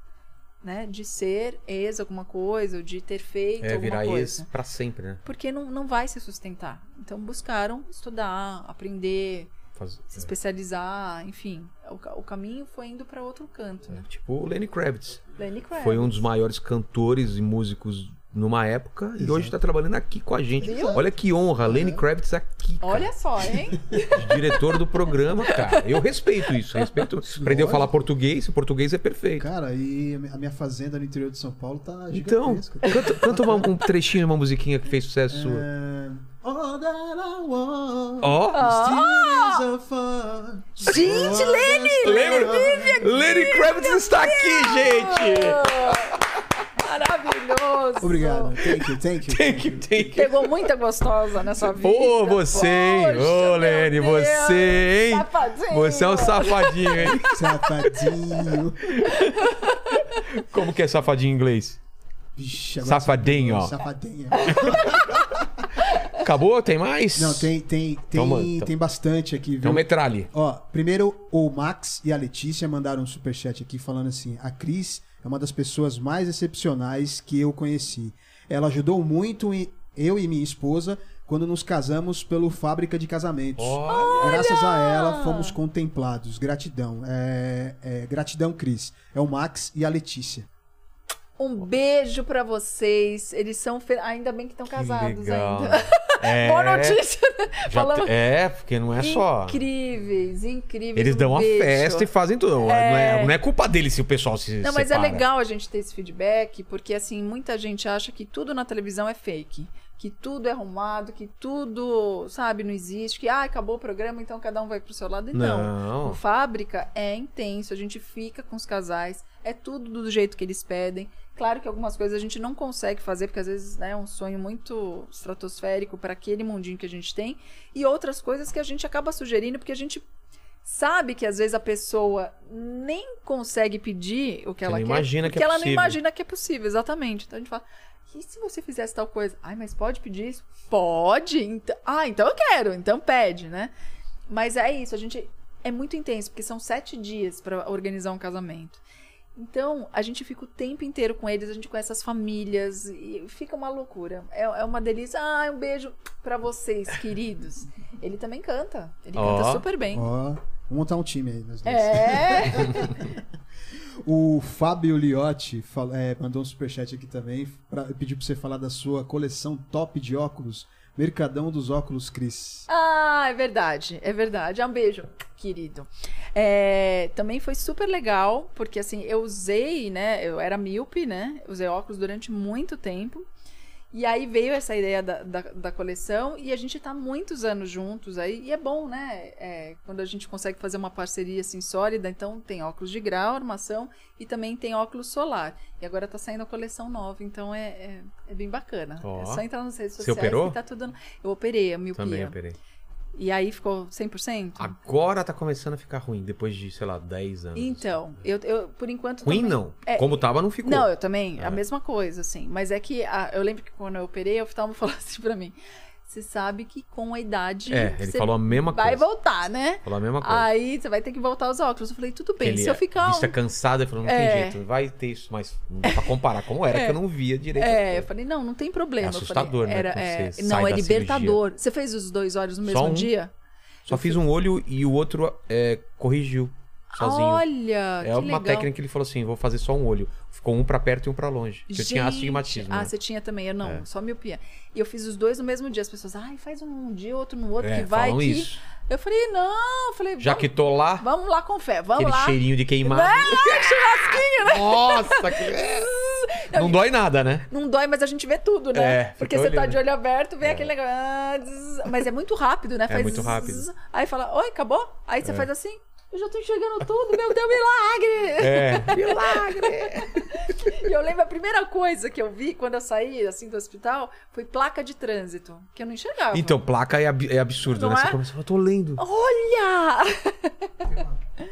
Speaker 3: né? De ser ex alguma coisa, ou de ter feito
Speaker 1: É,
Speaker 3: alguma
Speaker 1: virar
Speaker 3: coisa
Speaker 1: ex pra sempre, né?
Speaker 3: porque não, não vai se sustentar. Então buscaram estudar, aprender,
Speaker 1: Faz-
Speaker 3: se especializar, enfim. O, o caminho foi indo para outro canto, né?
Speaker 1: é. Tipo o Lenny Kravitz.
Speaker 3: Lenny Kravitz.
Speaker 1: Foi um dos maiores cantores e músicos numa época e hoje tá trabalhando aqui com a gente.
Speaker 3: Viu?
Speaker 1: Olha que honra, Lenny Kravitz aqui, cara.
Speaker 3: Olha só, hein?
Speaker 1: diretor do programa, cara. Eu respeito isso, respeito. Aprendeu a falar português, o português é perfeito.
Speaker 2: Cara, e a mi- a minha fazenda no interior de São Paulo tá
Speaker 1: Então,
Speaker 2: gigantesca.
Speaker 1: canta, canta uma- um trechinho de uma musiquinha que fez sucesso sua.
Speaker 2: É... All that I want
Speaker 1: Ó,
Speaker 2: a fun.
Speaker 3: Gente, Lenny!
Speaker 1: Lenny Kravitz está aqui, gente!
Speaker 3: Maravilhoso!
Speaker 2: Obrigado. Thank you, thank you.
Speaker 1: Tem que, tem que.
Speaker 3: Pegou muita gostosa nessa vida.
Speaker 1: Pô, você, hein? Ô,
Speaker 3: meu
Speaker 1: Lene, você, hein?
Speaker 3: Safadinho.
Speaker 1: Você é um safadinho, hein?
Speaker 2: Safadinho.
Speaker 1: Como que é safadinho em inglês? Safadinho, ó.
Speaker 2: Safadinho.
Speaker 1: Acabou? Tem mais?
Speaker 2: Não, tem, tem, tem,
Speaker 1: então-
Speaker 2: tem bastante aqui, viu?
Speaker 1: Então metralhe.
Speaker 2: Ó, primeiro o Max e a Letícia mandaram um superchat aqui falando assim: a Cris é uma das pessoas mais excepcionais que eu conheci. Ela ajudou muito eu e minha esposa quando nos casamos pelo Fábrica de Casamentos. Graças a ela fomos contemplados. Gratidão. É, é, gratidão, Cris. É o Max e a Letícia.
Speaker 3: Um beijo pra vocês. Eles são. fe- Ainda bem que estão casados
Speaker 1: legal.
Speaker 3: ainda.
Speaker 1: É,
Speaker 3: Boa notícia, né? Falando-
Speaker 1: te- é, porque não é só.
Speaker 3: Incríveis, incríveis.
Speaker 1: Eles
Speaker 3: Um
Speaker 1: dão uma
Speaker 3: beijo.
Speaker 1: festa e fazem tudo. Não, é, não é culpa deles se o pessoal se
Speaker 3: Não, mas é
Speaker 1: separa.
Speaker 3: legal a gente ter esse feedback, porque assim, muita gente acha que tudo na televisão é fake. Que tudo é arrumado, que tudo, sabe, não existe, que ah, acabou o programa, então cada um vai pro seu lado. Então,
Speaker 1: Não.
Speaker 3: o Fábrica é intenso, a gente fica com os casais, é tudo do jeito que eles pedem. Claro que algumas coisas a gente não consegue fazer, porque às vezes né, é um sonho muito estratosférico para aquele mundinho que a gente tem, e outras coisas que a gente acaba sugerindo, porque a gente sabe que às vezes a pessoa nem consegue pedir o que ela
Speaker 1: não
Speaker 3: quer,
Speaker 1: imagina que
Speaker 3: porque
Speaker 1: é
Speaker 3: ela não
Speaker 1: possível.
Speaker 3: imagina que é possível, exatamente. Então a gente fala, e se você fizesse tal coisa? Ai, mas pode pedir isso? Pode? Então... Ah, então eu quero, então pede, né? Mas é isso, a gente é muito intenso, porque são sete dias para organizar um casamento. Então, a gente fica o tempo inteiro com eles, a gente conhece as famílias, e fica uma loucura. É, é uma delícia. Ah, um beijo pra vocês, queridos. Ele também canta. Ele
Speaker 1: Ó.
Speaker 3: canta super bem.
Speaker 2: Ó, vamos montar um time aí. Nós dois.
Speaker 3: É.
Speaker 2: O Fábio Liotti é, mandou um superchat aqui também. Pra, pediu pra você falar da sua coleção top de óculos. Mercadão dos óculos Cris.
Speaker 3: Ah, é verdade, é verdade. É um beijo, querido. É, também foi super legal, porque assim, eu usei, né? Eu era míope, né? Usei óculos durante muito tempo. E aí veio essa ideia da, da, da coleção e a gente tá muitos anos juntos aí. E é bom, né? É, quando a gente consegue fazer uma parceria assim sólida. Então tem óculos de grau, armação e também tem óculos solar. E agora tá saindo a coleção nova, então é, é, é bem bacana.
Speaker 1: Ó.
Speaker 3: É só entrar nas redes
Speaker 1: Você
Speaker 3: sociais
Speaker 1: operou?
Speaker 3: que tá tudo. Eu operei a miopia.
Speaker 1: Também operei.
Speaker 3: E aí ficou 100%?
Speaker 1: Agora tá começando a ficar ruim, depois de, sei lá, 10 anos.
Speaker 3: Então, eu, eu por enquanto.
Speaker 1: Ruim
Speaker 3: também-
Speaker 1: não.
Speaker 3: É,
Speaker 1: Como tava, não ficou.
Speaker 3: Não, eu também,
Speaker 1: É.
Speaker 3: a mesma coisa, assim. Mas é que a- eu lembro que quando eu operei, o oftalmo falou assim pra mim: você sabe que com a idade.
Speaker 1: É, ele falou a mesma
Speaker 3: Vai
Speaker 1: coisa.
Speaker 3: voltar, né?
Speaker 1: Falou a mesma coisa.
Speaker 3: Aí você vai ter que voltar os óculos. Eu falei, tudo bem,
Speaker 1: Ele
Speaker 3: se eu ficar.
Speaker 1: vista
Speaker 3: um-
Speaker 1: cansada, ele falou, não
Speaker 3: É.
Speaker 1: tem jeito, vai ter isso, mas não dá pra comparar como era,
Speaker 3: É.
Speaker 1: que eu não via direito.
Speaker 3: É, eu falei, não, não tem problema.
Speaker 1: É
Speaker 3: Eu
Speaker 1: assustador,
Speaker 3: falei,
Speaker 1: né,
Speaker 3: Era, é, não, é libertador. Você fez os dois olhos no mesmo
Speaker 1: um?
Speaker 3: dia?
Speaker 1: Só fiz um olho e o outro é, corrigiu. sozinho.
Speaker 3: Olha,
Speaker 1: é uma
Speaker 3: legal.
Speaker 1: técnica que ele falou assim: vou fazer só um olho. Ficou um pra perto e um pra longe. Que eu tinha
Speaker 3: Gente,
Speaker 1: astigmatismo.
Speaker 3: Ah,
Speaker 1: né?
Speaker 3: você tinha também. Eu não,
Speaker 1: É.
Speaker 3: só miopia. E eu fiz os dois no mesmo dia. As pessoas, ai, faz um dia, outro no outro,
Speaker 1: É,
Speaker 3: que vai que...
Speaker 1: isso.
Speaker 3: Eu falei, não. Eu falei,
Speaker 1: Já que tô lá,
Speaker 3: vamos lá com fé, vamos
Speaker 1: aquele
Speaker 3: lá.
Speaker 1: cheirinho de queimado.
Speaker 3: Ah, churrasquinho, né?
Speaker 1: Nossa, que... Não dói nada, né?
Speaker 3: Não dói, mas a gente vê tudo, né?
Speaker 1: É,
Speaker 3: Porque você tá
Speaker 1: olhando.
Speaker 3: de olho aberto, vem aquele negócio. ah, Mas é muito rápido, né? Faz
Speaker 1: muito
Speaker 3: zzz,
Speaker 1: rápido.
Speaker 3: Aí fala, oi, acabou? Aí você faz assim. Eu já tô enxergando tudo, meu Deus, milagre!
Speaker 1: É.
Speaker 3: E eu lembro a primeira coisa que eu vi quando eu saí assim do hospital foi placa de trânsito, que eu não enxergava.
Speaker 1: Então, placa é, ab- é absurdo,
Speaker 3: Não
Speaker 1: né?
Speaker 3: é?
Speaker 1: Você começa, eu tô lendo.
Speaker 3: Olha!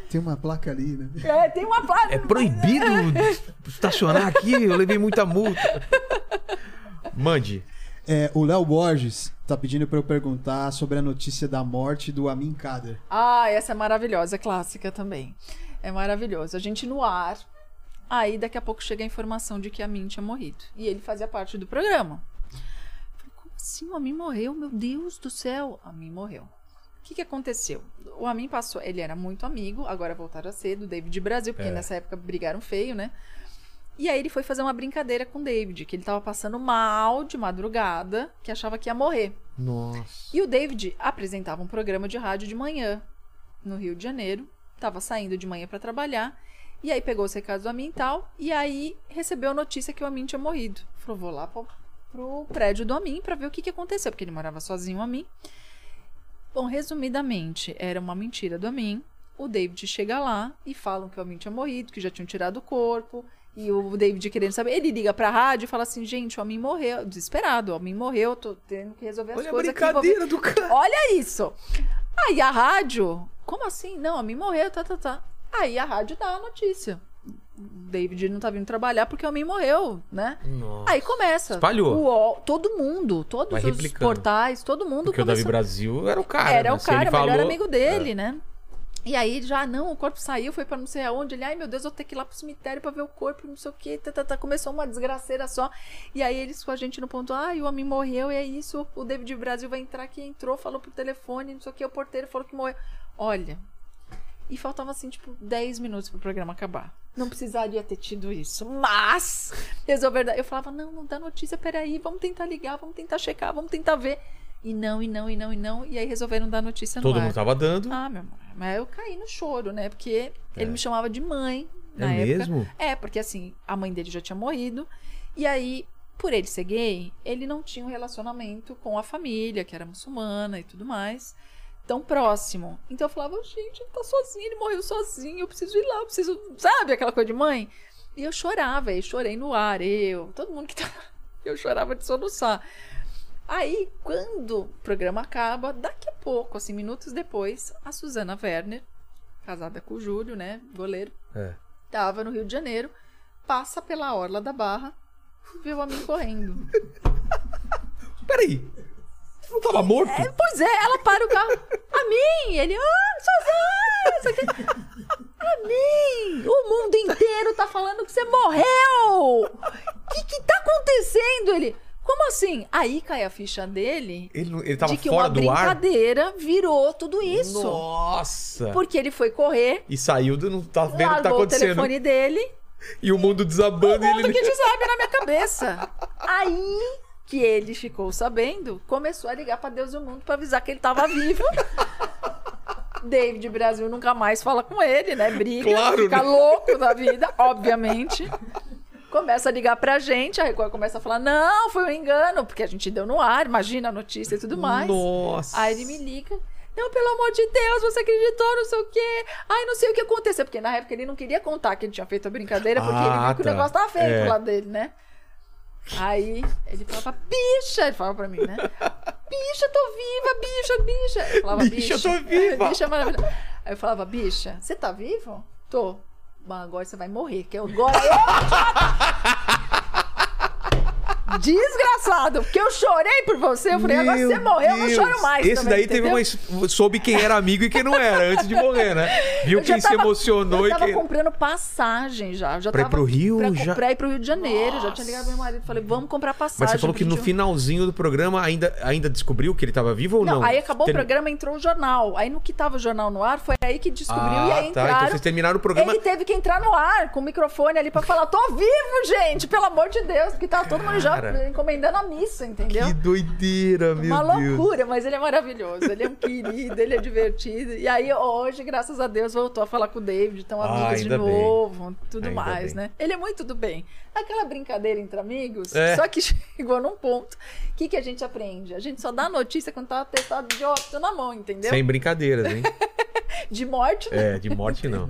Speaker 2: Tem uma placa ali, né?
Speaker 3: É, tem uma placa.
Speaker 1: É proibido estacionar aqui, eu levei muita multa. Mande.
Speaker 2: É, o Léo Borges tá pedindo pra eu perguntar sobre a notícia da morte do Amin Kader.
Speaker 3: Ah, essa é maravilhosa, é clássica também. É maravilhoso. A gente no ar, aí daqui a pouco chega a informação de que a Min tinha morrido. E ele fazia parte do programa. Falei, como assim? O Amin morreu? Meu Deus do céu! A Amin morreu. O que, que aconteceu? O Amin passou, ele era muito amigo, agora voltaram a ser, do David Brasil, porque
Speaker 1: É.
Speaker 3: nessa época brigaram feio, né? E aí ele foi fazer uma brincadeira com o David, que ele tava passando mal de madrugada, que achava que ia morrer.
Speaker 1: Nossa.
Speaker 3: E o David apresentava um programa de rádio de manhã no Rio de Janeiro. Tava saindo de manhã para trabalhar. E aí pegou os recados do Amin e tal. E aí recebeu a notícia que o Amin tinha morrido. Falou, vou lá pro, pro prédio do Amin para ver o que, que aconteceu. Porque ele morava sozinho, o Amin. Bom, resumidamente, era uma mentira do Amin. O David chega lá e falam que o Amin tinha morrido, que já tinham tirado o corpo. E o David querendo saber, ele liga pra rádio e fala assim: gente, o Amin morreu. Desesperado, o Amin morreu, tô tendo que resolver as
Speaker 1: Olha a
Speaker 3: coisas aqui. envolvendo-
Speaker 1: brincadeira do cara.
Speaker 3: Olha isso! Aí a rádio, como assim? Não, a mim morreu, tá, tá, tá. Aí a rádio dá a notícia. O David não tá vindo trabalhar porque o homem morreu, né?
Speaker 1: Nossa.
Speaker 3: Aí começa.
Speaker 1: Espalhou.
Speaker 3: O todo mundo, todos os portais, todo mundo
Speaker 1: Porque o Davi
Speaker 3: começou.
Speaker 1: Brasil era o cara.
Speaker 3: Era
Speaker 1: né?
Speaker 3: o
Speaker 1: Se ele
Speaker 3: cara, o melhor
Speaker 1: falou-
Speaker 3: amigo dele, né? E aí já, não, o corpo saiu, foi pra não sei aonde. Ele, ai meu Deus, eu vou ter que ir lá pro cemitério pra ver o corpo, não sei o quê. Tá, tá, tá. Começou uma desgraceira só. E aí eles com a gente no ponto, ai, o homem morreu, e é isso. O David Brasil vai entrar aqui, entrou, falou pro telefone, não sei o quê. O porteiro falou que morreu. Olha. E faltava assim, tipo, 10 minutos pro programa acabar. Não precisaria ter tido isso. Mas, resolver. Eu falava, não, não dá notícia, peraí, vamos tentar ligar, vamos tentar checar, vamos tentar ver. E não, e não, e não, e não. E aí resolveram dar notícia no
Speaker 1: Todo mundo tava dando.
Speaker 3: Ah, meu amor. Mas eu caí no choro, né? Porque ele me chamava de mãe
Speaker 1: É
Speaker 3: na época.
Speaker 1: mesmo?
Speaker 3: É, porque assim, a mãe dele já tinha morrido. E aí, por ele ser gay, ele não tinha um relacionamento com a família, que era muçulmana e tudo mais, tão próximo. Então eu falava, gente, ele tá sozinho, ele morreu sozinho, eu preciso ir lá, eu preciso. Sabe aquela coisa de mãe? E eu chorava, e chorei no ar, eu, todo mundo que tá. Eu chorava de soluçar. Aí, quando o programa acaba, daqui a pouco, assim, minutos depois, a Suzana Werner, casada com o Júlio, né, goleiro,
Speaker 1: É.
Speaker 3: tava no Rio de Janeiro, passa pela orla da Barra, viu a mim correndo.
Speaker 1: Peraí. Não tava morto?
Speaker 3: É, pois é, ela para o carro. A mim! Ele, ah, Suzana! A mim! O mundo inteiro tá falando que você morreu! O que que tá acontecendo? Ele, como assim? Aí cai a ficha dele
Speaker 1: Ele, ele tava
Speaker 3: de que
Speaker 1: fora
Speaker 3: uma
Speaker 1: do ar?
Speaker 3: brincadeira virou tudo isso.
Speaker 1: Nossa!
Speaker 3: Porque ele foi correr,
Speaker 1: E saiu do não tá vendo o que tá
Speaker 3: largou o
Speaker 1: acontecendo.
Speaker 3: telefone dele,
Speaker 1: E o mundo desabando e
Speaker 3: mundo
Speaker 1: ele.
Speaker 3: que desaba na minha cabeça. Aí que ele ficou sabendo, começou a ligar pra Deus e o mundo pra avisar que ele tava vivo. David Brasil nunca mais fala com ele, né? Briga,
Speaker 1: Claro,
Speaker 3: fica
Speaker 1: né?
Speaker 3: louco da vida, obviamente. Começa a ligar pra gente, a Record começa a falar: não, foi um engano, porque a gente deu no ar, imagina a notícia e tudo mais.
Speaker 1: Nossa!
Speaker 3: Aí ele me liga. Não, pelo amor de Deus, você acreditou, não sei o quê. Ai, não sei o que aconteceu. Porque na época ele não queria contar que ele tinha feito a brincadeira, porque ele
Speaker 1: Ah,
Speaker 3: viu que
Speaker 1: tá.
Speaker 3: o negócio tava feio
Speaker 1: É.
Speaker 3: pro lado dele, né? Aí ele falava, bicha, ele falava pra mim, né? Bicha, tô viva, bicha, bicha. Eu falava,
Speaker 1: Bicha,
Speaker 3: bicha,
Speaker 1: tô viva.
Speaker 3: bicha é maravilhosa. Aí eu falava, bicha, você tá vivo? Tô. Agora você vai morrer, que eu- agora Desgraçado, porque eu chorei por você. Eu falei, agora
Speaker 1: Meu
Speaker 3: você morreu, eu não
Speaker 1: Deus.
Speaker 3: choro mais.
Speaker 1: Esse
Speaker 3: também,
Speaker 1: daí teve
Speaker 3: entendeu?
Speaker 1: uma. his- Soube quem era amigo e quem não era antes de morrer, né? Viu
Speaker 3: Eu
Speaker 1: quem se
Speaker 3: tava-
Speaker 1: emocionou
Speaker 3: eu
Speaker 1: e
Speaker 3: tava
Speaker 1: quem.
Speaker 3: comprando passagem já. já
Speaker 1: Pra ir
Speaker 3: tava,
Speaker 1: pro Rio,
Speaker 3: Pra,
Speaker 1: já?
Speaker 3: pra ir pro Rio de Janeiro. Já tinha ligado pro meu marido. Falei, vamos comprar passagem.
Speaker 1: Mas você falou que no finalzinho do programa ainda, ainda descobriu que ele tava vivo ou não?
Speaker 3: Não, aí acabou
Speaker 1: Ter-
Speaker 3: o programa, entrou o jornal. Aí no que tava o jornal no ar, foi aí que descobriu
Speaker 1: Ah,
Speaker 3: e aí
Speaker 1: tá.
Speaker 3: entraram.
Speaker 1: Então vocês terminaram o programa.
Speaker 3: Ele teve que entrar no ar com o microfone ali pra falar: tô vivo, gente, pelo amor de Deus, porque tava todo mundo já
Speaker 1: Cara.
Speaker 3: encomendando a missa, entendeu?
Speaker 1: Que doideira, meu
Speaker 3: Uma
Speaker 1: Deus.
Speaker 3: loucura, mas ele é maravilhoso, ele é um querido, ele é divertido. E aí, hoje, graças a Deus, voltou a falar com o David, estão
Speaker 1: Ah,
Speaker 3: amigos de
Speaker 1: ainda bem.
Speaker 3: novo, tudo
Speaker 1: Ainda
Speaker 3: mais,
Speaker 1: bem.
Speaker 3: né? Ele é muito do bem. Aquela brincadeira entre amigos,
Speaker 1: É.
Speaker 3: só que chegou num ponto. O que, que a gente aprende? A gente só dá notícia quando tá testado de óbito na mão, entendeu?
Speaker 1: Sem brincadeiras, hein?
Speaker 3: De morte, né?
Speaker 1: É, de morte não.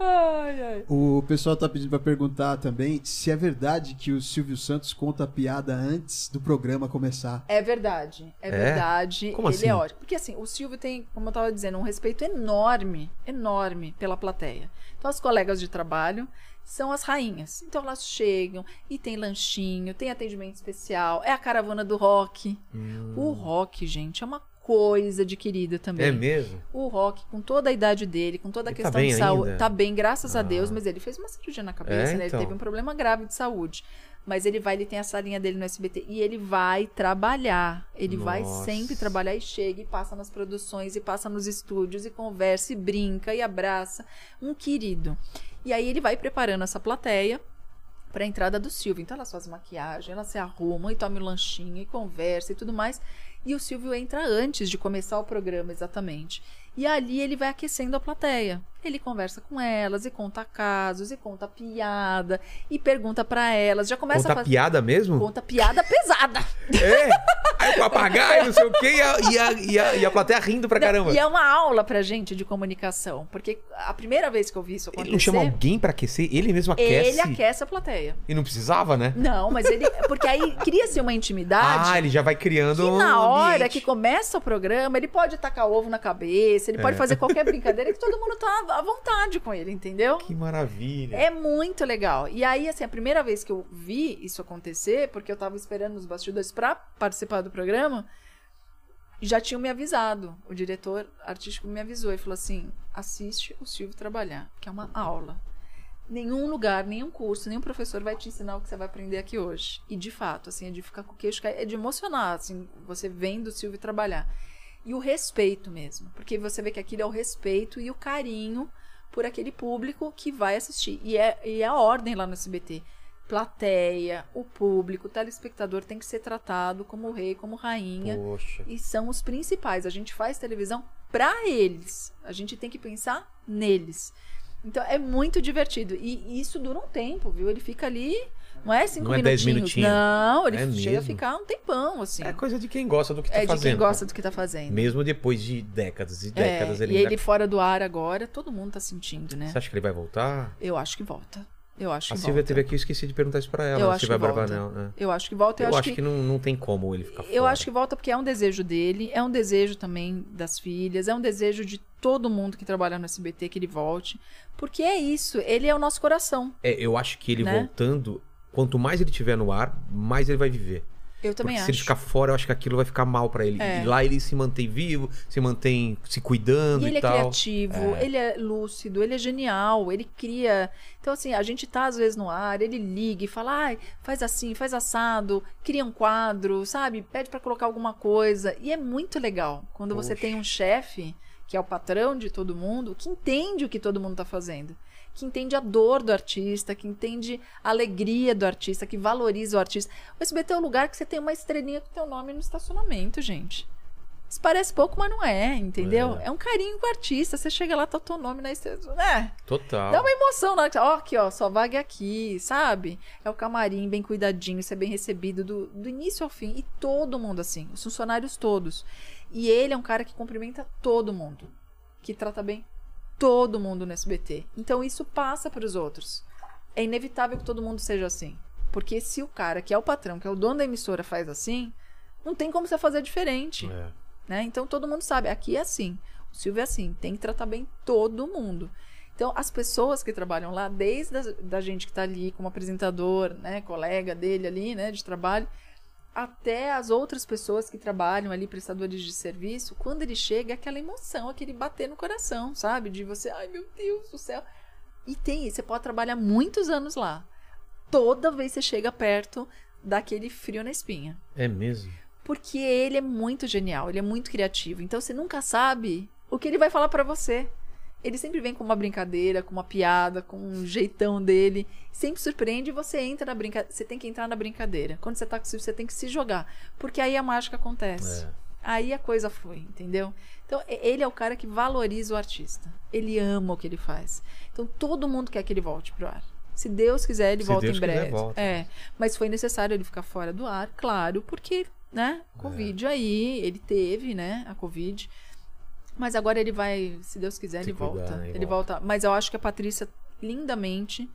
Speaker 3: Ai, ai.
Speaker 2: O pessoal tá pedindo pra perguntar também se é verdade que o Silvio Santos conta a piada antes do programa começar.
Speaker 3: É verdade, é,
Speaker 1: É?
Speaker 3: verdade.
Speaker 1: Como
Speaker 3: ele
Speaker 1: assim?
Speaker 3: é ótimo. Porque assim, o Silvio tem, como eu tava dizendo, um respeito enorme, enorme pela plateia. Então, as colegas de trabalho são as rainhas. Então, elas chegam e tem lanchinho, tem atendimento especial, é a caravana do rock. O rock, gente, é uma coisa de querido também.
Speaker 1: É mesmo?
Speaker 3: O Rock, com toda a idade dele, com toda a
Speaker 1: Ele tá
Speaker 3: questão
Speaker 1: bem
Speaker 3: de saúde,
Speaker 1: ainda?
Speaker 3: tá bem, graças a
Speaker 1: Ah.
Speaker 3: Deus, mas ele fez uma cirurgia na cabeça,
Speaker 1: É,
Speaker 3: né?
Speaker 1: então.
Speaker 3: Ele teve um problema grave de saúde. Mas ele vai, ele tem essa linha dele no SBT e ele vai trabalhar. Ele vai
Speaker 1: Nossa.
Speaker 3: sempre trabalhar e chega e passa nas produções e passa nos estúdios e conversa e brinca e abraça. Um querido. E aí ele vai preparando essa plateia para a entrada do Silvio. Então elas fazem maquiagem, elas se arrumam e tomam um lanchinho e conversa e tudo mais. E o Silvio entra antes de começar o programa, exatamente. E ali ele vai aquecendo a plateia. Ele conversa com elas e conta casos e conta piada e pergunta para elas. Já começa
Speaker 1: Conta
Speaker 3: a fazer
Speaker 1: piada mesmo?
Speaker 3: conta piada pesada.
Speaker 1: É! Aí o papagaio, não sei o quê, e a, e a, e a, e a plateia rindo pra caramba.
Speaker 3: E é uma aula pra gente de comunicação, porque a primeira vez que eu vi isso acontecer,
Speaker 1: Ele não chama alguém pra aquecer? Ele mesmo aquece?
Speaker 3: ele aquece a plateia.
Speaker 1: E não precisava, né?
Speaker 3: Não, mas ele porque aí cria-se uma intimidade.
Speaker 1: Ah, ele já vai criando um
Speaker 3: na hora
Speaker 1: ambiente.
Speaker 3: que começa o programa, ele pode tacar ovo na cabeça, ele
Speaker 1: É.
Speaker 3: pode fazer qualquer brincadeira que todo mundo tá à vontade com ele, entendeu?
Speaker 1: Que maravilha.
Speaker 3: É muito legal. E aí, assim, a primeira vez que eu vi isso acontecer, porque eu tava esperando nos bastidores pra participar do programa, já tinham me avisado. O diretor artístico me avisou e falou assim: assiste o Silvio trabalhar, que é uma aula. Nenhum lugar, nenhum curso, nenhum professor vai te ensinar o que você vai aprender aqui hoje. E de fato, assim, é de ficar com o queixo é de emocionar, assim, você vendo o Silvio trabalhar. E o respeito mesmo, porque você vê que aquilo é o respeito e o carinho por aquele público que vai assistir. E é, e é a ordem lá no SBT. Plateia, o público, o telespectador tem que ser tratado como rei, como rainha.
Speaker 1: Poxa.
Speaker 3: E são os principais. A gente faz televisão para eles. A gente tem que pensar neles. Então é muito divertido. E isso dura um tempo, viu? Ele fica ali. Não é cinco
Speaker 1: Não é dez
Speaker 3: minutinhos.
Speaker 1: minutinhos.
Speaker 3: Não, ele
Speaker 1: É
Speaker 3: chega a ficar um tempão, assim.
Speaker 1: É coisa de quem gosta do que tá
Speaker 3: É de
Speaker 1: fazendo.
Speaker 3: quem gosta do que tá fazendo.
Speaker 1: Mesmo depois de décadas e décadas.
Speaker 3: É,
Speaker 1: ele
Speaker 3: e
Speaker 1: ainda...
Speaker 3: ele fora do ar agora, todo mundo tá sentindo, né?
Speaker 1: Você acha que ele vai voltar?
Speaker 3: Eu acho que volta. Eu acho que
Speaker 1: A Silvia
Speaker 3: volta.
Speaker 1: teve aqui, eu esqueci de perguntar isso pra ela.
Speaker 3: Eu acho que volta.
Speaker 1: Barbanel, né?
Speaker 3: Eu acho que volta.
Speaker 1: Eu,
Speaker 3: Eu,
Speaker 1: acho que, não, não tem como ele ficar fora.
Speaker 3: Eu acho que volta porque é um desejo dele, é um desejo também das filhas, é um desejo de todo mundo que trabalha no SBT que ele volte. Porque é isso, ele é o nosso coração.
Speaker 1: É, eu acho que ele
Speaker 3: Né?
Speaker 1: voltando, quanto mais ele tiver no ar, mais ele vai viver.
Speaker 3: Eu também
Speaker 1: Porque
Speaker 3: acho.
Speaker 1: se ele ficar fora, eu acho que aquilo vai ficar mal pra ele.
Speaker 3: É.
Speaker 1: E lá ele se mantém vivo, se mantém se cuidando
Speaker 3: E
Speaker 1: e,
Speaker 3: ele é
Speaker 1: tal.
Speaker 3: criativo, ele é lúcido, ele é genial, ele cria. Então, assim, a gente tá às vezes no ar, ele liga e fala, ai, faz assim, faz assado, cria um quadro, sabe? Pede pra colocar alguma coisa. E é muito legal quando você
Speaker 1: Poxa.
Speaker 3: tem um chefe, que é o patrão de todo mundo, que entende o que todo mundo tá fazendo. Que entende a dor do artista, que entende a alegria do artista, que valoriza o artista. O SBT é um lugar que você tem uma estrelinha com teu nome no estacionamento, gente. Isso parece pouco, mas não é, entendeu?
Speaker 1: É.
Speaker 3: É, um carinho com o artista. Você chega lá, tá o teu nome na estrela. É,
Speaker 1: Total.
Speaker 3: dá uma emoção na hora que ó, aqui, ó, sua vaga é aqui, sabe? É o camarim bem cuidadinho, você é bem recebido do, do início ao fim. E todo mundo assim, os funcionários todos. E ele é um cara que cumprimenta todo mundo, que trata bem todo mundo no SBT. Então isso passa para os outros. É inevitável que todo mundo seja assim. Porque se o cara que é o patrão, que é o dono da emissora, faz assim, não tem como você fazer diferente
Speaker 1: É.
Speaker 3: né? Então todo mundo sabe, aqui é assim. O Silvio é assim, tem que tratar bem todo mundo. Então, as pessoas que trabalham lá, desde a, da gente que está ali como apresentador, né, colega dele ali, né, de trabalho, até as outras pessoas que trabalham ali, prestadores de serviço, quando ele chega, é aquela emoção, aquele bater no coração, sabe? De você, ai meu Deus do céu. E tem, você pode trabalhar muitos anos lá. Toda vez que você chega perto, dá aquele frio na espinha.
Speaker 1: É mesmo.
Speaker 3: Porque ele é muito genial, ele é muito criativo. Então você nunca sabe o que ele vai falar pra você. Ele sempre vem com uma brincadeira, com uma piada, com um jeitão dele. Sempre surpreende e você entra na brincadeira. Você tem que entrar na brincadeira. Quando você tá com o Silvio, você tem que se jogar. Porque aí a mágica acontece.
Speaker 1: É.
Speaker 3: Aí a coisa foi, entendeu? Então, ele é o cara que valoriza o artista. Ele ama o que ele faz. Então, todo mundo quer que ele volte pro ar. Se Deus quiser, ele
Speaker 1: Se
Speaker 3: volta
Speaker 1: Deus
Speaker 3: em
Speaker 1: quiser,
Speaker 3: breve.
Speaker 1: volta.
Speaker 3: É, mas foi necessário ele ficar fora do ar, claro, porque, né, Covid aí, ele teve, né, a Covid. Mas agora ele vai, se Deus quiser,
Speaker 1: Se
Speaker 3: ele
Speaker 1: cuidar,
Speaker 3: volta.
Speaker 1: né,
Speaker 3: Ele
Speaker 1: volta.
Speaker 3: Mas eu acho que a Patrícia lindamente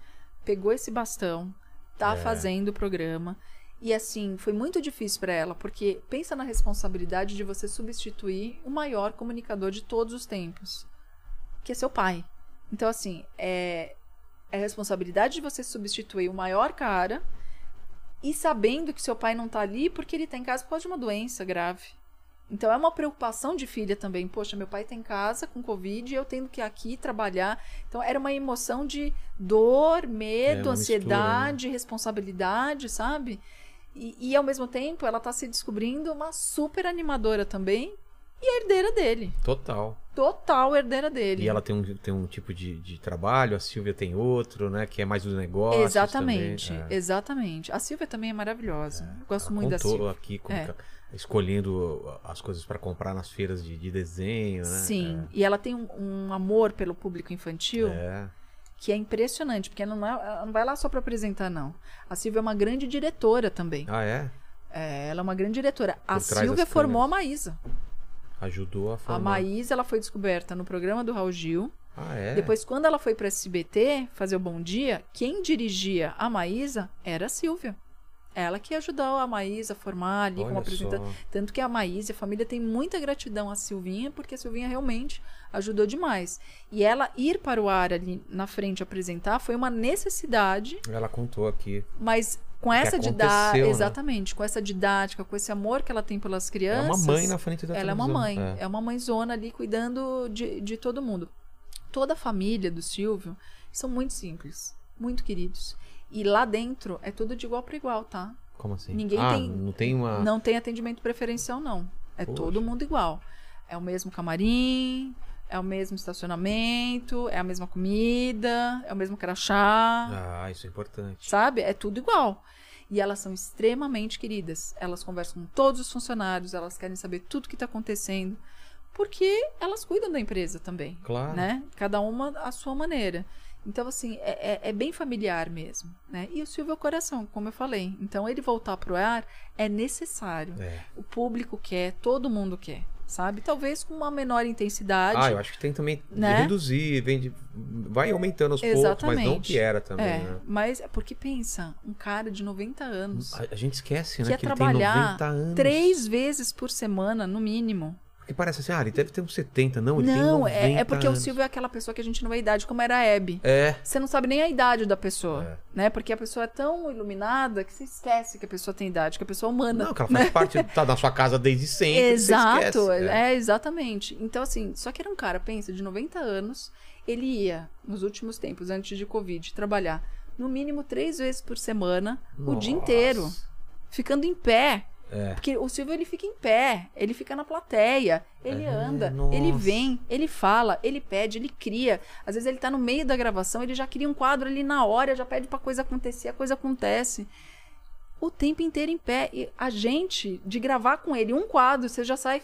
Speaker 3: pegou esse bastão, tá
Speaker 1: É.
Speaker 3: fazendo o programa. E assim, foi muito difícil pra ela, porque pensa na responsabilidade de você substituir o maior comunicador de todos os tempos, que é seu pai. Então, assim, é, é a responsabilidade de você substituir o maior cara e sabendo que seu pai não tá ali porque ele tá em casa por causa de uma doença grave. Então é uma preocupação de filha também. Poxa, meu pai tá em casa com Covid e eu tenho que ir aqui trabalhar. Então era uma emoção de dor,
Speaker 1: É
Speaker 3: medo,
Speaker 1: uma
Speaker 3: ansiedade, responsabilidade, sabe? E, e ao mesmo tempo ela tá se descobrindo uma super animadora também e a herdeira dele.
Speaker 1: Total.
Speaker 3: Total herdeira dele.
Speaker 1: E ela tem um, tem um tipo de, de trabalho, a Silvia tem outro, né? Que é mais dos negócios.
Speaker 3: Exatamente,
Speaker 1: é.
Speaker 3: exatamente. A Silvia também é maravilhosa. Gosto
Speaker 1: Ela
Speaker 3: muito da Silvia.
Speaker 1: aqui como
Speaker 3: É.
Speaker 1: escolhendo as coisas pra comprar nas feiras de, de desenho, né?
Speaker 3: Sim, e ela tem um, um amor pelo público infantil
Speaker 1: É.
Speaker 3: que é impressionante, porque ela não, é- não vai lá só para apresentar, não. A Silvia é uma grande diretora também.
Speaker 1: Ah, é?
Speaker 3: É, ela é uma grande diretora. A
Speaker 1: Por trás
Speaker 3: Silvia formou a Maísa.
Speaker 1: Ajudou a
Speaker 3: A
Speaker 1: formar.
Speaker 3: Maísa ela foi descoberta no programa do Raul Gil.
Speaker 1: Ah, é?
Speaker 3: Depois, quando ela foi para SBT fazer o Bom Dia, quem dirigia a Maísa era a Silvia. Ela que ajudou a Maísa a formar ali como
Speaker 1: Olha
Speaker 3: apresentadora.
Speaker 1: só.
Speaker 3: Tanto que a Maísa e a família tem muita gratidão à Silvinha, porque a Silvinha realmente ajudou demais. E ela ir para o ar ali na frente apresentar foi uma necessidade,
Speaker 1: Ela contou aqui.
Speaker 3: mas com essa didática.
Speaker 1: né?
Speaker 3: Exatamente, com essa didática, com esse amor que ela tem pelas
Speaker 1: É
Speaker 3: crianças.
Speaker 1: uma mãe na frente da
Speaker 3: Ela é uma
Speaker 1: televisão.
Speaker 3: mãe, é. uma mãezona ali cuidando de, de todo mundo. Toda a família do Silvio são muito simples, muito queridos. E lá dentro é tudo de igual para igual, tá?
Speaker 1: Como assim?
Speaker 3: Ninguém
Speaker 1: ah,
Speaker 3: tem-
Speaker 1: não tem uma...
Speaker 3: Não tem atendimento preferencial, não. É
Speaker 1: Poxa.
Speaker 3: todo mundo igual. É o mesmo camarim, é o mesmo estacionamento, é a mesma comida, é o mesmo crachá,
Speaker 1: Ah, isso é importante.
Speaker 3: sabe? É tudo igual. E elas são extremamente queridas. Elas conversam com todos os funcionários, elas querem saber tudo que está acontecendo, porque elas cuidam da empresa também,
Speaker 1: Claro.
Speaker 3: né? Cada uma à sua maneira. Então, assim, é, é- é bem familiar mesmo, né? E o Silvio é o coração, como eu falei. Então, ele voltar pro ar é necessário.
Speaker 1: É.
Speaker 3: O público quer, todo mundo quer, sabe? Talvez com uma menor intensidade.
Speaker 1: Ah, eu acho que tem também de
Speaker 3: Né?
Speaker 1: reduzir, vem de... vai aumentando aos poucos, mas não que era também,
Speaker 3: é,
Speaker 1: né?
Speaker 3: mas é porque pensa, um cara de 90 anos
Speaker 1: A, a gente esquece,
Speaker 3: que
Speaker 1: né?
Speaker 3: é
Speaker 1: Que ele tem
Speaker 3: trabalhar
Speaker 1: 90 anos.
Speaker 3: três vezes por semana, no mínimo.
Speaker 1: Porque parece assim, ah, ele deve ter uns 70. Não, ele tem
Speaker 3: não,
Speaker 1: 90
Speaker 3: é, é porque
Speaker 1: anos.
Speaker 3: o Silvio é aquela pessoa que a gente não vê a idade, como era a Hebe.
Speaker 1: É.
Speaker 3: Você não sabe nem a idade da pessoa,
Speaker 1: É.
Speaker 3: né? Porque a pessoa é tão iluminada que você esquece que a pessoa tem idade, que a pessoa é humana.
Speaker 1: Não, que ela faz parte, tá na sua casa desde sempre.
Speaker 3: Exato,
Speaker 1: esquece.
Speaker 3: é. exatamente. Então, assim, só que era um cara, pensa, de 90 anos, ele ia, nos últimos tempos, antes de Covid, trabalhar no mínimo três vezes por semana, o dia
Speaker 1: Nossa.
Speaker 3: inteiro, ficando em pé.
Speaker 1: É.
Speaker 3: Porque o Silvio ele fica em pé, ele fica na plateia, ele
Speaker 1: É,
Speaker 3: anda,
Speaker 1: nossa.
Speaker 3: ele vem, ele fala, ele pede, ele cria. Às vezes ele tá no meio da gravação, ele já cria um quadro ali na hora, já pede pra coisa acontecer, a coisa acontece. O tempo inteiro em pé. E a gente, de gravar com ele um quadro, você já sai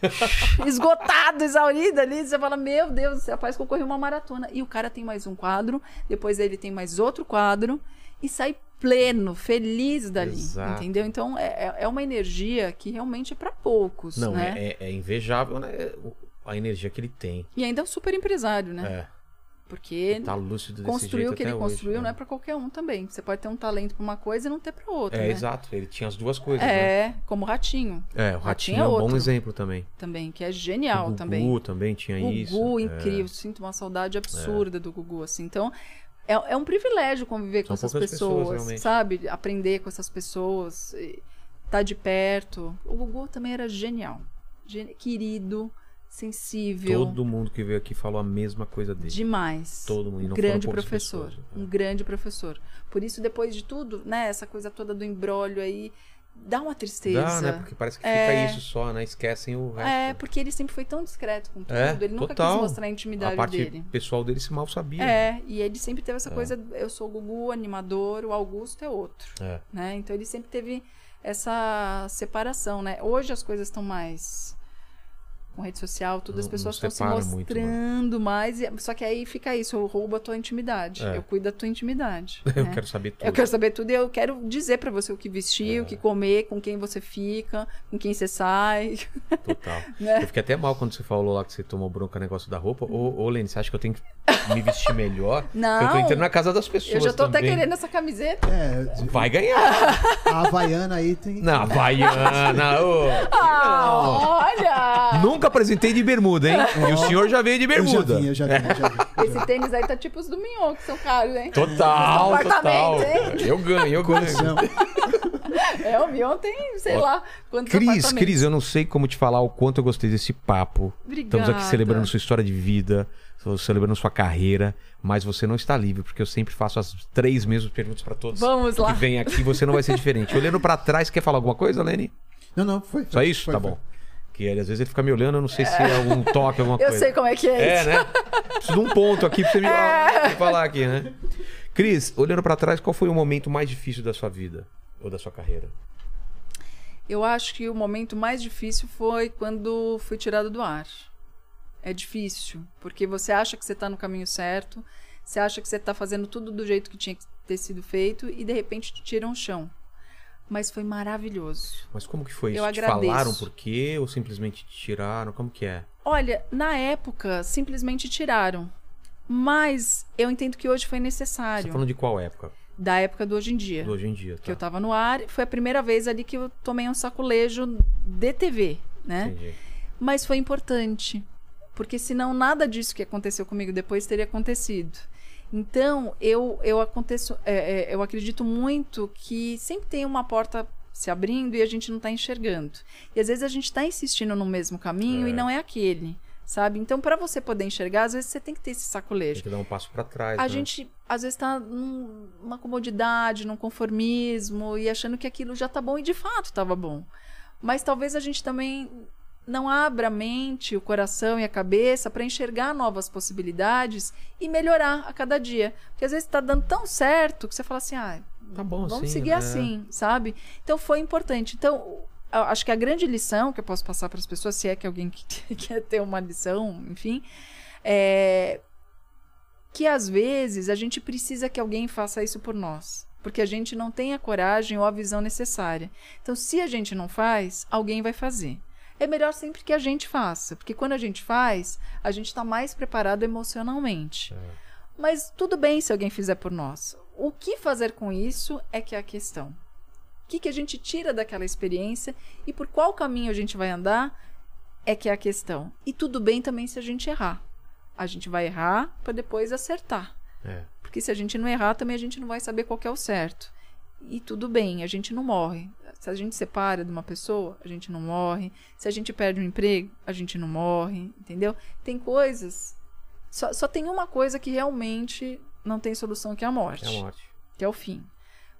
Speaker 3: esgotado, exaurido ali. Você fala, meu Deus do céu, parece que eu corri uma maratona. E o cara tem mais um quadro, depois ele tem mais outro quadro e sai pleno, feliz dali.
Speaker 1: Exato.
Speaker 3: Entendeu? Então é, é- é uma energia que realmente é pra poucos,
Speaker 1: Não,
Speaker 3: né?
Speaker 1: é, é- é invejável, né? o- A energia que ele tem.
Speaker 3: E ainda é um super empresário, né?
Speaker 1: É.
Speaker 3: Porque
Speaker 1: Tá jeito
Speaker 3: o que ele
Speaker 1: hoje,
Speaker 3: construiu
Speaker 1: né?
Speaker 3: não é pra qualquer um também. Você pode ter um talento pra uma coisa e não ter pra outra.
Speaker 1: É,
Speaker 3: né?
Speaker 1: exato. Ele tinha as duas coisas, né?
Speaker 3: É, como o Ratinho
Speaker 1: É, o
Speaker 3: Ratinho
Speaker 1: Ratinho
Speaker 3: é
Speaker 1: é um bom exemplo também.
Speaker 3: também, que é
Speaker 1: O
Speaker 3: genial
Speaker 1: Gugu
Speaker 3: também.
Speaker 1: também tinha
Speaker 3: Gugu,
Speaker 1: isso. é.
Speaker 3: incrível. Sinto uma saudade absurda do Gugu, assim. Então, é, é um privilégio conviver com
Speaker 1: São
Speaker 3: essas
Speaker 1: poucas pessoas,
Speaker 3: pessoas, sabe? Aprender com essas pessoas, estar de perto. O Gugu também era genial. Gen- querido, sensível.
Speaker 1: Todo mundo que veio aqui falou a mesma coisa dele.
Speaker 3: Demais.
Speaker 1: Todo mundo,
Speaker 3: Um
Speaker 1: não
Speaker 3: grande professor.
Speaker 1: pessoas, é.
Speaker 3: Um grande professor. Por isso, depois de tudo, né, essa coisa toda do embrólio aí, dá uma tristeza.
Speaker 1: Dá, né? Porque parece que
Speaker 3: É.
Speaker 1: fica isso só, né? Esquecem o resto.
Speaker 3: É, porque ele sempre foi tão discreto com tudo.
Speaker 1: É,
Speaker 3: ele nunca
Speaker 1: total.
Speaker 3: quis mostrar a
Speaker 1: a
Speaker 3: intimidade
Speaker 1: parte
Speaker 3: dele.
Speaker 1: pessoal dele se mal sabia.
Speaker 3: É, e ele sempre teve essa coisa, eu sou o Gugu, animador, o Augusto é outro,
Speaker 1: É.
Speaker 3: né? Então ele sempre teve essa separação, né? Hoje as coisas estão mais com rede social, tudo, as pessoas estão se
Speaker 1: muito,
Speaker 3: mostrando mais, e- só que aí fica isso, eu roubo a tua intimidade,
Speaker 1: É.
Speaker 3: eu cuido da tua intimidade.
Speaker 1: Eu
Speaker 3: né?
Speaker 1: quero saber tudo.
Speaker 3: Eu quero saber tudo e eu quero dizer pra você o que vestir,
Speaker 1: É.
Speaker 3: o que comer, com quem você fica, com quem você sai.
Speaker 1: Total.
Speaker 3: Né?
Speaker 1: Eu fiquei até mal quando você falou lá que você tomou bronca no negócio da roupa. Ô, ô Lene, você acha que eu tenho que me vestir melhor?
Speaker 3: Não.
Speaker 1: Porque eu tô entrando na casa das pessoas
Speaker 3: Eu já tô até
Speaker 1: também.
Speaker 3: querendo essa camiseta.
Speaker 2: É,
Speaker 1: Vai ganhar.
Speaker 2: a Havaiana aí tem.
Speaker 1: Na Havaiana. ô.
Speaker 3: Ah, olha!
Speaker 1: Nunca apresentei de bermuda, hein? E o senhor já veio de
Speaker 2: Eu já
Speaker 1: bermuda.
Speaker 2: vi, eu já vi, eu já vi.
Speaker 3: Esse tênis aí tá tipo os do Mignon, que são caros, hein?
Speaker 1: Total, total.
Speaker 3: hein?
Speaker 1: Eu ganho, eu ganho.
Speaker 3: É, o Mignon tem, sei lá, quantos
Speaker 1: Cris. Cris, eu não sei como te falar o quanto eu gostei desse papo. Estamos aqui
Speaker 3: Obrigada.
Speaker 1: celebrando sua história de vida, celebrando sua carreira, mas você não está livre, porque eu sempre faço as três mesmas perguntas para todos
Speaker 3: Vamos lá.
Speaker 1: que vêm aqui, você não vai ser diferente. Olhando para trás, quer falar alguma coisa, Lene?
Speaker 2: Não, não, foi.
Speaker 1: Só isso?
Speaker 2: Foi,
Speaker 1: tá
Speaker 2: foi.
Speaker 1: bom. Que ele, às vezes ele fica me olhando, eu não sei se é algum toque, alguma
Speaker 3: Eu
Speaker 1: coisa.
Speaker 3: sei como é que é,
Speaker 1: É,
Speaker 3: isso.
Speaker 1: né? Preciso de um ponto aqui pra você me
Speaker 3: É.
Speaker 1: me falar aqui, né? Cris, olhando pra trás, qual foi o momento mais difícil da sua vida? Ou da sua carreira?
Speaker 3: Eu acho que o momento mais difícil foi quando fui tirado do ar. É difícil, porque você acha que você tá no caminho certo, você acha que você tá fazendo tudo do jeito que tinha que ter sido feito e de repente te tiram o chão. Mas foi maravilhoso.
Speaker 1: Mas como que foi isso?
Speaker 3: Eu
Speaker 1: Te
Speaker 3: agradeço.
Speaker 1: falaram por quê ou simplesmente te tiraram? Como que é?
Speaker 3: Olha, na época simplesmente tiraram. Mas eu entendo que hoje foi
Speaker 1: Você
Speaker 3: necessário.
Speaker 1: tá falando de qual época?
Speaker 3: Da época do hoje em dia.
Speaker 1: Do hoje em dia, tá?
Speaker 3: que eu tava no ar. Foi a primeira vez ali que eu tomei um saculejo de TV, né?
Speaker 1: Entendi.
Speaker 3: Mas foi importante. Porque senão nada disso que aconteceu comigo depois teria acontecido. Então, eu, eu, aconteço, é, é, eu acredito muito que sempre tem uma porta se abrindo e a gente não está enxergando. E às vezes a gente está insistindo no mesmo caminho
Speaker 1: É.
Speaker 3: e não é aquele, sabe? Então, para você poder enxergar, às vezes você tem que ter esse
Speaker 1: Tem
Speaker 3: saculejo.
Speaker 1: que dar um passo pra trás,
Speaker 3: A
Speaker 1: né?
Speaker 3: gente, às vezes, tá num- numa comodidade, num conformismo e achando que aquilo já tá bom e de fato estava bom. Mas talvez a gente também não abra a mente, o coração e a cabeça para enxergar novas possibilidades e melhorar a cada dia. Porque às vezes está dando tão certo que você fala assim, ah,
Speaker 1: Tá bom
Speaker 3: vamos
Speaker 1: assim,
Speaker 3: seguir
Speaker 1: né?
Speaker 3: assim, sabe? Então foi importante. Então, acho que a grande lição que eu posso passar para as pessoas, se é que alguém que quer ter uma lição, enfim, é que às vezes a gente precisa que alguém faça isso por nós. Porque a gente não tem a coragem ou a visão necessária. Então, se a gente não faz, alguém vai fazer. É melhor sempre que a gente faça, porque quando a gente faz, a gente está mais preparado emocionalmente. Mas tudo bem se alguém fizer por nós. O que fazer com isso é que é a questão. O que, que a gente tira daquela experiência e por qual caminho a gente vai andar é que é a questão. E tudo bem também se a gente errar. A gente vai errar para depois acertar.
Speaker 1: É.
Speaker 3: Porque se a gente não errar, também a gente não vai saber qual é o certo. E tudo bem, a gente não morre. Se a gente separa de uma pessoa, a gente não morre. Se a gente perde um emprego, a gente não morre, entendeu? Tem coisas. Só, só tem uma coisa que realmente não tem solução, que é a morte.
Speaker 1: É a morte.
Speaker 3: Que é o fim.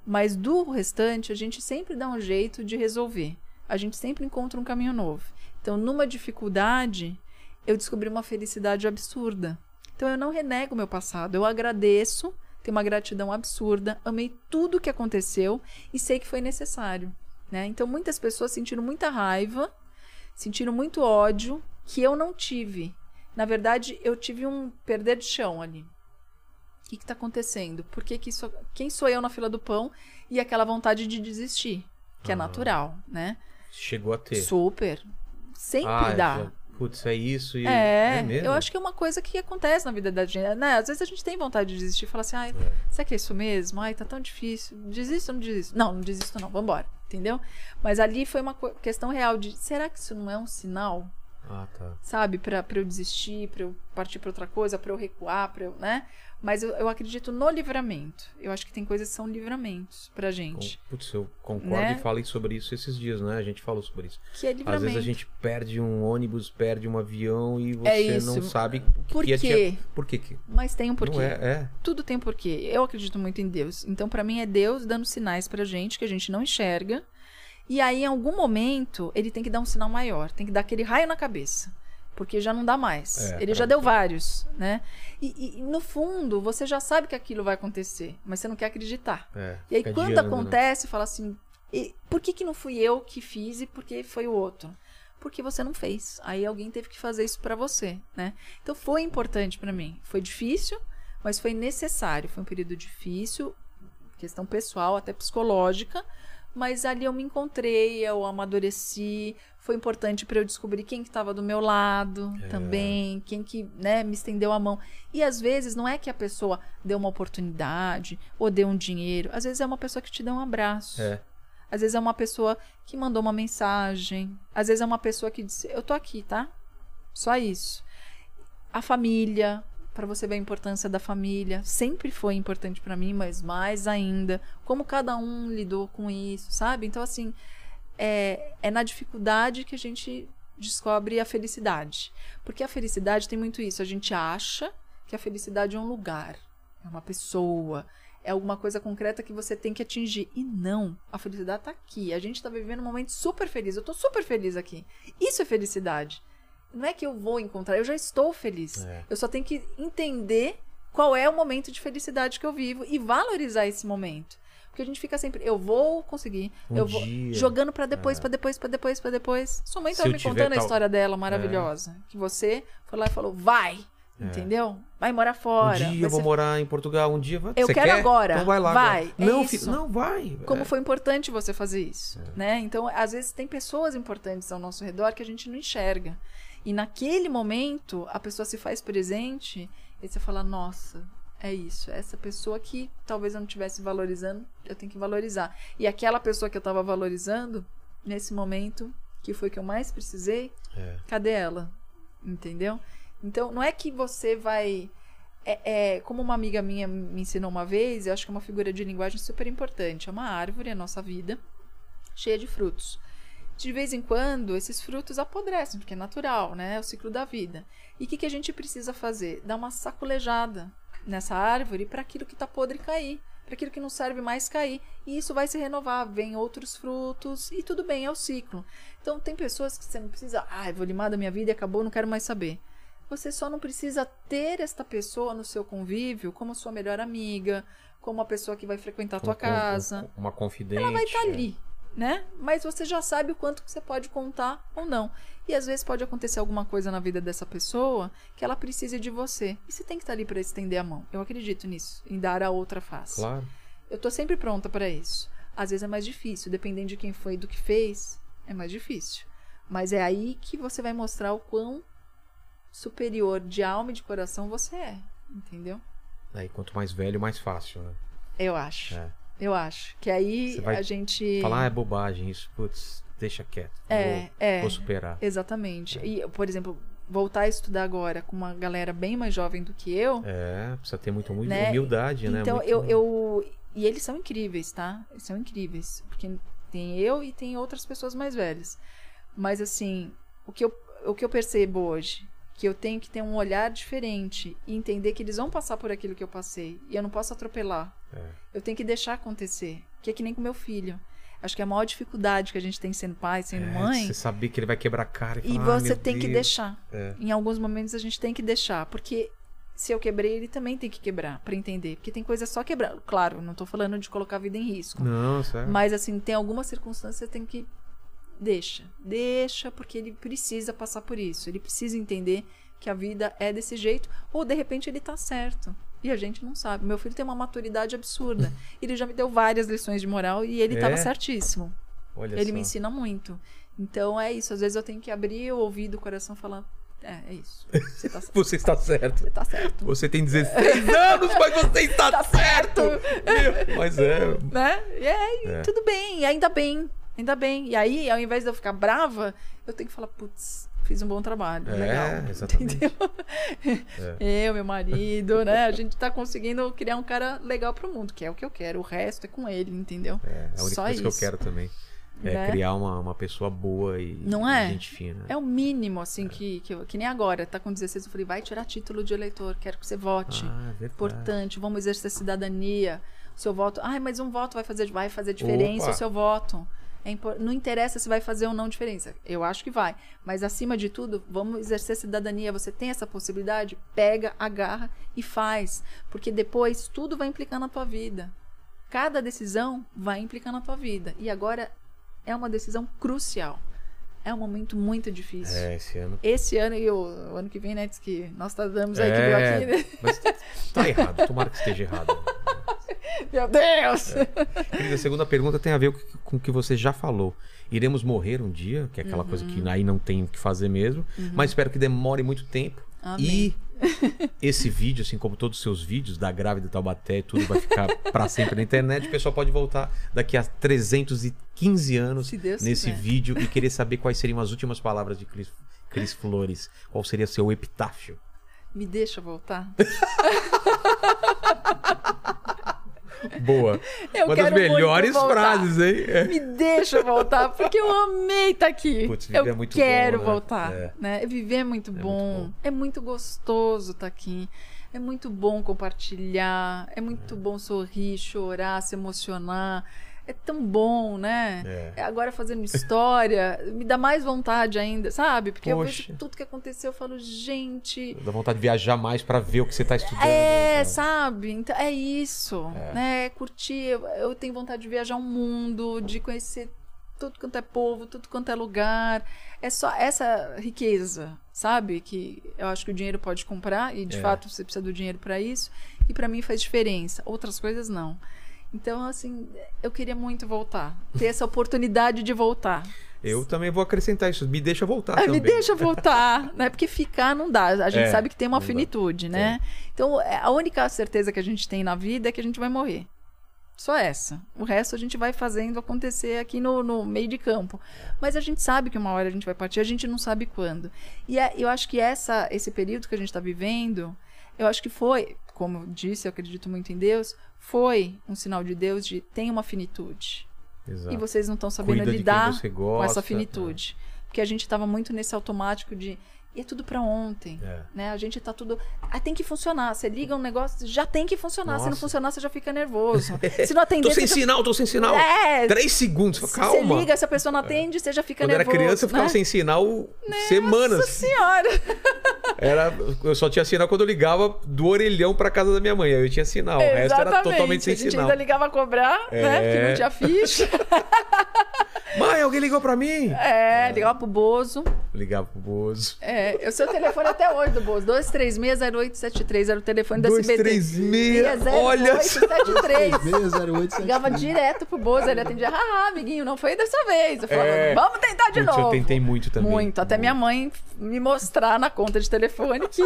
Speaker 3: Mas do restante, a gente sempre dá um jeito de resolver. A gente sempre encontra um caminho novo. Então, numa dificuldade, eu descobri uma felicidade absurda. Então, eu não renego o meu passado. Eu agradeço, tenho uma gratidão absurda, amei tudo que aconteceu e sei que foi necessário. Né? Então, muitas pessoas sentiram muita raiva, sentiram muito ódio que eu não tive. Na verdade, eu tive um perder de chão ali. O que está acontecendo? Por que, que isso. Quem sou eu na fila do pão e aquela vontade de desistir? Que é
Speaker 1: Ah.
Speaker 3: natural, né?
Speaker 1: Chegou a ter.
Speaker 3: Super. Sempre
Speaker 1: Ah,
Speaker 3: dá.
Speaker 1: já- putz, é isso e.
Speaker 3: É,
Speaker 1: mesmo?
Speaker 3: eu acho que é uma coisa que acontece na vida da gente. Né? Às vezes a gente tem vontade de desistir e falar assim, ai, será que é isso mesmo? Ai, tá tão difícil. Desisto ou não desisto? Não, não desisto não, vambora, entendeu? Mas ali foi uma questão real de, será que isso não é um sinal?
Speaker 1: Ah, tá.
Speaker 3: sabe, pra pra eu desistir, pra eu partir pra outra coisa, pra eu recuar, pra eu, né? Mas eu, eu acredito no livramento. Eu acho que tem coisas que são livramentos pra
Speaker 1: Com-
Speaker 3: gente.
Speaker 1: Putz, eu concordo
Speaker 3: Né?
Speaker 1: e falei sobre isso esses dias, né? A gente falou sobre isso.
Speaker 3: Que é
Speaker 1: Às
Speaker 3: livramento.
Speaker 1: vezes a gente perde um ônibus, perde um avião e você
Speaker 3: É
Speaker 1: não sabe o que
Speaker 3: Por
Speaker 1: ia te-
Speaker 3: quê?
Speaker 1: Por quê que?
Speaker 3: Mas tem um porquê.
Speaker 1: É, é.
Speaker 3: Tudo tem um porquê. Eu acredito muito em Deus. Então, pra mim, é Deus dando sinais pra gente que a gente não enxerga. E aí, em algum momento, ele tem que dar um sinal maior. Tem que dar aquele raio na cabeça. Porque já não dá mais.
Speaker 1: É,
Speaker 3: ele já deu
Speaker 1: você.
Speaker 3: vários, né? E, e- no fundo, você já sabe que aquilo vai acontecer. Mas você não quer acreditar.
Speaker 1: é.
Speaker 3: E aí, quando
Speaker 1: né?
Speaker 3: acontece, fala assim: "E por que, que não fui eu que fiz e por que foi o outro? Porque você não fez. Aí alguém teve que fazer isso pra você, né? Então foi importante pra mim. Foi difícil, mas foi necessário. Foi um período difícil, questão pessoal, até psicológica. Mas ali eu me encontrei, eu amadureci. Foi importante pra eu descobrir quem que estava do meu lado
Speaker 1: É.
Speaker 3: também, quem que né, me estendeu a mão. E às vezes não é que a pessoa deu uma oportunidade ou deu um dinheiro. Às vezes é uma pessoa que te deu um abraço.
Speaker 1: É.
Speaker 3: Às vezes é uma pessoa que mandou uma mensagem. Às vezes é uma pessoa que disse: Eu tô aqui, tá? Só isso. A família, para você ver a importância da família, sempre foi importante para mim, mas mais ainda. Como cada um lidou com isso, sabe? Então, assim, é, é na dificuldade que a gente descobre a felicidade. Porque a felicidade tem muito isso. A gente acha que a felicidade é um lugar, é uma pessoa, é alguma coisa concreta que você tem que atingir. E não, a felicidade tá aqui. A gente tá vivendo um momento super feliz. Eu tô super feliz aqui. Isso é felicidade. Não é que eu vou encontrar, eu já estou feliz.
Speaker 1: É.
Speaker 3: Eu só tenho que entender qual é o momento de felicidade que eu vivo e valorizar esse momento. Porque a gente fica sempre, eu vou conseguir,
Speaker 1: Um
Speaker 3: eu vou
Speaker 1: dia.
Speaker 3: jogando pra depois, pra depois, pra depois, pra depois. Sua mãe
Speaker 1: Se
Speaker 3: tava
Speaker 1: eu
Speaker 3: me contando a
Speaker 1: tal-
Speaker 3: história dela maravilhosa, que você foi lá e falou: "Vai". Entendeu? Vai morar fora.
Speaker 1: Um dia eu vou morar em Portugal, um dia vai.
Speaker 3: Eu
Speaker 1: Você
Speaker 3: quero
Speaker 1: quer?
Speaker 3: agora.
Speaker 1: Então vai lá.
Speaker 3: Vai,
Speaker 1: agora.
Speaker 3: é
Speaker 1: não,
Speaker 3: isso.
Speaker 1: não, vai.
Speaker 3: como
Speaker 1: É.
Speaker 3: foi importante você fazer isso, né? Então, às vezes tem pessoas importantes ao nosso redor que a gente não enxerga. E naquele momento, a pessoa se faz presente e você fala: "Nossa, é isso. Essa pessoa que talvez eu não estivesse valorizando, eu tenho que valorizar". E aquela pessoa que eu estava valorizando, nesse momento, que foi que eu mais precisei,
Speaker 1: É.
Speaker 3: cadê ela? Entendeu? Então, não é que você vai. É, é, como uma amiga minha me ensinou uma vez, eu acho que é uma figura de linguagem super importante. É uma árvore, a nossa vida, cheia de frutos. De vez em quando, esses frutos apodrecem, porque é natural, né? É o ciclo da vida. E o que, que a gente precisa fazer? Dar uma sacolejada nessa árvore para aquilo que está podre cair, para aquilo que não serve mais cair. E isso vai se renovar, vem outros frutos, e tudo bem, é o ciclo. Então, tem pessoas que você não precisa, ah, eu vou limar da minha vida e acabou, não quero mais saber. Você só não precisa ter esta pessoa no seu convívio como sua melhor amiga, como a pessoa que vai frequentar a tua casa
Speaker 1: Uma confidente.
Speaker 3: ela vai estar
Speaker 1: é.
Speaker 3: ali, né? Mas você já sabe o quanto que você pode contar ou não. E às vezes pode acontecer alguma coisa na vida dessa pessoa que ela precise de você. E você tem que estar ali para estender a mão. Eu acredito nisso, em dar a outra face.
Speaker 1: Claro.
Speaker 3: Eu tô sempre pronta para isso. Às vezes é mais difícil, dependendo de quem foi e do que fez, é mais difícil. Mas é aí que você vai mostrar o quão superior de alma e de coração você é, entendeu?
Speaker 1: Aí, quanto mais velho, mais fácil, né?
Speaker 3: Eu acho.
Speaker 1: É.
Speaker 3: Eu acho. Que aí a gente.
Speaker 1: Falar, ah, é bobagem isso. Putz, deixa quieto.
Speaker 3: É,
Speaker 1: vou,
Speaker 3: é.
Speaker 1: Vou superar.
Speaker 3: Exatamente. E, por exemplo, voltar a estudar agora com uma galera bem mais jovem do que eu.
Speaker 1: É, precisa ter muito, muito
Speaker 3: Né?
Speaker 1: humildade, né?
Speaker 3: Então, eu, eu. E eles são incríveis, tá? Eles são incríveis. Porque tem eu e tem outras pessoas mais velhas. Mas, assim, o que eu, o que eu percebo hoje, que eu tenho que ter um olhar diferente e entender que eles vão passar por aquilo que eu passei. E eu não posso atropelar.
Speaker 1: É.
Speaker 3: Eu tenho que deixar acontecer. Que é que nem com meu filho. Acho que é a maior dificuldade que a gente tem sendo pai, sendo
Speaker 1: É,
Speaker 3: mãe.
Speaker 1: Você saber que ele vai quebrar a cara e,
Speaker 3: E
Speaker 1: falar, "Ah,
Speaker 3: você
Speaker 1: meu
Speaker 3: tem que
Speaker 1: Deus."
Speaker 3: deixar.
Speaker 1: É.
Speaker 3: Em alguns momentos a gente tem que deixar, porque se eu quebrei, ele também tem que quebrar pra entender, porque tem coisa só quebrar. Claro, não tô falando de colocar a vida em risco,
Speaker 1: Não, sério.
Speaker 3: mas assim, tem algumas circunstâncias que você tem que deixa, deixa, porque ele precisa passar por isso, ele precisa entender que a vida é desse jeito, ou de repente ele tá certo. E a gente não sabe. Meu filho tem uma maturidade absurda. Ele já me deu várias lições de moral e ele
Speaker 1: É?
Speaker 3: estava certíssimo.
Speaker 1: Olha
Speaker 3: Ele
Speaker 1: só.
Speaker 3: me ensina muito. Então é isso. Às vezes eu tenho que abrir o ouvido, o coração, falar: é, é isso. Você tá, certo.
Speaker 1: Você está certo.
Speaker 3: Você tá certo.
Speaker 1: Você tem 16 anos, mas você está
Speaker 3: Tá
Speaker 1: certo.
Speaker 3: certo.
Speaker 1: Meu, Mas é.
Speaker 3: né? E aí,
Speaker 1: É.
Speaker 3: tudo bem, ainda bem, ainda bem. E aí, ao invés de eu ficar brava, eu tenho que falar, putz, fiz um bom trabalho,
Speaker 1: É,
Speaker 3: legal.
Speaker 1: exatamente.
Speaker 3: Entendeu? Eu, meu marido, né? A gente tá conseguindo criar um cara legal pro mundo, que é o que eu quero. O resto é com ele, entendeu?
Speaker 1: É, a única
Speaker 3: Só
Speaker 1: coisa que eu
Speaker 3: isso.
Speaker 1: quero também. É
Speaker 3: Né?
Speaker 1: criar uma, uma pessoa boa e
Speaker 3: Não é?
Speaker 1: gente fina.
Speaker 3: É o mínimo, assim, que, que, eu- que nem agora, tá com 16, eu falei, vai tirar título de eleitor, quero que você vote.
Speaker 1: Ah, verdade.
Speaker 3: Importante, vamos exercer cidadania. O seu voto. Ai, mas um voto vai fazer, vai fazer diferença
Speaker 1: Opa.
Speaker 3: o seu voto. É Não interessa se vai fazer ou não diferença. Eu acho que vai. Mas acima de tudo, vamos exercer cidadania. Você tem essa possibilidade? Pega, agarra e faz. Porque depois tudo vai implicar na tua vida. Cada decisão vai implicar na tua vida. E agora é uma decisão crucial. É um momento muito difícil.
Speaker 1: É, esse ano.
Speaker 3: Esse ano e o, o ano que vem, né? Diz que nós estamos aí que
Speaker 1: É,
Speaker 3: deu aqui, né?
Speaker 1: Mas tá errado, tomara que esteja errado.
Speaker 3: Meu Deus!
Speaker 1: Querida, a segunda pergunta tem a ver com o que você já falou. Iremos morrer um dia, que é aquela coisa
Speaker 3: Uhum.
Speaker 1: que aí não tem o que fazer mesmo, mas espero que demore muito tempo.
Speaker 3: Amém.
Speaker 1: E esse vídeo, assim como todos os seus vídeos da grávida Taubaté, tudo vai ficar pra sempre na internet. O pessoal pode voltar daqui a 315 anos nesse
Speaker 3: quiser.
Speaker 1: vídeo e querer saber quais seriam as últimas palavras de Cris, Cris Flores. Qual seria seu epitáfio?
Speaker 3: Me deixa voltar.
Speaker 1: Boa.
Speaker 3: Eu
Speaker 1: Uma das
Speaker 3: muito
Speaker 1: melhores frases, hein? É.
Speaker 3: Me deixa voltar, porque eu amei estar aqui.
Speaker 1: Putz, viver
Speaker 3: eu
Speaker 1: é muito
Speaker 3: quero
Speaker 1: bom, né?
Speaker 3: voltar.
Speaker 1: É.
Speaker 3: Né? Viver é muito,
Speaker 1: muito
Speaker 3: bom.
Speaker 1: bom.
Speaker 3: É muito gostoso estar aqui. É muito bom compartilhar. É muito bom sorrir, chorar, se emocionar. É tão bom, né?
Speaker 1: É.
Speaker 3: Agora fazendo história, me dá mais vontade ainda, sabe? Porque eu
Speaker 1: Poxa.
Speaker 3: vejo tudo que aconteceu, eu falo, gente,
Speaker 1: Dá vontade de viajar mais pra ver o que você tá estudando.
Speaker 3: É,
Speaker 1: né?
Speaker 3: sabe? Então, é isso, né? Curtir. Eu, eu tenho vontade de viajar o mundo, de conhecer tudo quanto é povo, tudo quanto é lugar. É só essa riqueza, sabe? Que eu acho que o dinheiro pode comprar e de
Speaker 1: É.
Speaker 3: fato você precisa do dinheiro para isso. E para mim faz diferença. Outras coisas não. Então, assim, eu queria muito voltar, ter essa oportunidade de voltar.
Speaker 1: Eu também vou acrescentar isso. Me deixa voltar
Speaker 3: Ah, me deixa voltar, né? Porque ficar não dá. A gente
Speaker 1: É,
Speaker 3: sabe que tem uma
Speaker 1: não dá.
Speaker 3: finitude, né? Então, é, a única certeza que a gente tem na vida é que a gente vai morrer. Só essa. O resto a gente vai fazendo acontecer aqui no, no meio de campo. Mas a gente sabe que uma hora a gente vai partir, a gente não sabe quando. E é- eu acho que essa, esse período que a gente está vivendo, eu acho que foi, como disse, eu acredito muito em Deus, foi um sinal de Deus de tem uma finitude.
Speaker 1: Exato.
Speaker 3: E vocês não estão sabendo
Speaker 1: Cuida
Speaker 3: lidar
Speaker 1: você
Speaker 3: com
Speaker 1: gosta,
Speaker 3: essa finitude. Porque a gente estava muito nesse automático de e é tudo para ontem.
Speaker 1: É.
Speaker 3: Né? A gente tá tudo. Ah, tem que funcionar. Você liga um negócio, já tem que funcionar. Se não
Speaker 1: Nossa.
Speaker 3: funcionar, você já fica nervoso. Se não atender,
Speaker 1: Tô sem
Speaker 3: já-
Speaker 1: sinal, tô sem sinal.
Speaker 3: É.
Speaker 1: Três segundos.
Speaker 3: Se
Speaker 1: Calma.
Speaker 3: Você liga, se a pessoa não atende, você já fica
Speaker 1: Quando era
Speaker 3: nervoso.
Speaker 1: criança, eu ficava
Speaker 3: né?
Speaker 1: sem sinal semanas.
Speaker 3: Nossa senhora!
Speaker 1: Era, eu só tinha sinal quando eu ligava do orelhão pra casa da minha mãe. Aí eu tinha sinal. O resto era
Speaker 3: Exatamente.
Speaker 1: totalmente sem
Speaker 3: A gente
Speaker 1: sinal.
Speaker 3: ainda ligava a cobrar, né?
Speaker 1: É.
Speaker 3: Porque não tinha ficha.
Speaker 1: Mãe, alguém ligou pra mim?
Speaker 3: É, ligava pro Bozo.
Speaker 1: Ligava pro Bozo.
Speaker 3: É, o seu telefone até hoje do Bozo. 2360873 era o telefone da
Speaker 1: Dois,
Speaker 3: SBT.
Speaker 1: três, meia.
Speaker 3: 60873.
Speaker 1: Olha só.
Speaker 2: 608
Speaker 3: Ligava direto pro Bozo, ele atendia, ah, amiguinho, não foi dessa vez. Eu falava,
Speaker 1: É.
Speaker 3: vamos tentar de
Speaker 1: Putz,
Speaker 3: novo.
Speaker 1: eu tentei muito também.
Speaker 3: Muito. Até minha mãe me mostrar na conta de telefone que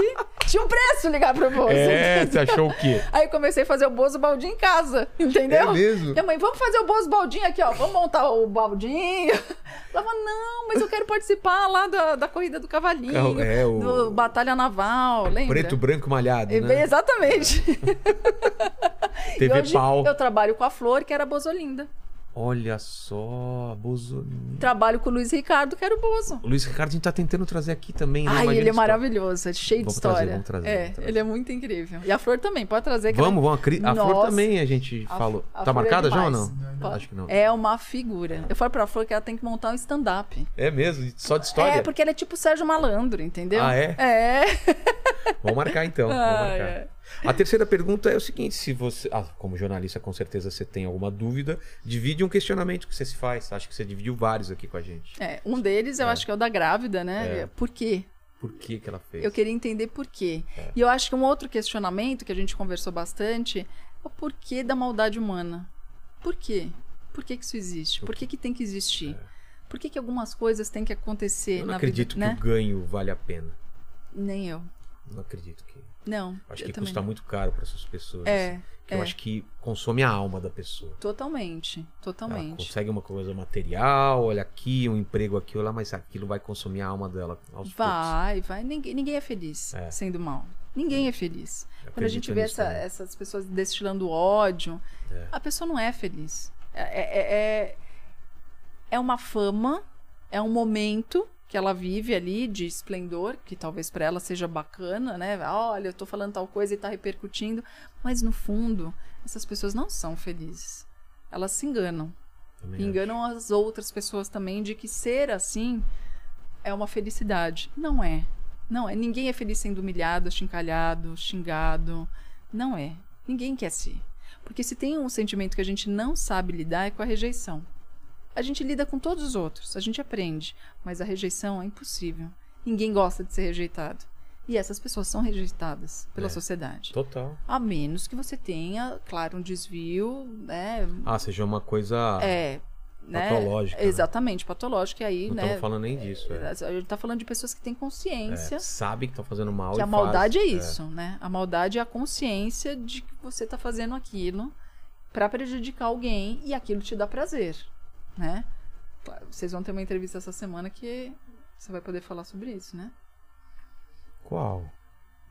Speaker 3: tinha um preço ligar pro Bozo.
Speaker 1: É, você achou o quê?
Speaker 3: Aí eu comecei a fazer o Bozo Baldinho em casa, entendeu?
Speaker 1: É mesmo?
Speaker 3: Minha mãe, vamos fazer o Bozo Baldinho aqui, ó. Vamos montar o baldinho. Ela falava, não, mas eu quero participar lá da, da corrida do cavalinho,
Speaker 1: é, o-
Speaker 3: do Batalha Naval, lembra?
Speaker 1: Preto, branco, malhado,
Speaker 3: É,
Speaker 1: né?
Speaker 3: Exatamente. E
Speaker 1: TV
Speaker 3: hoje
Speaker 1: pau.
Speaker 3: eu trabalho com a Flor, que era Bozolinda.
Speaker 1: Olha só, Bozo.
Speaker 3: Trabalho com o Luiz Ricardo, que era o Bozo.
Speaker 1: O Luiz Ricardo a gente tá tentando trazer aqui também, né?
Speaker 3: Ai,
Speaker 1: Imagina
Speaker 3: ele é maravilhoso, é cheio de
Speaker 1: Vamos trazer,
Speaker 3: história.
Speaker 1: vamos trazer,
Speaker 3: é,
Speaker 1: vamos trazer.
Speaker 3: ele é muito incrível. E a Flor também, pode trazer. que
Speaker 1: Vamos, vamos. A, Cri- a Flor também a gente
Speaker 3: A-
Speaker 1: falou.
Speaker 3: a
Speaker 1: tá
Speaker 3: Flor é
Speaker 1: marcada já ou não?
Speaker 3: Pode.
Speaker 1: Acho que não.
Speaker 3: É uma figura. Eu falo pra Flor que ela tem que montar um stand-up.
Speaker 1: É mesmo? Só de história?
Speaker 3: É, porque ela é tipo Sérgio Malandro, entendeu?
Speaker 1: Ah, é?
Speaker 3: É.
Speaker 1: Vamos marcar então. Vamos
Speaker 3: Ah,
Speaker 1: marcar.
Speaker 3: é.
Speaker 1: A terceira pergunta é o seguinte: se você, ah, como jornalista, com certeza você tem alguma dúvida, divide um questionamento que você se faz. Acho que você dividiu vários aqui com a gente.
Speaker 3: É, um deles eu acho que é o da grávida, né?
Speaker 1: É.
Speaker 3: Por quê?
Speaker 1: Por que, que ela fez?
Speaker 3: Eu queria entender por quê.
Speaker 1: É.
Speaker 3: E eu acho que um outro questionamento que a gente conversou bastante é o porquê da maldade humana. Por quê? Por que, que isso existe? Por que, que tem que existir? Por que, que algumas coisas têm que acontecer
Speaker 1: Eu não
Speaker 3: na
Speaker 1: acredito
Speaker 3: vida, né?
Speaker 1: que o ganho vale a pena.
Speaker 3: Nem eu.
Speaker 1: Não acredito que.
Speaker 3: Não.
Speaker 1: Acho
Speaker 3: eu
Speaker 1: que custa
Speaker 3: não.
Speaker 1: muito caro para essas pessoas.
Speaker 3: É,
Speaker 1: eu
Speaker 3: é.
Speaker 1: acho que consome a alma da pessoa.
Speaker 3: Totalmente,
Speaker 1: Ela
Speaker 3: totalmente.
Speaker 1: consegue uma coisa material, olha aqui, um emprego aqui, olha lá, mas aquilo vai consumir a alma dela aos poucos.
Speaker 3: Vai, vai. Ninguém, ninguém é feliz
Speaker 1: É.
Speaker 3: sendo mal. Ninguém é feliz.
Speaker 1: Eu
Speaker 3: Quando a gente vê essa- essas pessoas destilando ódio,
Speaker 1: É.
Speaker 3: a pessoa não é feliz. É, é, é, é uma fama, é um momento que ela vive ali de esplendor, que talvez para ela seja bacana, né? Olha, eu tô falando tal coisa e tá repercutindo. Mas no fundo, essas pessoas não são felizes. Elas se enganam.
Speaker 1: Também
Speaker 3: E
Speaker 1: acho.
Speaker 3: enganam as outras pessoas também de que ser assim é uma felicidade. Não é. Não é. Ninguém é feliz sendo humilhado, achincalhado, xingado. Não é. Ninguém quer ser. Porque se tem um sentimento que a gente não sabe lidar é com a rejeição. A gente lida com todos os outros, a gente aprende, mas a rejeição é impossível. Ninguém gosta de ser rejeitado. E essas pessoas são rejeitadas pela
Speaker 1: É.
Speaker 3: sociedade.
Speaker 1: Total.
Speaker 3: A menos que você tenha, claro, um desvio, né,
Speaker 1: Ah, seja uma coisa.
Speaker 3: é, né?
Speaker 1: Patológica, né?
Speaker 3: Exatamente, patológica. E aí,
Speaker 1: não
Speaker 3: né?
Speaker 1: estamos falando nem disso. É.
Speaker 3: A gente tá falando de pessoas que têm consciência
Speaker 1: É, sabe que estão fazendo mal.
Speaker 3: que
Speaker 1: e
Speaker 3: a maldade
Speaker 1: faz.
Speaker 3: é isso, né? A maldade é a consciência de que você tá fazendo aquilo pra prejudicar alguém e aquilo te dá prazer, né? Vocês vão ter uma entrevista essa semana que você vai poder falar sobre isso, né?
Speaker 1: Qual?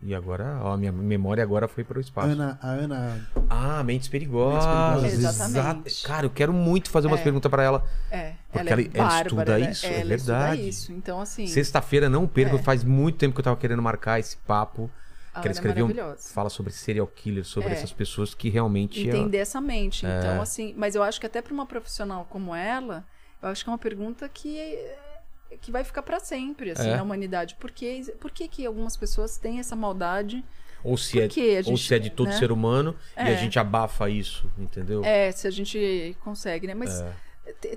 Speaker 1: E agora, ó, minha memória agora foi para o espaço.
Speaker 2: Ana, a Ana.
Speaker 1: Ah, Mentes Perigosas.
Speaker 2: Mentes
Speaker 3: Perigosas.
Speaker 1: Exato.
Speaker 3: Exatamente.
Speaker 1: Cara, eu quero muito fazer umas
Speaker 3: É.
Speaker 1: perguntas para ela.
Speaker 3: É,
Speaker 1: Porque
Speaker 3: ela, é
Speaker 1: ela- ela
Speaker 3: bárbara,
Speaker 1: estuda
Speaker 3: né?
Speaker 1: isso, é
Speaker 3: ela
Speaker 1: verdade.
Speaker 3: Estuda isso. Então, assim,
Speaker 1: Sexta-feira, não perca.
Speaker 3: É.
Speaker 1: Faz muito tempo que eu tava querendo marcar esse papo.
Speaker 3: A
Speaker 1: Quero
Speaker 3: Ana é
Speaker 1: escrever um.
Speaker 3: maravilhosa.
Speaker 1: Fala sobre serial killer, sobre
Speaker 3: É.
Speaker 1: essas pessoas que realmente.
Speaker 3: entender essa mente.
Speaker 1: É.
Speaker 3: Então, assim, mas eu acho que até para uma profissional como ela, eu acho que é uma pergunta que que vai ficar para sempre assim
Speaker 1: É.
Speaker 3: na humanidade. Por que, por que que algumas pessoas têm essa maldade?
Speaker 1: Ou se, é,
Speaker 3: que a
Speaker 1: ou
Speaker 3: gente,
Speaker 1: se é de todo
Speaker 3: né?
Speaker 1: ser humano e a
Speaker 3: É.
Speaker 1: gente abafa isso, entendeu?
Speaker 3: É, se a gente consegue, né? Mas
Speaker 1: É.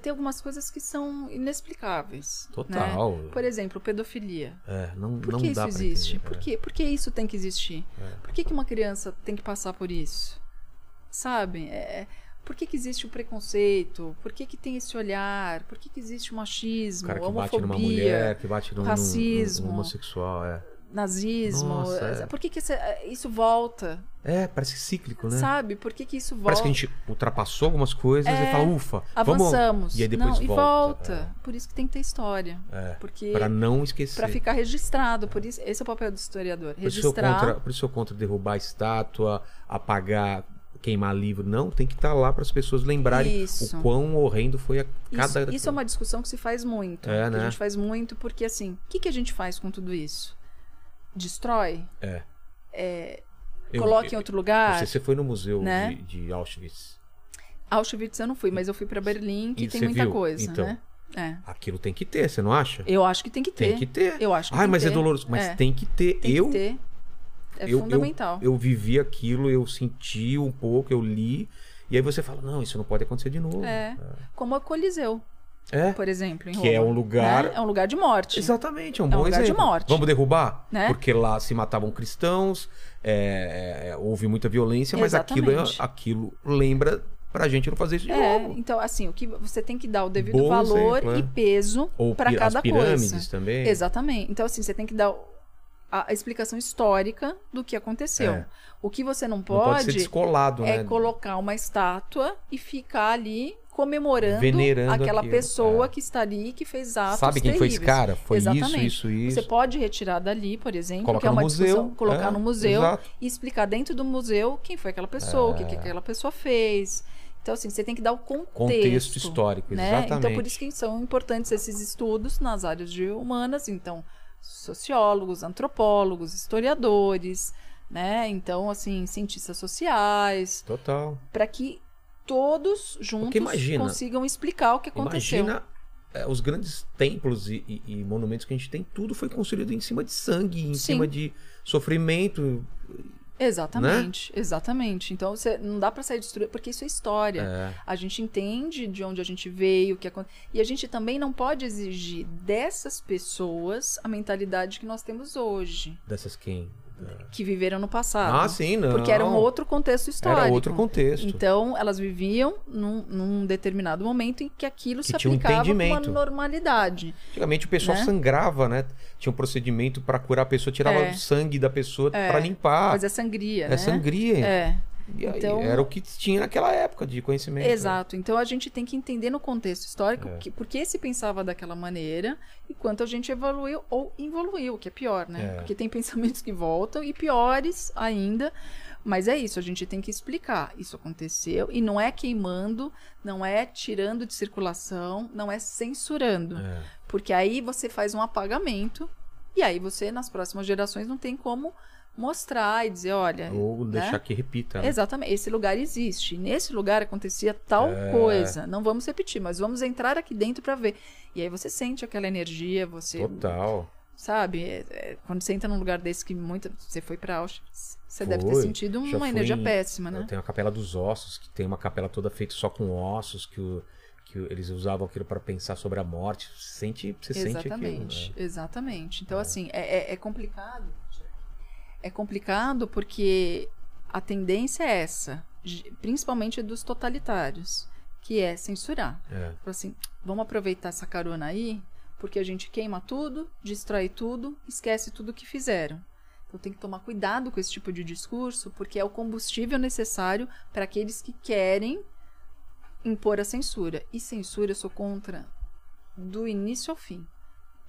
Speaker 3: tem algumas coisas que são inexplicáveis.
Speaker 1: Total.
Speaker 3: Né? Por exemplo, pedofilia.
Speaker 1: É, não,
Speaker 3: Por que
Speaker 1: dá
Speaker 3: isso
Speaker 1: pra
Speaker 3: existe?
Speaker 1: entender,
Speaker 3: Por,
Speaker 1: é.
Speaker 3: que, por que isso tem que existir?
Speaker 1: É.
Speaker 3: Por que, que uma criança tem que passar por isso? Sabe? É, por que, que existe o preconceito? Por que, que tem esse olhar? Por que, que existe o
Speaker 1: O
Speaker 3: machismo,
Speaker 1: cara
Speaker 3: a
Speaker 1: que bate
Speaker 3: homofobia,
Speaker 1: numa mulher, que bate num, num-
Speaker 3: racismo.
Speaker 1: num homossexual, é.
Speaker 3: Nazismo?
Speaker 1: Nossa, é.
Speaker 3: Por que, que esse- isso volta?
Speaker 1: É, parece cíclico, né?
Speaker 3: Sabe? Por que, que isso volta?
Speaker 1: Parece que a gente ultrapassou algumas coisas
Speaker 3: É,
Speaker 1: e fala, ufa, vamos...
Speaker 3: Avançamos.
Speaker 1: E aí depois
Speaker 3: Não, e
Speaker 1: volta.
Speaker 3: volta. Por isso que tem que ter história.
Speaker 1: É,
Speaker 3: Porque
Speaker 1: Pra não esquecer.
Speaker 3: para ficar registrado, por isso esse é o papel do historiador,
Speaker 1: Por isso,
Speaker 3: registrar.
Speaker 1: contra, por isso eu contra derrubar estátua, apagar, queimar livro. Não, tem que estar lá para as pessoas lembrarem
Speaker 3: Isso.
Speaker 1: o quão horrendo foi a
Speaker 3: Isso,
Speaker 1: cada...
Speaker 3: isso é uma discussão que se faz muito.
Speaker 1: É,
Speaker 3: que
Speaker 1: né?
Speaker 3: A gente faz muito porque, assim, o que, que a gente faz com tudo isso? Destrói?
Speaker 1: É.
Speaker 3: É,
Speaker 1: Eu-
Speaker 3: coloca em
Speaker 1: eu-
Speaker 3: outro
Speaker 1: Não
Speaker 3: lugar?
Speaker 1: você foi no museu
Speaker 3: né?
Speaker 1: de, de Auschwitz.
Speaker 3: Auschwitz eu não fui, mas eu fui para Berlim, que
Speaker 1: E
Speaker 3: tem muita
Speaker 1: viu?
Speaker 3: coisa,
Speaker 1: Então.
Speaker 3: né? É.
Speaker 1: Aquilo tem que ter, você não acha?
Speaker 3: Eu acho que tem que ter.
Speaker 1: Tem que ter.
Speaker 3: Eu acho que
Speaker 1: Ai, mas é
Speaker 3: ter.
Speaker 1: doloroso. Mas
Speaker 3: É.
Speaker 1: tem que ter.
Speaker 3: Tem
Speaker 1: eu,
Speaker 3: que ter. É
Speaker 1: eu, eu,
Speaker 3: fundamental.
Speaker 1: eu vivi aquilo, eu senti um pouco, eu li. E aí você fala, não, isso não pode acontecer de novo.
Speaker 3: É. Como o Coliseu,
Speaker 1: É.
Speaker 3: por exemplo, em
Speaker 1: Que
Speaker 3: Roma,
Speaker 1: é um lugar-
Speaker 3: né? É um lugar de morte.
Speaker 1: Exatamente, é um
Speaker 3: É um
Speaker 1: bom
Speaker 3: lugar de
Speaker 1: exemplo.
Speaker 3: morte.
Speaker 1: Vamos derrubar?
Speaker 3: Né?
Speaker 1: Porque lá se matavam cristãos, é, é, houve muita violência, mas aquilo, é- aquilo lembra pra gente não fazer isso de
Speaker 3: É,
Speaker 1: novo.
Speaker 3: então, assim, o que você tem que dar o devido
Speaker 1: Bom
Speaker 3: valor
Speaker 1: exemplo, é.
Speaker 3: e peso para cada
Speaker 1: as pirâmides
Speaker 3: coisa.
Speaker 1: também.
Speaker 3: Exatamente. Então, assim, você tem que dar a, explicação histórica do que aconteceu.
Speaker 1: É.
Speaker 3: O que você não
Speaker 1: Não pode,
Speaker 3: pode,
Speaker 1: ser descolado,
Speaker 3: é
Speaker 1: né?
Speaker 3: colocar uma estátua e ficar ali comemorando
Speaker 1: Venerando
Speaker 3: aquela
Speaker 1: aquilo,
Speaker 3: pessoa
Speaker 1: é.
Speaker 3: que está ali que fez atos
Speaker 1: Sabe quem foi esse
Speaker 3: terríveis.
Speaker 1: cara? Foi
Speaker 3: Exatamente.
Speaker 1: isso, isso, isso.
Speaker 3: Você pode retirar dali, por exemplo,
Speaker 1: Colocar
Speaker 3: que é
Speaker 1: no
Speaker 3: uma
Speaker 1: museu,
Speaker 3: discussão, colocar
Speaker 1: é,
Speaker 3: no museu
Speaker 1: exato.
Speaker 3: e explicar dentro do museu quem foi aquela pessoa, o que, que
Speaker 1: É.
Speaker 3: aquela pessoa fez. Então, assim, você tem que dar o contexto.
Speaker 1: Contexto histórico,
Speaker 3: né?
Speaker 1: exatamente.
Speaker 3: Então, por isso que são importantes esses estudos nas áreas de humanas. Então, sociólogos, antropólogos, historiadores, né? Então, assim, cientistas sociais,
Speaker 1: Total.
Speaker 3: para que todos juntos
Speaker 1: imagina-
Speaker 3: consigam explicar o que aconteceu.
Speaker 1: Imagina é, os grandes templos e, e- e monumentos que a gente tem, tudo foi construído em cima de sangue, em
Speaker 3: Sim.
Speaker 1: cima de sofrimento.
Speaker 3: Exatamente, exatamente. Então você não dá para sair destruído, porque isso é história.
Speaker 1: É,
Speaker 3: A gente entende de onde a gente veio, o que acon- e a gente também não pode exigir dessas pessoas a mentalidade que nós temos hoje.
Speaker 1: dessas quem?
Speaker 3: Que viveram no passado.
Speaker 1: Ah, sim, não.
Speaker 3: Porque era um outro contexto histórico.
Speaker 1: Era outro contexto.
Speaker 3: Então, elas viviam num, num determinado momento em que aquilo
Speaker 1: Que
Speaker 3: se
Speaker 1: um
Speaker 3: aplicava com uma normalidade.
Speaker 1: Antigamente o pessoal
Speaker 3: Né?
Speaker 1: sangrava, né? Tinha um procedimento pra curar a pessoa, tirava
Speaker 3: É.
Speaker 1: o sangue da pessoa
Speaker 3: É.
Speaker 1: pra limpar.
Speaker 3: Fazer sangria,
Speaker 1: é
Speaker 3: né?
Speaker 1: sangria.
Speaker 3: É.
Speaker 1: E aí,
Speaker 3: Então-
Speaker 1: era o que tinha naquela época de conhecimento.
Speaker 3: Exato. Então a gente tem que entender no contexto histórico
Speaker 1: É.
Speaker 3: que, por que se pensava daquela maneira e quanto a gente evoluiu ou involuiu, que é pior, né?
Speaker 1: É.
Speaker 3: Porque tem pensamentos que voltam e piores ainda. Mas é isso, a gente tem que explicar. Isso aconteceu e não é queimando, não é tirando de circulação, não é censurando.
Speaker 1: É.
Speaker 3: Porque aí você faz um apagamento e aí você, nas próximas gerações, não tem como mostrar e dizer, olha.
Speaker 1: Ou
Speaker 3: né?
Speaker 1: deixar que repita. né?
Speaker 3: Exatamente, esse lugar existe. Nesse lugar acontecia tal
Speaker 1: É.
Speaker 3: coisa. Não vamos repetir, mas vamos entrar aqui dentro para ver. E aí você sente aquela energia, você
Speaker 1: Total.
Speaker 3: sabe, é- é, quando você entra num lugar desse que muita, você foi para Auschwitz, você deve ter
Speaker 1: Foi.
Speaker 3: sentido uma
Speaker 1: fui
Speaker 3: energia péssima, né?
Speaker 1: Tenho a Capela dos Ossos, que tem uma capela toda feita só com ossos, que, o- que eles usavam aquilo para pensar sobre a morte. Você sente, você sente aquilo.
Speaker 3: Exatamente,
Speaker 1: né?
Speaker 3: exatamente. Então, assim, é, é- é complicado. É complicado porque a tendência é essa, principalmente dos totalitários, que é censurar.
Speaker 1: É.
Speaker 3: Assim, vamos aproveitar essa carona aí, porque a gente queima tudo, destrói tudo, esquece tudo que fizeram. Então tem que tomar cuidado com esse tipo de discurso, porque é o combustível necessário para aqueles que querem impor a censura. E censura eu sou contra do início ao fim.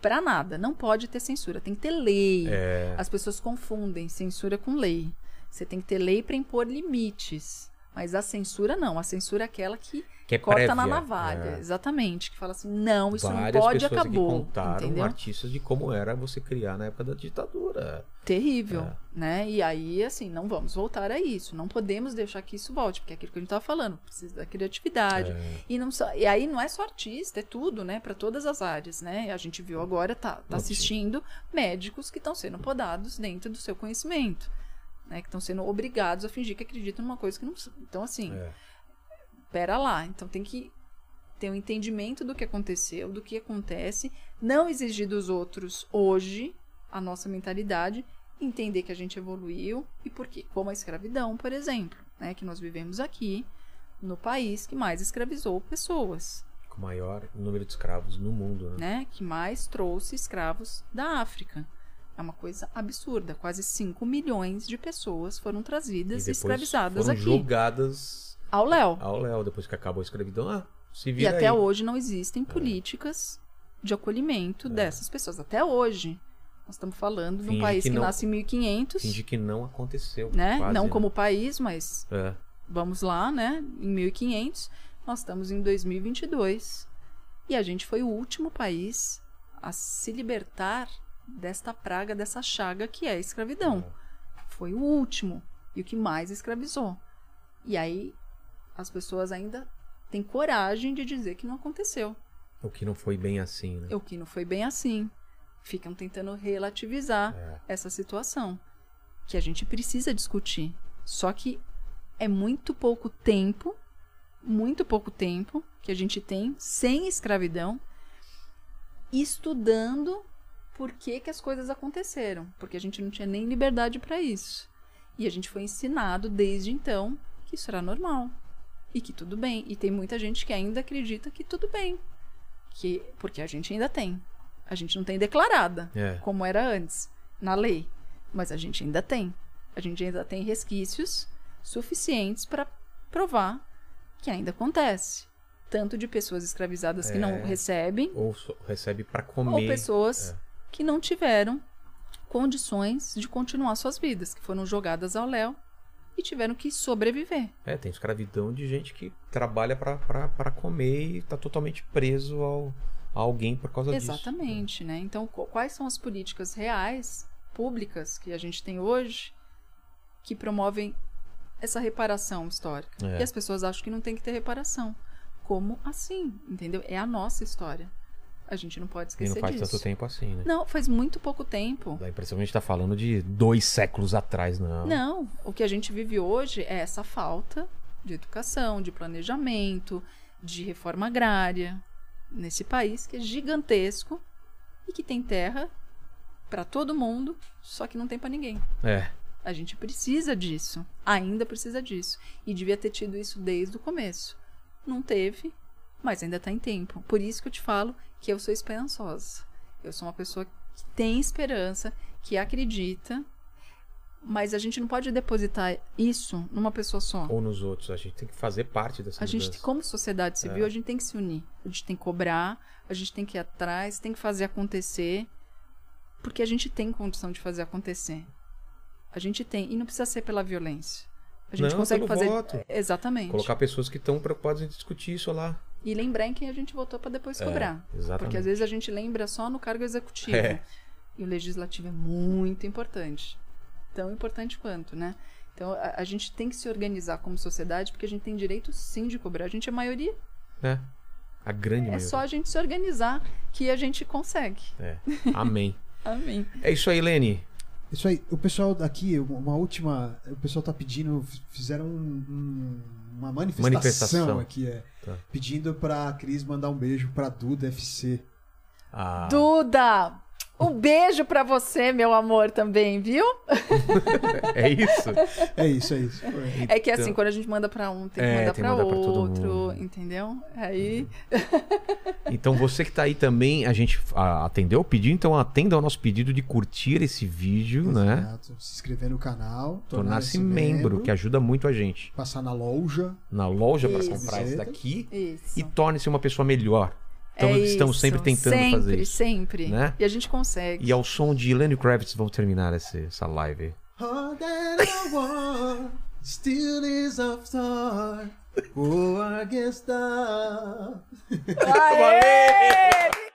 Speaker 3: Pra nada, não pode ter censura, tem que ter lei.
Speaker 1: É.
Speaker 3: As pessoas confundem censura com lei. Você tem que ter lei para impor limites. Mas a censura não, a censura é aquela que
Speaker 1: Que é
Speaker 3: corta na
Speaker 1: prévia,
Speaker 3: navalha.
Speaker 1: é.
Speaker 3: Exatamente. Que fala assim, não, isso
Speaker 1: Várias
Speaker 3: não pode,
Speaker 1: pessoas
Speaker 3: acabou.
Speaker 1: que contaram
Speaker 3: entendeu?
Speaker 1: artistas de como era você criar na época da ditadura.
Speaker 3: Terrível,
Speaker 1: É.
Speaker 3: né? E aí, assim, não vamos voltar a isso. Não podemos deixar que isso volte, porque é aquilo que a gente tava falando, precisa da criatividade.
Speaker 1: É.
Speaker 3: E, não só, e aí não é só artista, é tudo, né? Para todas as áreas, né? A gente viu agora, tá, tá assistindo médicos que estão sendo podados dentro do seu conhecimento. Né, que estão sendo obrigados a fingir que acreditam numa coisa que não são. Então, assim,
Speaker 1: É.
Speaker 3: pera lá. Então tem que ter um entendimento do que aconteceu, do que acontece, não exigir dos outros hoje a nossa mentalidade, entender que a gente evoluiu e por quê. Como a escravidão, por exemplo, né, que nós vivemos aqui no país que mais escravizou pessoas,
Speaker 1: Com o maior número de escravos no mundo. Né?
Speaker 3: né, que mais trouxe escravos da África. É uma coisa absurda. Quase 5 milhões de pessoas foram
Speaker 1: E
Speaker 3: trazidas e escravizadas
Speaker 1: foram
Speaker 3: aqui.
Speaker 1: jogadas
Speaker 3: Ao Léo.
Speaker 1: ao Léo, depois que acabou a escravidão. Ah, se
Speaker 3: E
Speaker 1: vira
Speaker 3: até
Speaker 1: aí.
Speaker 3: hoje não existem políticas de acolhimento dessas pessoas. Até hoje. Nós estamos falando de um
Speaker 1: Finge
Speaker 3: país
Speaker 1: que
Speaker 3: que,
Speaker 1: não-
Speaker 3: nasce em 1500,
Speaker 1: Finge que não aconteceu.
Speaker 3: né?
Speaker 1: quase,
Speaker 3: não
Speaker 1: né?
Speaker 3: como país, mas
Speaker 1: É.
Speaker 3: vamos lá, né? Em 1500, nós estamos em 2022. E a gente foi o último país a se libertar desta praga, dessa chaga que é a escravidão. Foi o último e o que mais escravizou. E aí as pessoas ainda têm coragem de dizer que não aconteceu.
Speaker 1: O que não foi bem assim, né?
Speaker 3: O que não foi bem assim. Ficam tentando relativizar
Speaker 1: É.
Speaker 3: essa situação que a gente precisa discutir. Só que é muito pouco tempo, muito pouco tempo que a gente tem sem escravidão estudando por que, que as coisas aconteceram, porque a gente não tinha nem liberdade para isso. E a gente foi ensinado desde então que isso era normal e que tudo bem. E tem muita gente que ainda acredita que tudo bem, que porque a gente ainda tem. A gente não tem declarada
Speaker 1: É.
Speaker 3: como era antes, na lei. Mas a gente ainda tem. A gente ainda tem resquícios suficientes para provar que ainda acontece. Tanto de pessoas escravizadas que
Speaker 1: É.
Speaker 3: não recebem,
Speaker 1: Ou recebe
Speaker 3: ou
Speaker 1: comer.
Speaker 3: pessoas
Speaker 1: é.
Speaker 3: Que não tiveram condições de continuar suas vidas, que foram jogadas ao léu e tiveram que sobreviver.
Speaker 1: É, tem escravidão de gente que trabalha pra comer e tá totalmente preso ao, a alguém por causa disso.
Speaker 3: Exatamente, né? Então, qu- quais são as políticas reais, públicas, que a gente tem hoje, que promovem essa reparação histórica?
Speaker 1: É.
Speaker 3: E as pessoas acham que não tem que ter reparação. Como assim? Entendeu? É a nossa história. A gente não pode
Speaker 1: E
Speaker 3: esquecer
Speaker 1: não faz
Speaker 3: disso.
Speaker 1: tanto tempo assim, né?
Speaker 3: Não, faz muito pouco tempo.
Speaker 1: Dá a impressão que a gente tá falando de dois séculos atrás, não.
Speaker 3: Não, o que a gente vive hoje é essa falta de educação, de planejamento, de reforma agrária nesse país que é gigantesco e que tem terra Pra todo mundo, só que não tem pra ninguém.
Speaker 1: É.
Speaker 3: A gente precisa disso. Ainda precisa disso. E devia ter tido isso desde o começo. Não teve, mas ainda está em tempo. Por isso que eu te falo que eu sou esperançosa. Eu sou uma pessoa que tem esperança, que acredita, mas a gente não pode depositar isso numa pessoa só.
Speaker 1: Ou nos outros. A gente tem que fazer parte dessa
Speaker 3: A gente, como sociedade
Speaker 1: É.
Speaker 3: civil, a gente tem que se unir. A gente tem que cobrar, a gente tem que ir atrás, tem que fazer acontecer, porque a gente tem condição de fazer acontecer. A gente tem, e não precisa ser pela violência. A gente
Speaker 1: Não,
Speaker 3: consegue
Speaker 1: pelo
Speaker 3: fazer
Speaker 1: voto.
Speaker 3: exatamente.
Speaker 1: Colocar pessoas que estão preocupadas em discutir isso lá.
Speaker 3: E lembrar em quem a gente votou para depois
Speaker 1: É,
Speaker 3: cobrar.
Speaker 1: exatamente.
Speaker 3: Porque às vezes a gente lembra só no cargo executivo.
Speaker 1: É.
Speaker 3: E o legislativo é muito importante. Tão importante quanto, né? Então a, a gente tem que se organizar como sociedade, porque a gente tem direito sim de cobrar. A gente é maioria.
Speaker 1: né? A grande
Speaker 3: É
Speaker 1: maioria.
Speaker 3: só a gente se organizar que a gente consegue.
Speaker 1: É. Amém.
Speaker 3: Amém.
Speaker 1: É isso aí, Lene.
Speaker 2: Isso aí, o pessoal daqui, uma última. O pessoal tá pedindo, fizeram um- um- uma manifestação,
Speaker 1: Manifestação.
Speaker 2: aqui, é.
Speaker 1: Tá.
Speaker 2: Pedindo pra Cris mandar um beijo pra Duda FC.
Speaker 1: Ah,
Speaker 3: Duda! Um beijo pra você, meu amor, também, viu?
Speaker 1: é isso?
Speaker 2: É isso, é isso.
Speaker 3: É que
Speaker 1: Então-
Speaker 3: assim, quando a gente manda pra um, tem que
Speaker 1: É,
Speaker 3: mandar pra
Speaker 1: pra todo
Speaker 3: outro,
Speaker 1: mundo.
Speaker 3: entendeu? Aí
Speaker 1: Então você que tá aí também, a gente atendeu o pedido, então atenda ao nosso pedido de curtir esse vídeo, né?
Speaker 2: Exato. Se inscrever no canal,
Speaker 1: Tornar-se
Speaker 2: tornar-se
Speaker 1: membro, que ajuda muito a gente.
Speaker 2: Passar na loja.
Speaker 1: Na loja para
Speaker 3: Isso.
Speaker 1: comprar esse daqui
Speaker 3: Isso.
Speaker 1: e torne-se uma pessoa melhor. Então
Speaker 3: É
Speaker 1: estamos
Speaker 3: isso.
Speaker 1: sempre tentando
Speaker 3: sempre,
Speaker 1: fazer isso.
Speaker 3: Sempre,
Speaker 1: né?
Speaker 3: E a gente consegue.
Speaker 1: E ao som de Lenny Kravitz vamos terminar essa, essa live.
Speaker 2: All that I want still is of star. War against the
Speaker 3: Aê!